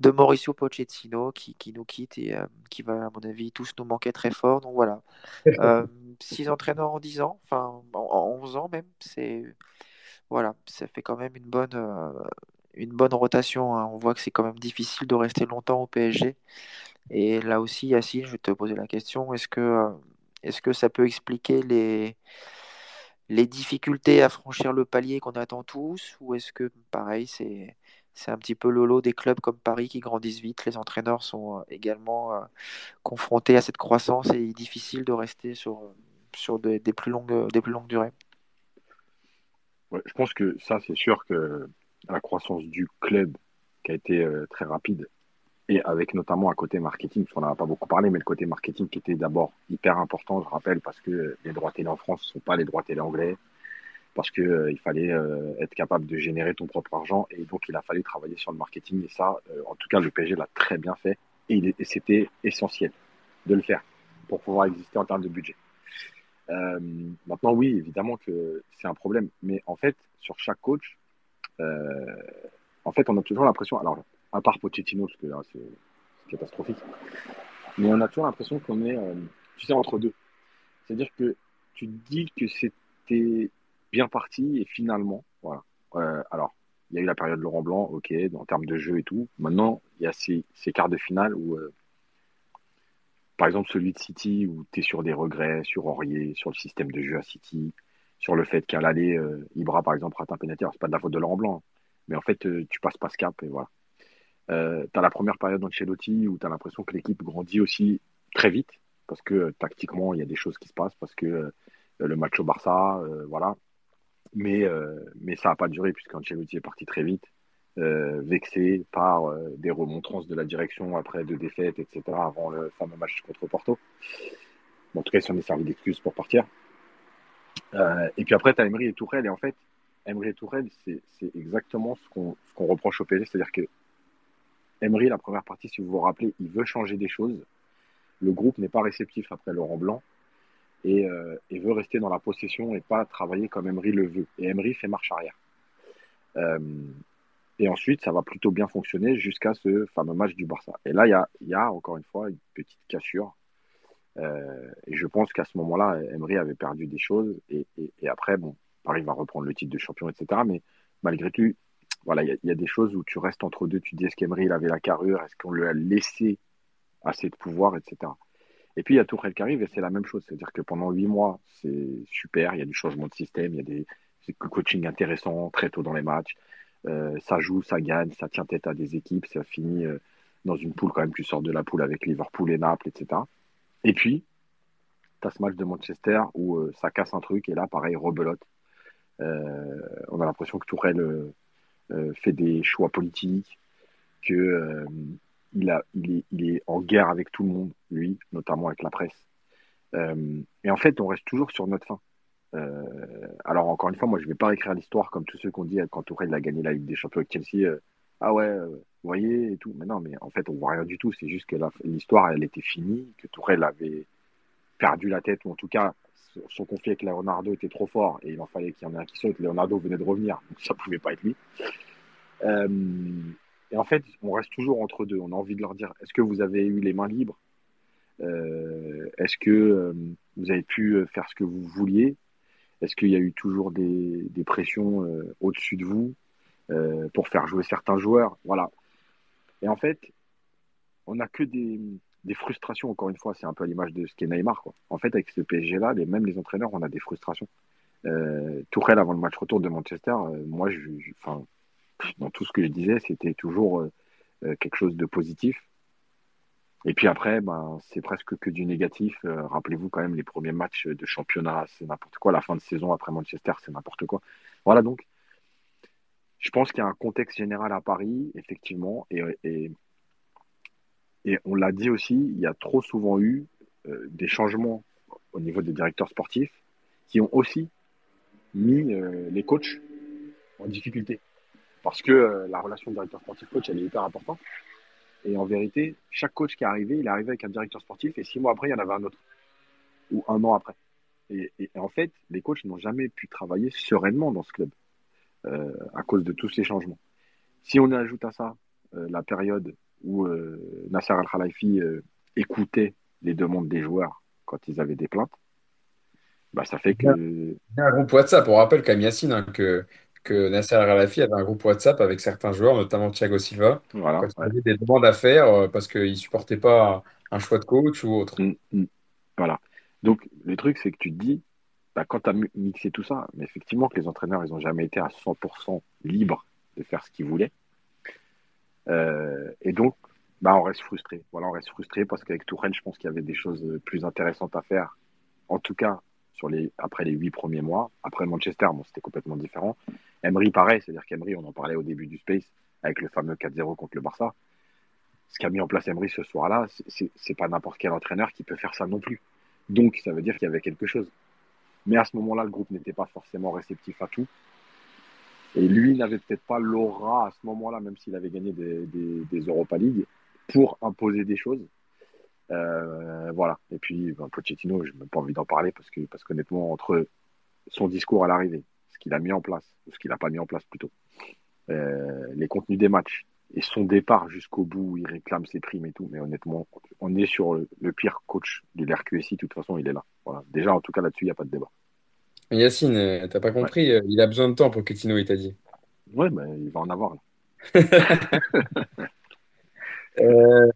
De Mauricio Pochettino qui, qui nous quitte et euh, qui va, à mon avis, tous nous manquer très fort. Donc voilà. Six entraîneurs en 10 ans, enfin en, en 11 ans même, c'est voilà, ça fait quand même une bonne, une bonne rotation. hein. On voit que c'est quand même difficile de rester longtemps au PSG. Et là aussi, Yacine, je vais te poser la question, est-ce que, euh, est-ce que ça peut expliquer les, les difficultés à franchir le palier qu'on attend tous, ou est-ce que, pareil, c'est, un petit peu le lot des clubs comme Paris qui grandissent vite, les entraîneurs sont euh, également euh, confrontés à cette croissance et il est difficile de rester sur, sur des, plus longues, des plus longues durées? Je pense que ça, c'est sûr que la croissance du club qui a été euh, très rapide. Et avec notamment un côté marketing, parce qu'on n'en a pas beaucoup parlé, mais le côté marketing qui était d'abord hyper important, je rappelle, parce que les droits télé en France ne sont pas les droits télé anglais, parce que euh, il fallait euh, être capable de générer ton propre argent, et donc il a fallu travailler sur le marketing, et ça, euh, en tout cas, le PSG l'a très bien fait, et, et c'était essentiel de le faire pour pouvoir exister en termes de budget. Maintenant, oui, évidemment que c'est un problème, mais en fait, sur chaque coach, en fait, on a toujours l'impression, alors, à part Pochettino, parce que là, c'est catastrophique, mais on a toujours l'impression qu'on est, euh, tu sais, entre deux. C'est-à-dire que tu te dis que c'était bien parti et finalement, voilà. Euh, alors, il y a eu la période Laurent Blanc, ok, en termes de jeu et tout. Maintenant, il y a ces, quarts de finale où, euh, par exemple, celui de City, où tu es sur des regrets, sur Aurier, sur le système de jeu à City, sur le fait qu'à l'aller, euh, Ibra, par exemple, rate un pénalty. C'est pas de la faute de Laurent Blanc, hein. Mais en fait, euh, tu passes pas ce cap et voilà. Euh, tu as la première période d'Ancelotti où tu as l'impression que l'équipe grandit aussi très vite parce que euh, tactiquement, il y a des choses qui se passent parce que le match au Barça, voilà. Mais, ça n'a pas duré puisqu'Ancelotti est parti très vite, vexé par des remontrances de la direction après deux défaites, etc. avant le fameux match contre Porto. En tout cas, il s'en est servi d'excuse pour partir. Euh, et puis après, tu as Emery et Tourelle. Et en fait, Emery et Tourelle, c'est exactement ce qu'on qu'on reproche au PSG. C'est-à-dire que Emery, la première partie, si vous vous rappelez, il veut changer des choses. Le groupe n'est pas réceptif après Laurent Blanc et, euh, et veut rester dans la possession et pas travailler comme Emery le veut. Et Emery fait marche arrière. Euh, et ensuite, ça va plutôt bien fonctionner jusqu'à ce fameux match du Barça. Et là, il y a, y a encore une fois une petite cassure. Euh, et je pense qu'à ce moment-là, Emery avait perdu des choses. Et, après, bon, Paris va reprendre le titre de champion, etc. Mais malgré tout, voilà, il y, a, des choses où tu restes entre deux. Tu dis, est-ce qu'Emery, avait la carrure? Est-ce qu'on lui a laissé assez de pouvoir, etc. Et puis, il y a Tourelle qui arrive et c'est la même chose. C'est-à-dire que pendant huit mois, c'est super. Il y a du changement de système, il y a des, des coaching intéressants très tôt dans les matchs. Euh, ça joue, ça gagne, ça tient tête à des équipes. Ça finit euh, dans une poule quand même. Tu sors de la poule avec Liverpool et Naples, etc. Et puis, tu as ce match de Manchester où euh, ça casse un truc et là, pareil, rebelote. Euh, on a l'impression que Tourelle euh, fait des choix politiques, que euh, il, a, il, est, en guerre avec tout le monde, lui, notamment avec la presse. Et en fait, on reste toujours sur notre fin. Alors, encore une fois, moi, je ne vais pas écrire l'histoire comme tous ceux qu'on dit quand Tourelle a gagné la Ligue des Champions avec Chelsea. Ah ouais, voyez, et tout. Mais non, mais en fait, on voit rien du tout. C'est juste que l'histoire, elle était finie, que Tourelle avait perdu la tête, ou en tout cas, son conflit avec Leonardo était trop fort et il en fallait qu'il y en ait un qui saute. Leonardo venait de revenir, donc ça pouvait pas être lui. Euh, et en fait, on reste toujours entre deux. On a envie de leur dire est-ce que vous avez eu les mains libres? Euh, Est-ce que euh, vous avez pu faire ce que vous vouliez? Est-ce qu'il y a eu toujours des, des pressions au-dessus de vous pour faire jouer certains joueurs? Voilà. Et en fait, on n'a que des, frustrations, encore une fois. C'est un peu à l'image de ce qu'est Neymar. En fait, avec ce PSG-là, même les entraîneurs, on a des frustrations. Euh, Tourelle, avant le match retour de Manchester, euh, moi, je, dans tout ce que je disais, c'était toujours euh, euh, quelque chose de positif. Et puis après, ben, c'est presque que du négatif. Rappelez-vous quand même les premiers matchs de championnat, c'est n'importe quoi. La fin de saison après Manchester, c'est n'importe quoi. Voilà donc. Je pense qu'il y a un contexte général à Paris, effectivement, et, on l'a dit aussi, il y a trop souvent eu euh, des changements au niveau des directeurs sportifs qui ont aussi mis euh, les coachs en difficulté. Parce que euh, la relation directeur sportif-coach, elle est hyper importante. Et en vérité, chaque coach qui est arrivé, il est arrivé avec un directeur sportif et six mois après, il y en avait un autre. Ou un an après. Et, et en fait, les coachs n'ont jamais pu travailler sereinement dans ce club euh, à cause de tous ces changements. Si on ajoute à ça euh, la période où euh, Nasser Al-Khalifi écoutait les demandes des joueurs quand ils avaient des plaintes, bah, ça fait que. Il y a un groupe WhatsApp, on rappelle Yacine hein, que, que Nasser Al-Khelaifi avait un groupe WhatsApp avec certains joueurs, notamment Thiago Silva, Voilà, quand il avait des demandes à faire parce qu'il ne supportait pas un choix de coach ou autre. Mm, mm. Voilà. Donc, le truc, c'est que tu te dis, bah, quand tu mixé tout ça, mais effectivement que les entraîneurs, n'ont jamais été à 100% libres de faire ce qu'ils voulaient. Euh, et donc, bah, on reste frustré. Voilà, on reste frustré parce qu'avec Tourelle, je pense qu'il y avait des choses plus intéressantes à faire. En tout cas, sur les, après les huit premiers mois. Après Manchester, bon, c'était complètement différent. Emery, pareil, c'est-à-dire qu'Emery, on en parlait au début du Space, avec le fameux 4-0 contre le Barça. Ce qu'a mis en place Emery ce soir-là, c'est pas n'importe quel entraîneur qui peut faire ça non plus. Donc, ça veut dire qu'il y avait quelque chose. Mais à ce moment-là, le groupe n'était pas forcément réceptif à tout. Et lui n'avait peut-être pas l'aura à ce moment-là, même s'il avait gagné des, Europa League, pour imposer des choses. Euh, voilà. Et puis, ben, Pochettino, je n'ai même pas envie d'en parler parce que, parce qu'honnêtement, entre son discours à l'arrivée, ce qu'il a mis en place, ou ce qu'il n'a pas mis en place plutôt, euh, les contenus des matchs et son départ jusqu'au bout, où il réclame ses primes et tout, mais honnêtement, on est sur le, le pire coach de l'RQSI, de toute façon, il est là. Voilà. Déjà, en tout cas, là-dessus, il n'y a pas de débat. Yacine, euh, t'as pas compris, ouais. il a besoin de temps pour Pochettino, il t'a dit. Ouais, ben, il va en avoir là. euh,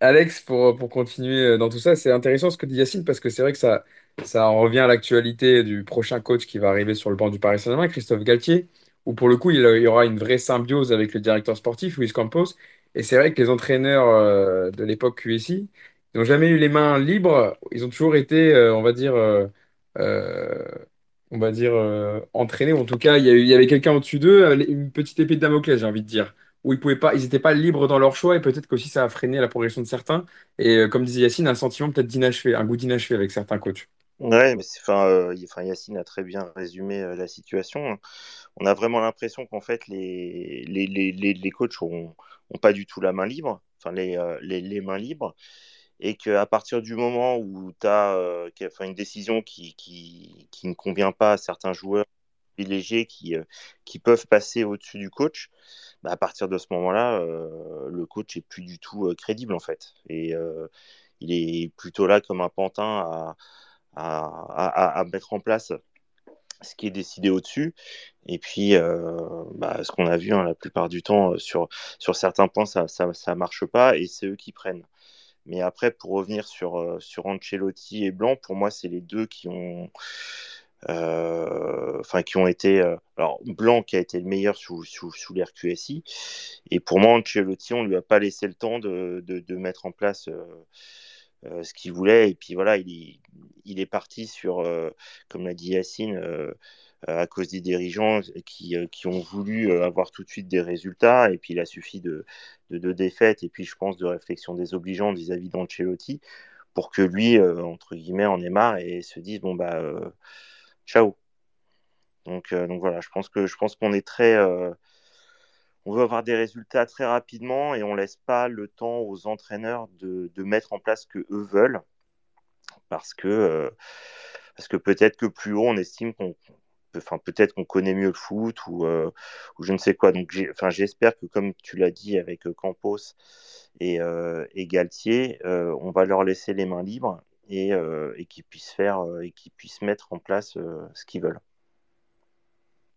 Alex, pour, pour continuer dans tout ça, c'est intéressant ce que dit Yacine parce que c'est vrai que ça, ça en revient à l'actualité du prochain coach qui va arriver sur le banc du Paris Saint-Germain, Christophe Galtier. Où pour le coup, il, y aura une vraie symbiose avec le directeur sportif, Luis Campos. Et c'est vrai que les entraîneurs euh, de l'époque QSI n'ont jamais eu les mains libres. Ils ont toujours été, euh, on va dire, euh, euh, on va dire entraînés. En tout cas, il y, avait quelqu'un au-dessus d'eux, une petite épée de Damoclès, j'ai envie de dire, où ils pouvaient pas, ils n'étaient pas libres dans leur choix. Et peut-être qu'aussi ça a freiné la progression de certains. Et comme disait Yacine, un sentiment peut-être d'inachevé, un goût d'inachevé avec certains coachs. Ouais, mais enfin, euh, Yacine a très bien résumé euh, la situation. On a vraiment l'impression qu'en fait, les, les, les, les, coachs ont, ont pas du tout la main libre, enfin, les, euh, mains libres, et qu'à partir du moment où tu as enfin, une décision qui, qui, qui ne convient pas à certains joueurs privilégiés qui, euh, qui peuvent passer au-dessus du coach, bah, à partir de ce moment-là, euh, le coach est plus du tout euh, crédible, en fait. Et euh, il est plutôt là comme un pantin à, à, à, mettre en place ce qui est décidé au-dessus. Et puis, euh, bah, ce qu'on a vu hein, la plupart du temps, euh, sur, sur certains points, ça ne ça, ça marche pas et c'est eux qui prennent. Mais après, pour revenir sur, euh, sur Ancelotti et Blanc, pour moi, c'est les deux qui ont, enfin, qui ont été. Alors, Blanc qui a été le meilleur sous, sous, sous l'ère QSI. Et pour moi, Ancelotti, on ne lui a pas laissé le temps de, de mettre en place. Euh, ce qu'il voulait. Et puis voilà, il il est parti sur, euh, comme l'a dit Yacine, euh, à cause des dirigeants qui, qui, ont voulu avoir tout de suite des résultats. Et puis il a suffi de défaites et puis je pense de réflexion désobligeante vis-à-vis d'Ancelotti pour que lui, entre guillemets, en ait marre et se dise bon bah ciao. Donc, donc voilà, je pense que je pense qu'on est très on veut avoir des résultats très rapidement et on laisse pas le temps aux entraîneurs de, mettre en place ce que eux veulent. Parce que euh, parce que peut-être que plus haut on estime qu'on enfin peut-être qu'on connaît mieux le foot ou, euh, je ne sais quoi. Donc enfin j'espère que comme tu l'as dit avec Campos et, euh, et Galtier on va leur laisser les mains libres et, et qu'ils puissent faire et qu'ils puissent mettre en place ce qu'ils veulent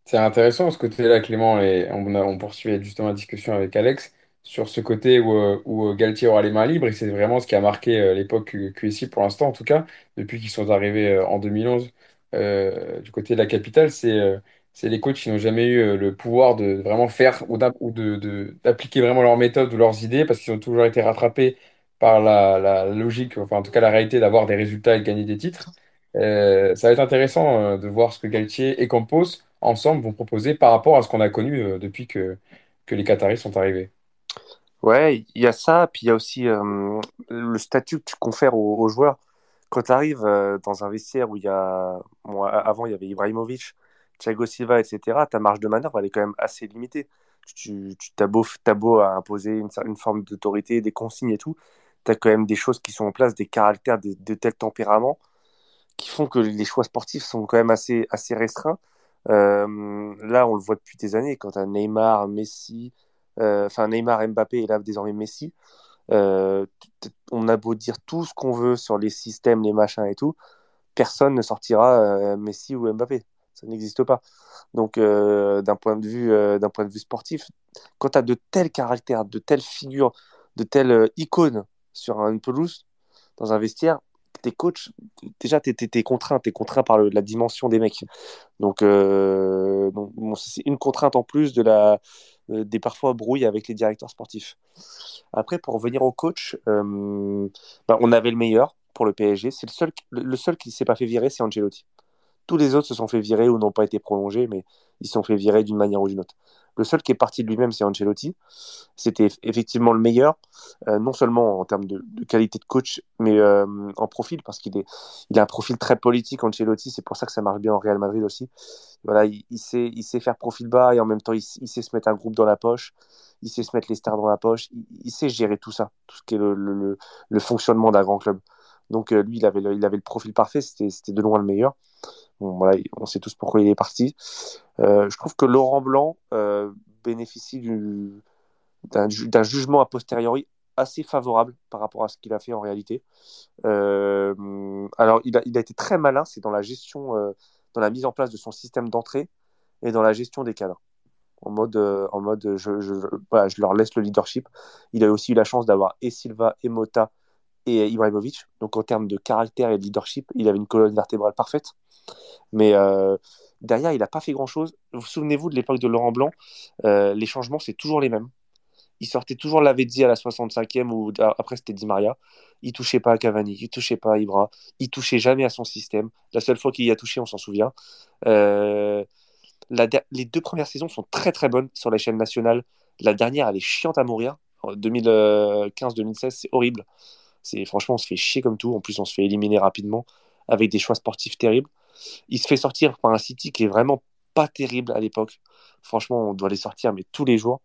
c'est intéressant ce côté-là, Clément, on, a, on poursuit justement la discussion avec Alex sur ce côté où, euh, où euh, Galtier aura les mains libres, et c'est vraiment ce qui a marqué euh, l'époque QSI pour l'instant, en tout cas, depuis qu'ils sont arrivés en 2011 euh, du côté de la capitale, c'est les coachs qui n'ont jamais eu le pouvoir de vraiment faire ou d'appliquer vraiment leurs méthodes ou leurs idées, parce qu'ils ont toujours été rattrapés par la, logique, enfin en tout cas la réalité d'avoir des résultats et de gagner des titres. Ça va être intéressant de voir ce que Galtier et Campos ensemble vont proposer par rapport à ce qu'on a connu euh, depuis que, que les Qataris sont arrivés. Ouais, il y a ça, puis il y a aussi euh, le statut que tu confères aux, joueurs. Quand tu arrives euh, dans un vestiaire où il y a. Avant, il y avait Ibrahimovic, Thiago Silva, etc., ta marge de manœuvre, elle est quand même assez limitée. Tu, tu as, beau, à imposer une, une forme d'autorité, des consignes et tout, tu as quand même des choses qui sont en place, des caractères de, de tel tempérament qui font que les choix sportifs sont quand même assez, assez restreints. Euh, là, on le voit depuis des années, quand as Neymar, Messi, euh, enfin Neymar, Mbappé et là désormais Messi, euh, on a beau dire tout ce qu'on veut sur les systèmes, les machins et tout, personne ne sortira Messi ou Mbappé. Ça n'existe pas. Donc, d'un point de vue, point de vue sportif, quand tu as de tels caractères, de telles figures, de telles icônes sur une pelouse, dans un vestiaire, tes coachs, déjà, tu es, contraint, tu es contraint par la dimension des mecs. Donc, euh, donc c'est une contrainte en plus de la, euh, des parfois brouilles avec les directeurs sportifs. Après, pour revenir au coach, euh, bah, on avait le meilleur pour le PSG. C'est le seul, le, seul qui s'est pas fait virer, c'est Angelotti. Tous les autres se sont fait virer ou n'ont pas été prolongés, mais ils se sont fait virer d'une manière ou d'une autre. Le seul qui est parti de lui-même, c'est Ancelotti. C'était effectivement le meilleur, euh, non seulement en termes de, qualité de coach, mais euh, en profil, parce qu'il est, il a un profil très politique, Ancelotti. C'est pour ça que ça marche bien en Real Madrid aussi. Voilà, il, sait, il sait faire profil bas et en même temps, il, sait se mettre un groupe dans la poche. Il sait se mettre les stars dans la poche. Il, sait gérer tout ça, tout ce qui est le, fonctionnement d'un grand club. Donc euh, lui, il avait, il avait le profil parfait. C'était de loin le meilleur. On sait tous pourquoi il est parti. Euh, je trouve que Laurent Blanc euh, bénéficie d'un jugement a posteriori assez favorable par rapport à ce qu'il a fait en réalité. Euh, alors, il a, été très malin, c'est dans la gestion, dans la mise en place de son système d'entrée et dans la gestion des cadres. En mode, en mode je leur laisse le leadership. Il a aussi eu la chance d'avoir et Silva et Mota et Ibrahimovic. Donc, en termes de caractère et de leadership, il avait une colonne vertébrale parfaite. Mais, euh, Derrière, il n'a pas fait grand-chose. Vous, vous souvenez-vous de l'époque de Laurent Blanc euh, Les changements, c'est toujours les mêmes. Il sortait toujours Lavezzi à la 65e ou après c'était Di Maria. Il touchait pas à Cavani, il touchait pas à Ibra, il touchait jamais à son système. La seule fois qu'il y a touché, on s'en souvient. Euh, les deux premières saisons sont très très bonnes sur la chaîne nationale. La dernière, elle est chiante à mourir. En 2015-2016, c'est horrible. Franchement, on se fait chier comme tout. En plus, on se fait éliminer rapidement avec des choix sportifs terribles. Il se fait sortir par un City qui est vraiment pas terrible à l'époque. Franchement, on doit les sortir, mais tous les jours.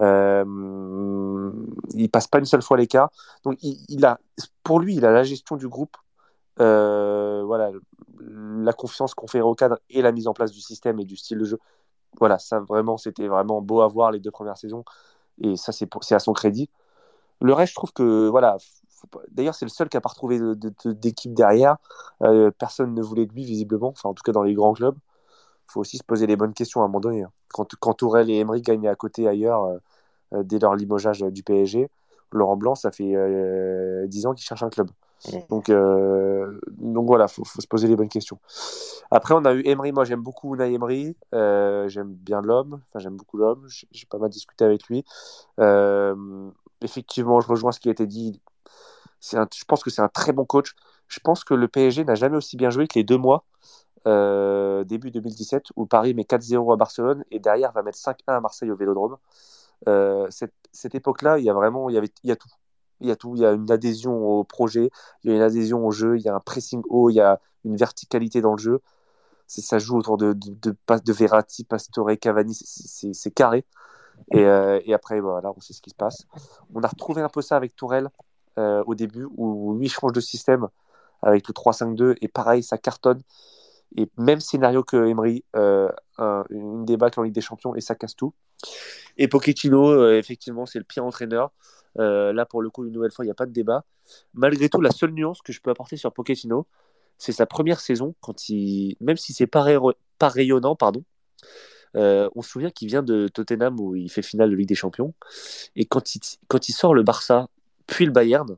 Euh, il passe pas une seule fois l'écart. Donc, il, a, pour lui, il a la gestion du groupe, euh, voilà, la confiance qu'on fait au cadre et la mise en place du système et du style de jeu. Voilà, ça vraiment, c'était vraiment beau à voir les deux premières saisons. Et ça, c'est à son crédit. Le reste, je trouve que, voilà, pas- d'ailleurs, c'est le seul qui n'a pas retrouvé de- de- de- d'équipe derrière. Euh, personne ne voulait de lui, visiblement, enfin, en tout cas dans les grands clubs. Il faut aussi se poser les bonnes questions à un moment donné. hein. Quand, quand Tourelle et Emery gagnent à côté ailleurs euh, euh, dès leur limogeage du PSG, Laurent Blanc, ça fait euh, 10 ans qu'il cherche un club. Donc, euh, donc voilà, il faut, faut se poser les bonnes questions. Après, on a eu Emery. Moi, j'aime beaucoup Unai Emery. Euh, j'aime bien l'homme. Enfin, j'aime beaucoup l'homme. J'ai j'ai pas mal discuté avec lui. Euh, effectivement, je rejoins ce qui a été dit. Je pense que c'est un très bon coach. Je pense que le PSG n'a jamais aussi bien joué que les deux mois euh, début 2017 où Paris met 4-0 à Barcelone et derrière va mettre 5-1 à Marseille au Vélodrome. Euh, cette, cette époque-là, il y a vraiment, il y avait, il y a tout. Il y a tout. Il y a une adhésion au projet, il y a une adhésion au jeu, il y a un pressing haut, il y a une verticalité dans le jeu. Ça joue autour de, de, de, de Verratti, Pastore, Cavani, c'est carré. Et, euh, et après, voilà, on sait ce qui se passe. On a retrouvé un peu ça avec Tourelle euh, au début, où lui change de système avec le 3-5-2, et pareil, ça cartonne. Et même scénario que Emery, euh, un, une débâcle en Ligue des Champions, et ça casse tout. Et Pochettino, euh, effectivement, c'est le pire entraîneur. Là, pour le coup, une nouvelle fois, il n'y a pas de débat. Malgré tout, la seule nuance que je peux apporter sur Pochettino, c'est sa première saison, quand il, même si c'est pas, pas rayonnant, pardon, on se souvient qu'il vient de Tottenham où il fait finale de Ligue des Champions. Et quand il, quand il sort le Barça, puis le Bayern,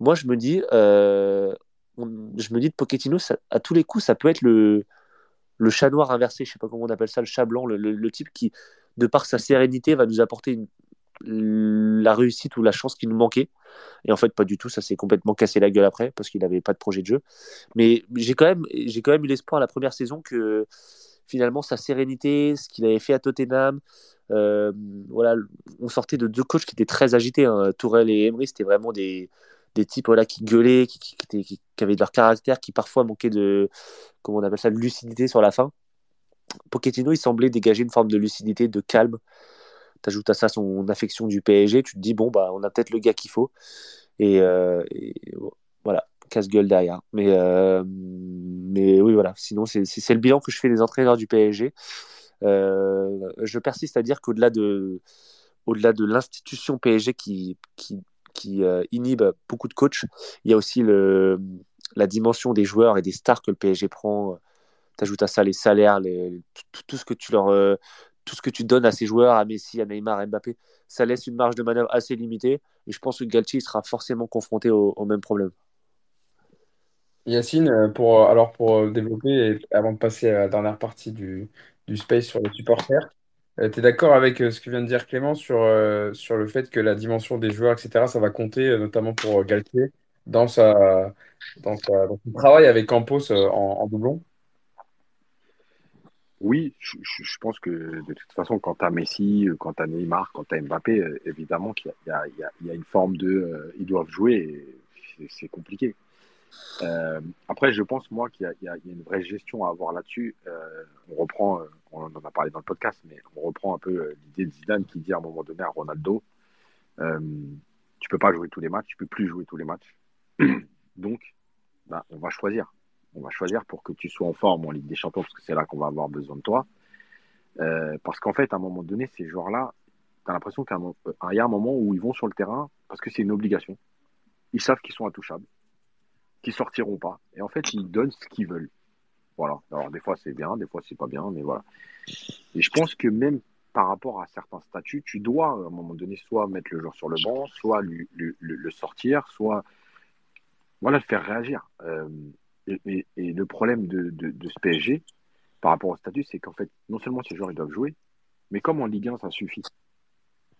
moi je me dis, euh, je me dis de Pochettino, ça- à tous les coups, ça peut être le, le chat noir inversé, je sais pas comment on appelle ça, le chat blanc, le, le- type qui, de par sa sérénité, va nous apporter la réussite ou la chance qui nous manquait. Et en fait, pas du tout, ça s'est complètement cassé la gueule après parce qu'il n'avait pas de projet de jeu. Mais j'ai quand même, quand même eu l'espoir la première saison que finalement sa sérénité, ce qu'il avait fait à Tottenham, euh, voilà, on sortait de deux coachs qui étaient très agités. hein. Tourelle et Emery, c'était vraiment des, des types voilà, qui gueulaient, qui, avaient de leur caractère, qui parfois manquaient de, comment on appelle ça, de lucidité sur la fin. Pochettino, il semblait dégager une forme de lucidité, de calme. T'ajoutes à ça son affection du PSG, tu te dis, bon, bah, on a peut-être le gars qu'il faut. Et, euh, et voilà, casse-gueule derrière. Mais, euh, mais oui, voilà. Sinon, c'est le bilan que je fais des entraîneurs du PSG. Euh, je persiste à dire qu'au-delà de, l'institution PSG qui, qui, qui euh, inhibe beaucoup de coachs, il y a aussi le, la dimension des joueurs et des stars que le PSG prend. T'ajoutes à ça les salaires, tout, ce que tu leur, tout ce que tu donnes à ces joueurs, à Messi, à Neymar, à Mbappé, ça laisse une marge de manœuvre assez limitée. Et je pense que Galtier sera forcément confronté au même problème. Yacine, euh, pour, euh, alors pour euh, développer, et avant de passer à la dernière partie du, space sur les supporters, tu es d'accord avec ce que vient de dire Clément sur, sur le fait que la dimension des joueurs, etc., ça va compter notamment pour Galtier dans, sa, dans, son travail avec Campos en, doublon? Oui, je, pense que de toute façon, quand tu as Messi, quand tu as Neymar, quand tu as Mbappé, évidemment qu'il y a, il y a- une forme de. ils doivent jouer c'est compliqué. Euh, après, je pense, moi, qu'il y a, une vraie gestion à avoir là-dessus. Euh, on reprend, euh, on en a parlé dans le podcast, mais on reprend un peu l'idée de Zidane qui dit à un moment donné à Ronaldo euh, Tu peux pas jouer tous les matchs, tu peux plus jouer tous les matchs. Donc, bah, on va choisir. On va choisir pour que tu sois en forme en Ligue des Champions, parce que c'est là qu'on va avoir besoin de toi. Parce qu'en fait, à un moment donné, ces joueurs-là, tu as l'impression qu'il y a un moment où ils vont sur le terrain parce que c'est une obligation. Ils savent qu'ils sont intouchables, qu'ils sortiront pas. Et en fait, ils donnent ce qu'ils veulent. Voilà. Alors, des fois, c'est bien, des fois, c'est pas bien, mais voilà. Et je pense que même par rapport à certains statuts, tu dois, à un moment donné, soit mettre le joueur sur le banc, soit le sortir, soit voilà, le faire réagir. Euh, et, le problème de, ce PSG, par rapport au statut, c'est qu'en fait, non seulement ces joueurs ils doivent jouer, mais comme en Ligue 1, ça suffit.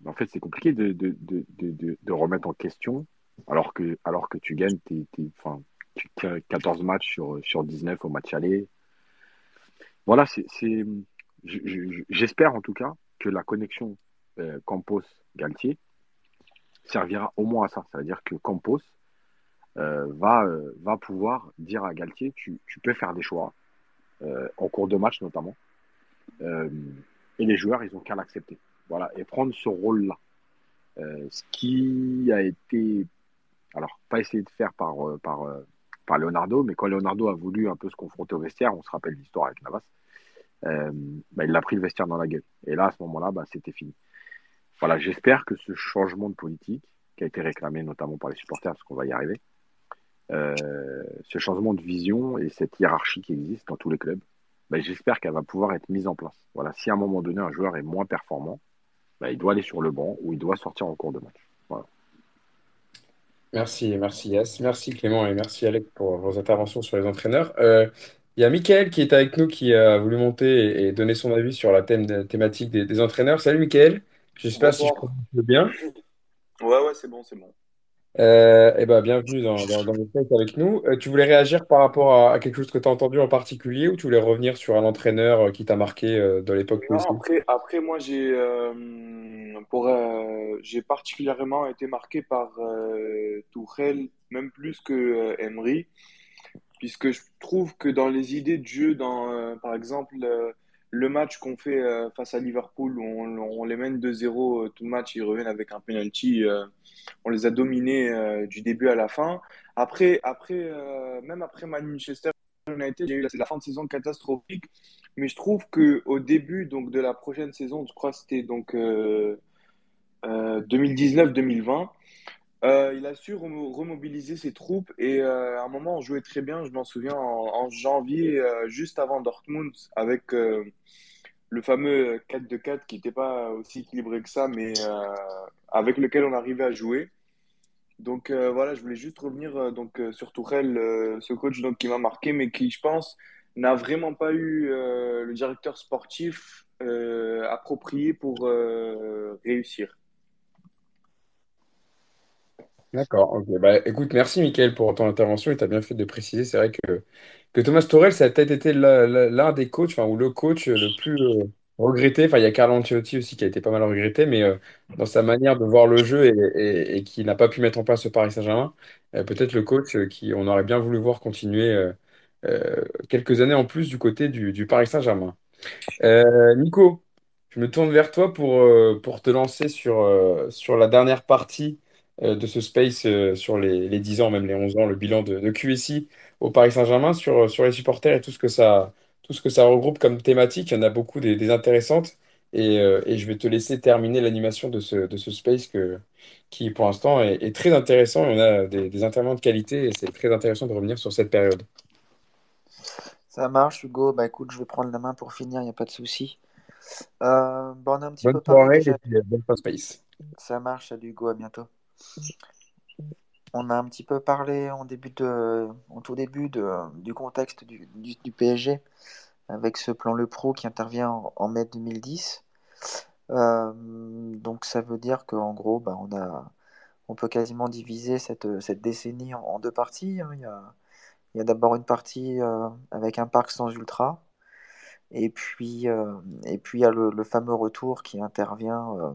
En fait, c'est compliqué de, de, remettre en question alors que, alors que tu gagnes tes, tes, enfin, 14 matchs sur, sur 19 au match aller. Voilà, c'est, j'espère en tout cas que la connexion euh, Campos-Galtier servira au moins à ça. C'est-à-dire que Campos euh, va, euh, va pouvoir dire à Galtier, tu, tu peux faire des choix, en cours de match notamment. Et les joueurs, ils ont qu'à l'accepter. Voilà, et prendre ce rôle-là. Ce qui a été, alors pas essayé de faire par, par, par Leonardo, mais quand Leonardo a voulu un peu se confronter au vestiaire, on se rappelle l'histoire avec Navas, euh, bah, il a pris le vestiaire dans la gueule. Et là, à ce moment-là, bah, c'était fini. Voilà, j'espère que ce changement de politique, qui a été réclamé notamment par les supporters, parce qu'on va y arriver, euh, ce changement de vision et cette hiérarchie qui existe dans tous les clubs, bah, j'espère qu'elle va pouvoir être mise en place. Voilà, si à un moment donné un joueur est moins performant, il doit aller sur le banc ou il doit sortir en cours de match. Voilà. Merci, merci Yass, merci Clément et merci Alec pour vos interventions sur les entraîneurs. Euh, il y a Mickaël qui est avec nous qui a voulu monter et, et donner son avis sur la thème, thématique des, des entraîneurs. Salut Mickaël, j'espère si je Bonsoir. prononce bien. Ouais, ouais, c'est bon, c'est bon. Euh, eh ben, bienvenue dans, dans, dans le fight avec nous. Euh, tu voulais réagir par rapport à, à quelque chose que tu as entendu en particulier ou tu voulais revenir sur un entraîneur euh, qui t'a marqué euh, dans l'époque Non, après, après moi, j'ai euh, pour, j'ai particulièrement été marqué par Tuchel, même plus que Emery, puisque je trouve que dans les idées de jeu, dans, par exemple, le match qu'on fait euh, face à Liverpool, où on, les mène 2-0 euh, tout le match, ils reviennent avec un penalty, euh, on les a dominés du début à la fin. Après, après même après Manchester United, a eu la, la fin de saison catastrophique, mais je trouve que au début donc de la prochaine saison, je crois que c'était donc euh, euh, 2019-2020, euh, il a su remo- remobiliser ses troupes et euh, à un moment on jouait très bien, je m'en souviens en, janvier, euh, juste avant Dortmund, avec le fameux 4 de 4 qui n'était pas aussi équilibré que ça, mais avec lequel on arrivait à jouer. Donc voilà, je voulais juste revenir donc sur Tourelle, ce coach donc qui m'a marqué, mais qui je pense n'a vraiment pas eu le directeur sportif approprié pour réussir. D'accord, ok. Bah, écoute, merci Mickaël pour ton intervention et tu as bien fait de préciser. C'est vrai que, que Thomas Tuchel, ça a peut-être été l'un des coachs, enfin, ou le coach le plus euh, regretté. Enfin, il y a Carlo Ancelotti aussi qui a été pas mal regretté, mais euh, dans sa manière de voir le jeu et, qui n'a pas pu mettre en place ce Paris Saint-Germain, euh, peut-être le coach euh, qui on aurait bien voulu voir continuer euh, euh, quelques années en plus du côté du, Paris Saint-Germain. Euh, Nico, je me tourne vers toi pour, euh, pour te lancer sur, euh, sur la dernière partie euh, de ce space euh, sur les, les 10 ans, même les 11 ans, le bilan de, de QSI au Paris Saint-Germain, sur, sur les supporters et tout ce que ça, tout ce que ça regroupe comme thématique. Il y en a beaucoup des, des intéressantes et, euh, et je vais te laisser terminer l'animation de ce, de ce space que, qui, pour l'instant, est, est très intéressant et on a des, des intervenants de qualité et c'est très intéressant de revenir sur cette période. Ça marche, Hugo. Bah écoute, je vais prendre la main pour finir, il n'y a pas de souci. Euh, bah, on a un petit Bonne peu parlé soirée et déjà. puis, euh, bonne fin space. Ça marche, salut Hugo, à bientôt. On a un petit peu parlé en début de, tout début de, du contexte du, du, PSG avec ce plan Le Pro qui intervient en, mai 2010. Euh, donc ça veut dire qu'en gros, bah, on a, on peut quasiment diviser cette, cette décennie en, deux parties. hein. Il y a, il y a d'abord une partie euh, avec un parc sans ultra, et puis, euh, et puis il y a le, le fameux retour qui intervient,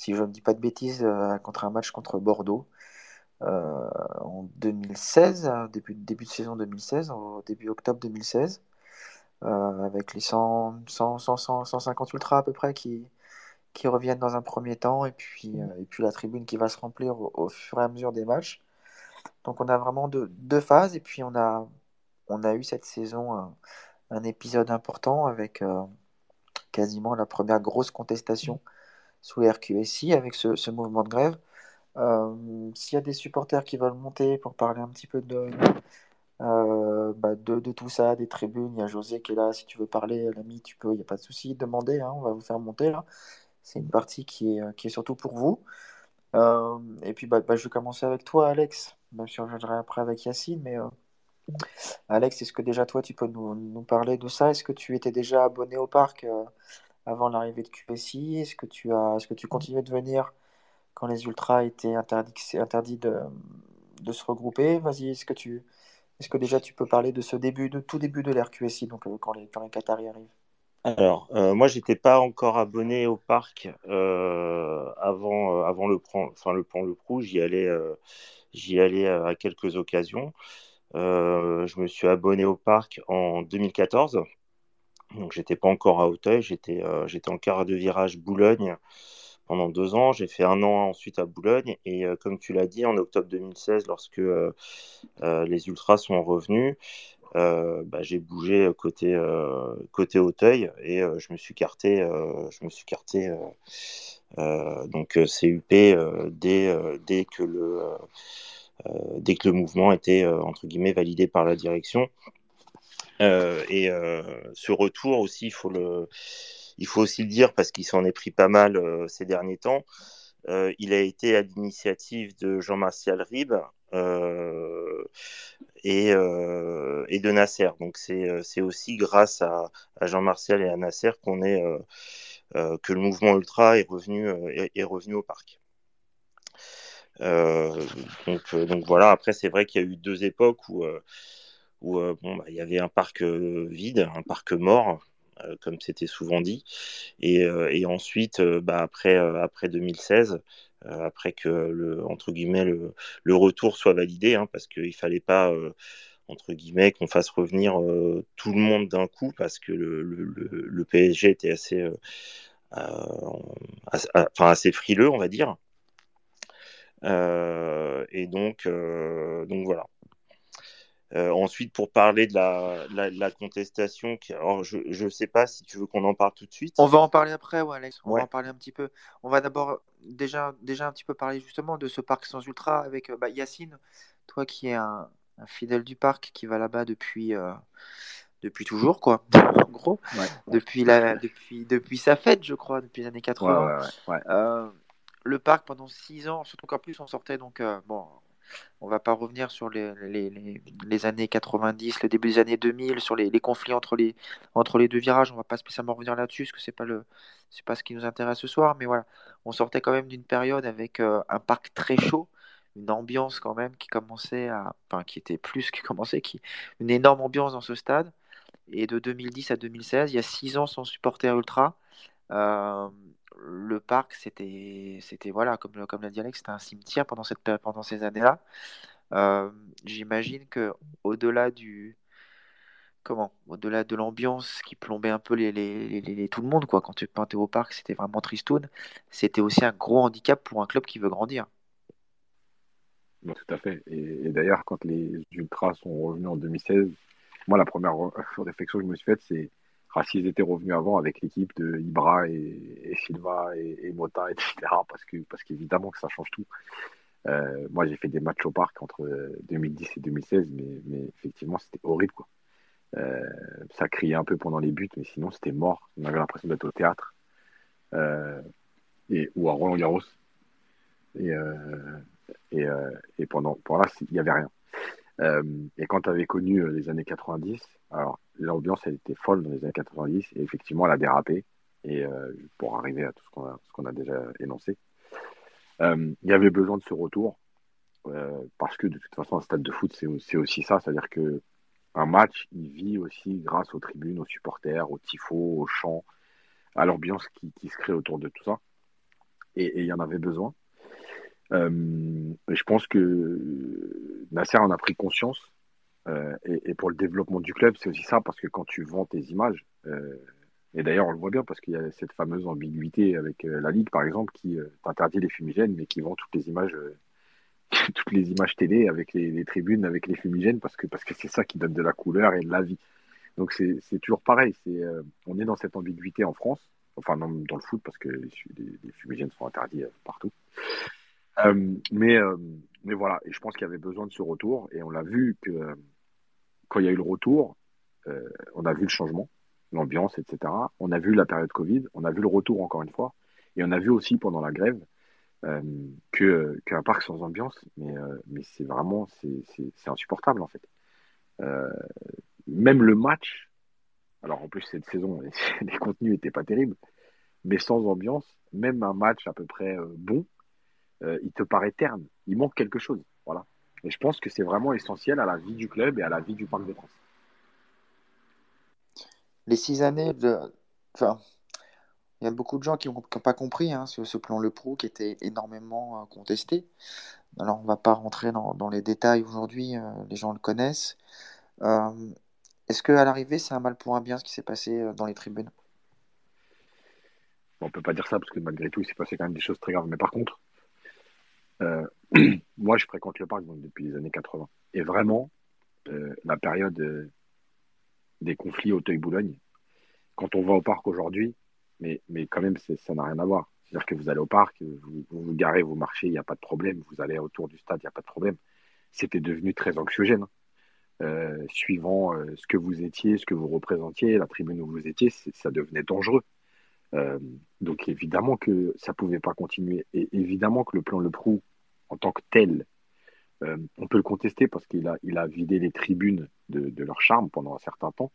si je ne dis pas de bêtises, euh, contre un match contre Bordeaux euh, en 2016, euh, début, début de saison 2016, au début octobre 2016, euh, avec les 100, 100, 100, 100, 150 ultras à peu près qui, qui reviennent dans un premier temps, et puis, euh, et puis la tribune qui va se remplir au, au fur et à mesure des matchs. Donc on a vraiment deux, deux phases, et puis on a, on a eu cette saison un, un épisode important avec euh, quasiment la première grosse contestation sous RQSI avec ce, ce mouvement de grève. Euh, s'il y a des supporters qui veulent monter pour parler un petit peu de, euh, bah, de, de tout ça, des tribunes, il y a José qui est là, si tu veux parler, l'ami, tu peux, il n'y a pas de souci, demandez, hein, on va vous faire monter là. C'est une partie qui est, surtout pour vous. Euh, et puis bah, bah, je vais commencer avec toi, Alex, même si on reviendra après avec Yacine, mais Alex, est-ce que déjà toi tu peux nous, parler de ça? Est-ce que tu étais déjà abonné au parc avant l'arrivée de QSI? Est-ce que tu as, est-ce que tu continuais de venir quand les ultras étaient interdits, interdits de, de se regrouper? Vas-y, est-ce que tu, est-ce que déjà tu peux parler de ce début, de tout début de l'ère QSI, donc euh, quand les, quand les Qataris arrivent? Alors, euh, moi, j'étais pas encore abonné au parc euh, avant, euh, avant le enfin le plan Le Prou. J'y allais, j'y allais à quelques occasions. Je me suis abonné au parc en 2014. Donc, j'étais pas encore à Auteuil. J'étais, euh, j'étais en quart de virage Boulogne pendant deux ans. J'ai fait un an ensuite à Boulogne. Et euh, comme tu l'as dit, en octobre 2016, lorsque euh, les ultras sont revenus, bah, j'ai bougé côté côté Auteuil et je me suis carté je me suis carté donc CUP dès dès que le dès que le mouvement était entre guillemets validé par la direction Euh, et euh, ce retour aussi il faut le il faut aussi le dire parce qu'il s'en est pris pas mal euh, ces derniers temps il a été à l'initiative de Jean-Martial Ribes et, de Nasser. Donc c'est aussi grâce à, Jean-Martial et à Nasser qu'on est que le mouvement ultra est revenu est, revenu au parc. Donc donc voilà. Après c'est vrai qu'il y a eu deux époques où où euh, bah, il y avait un parc euh, vide, un parc mort. euh, Comme c'était souvent dit, et, ensuite, bah, après, après 2016, euh, après que le entre guillemets le, retour soit validé, hein, parce qu'il fallait pas entre guillemets qu'on fasse revenir tout le monde d'un coup, parce que le, PSG était assez, assez, frileux, on va dire. Et donc, donc voilà. Euh, ensuite, pour parler de la, contestation, qui, alors je ne sais pas si tu veux qu'on en parle tout de suite. On va en parler après, ouais, Alex. On Ouais. va en parler un petit peu. On va d'abord déjà, déjà un petit peu parler justement de ce parc sans ultra avec euh, bah, Yacine, toi qui es un, un fidèle du parc qui va là-bas depuis, euh, depuis toujours, quoi. En gros, Ouais. depuis, la, depuis, depuis sa fête, je crois, depuis les années Ouais, 80. ouais, ouais, ouais. Euh, le parc pendant 6 ans, surtout qu'en plus on sortait donc, euh, bon, on va pas revenir sur les, années 90, le début des années 2000, sur les, conflits entre les, deux virages. On va pas spécialement revenir là-dessus, parce que le, c'est pas ce qui nous intéresse ce soir. Mais voilà, on sortait quand même d'une période avec euh, un parc très chaud, une ambiance quand même qui commençait à, enfin qui était plus qui commençait, qui, une énorme ambiance dans ce stade. Et de 2010 à 2016, il y a 6 ans sans supporter ultra. Euh, le parc, c'était, c'était voilà, comme, l'a dit Alex, c'était un cimetière pendant cette, pendant ces années-là. Euh, j'imagine que au-delà du, comment, au-delà de l'ambiance qui plombait un peu les, les, les- tout le monde, quoi, quand tu t'es au parc, c'était vraiment tristoun. C'était aussi un gros handicap pour un club qui veut grandir. Non, tout à fait. Et, et d'ailleurs, quand les Ultras sont revenus en 2016, moi, la première re- réflexion que je me suis faite, c'est ah, s'ils étaient revenus avant avec l'équipe de Ibra et, Silva et, Mota, etc. Parce que, parce qu'évidemment que ça change tout. Euh, moi, j'ai fait des matchs au parc entre euh, 2010 et 2016, mais, effectivement, c'était horrible. Euh, ça criait un peu pendant les buts, mais sinon, c'était mort. On avait l'impression d'être au théâtre euh, et, ou à Roland-Garros. Et, et, et pendant, pendant là, il n'y avait rien. Euh, et quand tu avais connu euh, les années 90, alors l'ambiance elle était folle dans les années 90 et effectivement elle a dérapé et euh, pour arriver à tout ce qu'on a, déjà énoncé. Il y avait besoin de ce retour parce que de toute façon un stade de foot c'est aussi ça, c'est-à-dire que un match il vit aussi grâce aux tribunes, aux supporters, aux tifos, aux chants, à l'ambiance qui, qui se crée autour de tout ça et il y en avait besoin. Euh, je pense que Nasser en a pris conscience. euh, et, pour le développement du club, c'est aussi ça, parce que quand tu vends tes images, euh, et d'ailleurs on le voit bien, parce qu'il y a cette fameuse ambiguïté avec la Ligue, par exemple, qui euh, t'interdit les fumigènes, mais qui vend toutes les images, toutes les images télé avec les, tribunes, avec les fumigènes, parce que parce que c'est ça qui donne de la couleur et de la vie. Donc c'est toujours pareil. C'est on est dans cette ambiguïté en France, enfin dans, dans le foot, parce que les, les- fumigènes sont interdits partout. Euh, mais, euh, mais voilà, et je pense qu'il y avait besoin de ce retour, et on l'a vu que euh, quand il y a eu le retour, on a vu le changement, l'ambiance, etc. On a vu la période Covid, on a vu le retour encore une fois, et on a vu aussi pendant la grève euh, qu'un parc sans ambiance, mais, mais c'est vraiment c'est insupportable en fait. Même le match, alors en plus cette saison, les contenus n'étaient pas terribles, mais sans ambiance, même un match à peu près bon, euh, il te paraît terne. Il manque quelque chose. Voilà. Et je pense que c'est vraiment essentiel à la vie du club et à la vie du Parc des Princes. Les six années de. Enfin, il y a beaucoup de gens qui n'ont pas compris hein, ce, ce, plan Le Prou qui était énormément euh, contesté. Alors, on ne va pas rentrer dans, dans les détails aujourd'hui, euh, les gens le connaissent. Euh, Est-ce qu'à l'arrivée, c'est un mal pour un bien ce qui s'est passé dans les tribunes? On ne peut pas dire ça parce que malgré tout, il s'est passé quand même des choses très graves. Mais par contre, euh, moi, je fréquente le parc depuis les années 80. Et vraiment, euh, la période euh, des conflits Auteuil-Boulogne, quand on va au parc aujourd'hui, mais, mais quand même, ça n'a rien à voir. C'est-à-dire que vous allez au parc, vous, vous vous garez, vous marchez, il n'y a pas de problème. Vous allez autour du stade, il n'y a pas de problème. C'était devenu très anxiogène. Euh, suivant ce que vous étiez, ce que vous représentiez, la tribune où vous étiez, ça devenait dangereux. Donc évidemment que ça pouvait pas continuer. Et évidemment que le plan Le Prou, en tant que tel, euh, on peut le contester parce qu'il a, vidé les tribunes de, leur charme pendant un certain temps.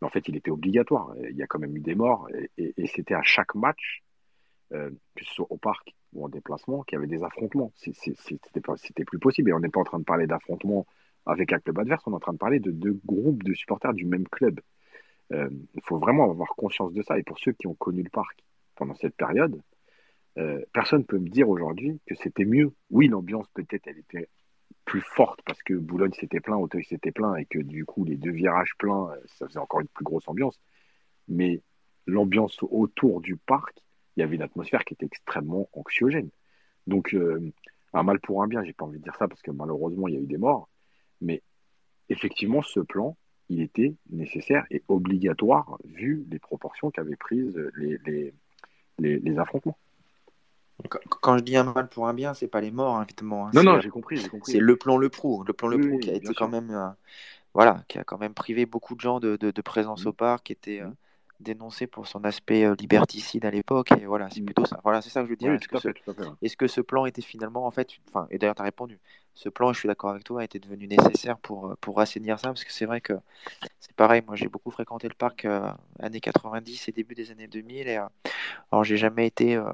Mais en fait, il était obligatoire. Il y a quand même eu des morts. Et, c'était à chaque match, euh, que ce soit au parc ou en déplacement, qu'il y avait des affrontements. C'était plus possible. Et on n'est pas en train de parler d'affrontements avec un club adverse, on est en train de parler de deux groupes de supporters du même club. Euh, il faut vraiment avoir conscience de ça. Et pour ceux qui ont connu le parc pendant cette période, euh, personne ne peut me dire aujourd'hui que c'était mieux. Oui, l'ambiance peut-être elle était plus forte parce que Boulogne s'était plein, Auteuil s'était plein et que du coup les deux virages pleins, euh, ça faisait encore une plus grosse ambiance. Mais l'ambiance autour du parc, il y avait une atmosphère qui était extrêmement anxiogène. Donc euh, un mal pour un bien, j'ai pas envie de dire ça parce que malheureusement il y a eu des morts. Mais effectivement, ce plan, il était nécessaire et obligatoire vu les proportions qu'avaient prises les, les, les, les, affrontements. Quand je dis un mal pour un bien, c'est pas les morts, évidemment. Hein. Non, non, j'ai compris, compris. C'est le plan Le Prou. Le plan Le Prou oui, qui a été quand sûr. même, euh, voilà, qui a quand même privé beaucoup de gens de, de, de présence mmh. au parc, qui était euh, dénoncé pour son aspect euh, liberticide à l'époque. Et voilà, c'est plutôt ça. Voilà, c'est ça que je veux dire. Oui, est-ce, que, ce, est-ce que ce plan était finalement, en fait, enfin, et d'ailleurs, tu as répondu, ce plan, je suis d'accord avec toi, était devenu nécessaire pour, pour assainir ça, parce que c'est vrai que c'est pareil, moi j'ai beaucoup fréquenté le parc euh, années 90 et début des années 2000, et euh, alors j'ai jamais été, euh,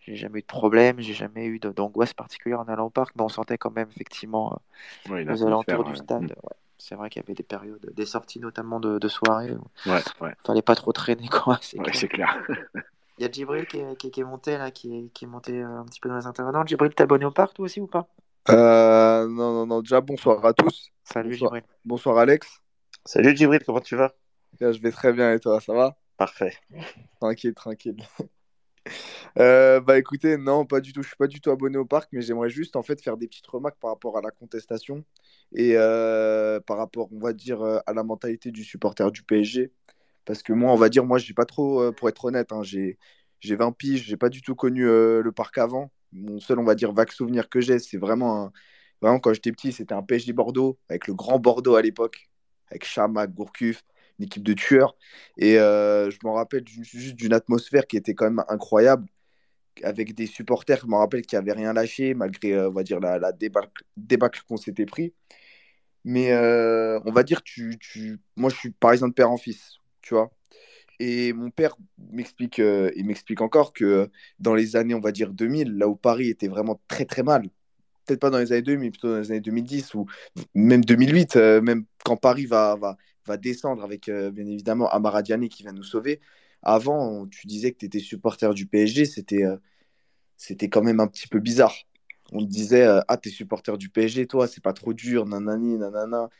j'ai jamais eu de problème, j'ai jamais eu d'angoisse particulière en allant au parc, mais on sentait quand même effectivement oui, aux alentours du stade. Ouais. Ouais. C'est vrai qu'il y avait des périodes, des sorties notamment de, de soirée où ouais, ouais. fallait pas trop traîner, quoi. C'est clair. clair. Il y a Djibril qui, qui, qui, est monté là, qui, qui est monté un petit peu dans les intervenants. Djibril, t'es abonné au parc toi aussi ou pas? Euh, non, non, non. Déjà, bonsoir à tous. Salut, bonsoir. Djibril. Bonsoir, Alex. Salut, Djibril. Comment tu vas? Je vais très bien et toi, ça va? Parfait. Tranquille, tranquille. Euh, bah écoutez, non, pas du tout. Je suis pas du tout abonné au parc, mais j'aimerais juste en fait faire des petites remarques par rapport à la contestation et euh, par rapport, on va dire, euh, à la mentalité du supporter du PSG. Parce que moi, on va dire, moi, j'ai pas trop, pour être honnête, hein, j'ai j'ai 20 piges, j'ai pas du tout connu le parc avant mon seul, on va dire, vague souvenir que j'ai, c'est vraiment, vraiment quand j'étais petit, c'était un PSG Bordeaux, avec le grand Bordeaux à l'époque, avec Chamac, Gourcuff, équipe de tueurs. Et euh, je me rappelle juste d'une atmosphère qui était quand même incroyable, avec des supporters, je me rappelle, qui n'avaient rien lâché, malgré, euh, on va dire, la, débâcle, qu'on s'était pris. Mais euh, on va dire, tu, tu... moi, je suis parisien de père en fils, tu vois. Et mon père m'explique, il m'explique encore que dans les années, on va dire 2000, là où Paris était vraiment très très mal, peut-être pas dans les années 2000, mais plutôt dans les années 2010 ou même 2008, euh, même quand Paris va, va descendre avec euh, bien évidemment Amara Diani qui vient nous sauver. Avant, tu disais que tu étais supporter du PSG, c'était c'était quand même un petit peu bizarre. On te disait, ah, t'es supporter du PSG, toi, c'est pas trop dur, nanani, nanana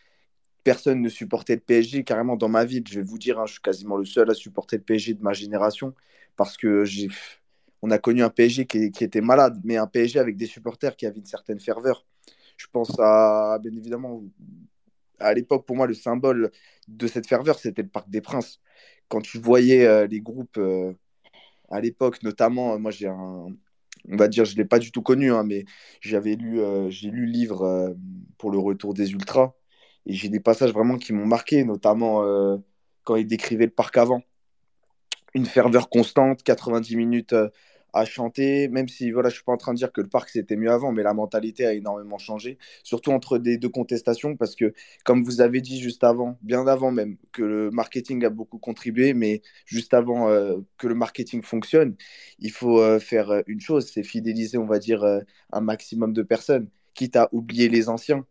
personne ne supportait le PSG. Carrément, dans ma vie, je vais vous dire, hein, je suis quasiment le seul à supporter le PSG de ma génération parce que. On a connu un PSG qui, qui, était malade, mais un PSG avec des supporters qui avaient une certaine ferveur. Je pense à, bien évidemment, à l'époque, pour moi, le symbole de cette ferveur, c'était le Parc des Princes. Quand tu voyais euh, les groupes euh, à l'époque, notamment, moi, j'ai un. On va dire, je ne l'ai pas du tout connu, hein, mais j'avais lu, euh, j'ai lu le livre euh, pour le retour des Ultras et j'ai des passages vraiment qui m'ont marqué, notamment euh, quand il décrivait le parc avant. Une ferveur constante, 90 minutes euh, à chanter, même si voilà, je suis pas en train de dire que le parc c'était mieux avant, mais la mentalité a énormément changé, surtout entre des deux contestations, parce que comme vous avez dit juste avant, bien avant même, que le marketing a beaucoup contribué, mais juste avant euh, que le marketing fonctionne, il faut euh, faire euh, une chose, c'est fidéliser, on va dire, un maximum de personnes, quitte à oublier les anciens.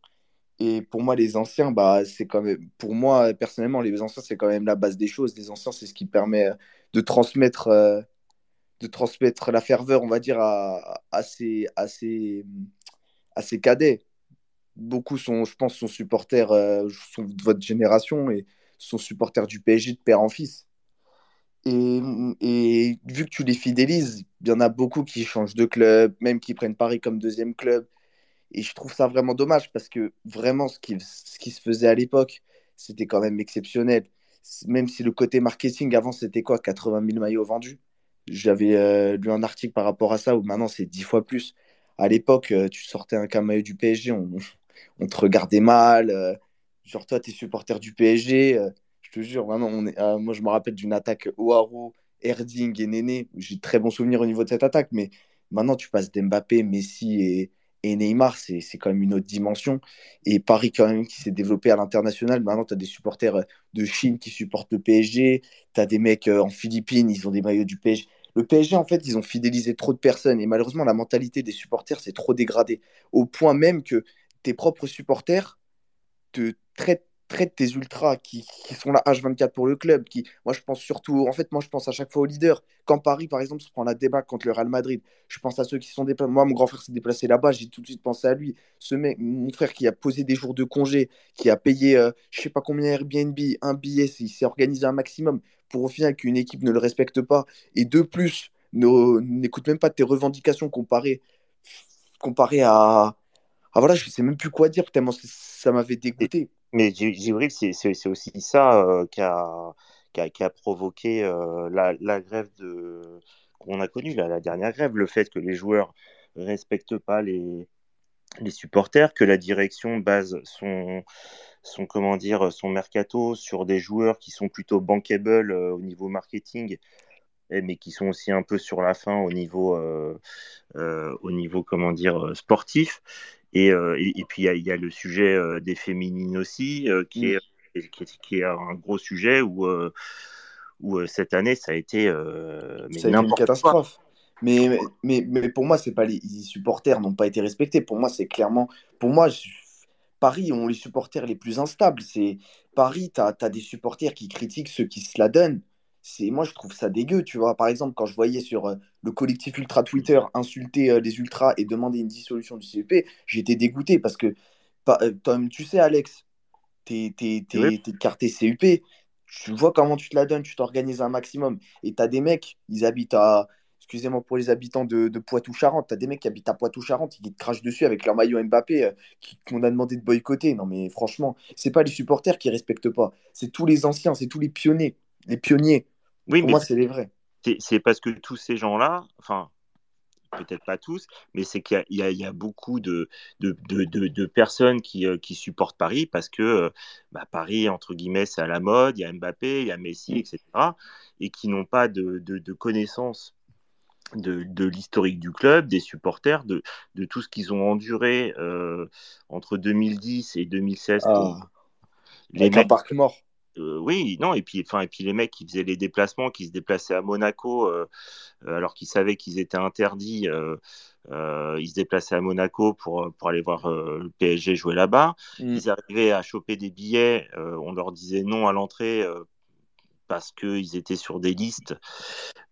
Et pour moi, les anciens, bah, c'est quand même, pour moi, personnellement, les anciens, c'est quand même la base des choses. Les anciens, c'est ce qui permet de transmettre, de transmettre la ferveur, on va dire, à, à, ses, cadets. Beaucoup sont, je pense, sont supporters, euh, sont de votre génération et sont supporters du PSG de père en fils. Et, et vu que tu les fidélises, il y en a beaucoup qui changent de club, même qui prennent Paris comme deuxième club. Et je trouve ça vraiment dommage parce que vraiment, ce qui, ce qui se faisait à l'époque, c'était quand même exceptionnel. Même si le côté marketing, avant, c'était quoi 80 000 maillots vendus? J'avais euh, lu un article par rapport à ça où maintenant, c'est 10 fois plus. À l'époque, euh, tu sortais un maillot du PSG, on, te regardait mal. euh, genre, toi, tu es supporter du PSG. euh, je te jure, vraiment, moi, je me rappelle d'une attaque Oaro, Erding et Néné. J'ai très bons souvenirs au niveau de cette attaque, mais maintenant, tu passes d'Mbappé, Messi et, et Neymar, c'est quand même une autre dimension. Et Paris, quand même, qui s'est développé à l'international. Maintenant, tu as des supporters de Chine qui supportent le PSG. Tu as des mecs en Philippines, ils ont des maillots du PSG. Le PSG, en fait, ils ont fidélisé trop de personnes. Et malheureusement, la mentalité des supporters s'est trop dégradée. Au point même que tes propres supporters te traitent, tes ultras qui, sont là H24 pour le club. Qui, moi, je pense surtout, en fait, moi, je pense à chaque fois aux leaders. Quand Paris, par exemple, se prend la débat contre le Real Madrid, je pense à ceux qui sont déplacés. Moi, mon grand frère s'est déplacé là-bas, j'ai tout de suite pensé à lui. Ce mec, mon frère qui a posé des jours de congé, qui a payé, euh, je sais pas combien Airbnb, un billet, il s'est organisé un maximum pour au final qu'une équipe ne le respecte pas. Et de plus, n'écoute même pas tes revendications comparées, comparées à. Ah voilà, je sais même plus quoi dire, tellement ça m'avait dégoûté. Mais Djibril, c'est aussi ça euh, qui a, a, a provoqué euh, la, la grève de, qu'on a connue, la, la dernière grève, le fait que les joueurs respectent pas les, les supporters, que la direction base son, son, comment dire, son mercato sur des joueurs qui sont plutôt bankable euh, au niveau marketing, et- mais qui sont aussi un peu sur la fin au niveau, euh, euh, au niveau comment dire, sportif. Et, et, et puis il y a, il y a le sujet des féminines aussi, qui est, qui est, qui est un gros sujet où, où cette année ça a été mais Ça a été une quoi. Mais, mais, mais pour moi, c'est pas les, les supporters n'ont pas été respectés. Pour moi, c'est clairement. Pour moi, je- Paris ont les supporters les plus instables. C'est Paris, tu as, des supporters qui critiquent ceux qui se la donnent. C'est moi, je trouve ça dégueu, tu vois. Par exemple, quand je voyais sur euh, le collectif Ultra Twitter insulter euh, les Ultras et demander une dissolution du CEP, j'étais dégoûté parce que, pa- euh, comme tu sais, Alex, t'es t'es, Oui. t'es, t'es carté CUP, tu vois comment tu te la donnes, tu t'organises un maximum. Et t'as des mecs, ils habitent à, excusez-moi pour les habitants de, de Poitou-Charentes, t'as des mecs qui habitent à Poitou-Charentes qui te crachent dessus avec leur maillot Mbappé euh, qu'on a demandé de boycotter. Non mais franchement, c'est pas les supporters qui respectent pas, c'est tous les anciens, c'est tous les pionniers, les pionniers. Oui, Pour mais moi, c'est les vrais. c'est parce que tous ces gens-là, enfin peut-être pas tous, mais c'est qu'il y a, y y beaucoup de, de, de, de- de personnes qui, euh, qui supportent Paris parce que euh, bah, Paris, entre guillemets, c'est à la mode, il y a Mbappé, il y a Messi, etc. Et qui n'ont pas de connaissances de, de l'historique du club, des supporters, de, de tout ce qu'ils ont enduré euh, entre 2010 et 2016 pour Ah, les avec un mecs. parc mort. euh, oui, non, et puis, enfin, et puis les mecs qui faisaient les déplacements, qui se déplaçaient à Monaco, euh, alors qu'ils savaient qu'ils étaient interdits, ils se déplaçaient à Monaco pour, pour aller voir le PSG jouer là-bas. Mm. Ils arrivaient à choper des billets, on leur disait non à l'entrée parce qu'ils étaient sur des listes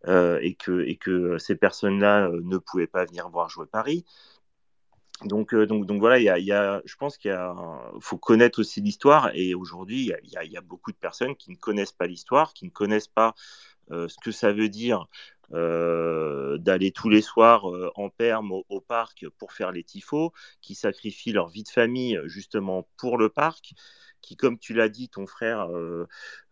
euh, et, que, et que ces personnes-là euh, ne pouvaient pas venir voir jouer Paris. Donc, euh, donc, donc voilà, il y a, y a, je pense qu'il faut connaître aussi l'histoire. Et aujourd'hui, il y a, y a- beaucoup de personnes qui ne connaissent pas l'histoire, qui ne connaissent pas ce que ça veut dire d'aller tous les soirs en perme au, au parc pour faire les tifos, qui sacrifient leur vie de famille justement pour le parc, qui, comme tu l'as dit, ton frère euh,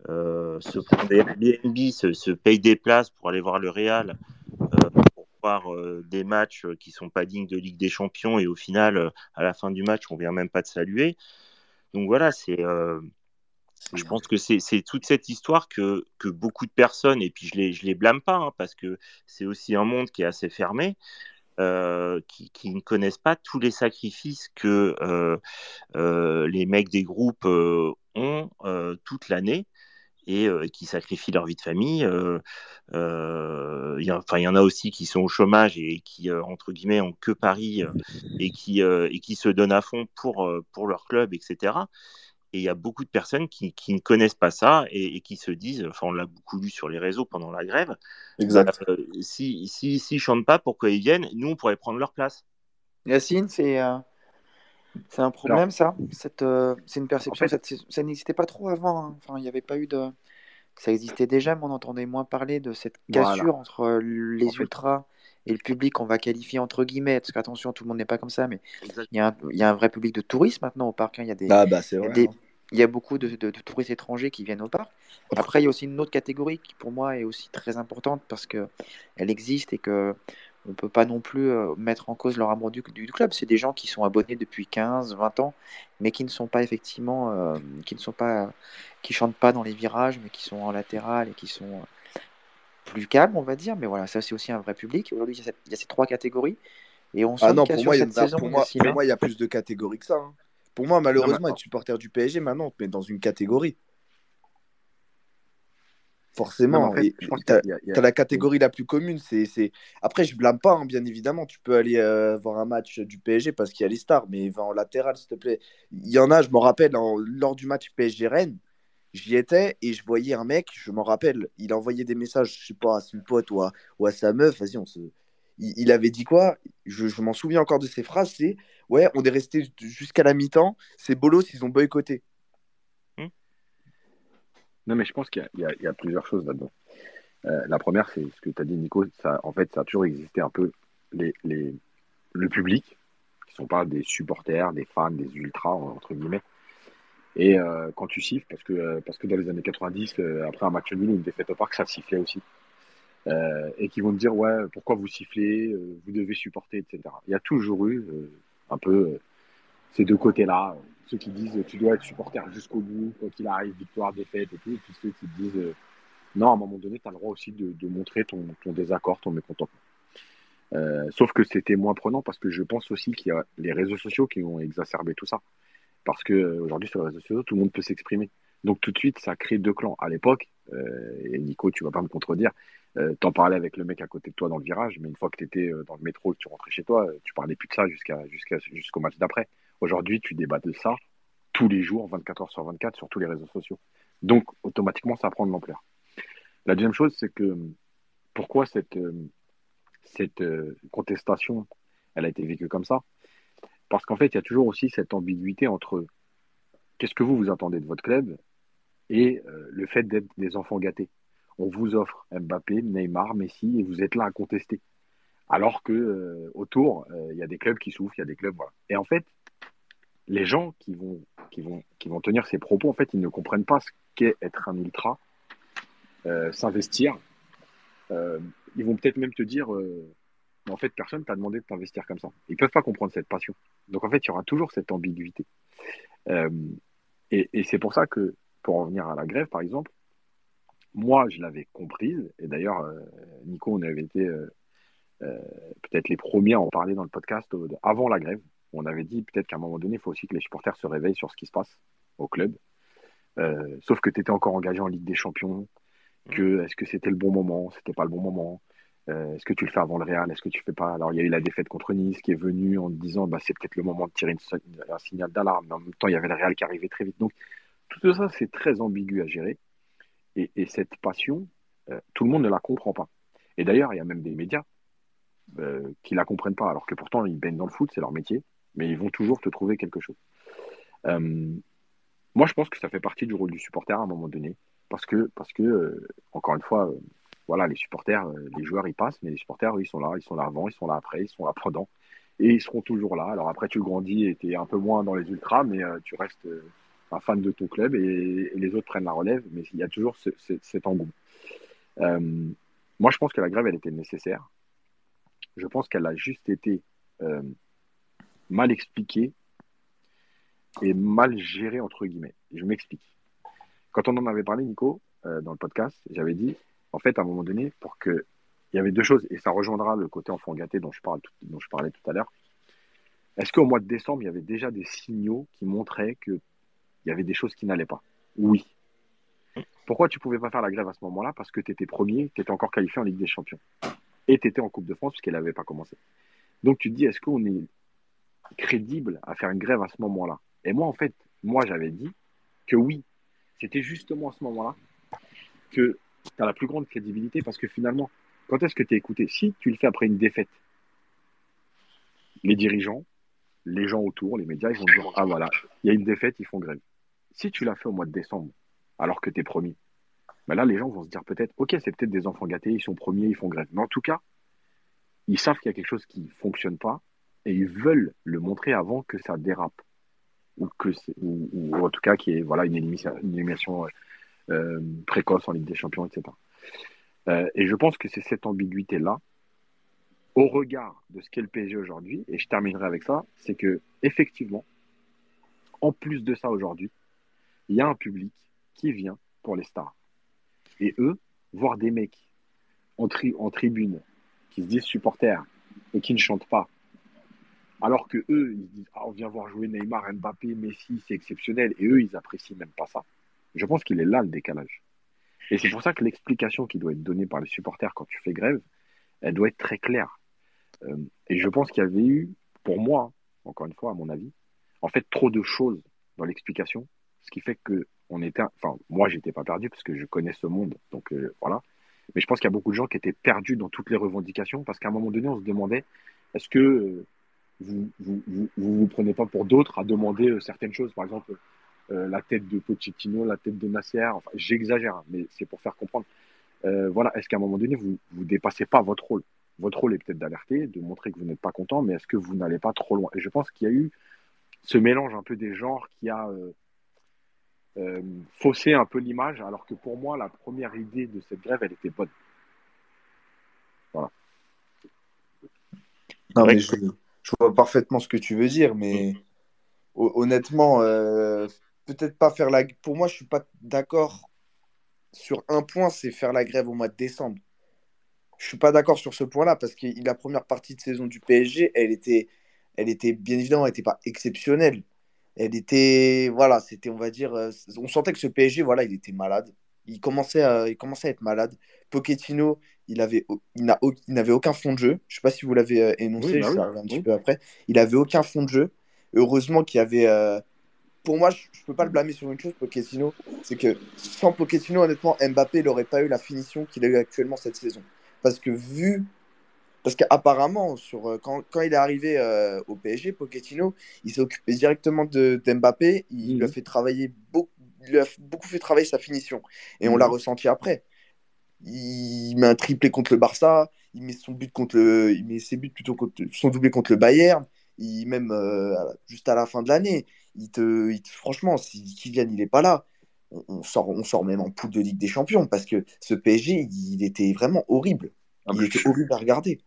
euh, se prend des Airbnb, se, paye des places pour aller voir le Real, euh, pour voir des matchs qui sont pas dignes de Ligue des Champions, et au final, à la fin du match, on vient même pas de saluer. Donc voilà, c'est Je pense que c'est toute cette histoire que, que beaucoup de personnes, et puis je les, je les blâme pas, hein, parce que c'est aussi un monde qui est assez fermé, euh, qui, ne connaissent pas tous les sacrifices que euh, euh, les mecs des groupes ont toute l'année et qui sacrifient leur vie de famille. Il y, en a aussi qui sont au chômage et qui, entre guillemets, ont que Paris et, qui, et qui se donnent à fond pour, pour leur club, etc. Et il y a beaucoup de personnes qui, qui ne connaissent pas ça et, et qui se disent, enfin on l'a beaucoup lu sur les réseaux pendant la grève, Exact. euh, si si s'ils chantent pas, pourquoi ils viennent? Nous, on pourrait prendre leur place. Yacine, c'est euh, c'est un problème ça? Cette, euh, c'est une perception, ça, ça n'existait pas trop avant. hein. Enfin, il n'y avait pas eu de. Ça existait déjà, mais on entendait moins parler de cette Voilà. cassure entre les En fait- ultras et le public qu'on va qualifier entre guillemets. Parce qu'attention, tout le monde n'est pas comme ça, mais il y a un, il y a un vrai public de touristes maintenant au parc. hein. Il y a des, Ah bah vrai. des- hein. Il y a beaucoup de, de- de touristes étrangers qui viennent au parc. Après, il y a aussi une autre catégorie qui, pour moi, est aussi très importante parce que elle existe et que on peut pas non plus euh, mettre en cause leur amour du, du club. C'est des gens qui sont abonnés depuis 15, 20 ans, mais qui ne sont pas effectivement, euh, qui ne sont pas, qui chantent pas dans les virages, mais qui sont en latéral et qui sont euh, plus calmes, on va dire. Mais voilà, ça c'est aussi un vrai public. Aujourd'hui, il y a y ces trois catégories et on Ah non, pour moi, il y a, pour moi, Yacine, pour moi, il y a plus de catégories que ça. hein. Pour moi, malheureusement, être supporter du PSG, maintenant, on te met dans une catégorie. Forcément. A- t'as la catégorie la plus commune. C'est, c'est... Après, je blâme pas, hein, bien évidemment. Tu peux aller euh, voir un match du PSG parce qu'il y a les stars, mais va en latéral, s'il te plaît. Il y en a, je m'en rappelle, en- lors du match PSG-Rennes, j'y étais et je voyais un mec, je m'en rappelle, il envoyait des messages, je sais pas, à son pote ou à, ou à sa meuf. Vas-y, on se... il, il avait dit quoi? Je, je m'en souviens encore de ces phrases c'est Ouais, on est resté jusqu'à la mi-temps, c'est bolos, ils ont boycotté. Non, mais je pense qu'il y a, y y plusieurs choses là-dedans. Euh, la première, c'est ce que tu as dit, Nico. Ça, en fait, ça a toujours existé un peu les, les, le public, qui ne sont pas des supporters, des fans, des ultras, entre guillemets. Et euh, quand tu siffles, parce que, euh, parce que dans les années 90, euh, après un match nul ou une défaite au parc, ça sifflait aussi. Euh, et qui vont te dire, ouais, pourquoi vous sifflez, euh, vous devez supporter, etc. Il y a toujours eu euh, un peu ces deux côtés-là. Ceux qui disent, tu dois être supporter jusqu'au bout, quoi qu'il arrive, victoire, défaite et tout. Et puis ceux qui disent, non, à un moment donné, tu as le droit aussi de, montrer ton, ton désaccord, ton mécontentement. Sauf que c'était moins prenant parce que je pense aussi qu'il y a les réseaux sociaux qui ont exacerbé tout ça. Parce que aujourd'hui, sur les réseaux sociaux, tout le monde peut s'exprimer. Donc tout de suite, ça crée deux clans. À l'époque, et Nico, tu vas pas me contredire, euh, t'en parlais avec le mec à côté de toi dans le virage, mais une fois que tu étais dans le métro que tu rentrais chez toi, euh, tu parlais plus de ça jusqu'à, jusqu'à, jusqu'au match d'après. Aujourd'hui, tu débats de ça tous les jours, 24 heures sur 24, sur tous les réseaux sociaux. Donc, automatiquement, ça prend de l'ampleur. La deuxième chose, c'est que pourquoi cette, euh, cette euh, contestation, elle a été vécue comme ça? Parce qu'en fait, il y a toujours aussi cette ambiguïté entre qu'est-ce que vous, vous attendez de votre club? Et euh, le fait d'être des enfants gâtés. On vous offre Mbappé, Neymar, Messi, et vous êtes là à contester. Alors que euh, autour, euh, il y a des clubs qui souffrent, il y a des clubs. Et en fait, les gens qui vont, qui vont, qui vont tenir ces propos, en fait, ils ne comprennent pas ce qu'est être un ultra, s'investir. Ils vont peut-être même te dire, mais en fait, personne t'a demandé de t'investir comme ça. Ils peuvent pas comprendre cette passion. Donc en fait, il y aura toujours cette ambiguïté. Et c'est pour ça que, pour en venir à la grève, par exemple, moi, je l'avais comprise. Et d'ailleurs, euh, Nico, on avait été euh, euh, peut-être les premiers à en parler dans le podcast avant la grève. On avait dit peut-être qu'à un moment donné, il faut aussi que les supporters se réveillent sur ce qui se passe au club. Sauf que tu étais encore engagé en Ligue des Champions, que est-ce que c'était le bon moment, c'était pas le bon moment, est-ce que tu le fais avant le Real, est-ce que tu fais pas? Alors il y a eu la défaite contre Nice qui est venue en te disant bah, c'est peut-être le moment de tirer une- un signal d'alarme, mais en même temps il y avait le Real qui arrivait très vite. Donc tout ça c'est très ambigu à gérer et, et cette passion, euh, tout le monde ne la comprend pas. Et d'ailleurs il y a même des médias euh, qui la comprennent pas, alors que pourtant ils baignent dans le foot, c'est leur métier, mais ils vont toujours te trouver quelque chose. Euh, moi, je pense que ça fait partie du rôle du supporter à un moment donné, parce que, parce que encore une fois, voilà, les supporters, les joueurs, ils passent, mais les supporters, eux, ils sont là, ils sont là avant, ils sont là après, ils sont là pendant, et ils seront toujours là. Alors après, tu grandis et tu es un peu moins dans les ultras, mais tu restes un fan de ton club et, les autres prennent la relève, mais il y a toujours ce- ce- cet engouement. Euh, moi, je pense que la grève, elle était nécessaire. Je pense qu'elle a juste été euh, mal expliquée et mal gérée, entre guillemets. Je m'explique. Quand on en avait parlé, Nico, euh, dans le podcast, j'avais dit, en fait, à un moment donné, pour que. Il y avait deux choses, et ça rejoindra le côté enfant gâté dont je, parle dont je parlais tout à l'heure. Est-ce qu'au mois de décembre, il y avait déjà des signaux qui montraient qu'il y avait des choses qui n'allaient pas Oui. Pourquoi tu pouvais pas faire la grève à ce moment-là? Parce que tu étais premier, tu étais encore qualifié en Ligue des Champions. Et tu étais en Coupe de France, puisqu'elle n'avait pas commencé. Donc tu te dis, est-ce qu'on est crédible à faire une grève à ce moment-là? Et moi, en fait, moi, j'avais dit que oui. C'était justement à ce moment-là que tu as la plus grande crédibilité parce que finalement, quand est-ce que tu es écouté? Si tu le fais après une défaite, les dirigeants, les gens autour, les médias, ils vont dire Ah voilà, il y a une défaite, ils font grève. Si tu l'as fait au mois de décembre, alors que tu es premier, ben là, les gens vont se dire peut-être Ok, c'est peut-être des enfants gâtés, ils sont premiers, ils font grève. Mais en tout cas, ils savent qu'il y a quelque chose qui ne fonctionne pas et ils veulent le montrer avant que ça dérape. Ou, que en tout cas qu'il y ait voilà, une élimination, élimination, euh, précoce en Ligue des Champions, etc. Euh, et je pense que c'est cette ambiguïté-là, au regard de ce qu'est le PSG aujourd'hui, et je terminerai avec ça, c'est que effectivement, en plus de ça aujourd'hui, il y a un public qui vient pour les stars. Et eux, voir des mecs en, en tribune qui se disent supporters et qui ne chantent pas, alors que eux, ils disent ah, on vient voir jouer Neymar, Mbappé, Messi, c'est exceptionnel, et eux, ils apprécient même pas ça. Je pense qu'il est là le décalage. Et c'est pour ça que l'explication qui doit être donnée par les supporters quand tu fais grève, elle doit être très claire. Euh, et je pense qu'il y avait eu, pour moi, encore une fois, à mon avis, en fait, trop de choses dans l'explication, ce qui fait que on était, enfin, moi, j'étais pas perdu parce que je connais ce monde, donc euh, voilà. Mais je pense qu'il y a beaucoup de gens qui étaient perdus dans toutes les revendications parce qu'à un moment donné, on se demandait est-ce que euh, vous vous, vous, prenez pas pour d'autres à demander euh, certaines choses, par exemple la tête de Pochettino, la tête de Nasser, enfin, j'exagère, hein, mais c'est pour faire comprendre. Voilà, est-ce qu'à un moment donné, vous vous dépassez pas votre rôle? Votre rôle est peut-être d'alerter, de montrer que vous n'êtes pas content, mais est-ce que vous n'allez pas trop loin? Et je pense qu'il y a eu ce mélange un peu des genres qui a euh, faussé un peu l'image, alors que pour moi, la première idée de cette grève, elle était bonne. Voilà. Non, Ouais. mais je, je vois parfaitement ce que tu veux dire, mais ho- honnêtement, euh, peut-être pas faire la. Pour moi, je suis pas d'accord sur un point, c'est faire la grève au mois de décembre. Je suis pas d'accord sur ce point-là parce que la première partie de saison du PSG, elle était, elle était bien évidemment, elle était pas exceptionnelle. Elle était, voilà, c'était, on va dire, euh, on sentait que ce PSG, voilà, il était malade. Il commençait à, il commençait à être malade. Pochettino, il avait, il n'a, il n'avait aucun fond de jeu. Je sais pas si vous l'avez euh, énoncé, Oui, bah je oui, un petit peu après. Il avait aucun fond de jeu. Heureusement qu'il y avait, euh, pour moi, je ne peux pas le blâmer sur une chose, Pochettino, c'est que sans Pochettino, honnêtement, Mbappé n'aurait pas eu la finition qu'il a eu actuellement cette saison. Parce que vu, parce qu'apparemment, sur, euh, quand, quand il est arrivé euh, au PSG, Pochettino, il s'est occupé directement de, d'Mbappé, il lui a Mhm. fait travailler beaucoup, il a beaucoup fait travailler sa finition. Et on l'a Mhm. ressenti après. Il met un triplé contre le Barça, il met son but contre le, il met ses buts plutôt contre, son doublé contre le Bayern, il même euh, juste à la fin de l'année, il te, il te- franchement, si Kylian il est pas là, on, sort, on sort même en poule de Ligue des Champions parce que ce PSG, il était vraiment horrible. Ah Il était horrible à regarder.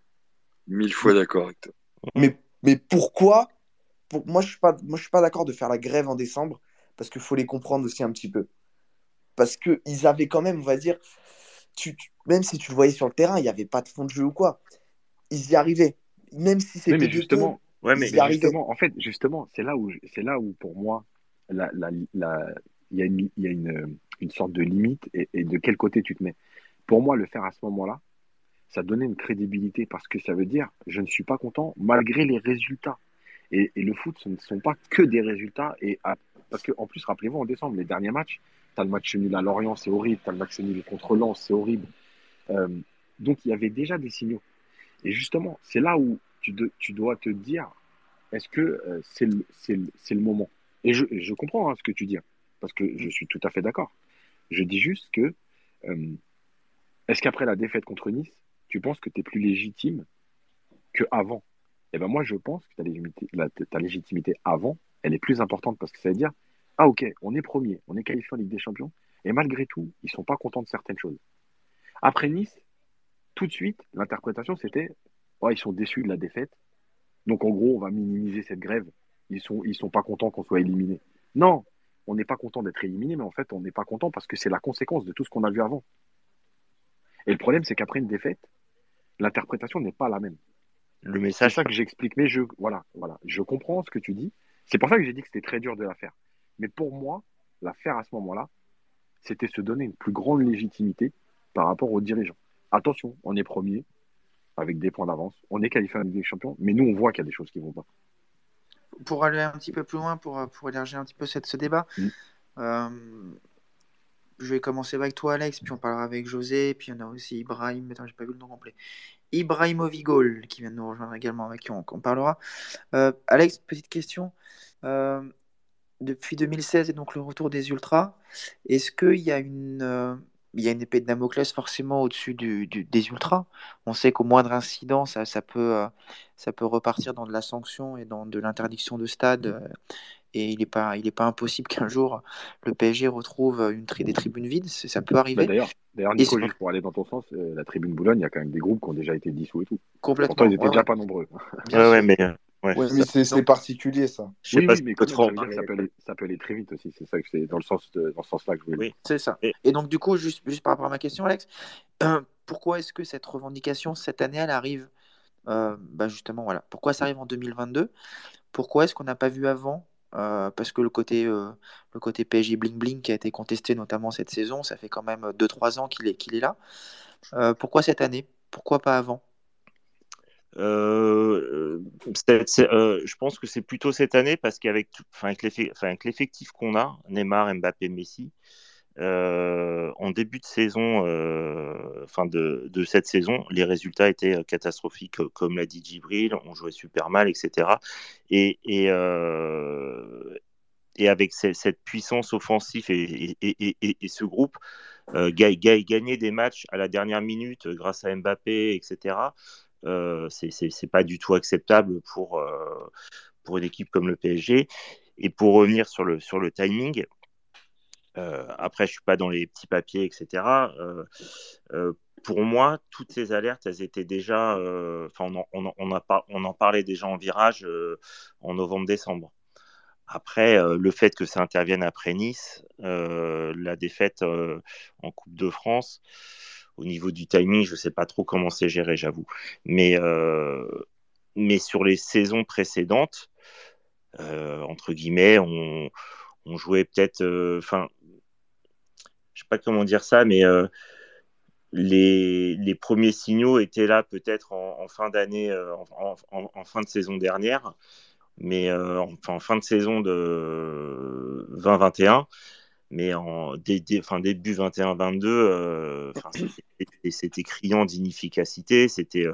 Mille fois d'accord avec toi. Mais, mais pourquoi pour, Moi, je suis pas, moi, je suis pas d'accord de faire la grève en décembre parce qu'il faut les comprendre aussi un petit peu. Parce qu'ils avaient quand même, on va dire, tu, tu- même si tu le voyais sur le terrain, il n'y avait pas de fond de jeu ou quoi. Ils y arrivaient. Même si Oui, c'était mais de peu, justement, Ouais, ils mais mais arrivaient. justement, en fait, justement, c'est là où, c'est là où pour moi, la, la, la- il y a une, il y a une, une sorte de limite et, et de quel côté tu te mets. Pour moi, le faire à ce moment-là, ça donnait une crédibilité parce que ça veut dire je ne suis pas content malgré les résultats. Et, le foot, ce ne sont pas que des résultats. Et à- parce que en plus, rappelez-vous, en décembre, les derniers matchs, tu as le match nul à Lorient, c'est horrible. Tu as le match nul contre Lens, c'est horrible. Euh, donc, il y avait déjà des signaux. Et justement, c'est là où tu, dois te dire est-ce que euh, c'est le, moment? Et je, comprends hein, ce que tu dis, parce que je suis tout à fait d'accord. Je dis juste que euh, est-ce qu'après la défaite contre Nice, tu penses que tu es plus légitime qu'avant? Eh ben moi, je pense que ta légitimité, avant, elle est plus importante parce que ça veut dire ah ok, on est premier, on est qualifié en Ligue des Champions, et malgré tout, ils sont pas contents de certaines choses. Après Nice, tout de suite, l'interprétation c'était ouais, ils sont déçus de la défaite, donc en gros, on va minimiser cette grève. Ils sont, ils sont pas contents qu'on soit éliminé. Non, on n'est pas content d'être éliminé, mais en fait, on n'est pas content parce que c'est la conséquence de tout ce qu'on a vu avant. Et le problème, c'est qu'après une défaite, l'interprétation n'est pas la même. Le C'est message, ça que j'explique. Mais je, voilà, voilà, je comprends ce que tu dis. C'est pour ça que j'ai dit que c'était très dur de la faire. Mais pour moi, la faire à ce moment-là, c'était se donner une plus grande légitimité par rapport aux dirigeants. Attention, on est premier avec des points d'avance. On est qualifié en Ligue des Champions, mais nous, on voit qu'il y a des choses qui vont pas. Pour aller un petit peu plus loin, pour, pour élargir un petit peu cette, ce débat, Mm. euh, je vais commencer avec toi, Alex, puis on parlera avec José, puis on a aussi Ibrahim, attends, j'ai pas vu le nom complet. Ibrahimovigol, qui vient de nous rejoindre également, avec qui on, parlera. Euh, Alex, petite question. Euh, depuis 2016 et donc le retour des Ultras, est-ce qu'il y a une, euh, y a une épée de Damoclès forcément au-dessus du, des Ultras? On sait qu'au moindre incident, ça, peut, ça peut repartir dans de la sanction et dans de l'interdiction de stade. Et il n'est pas, il est pas impossible qu'un jour le PSG retrouve une tri- des tribunes vides. Ça peut Bah, arriver. d'ailleurs, Nico, juste pour aller dans ton sens, euh, la tribune Boulogne, il y a quand même des groupes qui ont déjà été dissous et tout. Complètement. Pourtant, ils étaient ouais, déjà ouais. pas nombreux. Ouais, sûr. ouais, mais euh, ouais. Ouais, mais c'est particulier, ça. Je sais Oui, pas oui, mais peut trop ça ça peut aller, ça peut aller très vite aussi. C'est ça que c'est dans le sens de- dans ce sens-là que je voulais Oui. dire. C'est ça. Et, Et donc, du coup, juste, juste par rapport à ma question, Alex, euh, pourquoi est-ce que cette revendication, cette année, elle arrive euh, bah justement, voilà. Pourquoi ça arrive en 2022? Pourquoi est-ce qu'on n'a pas vu avant? Euh, parce que le côté, euh, le côté PSG bling bling qui a été contesté notamment cette saison, ça fait quand même 2-3 ans qu'il est, qu'il est là. Euh, pourquoi cette année? Pourquoi pas avant? Euh, euh, je pense que c'est plutôt cette année parce qu'avec l'effectif qu'on a, Neymar, Mbappé, Messi, euh, en début de saison, euh, enfin de, cette saison, les résultats étaient euh, catastrophiques, euh, comme l'a dit Djibril, on jouait super mal, etc. Et, euh, avec ce- cette puissance offensive et, ce groupe, euh, ga- ga- gagner des matchs à la dernière minute euh, grâce à Mbappé, etc. Euh, c'est pas du tout acceptable pour, euh, une équipe comme le PSG. Et pour revenir sur le, timing, euh, après, je suis pas dans les petits papiers, etc. Euh, euh, pour moi, toutes ces alertes, elles étaient déjà, euh, enfin, on, on, on, en parlait déjà en virage euh, en novembre-décembre. Après, euh, le fait que ça intervienne après Nice, euh, la défaite euh, en Coupe de France, au niveau du timing, je ne sais pas trop comment c'est géré, j'avoue. Mais, euh, mais sur les saisons précédentes, euh, entre guillemets, on, on jouait peut-être, enfin, je sais pas comment dire ça, mais euh, les, premiers signaux étaient là peut-être en, fin d'année, euh, en, fin de saison dernière, mais euh, en fin de saison de 2021 mais en enfin, début 21-22, euh, c'était criant d'inefficacité, c'était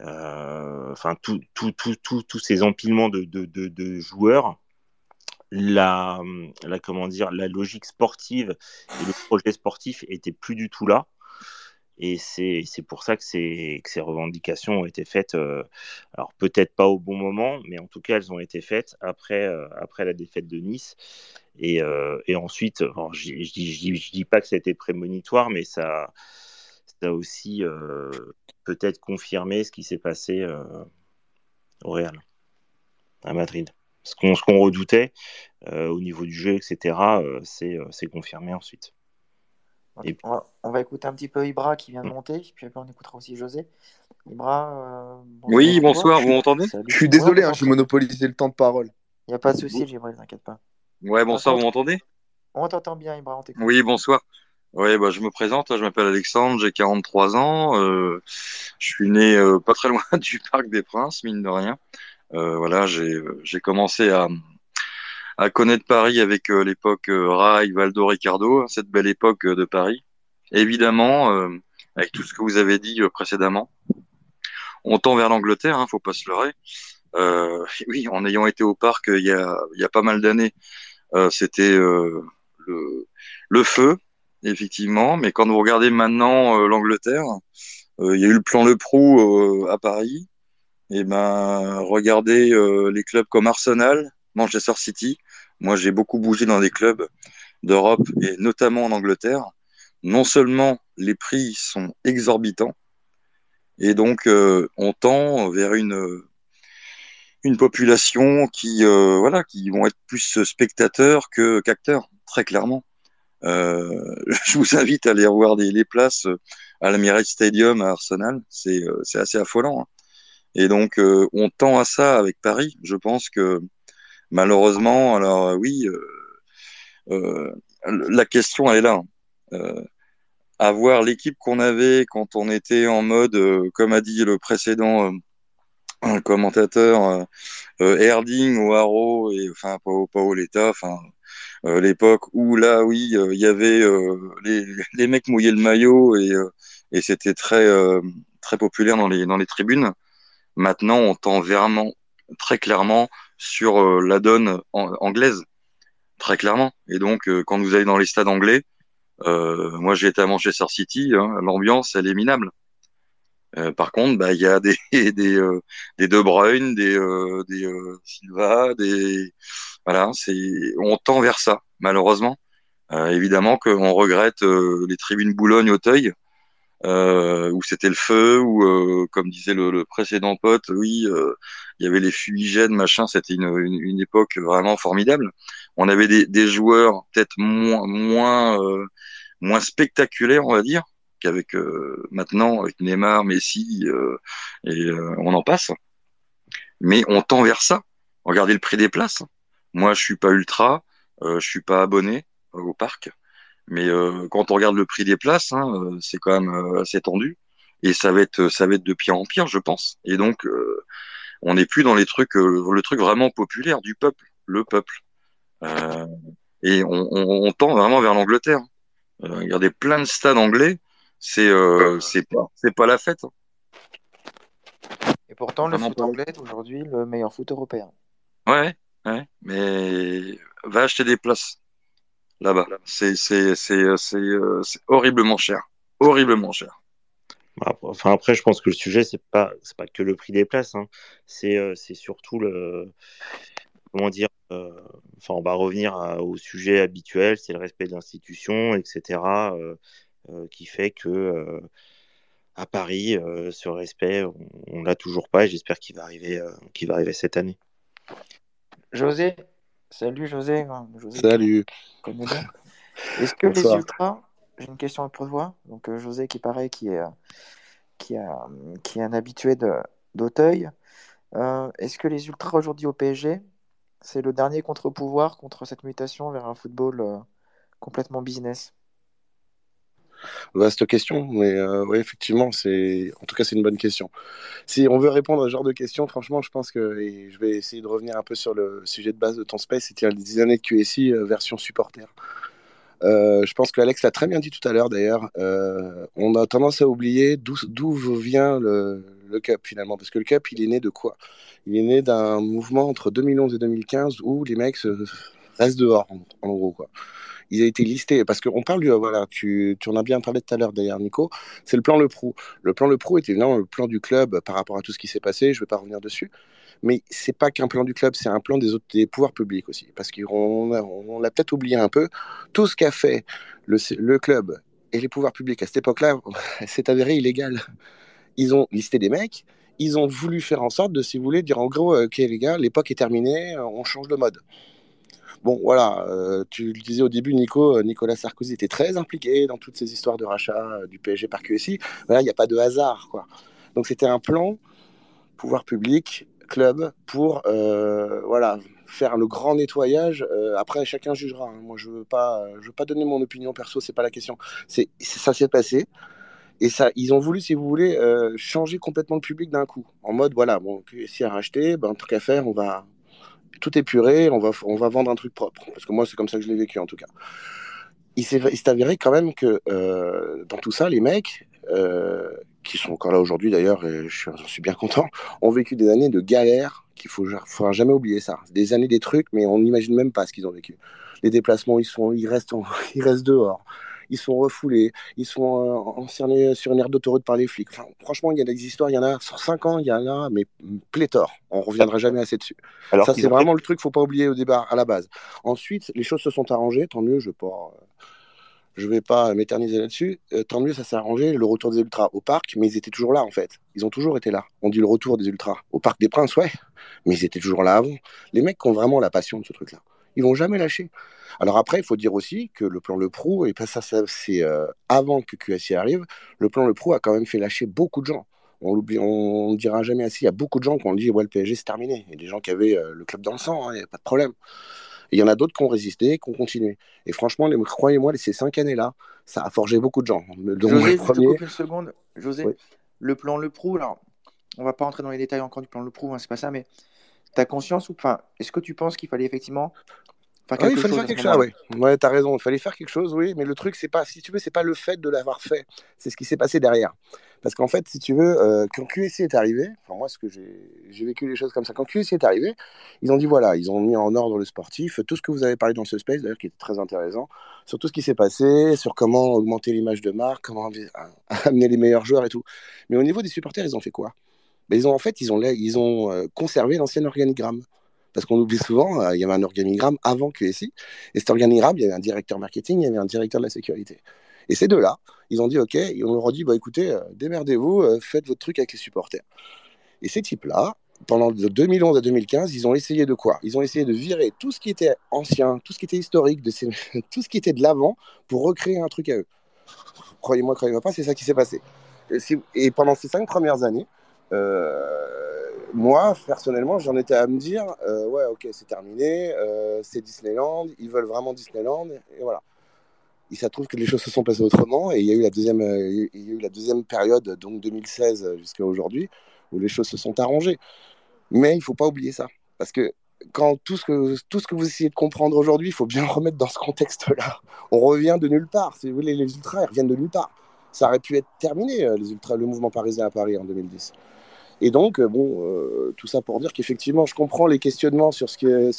euh, enfin tous tout, tout, ces empilements de, joueurs. La, la, comment dire, la logique sportive et le projet sportif était plus du tout là. Et c'est pour ça que ces, que ces revendications ont été faites, euh, alors peut-être pas au bon moment, mais en tout cas elles ont été faites après, euh, après la défaite de Nice. Et, euh, et ensuite, alors, je ne dis pas que ça a été prémonitoire, mais ça, ça a aussi euh, peut-être confirmé ce qui s'est passé euh, au Real, à Madrid. Ce qu'on qu redoutait euh, au niveau du jeu, etc., c'est confirmé ensuite. Et... On, va, on, va, écouter un petit peu Ibra qui vient de monter, puis après on écoutera aussi José. Ibra. Euh, bonsoir oui, bonsoir, vous m'entendez? Je suis désolé, hein, j'ai monopolisé le temps de parole. Il n'y a pas de souci, Gibril, t'inquiète pas. Ouais, bonsoir, vous m'entendez? On t'entend bien, Ibra, on t'écoute. Oui, bonsoir. Oui, bah, je me présente, je m'appelle Alexandre, j'ai 43 ans, euh, je suis né euh, pas très loin du Parc des Princes, mine de rien. Euh, voilà, j'ai commencé à, à connaître Paris avec euh, l'époque euh, Rai, Valdo, Ricardo, cette belle époque de Paris. Évidemment, avec tout ce que vous avez dit précédemment, on tend vers l'Angleterre, hein, faut pas se leurrer. Euh, oui, en ayant été au parc il y a, il y a pas mal d'années, euh, c'était euh, le, le feu, effectivement. Mais quand vous regardez maintenant l'Angleterre, il y a eu le plan Le Prou à Paris. Et ben, regardez euh, les clubs comme Arsenal, Manchester City. Moi, j'ai beaucoup bougé dans des clubs d'Europe et notamment en Angleterre. Non seulement les prix sont exorbitants, et donc euh, on tend vers une une population qui, euh, voilà, qui vont être plus spectateurs que qu'acteurs, très clairement. Je vous invite à aller des, les places à l'Emirates Stadium à Arsenal. C'est c'est assez affolant. hein. Et donc, euh, on tend à ça avec Paris. Je pense que malheureusement, alors euh, oui, euh, la question elle est là. hein. Avoir l'équipe qu'on avait quand on était en mode, comme a dit le précédent commentateur, euh, euh, Erding au Haro et enfin au l'État, enfin l'époque où là oui il y avait les, les mecs mouillaient le maillot et, et c'était très très populaire dans les dans les tribunes. Maintenant on tend vraiment très clairement sur euh, la donne an- anglaise très clairement. Et donc euh, quand vous allez dans les stades anglais, euh, moi j'ai été à Manchester City, hein, l'ambiance elle est minable. Par contre, bah, il y a des des des De Bruyne, des des Silva, des voilà, c'est on tend vers ça malheureusement. Évidemment qu'on regrette les tribunes Boulogne-Auteuil euh, où c'était le feu, où euh, comme disait le, le précédent pote, oui, euh, il y avait les fumigènes, machin. C'était une, une, une époque vraiment formidable. On avait des, des joueurs peut-être moins moins euh, moins spectaculaires, on va dire qu'avec euh, maintenant avec Neymar, Messi et on en passe. Mais on tend vers ça. Regardez le prix des places. Moi, je suis pas ultra, je suis pas abonné au parc, mais euh, quand on regarde le prix des places, hein, euh, c'est quand même euh, assez tendu et ça va être ça va être de pire en pire, je pense. Et donc, on n'est plus dans les trucs, le truc vraiment populaire du peuple, le peuple. Et on, on, on tend vraiment vers l'Angleterre. Regardez plein de stades anglais, c'est c'est pas c'est pas la fête. Et pourtant, le foot pas. anglais est aujourd'hui le meilleur foot européen. Ouais, ouais, mais va acheter des places là-bas. C'est c'est c'est euh, c'est euh, c'est horriblement cher, horriblement cher. Après- Enfin, après, je pense que le sujet, c'est pas, c'est pas que le prix des places, hein. C'est, euh, c'est surtout le, comment dire, euh, enfin, on va revenir à- au sujet habituel, c'est le respect de l'institution, etc., euh, euh, qui fait que, euh, à Paris, euh, ce respect, on, on l'a toujours pas, et j'espère qu'il va arriver, euh, qu'il va arriver cette année. José, salut José, José Salut. Est-ce que les ultras, j'ai une question pour toi, donc euh, José qui paraît qui est, qui a, qui est un habitué d'Auteuil, euh, est-ce que les ultras aujourd'hui au PSG, c'est le dernier contre-pouvoir contre cette mutation vers un football euh, complètement business? Vaste question, mais euh, effectivement, c'est en tout cas c'est une bonne question. Si on veut répondre à ce genre de questions, franchement, je pense que je vais essayer de revenir un peu sur le sujet de base de ton space, c'était les 10 années de QSI euh, version supporter. Euh, je pense que Alex l'a très bien dit tout à l'heure d'ailleurs. on a tendance à oublier d'où vient le, le Cup finalement, parce que le Cup, il est né de quoi? Il est né d'un mouvement entre 2011 et 2015 où les mecs restent dehors, en, en gros quoi. Il a été listé parce qu'on parle du voilà, tu, tu en as bien parlé tout à l'heure d'ailleurs, Nico. C'est le plan Le Prou. Le plan Le Prou était évidemment le plan du club par rapport à tout ce qui s'est passé. Je ne vais pas revenir dessus. Mais c'est pas qu'un plan du club, c'est un plan des des pouvoirs publics aussi. Parce qu'on l'a peut-être oublié un peu. Tout ce qu'a fait le, le club et les pouvoirs publics à cette époque-là s'est avéré illégal. Ils ont listé des mecs, ils ont voulu faire en sorte de, si vous voulez, dire en gros, euh, ok les gars, l'époque est terminée, on change de mode. Bon, voilà, euh, tu le disais au début, Nico, euh, Nicolas Sarkozy était très impliqué dans toutes ces histoires de rachat euh, du PSG par QSI. Voilà, il n'y a pas de hasard, quoi. Donc c'était un plan, pouvoir public, club, pour voilà, faire le grand nettoyage. Après, chacun jugera. hein. Moi, je veux pas, je veux pas donner mon opinion perso, c'est pas la question. C'est, ça s'est passé. Et ça, ils ont voulu, si vous voulez, changer complètement le public d'un coup. En mode, voilà, bon, QSI a racheté, ben, tant qu'à faire, on va, tout épuré, on va, on va vendre un truc propre. Parce que moi, c'est comme ça que je l'ai vécu, en tout cas. Il s'est avéré quand même que euh, dans tout ça, les mecs, euh, qui sont encore là aujourd'hui d'ailleurs, et je suis- bien content, ont vécu des années de galère qu'il faut, faudra jamais oublier ça. Des années des trucs, mais on n'imagine même pas ce qu'ils ont vécu. Les déplacements, ils, sont, ils, restent, en- ils restent dehors. Ils sont refoulés, ils sont euh, encernés sur une aire d'autoroute par les flics. Enfin, franchement, il y a des histoires, il y en a sur 5 ans, il y en a, mais pléthore. On reviendra jamais assez dessus. Alors ça, c'est ont vraiment le truc, faut pas oublier au débat à la base. Ensuite, les choses se sont arrangées, tant mieux, je ne vais pas, je vais pas m'éterniser là-dessus. Euh, tant mieux, ça s'est arrangé, le retour des Ultras au parc, mais ils étaient toujours là en fait. Ils ont toujours été là. On dit le retour des Ultras au Parc des Princes, ouais, mais ils étaient toujours là avant. Les mecs qui ont vraiment la passion de ce truc-là, ils vont jamais lâcher. Alors après, il faut dire aussi que le plan Le Prou, et pas ça, ça c'est euh, avant que QSI arrive, le plan Le Prou a quand même fait lâcher beaucoup de gens. On l'oublie, on ne dira jamais assez. Il y a beaucoup de gens qui ont dit ouais le PSG c'est terminé. Il y a des gens qui avaient euh, le club dans le sang, il n'y a pas de problème. Il y en a d'autres qui ont résisté, qui ont continué. Et franchement, croyez-moi, ces cinq années-là, ça a forgé beaucoup de gens. Donc, José, je te une seconde. José, Oui. le plan Le Prou, alors, on va pas entrer dans les détails encore du plan Le Prou, hein, c'est pas ça, mais tu as conscience ou enfin, est-ce que tu penses qu'il fallait effectivement faire Ah oui, il fallait chose faire quelque chose, moment-là ouais. T'as raison, il fallait faire quelque chose, oui, mais le truc, c'est pas, si tu veux, c'est pas le fait de l'avoir fait, c'est ce qui s'est passé derrière. Parce qu'en fait, si tu veux, euh, quand QSI est arrivé, enfin moi, ce que j'ai vécu les choses comme ça, quand QSI est arrivé, ils ont dit voilà, ils ont mis en ordre le sportif, tout ce que vous avez parlé dans ce space, d'ailleurs, qui était très intéressant, sur tout ce qui s'est passé, sur comment augmenter l'image de marque, comment amener les meilleurs joueurs et tout. Mais au niveau des supporters, ils ont fait quoi? Ben, Ils ont en fait, ils ont, ils ont euh, conservé l'ancien organigramme. Parce qu'on oublie souvent, euh, il y avait un organigramme avant QSI. Et cet organigramme, il y avait un directeur marketing, il y avait un directeur de la sécurité. Et ces deux-là, ils ont dit OK, et on leur a dit bah, écoutez, euh, démerdez-vous, euh, faites votre truc avec les supporters. Et ces types-là, pendant de 2011 à 2015, ils ont essayé de quoi? Ils ont essayé de virer tout ce qui était ancien, tout ce qui était historique, de tout ce qui était de l'avant pour recréer un truc à eux. Croyez-moi, croyez-moi pas, c'est ça qui s'est passé. Et, pendant ces cinq premières années, moi, personnellement, j'en étais à me dire, euh, ouais, ok, c'est terminé, euh, c'est Disneyland, ils veulent vraiment Disneyland, et voilà. Il se trouve que les choses se sont passées autrement, et il y a eu la deuxième, euh, il y a eu la deuxième période, donc 2016 jusqu'à aujourd'hui, où les choses se sont arrangées. Mais il faut pas oublier ça, parce que quand tout ce que, tout ce que vous essayez de comprendre aujourd'hui, il faut bien remettre dans ce contexte-là. On revient de nulle part. Si vous voulez, les ultras, ils reviennent de nulle part. Ça aurait pu être terminé, les ultras, le mouvement parisien à Paris en 2010. Et donc, euh, bon, euh, tout ça pour dire qu'effectivement, je comprends les questionnements sur,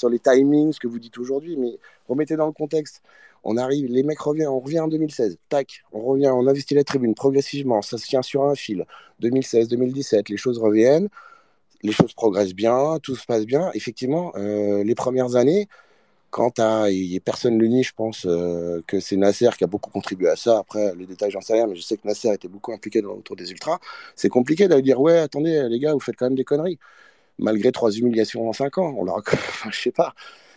les timings, ce que vous dites aujourd'hui, mais remettez dans le contexte. On arrive, les mecs reviennent, on revient en 2016, tac, on revient, on investit la tribune progressivement, ça se tient sur un fil. 2016, 2017, les choses reviennent, les choses progressent bien, tout se passe bien. Effectivement, euh, les premières années, quand à, et personne ne le je pense euh, que c'est Nasser qui a beaucoup contribué à ça. Après, les détails, j'en sais rien, mais je sais que Nasser était beaucoup impliqué dans autour des ultras. C'est compliqué d'aller dire ouais, attendez, les gars, vous faites quand même des conneries, malgré trois humiliations en cinq ans. On leur je sais pas.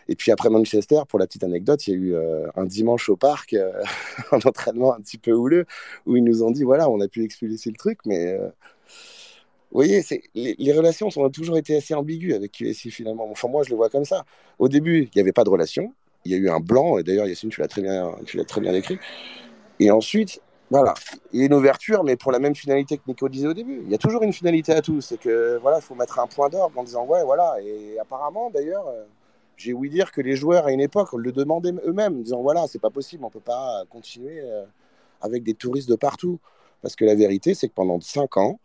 Et puis après Manchester, pour la petite anecdote, il y a eu euh, un dimanche au parc, euh, un entraînement un petit peu houleux, où ils nous ont dit voilà, on a pu expulser le truc, mais euh, voyez, c'est, les, les relations ont toujours été assez ambiguës avec QSI finalement. Enfin, moi, je le vois comme ça. Au début, il n'y avait pas de relation. Il y a eu un blanc, et d'ailleurs, Yacine, tu l'as très bien, tu très bien décrit. Et ensuite, voilà, il y a une ouverture, mais pour la même finalité que Nico disait au début. Il y a toujours une finalité à tout. C'est que, voilà, il faut mettre un point d'orgue en disant, ouais, voilà. Et apparemment, d'ailleurs, euh, j'ai ouï dire que les joueurs, à une époque, le demandaient eux-mêmes, en disant, voilà, c'est pas possible, on peut pas continuer euh, avec des touristes de partout. Parce que la vérité, c'est que pendant cinq ans,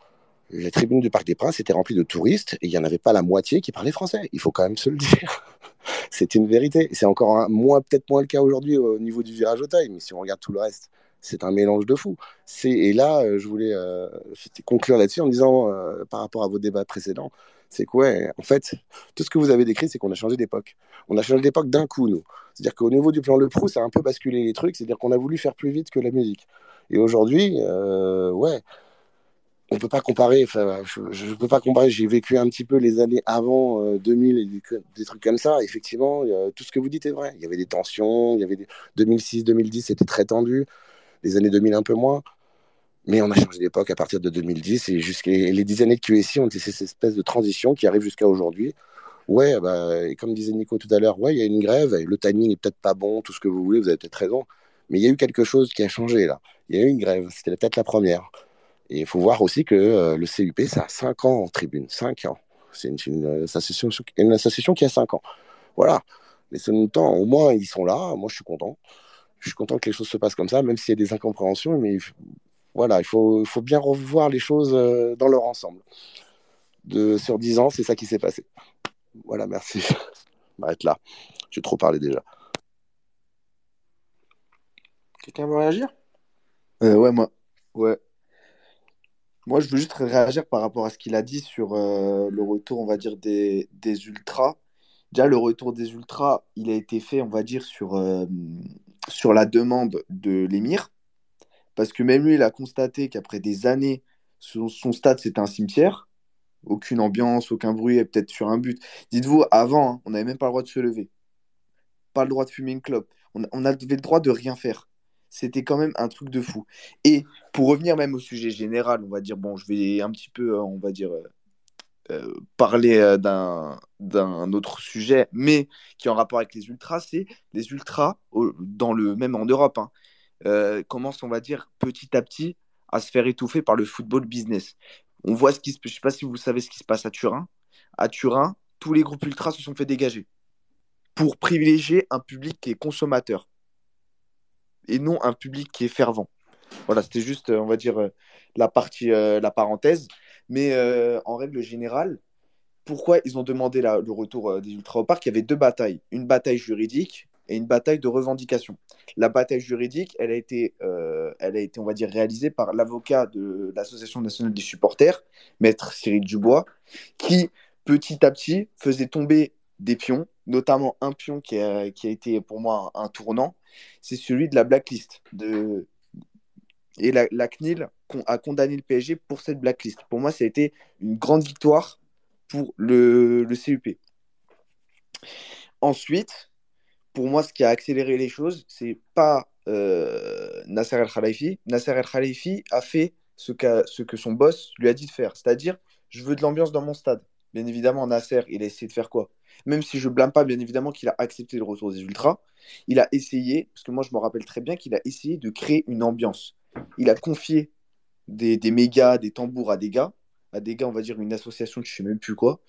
la tribune du Parc des Princes était remplie de touristes et il n'y en avait pas la moitié qui parlait français. Il faut quand même se le dire. c'est une vérité. C'est encore moins, peut-être moins le cas aujourd'hui au niveau du virage au taille, mais si on regarde tout le reste, c'est un mélange de fou. C'est, et là, euh, je voulais euh, conclure là-dessus en disant, euh, par rapport à vos débats précédents, c'est que, ouais, en fait, tout ce que vous avez décrit, c'est qu'on a changé d'époque. On a changé d'époque d'un coup, nous. C'est-à-dire qu'au niveau du plan Le Prou, ça a un peu basculé les trucs. C'est-à-dire qu'on a voulu faire plus vite que la musique. Et aujourd'hui, ouais, on peut pas comparer. Enfin, je ne peux pas comparer. J'ai vécu un petit peu les années avant euh, 2000 et des, trucs comme ça. Effectivement, tout ce que vous dites est vrai. Il y avait des tensions. Il y avait des... 2006, 2010, c'était très tendu. Les années 2000 un peu moins. Mais on a changé d'époque à partir de 2010 et jusqu'à les dix années de QSI ont été cette espèce de transition qui arrive jusqu'à aujourd'hui. Ouais, bah, comme disait Nico tout à l'heure, ouais, il y a une grève, le timing est peut-être pas bon, tout ce que vous voulez, vous avez peut-être raison, mais il y a eu quelque chose qui a changé là. Il y a eu une grève, c'était peut-être la première. Et il faut voir aussi que euh, le CUP, ça a 5 ans en tribune, 5 ans. C'est une, une, une, association, une, association, qui a 5 ans. Voilà. Mais ce temps, au moins, ils sont là. Moi, je suis content. Je suis content que les choses se passent comme ça, même s'il y a des incompréhensions. Mais voilà, il faut, il faut bien revoir les choses euh, dans leur ensemble. De, sur 10 ans, c'est ça qui s'est passé. Voilà, merci. Je m'arrête là. J'ai trop parlé déjà. Quelqu'un veut réagir? Euh, Ouais, moi. Ouais. Moi, je veux juste réagir par rapport à ce qu'il a dit sur euh, le retour, on va dire, des, des ultras. Déjà, le retour des ultras, il a été fait, on va dire, sur, euh, sur la demande de l'émir, parce que même lui, il a constaté qu'après des années, son, son stade, c'était un cimetière. Aucune ambiance, aucun bruit, et peut-être sur un but. Dites-vous, avant, hein, on n'avait même pas le droit de se lever. Pas le droit de fumer une clope. On, on avait le droit de rien faire. C'était quand même un truc de fou. Et pour revenir même au sujet général, on va dire, bon, je vais un petit peu, euh, on va dire, euh, euh, parler d'un autre sujet, mais qui est en rapport avec les ultras, c'est les ultras, dans le, même en Europe, hein, commencent, on va dire, petit à petit à se faire étouffer par le football business. On voit ce qui se... Je sais pas si vous savez ce qui se passe à Turin. À Turin, tous les groupes ultras se sont fait dégager pour privilégier un public qui est consommateur et non un public qui est fervent. Voilà, c'était juste, euh, on va dire, euh, la partie, euh, la parenthèse. Mais en règle générale, pourquoi ils ont demandé le retour des ultras au parc? Il y avait deux batailles, une bataille juridique et une bataille de revendication. La bataille juridique, elle a été, elle a été on va dire, réalisée par l'avocat de l'Association nationale des supporters, maître Cyril Dubois, qui petit à petit faisait tomber des pions, notamment un pion qui a, qui a été pour moi un, tournant, c'est celui de la blacklist. De... Et la, CNIL a condamné le PSG pour cette blacklist. Pour moi, ça a été une grande victoire pour le, le CUP. Ensuite, pour moi, ce qui a accéléré les choses, c'est pas euh, Nasser El Khalifi. Nasser El Khalifi a fait ce, ce que son boss lui a dit de faire, c'est-à-dire, je veux de l'ambiance dans mon stade. Bien évidemment, Nasser, il a essayé de faire quoi? Même si je blâme pas, bien évidemment, qu'il a accepté le retour des Ultras, il a essayé, parce que moi, je me rappelle très bien qu'il a essayé de créer une ambiance. Il a confié des, des mégas, des tambours à des gars, à des gars, on va dire une association, je sais même plus quoi,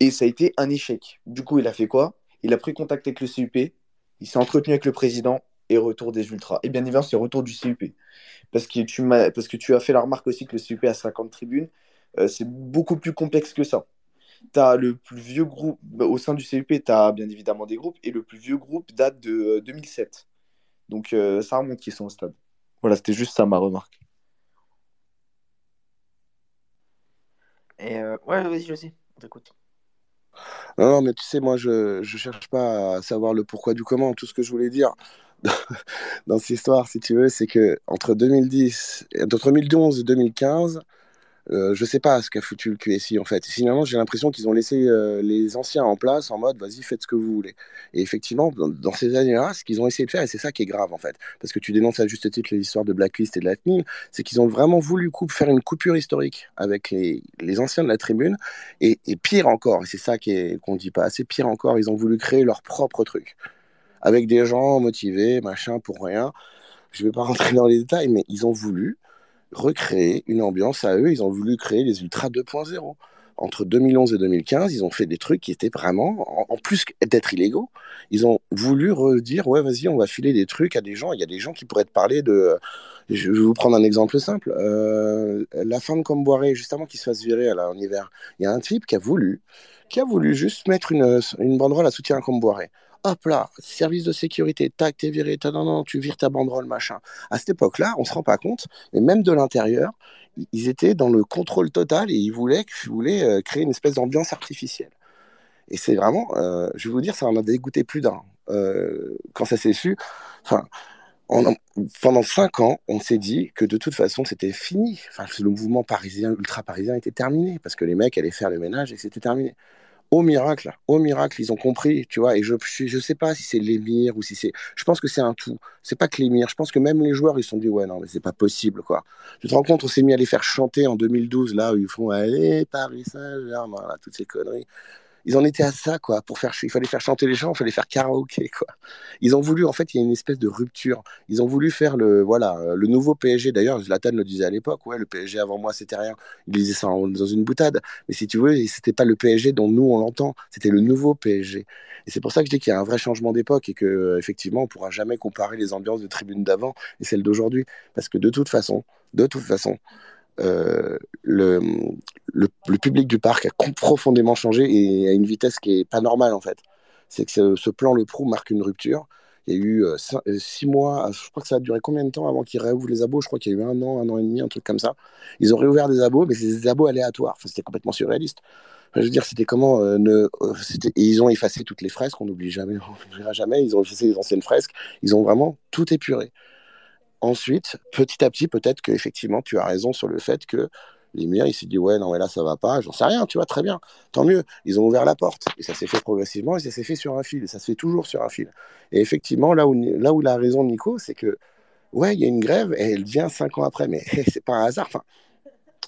et ça a été un échec. Du coup, il a fait quoi? Il a pris contact avec le CUP, il s'est entretenu avec le président et retour des Ultras. Et bien évidemment, c'est retour du CUP. Parce que, tu as fait la remarque aussi que le CUP a 50 tribunes. Euh, c'est beaucoup plus complexe que ça. Tu as le plus vieux groupe, bah, au sein du CUP, tu as bien évidemment des groupes, et le plus vieux groupe date de euh, 2007. Donc euh, ça remonte qu'ils sont au stade. Voilà, c'était juste ça ma remarque. Et euh, ouais, vas-y, je sais, on t'écoute. Non, non, mais tu sais, moi, je je cherche pas à savoir le pourquoi du comment. Tout ce que je voulais dire dans cette histoire, si tu veux, c'est que entre 2010, entre 2011 et 2015, euh, je sais pas ce qu'a foutu le QSI en fait. Finalement, j'ai l'impression qu'ils ont laissé euh, les anciens en place en mode vas-y, faites ce que vous voulez. Et effectivement, dans, ces années-là, ce qu'ils ont essayé de faire, et c'est ça qui est grave en fait, parce que tu dénonces à juste titre les histoires de Blacklist et de la c'est qu'ils ont vraiment voulu faire une coupure historique avec les, anciens de la tribune, et, et pire encore, et c'est ça qu'on dit pas assez, pire encore, ils ont voulu créer leur propre truc, avec des gens motivés, machin, pour rien. Je vais pas rentrer dans les détails, mais ils ont voulu recréer une ambiance à eux. Ils ont voulu créer les Ultras 2.0. Entre 2011 et 2015, ils ont fait des trucs qui étaient vraiment, en, plus d'être illégaux, ils ont voulu redire, ouais, vas-y, on va filer des trucs à des gens. Il y a des gens qui pourraient te parler de... Je vais vous prendre un exemple simple. Euh, la fin de Comboiré, juste avant se fasse virer là, en hiver, il y a un type qui a voulu, qui a voulu juste mettre une, une banderole à soutien à Comboiré. Hop là, service de sécurité, tac, t'es viré, t'as- non, non, tu vires ta banderole, machin. À cette époque-là, on se rend pas compte, mais même de l'intérieur, ils étaient dans le contrôle total et ils voulaient, ils voulaient euh, créer une espèce d'ambiance artificielle. Et c'est vraiment, euh, je vais vous dire, ça en a dégoûté plus d'un. Euh, quand ça s'est su, enfin, en- pendant cinq ans, on s'est dit que de toute façon, c'était fini. Enfin, le mouvement parisien, ultra parisien était terminé parce que les mecs allaient faire le ménage et c'était terminé. Au miracle, au miracle, ils ont compris, tu vois. Et je, je, sais pas si c'est l'émir ou si c'est. Je pense que c'est un tout. C'est pas que l'émir. Je pense que même les joueurs, ils se sont dit, ouais, non, mais c'est pas possible, quoi. Tu te rends compte, on s'est mis à les faire chanter en 2012, là, où ils font, allez, Paris Saint-Germain, toutes ces conneries. Ils en étaient à ça, quoi. Pour faire, il fallait faire chanter les gens, il fallait faire karaoké, quoi. Ils ont voulu, en fait, il y a une espèce de rupture. Ils ont voulu faire le, voilà, le nouveau PSG. D'ailleurs, Zlatan le disait à l'époque, ouais, le PSG avant moi, c'était rien. Il disait ça dans une boutade. Mais si tu veux, c'était pas le PSG dont nous on l'entend. C'était le nouveau PSG. Et c'est pour ça que je dis qu'il y a un vrai changement d'époque et que, euh, effectivement, on pourra jamais comparer les ambiances de tribune d'avant et celles d'aujourd'hui. Parce que de toute façon, de toute façon, le, public du parc a profondément changé et à une vitesse qui est pas normale en fait. C'est que ce, plan Le Prou marque une rupture. Il y a eu euh, euh, six mois, je crois que ça a duré combien de temps avant qu'ils réouvrent les abos? Je crois qu'il y a eu un an, un an et demi, un truc comme ça. Ils ont réouvert des abos, mais c'est des abos aléatoires. C'était complètement surréaliste. Je veux dire, c'était comment euh, ils ont effacé toutes les fresques, on n'oublie jamais, on n'oubliera jamais. Ils ont effacé les anciennes fresques. Ils ont vraiment tout épuré. Ensuite, petit à petit, peut-être que effectivement, tu as raison sur le fait que l'émir, il s'est dit ouais, non, mais là, ça va pas. J'en sais rien, tu vois, très bien. Tant mieux. Ils ont ouvert la porte et ça s'est fait progressivement et ça s'est fait sur un fil ça se fait toujours sur un fil. Et effectivement, là où, là où il a raison, Nico, c'est que ouais, il y a une grève et elle vient cinq ans après, mais c'est pas un hasard. Enfin,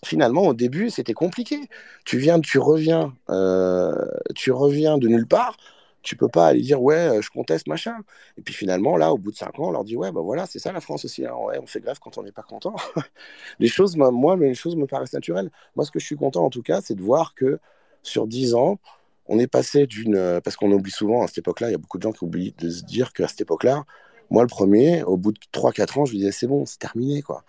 finalement, au début, c'était compliqué. Tu viens, tu reviens, euh, tu reviens de nulle part. Tu peux pas aller dire ouais, euh, je conteste machin. Et puis finalement, là, au bout de cinq ans, on leur dit ouais, bah voilà, c'est ça la France aussi. hein. Ouais, on fait grève quand on n'est pas content. les choses, moi, les choses me paraissent naturelles. Moi, ce que je suis content en tout cas, c'est de voir que sur dix ans, on est passé d'une, euh, parce qu'on oublie souvent à cette époque-là, il y a beaucoup de gens qui oublient de se dire qu'à cette époque-là, moi le premier, au bout de 3-4 ans, je me disais c'est bon, c'est terminé quoi.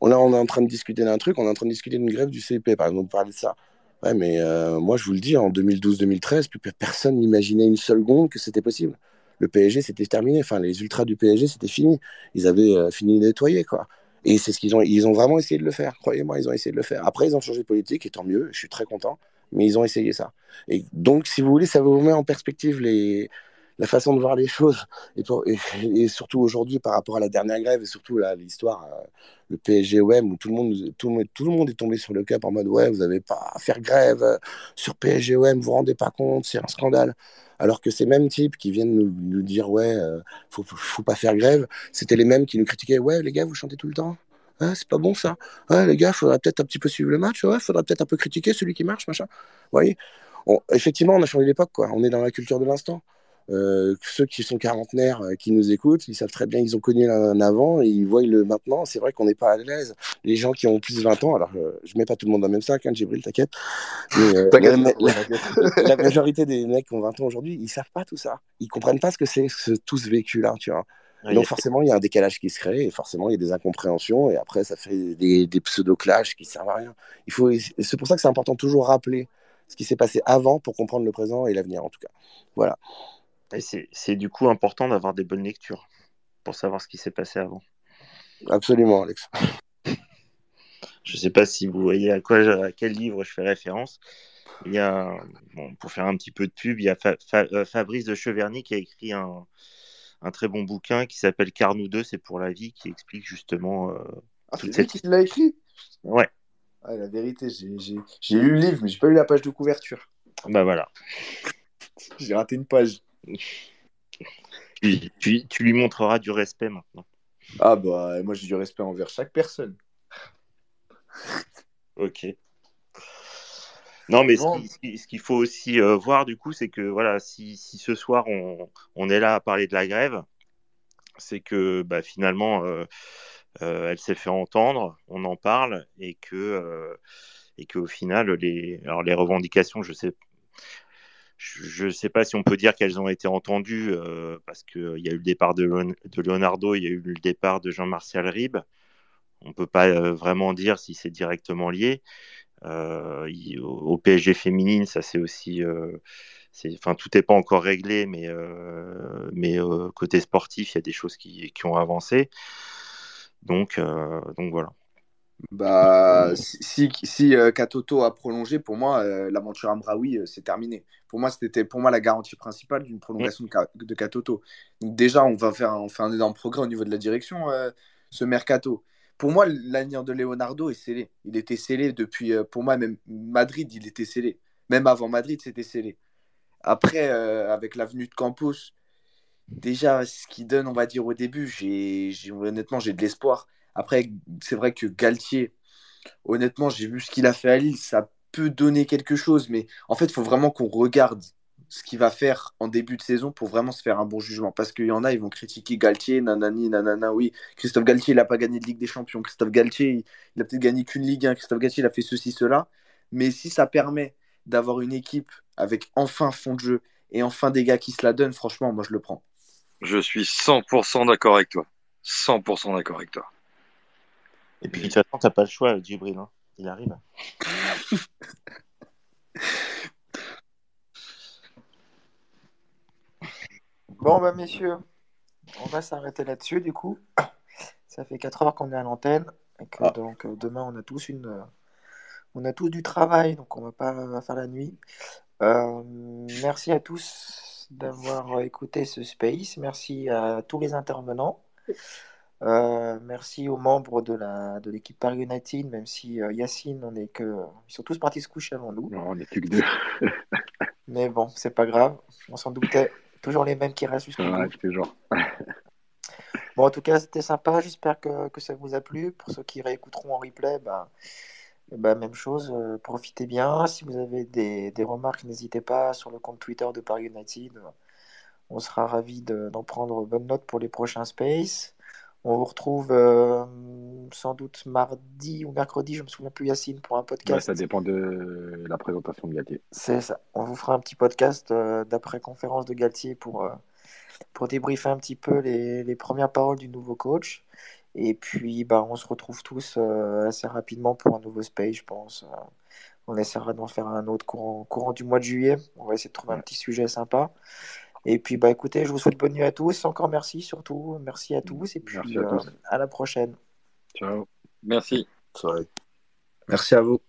On, est- on est en train de discuter d'un truc, on est en train de discuter d'une grève du CP, par exemple, on parlait de ça. Ouais, mais euh, moi, je vous le dis, en 2012-2013, plus personne n'imaginait une seule seconde que c'était possible. Le PSG, c'était terminé. Enfin, les ultras du PSG, c'était fini. Ils avaient euh, fini de nettoyer, quoi. Et c'est ce qu'ils ont, ils ont vraiment essayé de le faire. Croyez-moi, ils ont essayé de le faire. Après, ils ont changé de politique, et tant mieux. Je suis très content. Mais ils ont essayé ça. Et donc, si vous voulez, ça vous met en perspective les, la façon de voir les choses. Et, surtout aujourd'hui, par rapport à la dernière grève, et surtout l'histoire, euh, le PSG-OM, où tout le, monde, tout, le monde, est tombé sur le cap en mode Ouais, vous n'avez pas à faire grève euh, sur PSG-OM, vous vous rendez pas compte, c'est un scandale. Alors que ces mêmes types qui viennent nous, dire Ouais, euh, faut, faut pas faire grève, c'était les mêmes qui nous critiquaient Ouais, les gars, vous chantez tout le temps. Ah, c'est pas bon ça. Ouais, les gars, faudrait peut-être un petit peu suivre le match. Ouais, faudrait peut-être un peu critiquer celui qui marche, machin. Vous voyez? Effectivement, on a changé d'époque, quoi. On est dans la culture de l'instant. Euh, ceux qui sont quarantenaires, euh, qui nous écoutent, ils savent très bien, ils ont connu un avant et ils voient le maintenant. C'est vrai qu'on n'est pas à l'aise. Les gens qui ont plus de 20 ans, alors euh, je mets pas tout le monde dans le même sac, hein, Djibril, t'inquiète. La, majorité des mecs qui ont 20 ans aujourd'hui, ils savent pas tout ça. Ils comprennent pas ce que c'est ce, tout ce vécu-là, tu vois. Donc forcément, il y a un décalage qui se crée et forcément, il y a des incompréhensions et après, ça fait des, des pseudo-clashs qui servent à rien. Il faut, c'est pour ça que c'est important de toujours rappeler ce qui s'est passé avant pour comprendre le présent et l'avenir, en tout cas. Voilà. C'est du coup important d'avoir des bonnes lectures pour savoir ce qui s'est passé avant. Absolument, Alex. Je ne sais pas si vous voyez à, quoi, je- à quel livre je fais référence. Il y a, bon, pour faire un petit peu de pub, il y a Fa- Fa- euh, Fabrice de Cheverny qui a écrit un, un très bon bouquin qui s'appelle Car nous deux, c'est pour la vie, qui explique justement euh, Ah, c'est toute lui cette... qui l'a écrit? Ouais, Ah, la vérité, j'ai lu le livre, mais j'ai pas lu la page de couverture. bah voilà. J'ai raté une page. Tu, tu- tu lui montreras du respect maintenant. Ah bah, moi j'ai du respect envers chaque personne. Ok. Non, mais ce Bon, qu'il faut aussi euh, voir, du coup, c'est que voilà, si, si ce soir on, on est là à parler de la grève, c'est que bah, finalement, euh, euh, elle s'est fait entendre, on en parle, et que et qu'au final, les, alors les revendications, je sais, je ne sais pas si on peut dire qu'elles ont été entendues, euh, parce qu'il y a eu le départ de, Leon- de Leonardo, il y a eu le départ de Jean-Martial Ribes. On ne peut pas euh, vraiment dire si c'est directement lié. Euh, au, PSG féminine, ça c'est aussi, euh, enfin tout n'est pas encore réglé, mais euh, mais euh, côté sportif, il y a des choses qui, qui ont avancé. Donc euh, donc voilà. Bah, si, si, euh, Katoto a prolongé, pour moi, euh, l'aventure Amraoui, euh, c'est terminé. Pour moi, c'était pour moi la garantie principale d'une prolongation de, de Katoto. Déjà, on va faire, on fait un énorme progrès au niveau de la direction, euh, ce mercato. Pour moi, l'avenir de Leonardo est scellé. Il était scellé depuis, pour moi, même Madrid, il était scellé. Même avant Madrid, c'était scellé. Après, avec l'avenue de Campos, déjà, ce qu'il donne, on va dire, au début, j'ai- honnêtement, j'ai de l'espoir. Après, c'est vrai que Galtier, honnêtement, j'ai vu ce qu'il a fait à Lille, ça peut donner quelque chose, mais en fait, il faut vraiment qu'on regarde ce qu'il va faire en début de saison pour vraiment se faire un bon jugement. Parce qu'il y en a, ils vont critiquer Galtier, nanani, nanana, oui. Christophe Galtier, il n'a pas gagné de Ligue des Champions. Christophe Galtier, il, il a peut-être gagné qu'une Ligue 1. Christophe Galtier, il a fait ceci, cela. Mais si ça permet d'avoir une équipe avec enfin fond de jeu et enfin des gars qui se la donnent, franchement, moi, je le prends. Je suis 100% d'accord avec toi. 100% d'accord avec toi. Et puis de toute façon, t'as pas le choix, Djibril. hein. Il arrive. Bon, bah, messieurs, on va s'arrêter là-dessus du coup. Ça fait 4 heures qu'on est à l'antenne. Et que, Ah. donc euh, demain on a tous une euh, on a tous du travail, donc on va pas faire la nuit. Euh, merci à tous d'avoir écouté ce space. Merci à tous les intervenants. Euh, merci aux membres de la de l'équipe Paris United, même si euh, Yacine, on est que ils sont tous partis se coucher avant nous. Non, on n'est plus que deux. Mais bon, c'est pas grave, on s'en doutait. Toujours les mêmes qui restent jusqu'au Ouais, bout. toujours. Bon, en tout cas, c'était sympa. J'espère que, que ça vous a plu. Pour ceux qui réécouteront en replay, bah, ben, même chose. euh, profitez bien. Si vous avez des, des remarques, n'hésitez pas sur le compte Twitter de Paris United. On sera ravis de- d'en prendre bonne note pour les prochains Space. On vous retrouve euh, sans doute mardi ou mercredi, je me souviens plus, Yacine, pour un Ouais, podcast. ça dépend de la présentation de Galtier. C'est ça. On vous fera un petit podcast euh, d'après-conférence de Galtier pour, euh, pour débriefer un petit peu les, les premières paroles du nouveau coach. Et puis, bah, on se retrouve tous assez rapidement pour un nouveau space, je pense. On essaiera d'en faire un autre courant, courant du mois de juillet. On va essayer de trouver un petit sujet sympa. Et puis, bah, écoutez, je vous souhaite bonne nuit à tous. Encore merci, surtout. Merci à tous. Et puis, Merci à euh, tous. à la prochaine. Ciao. Merci. Merci à vous.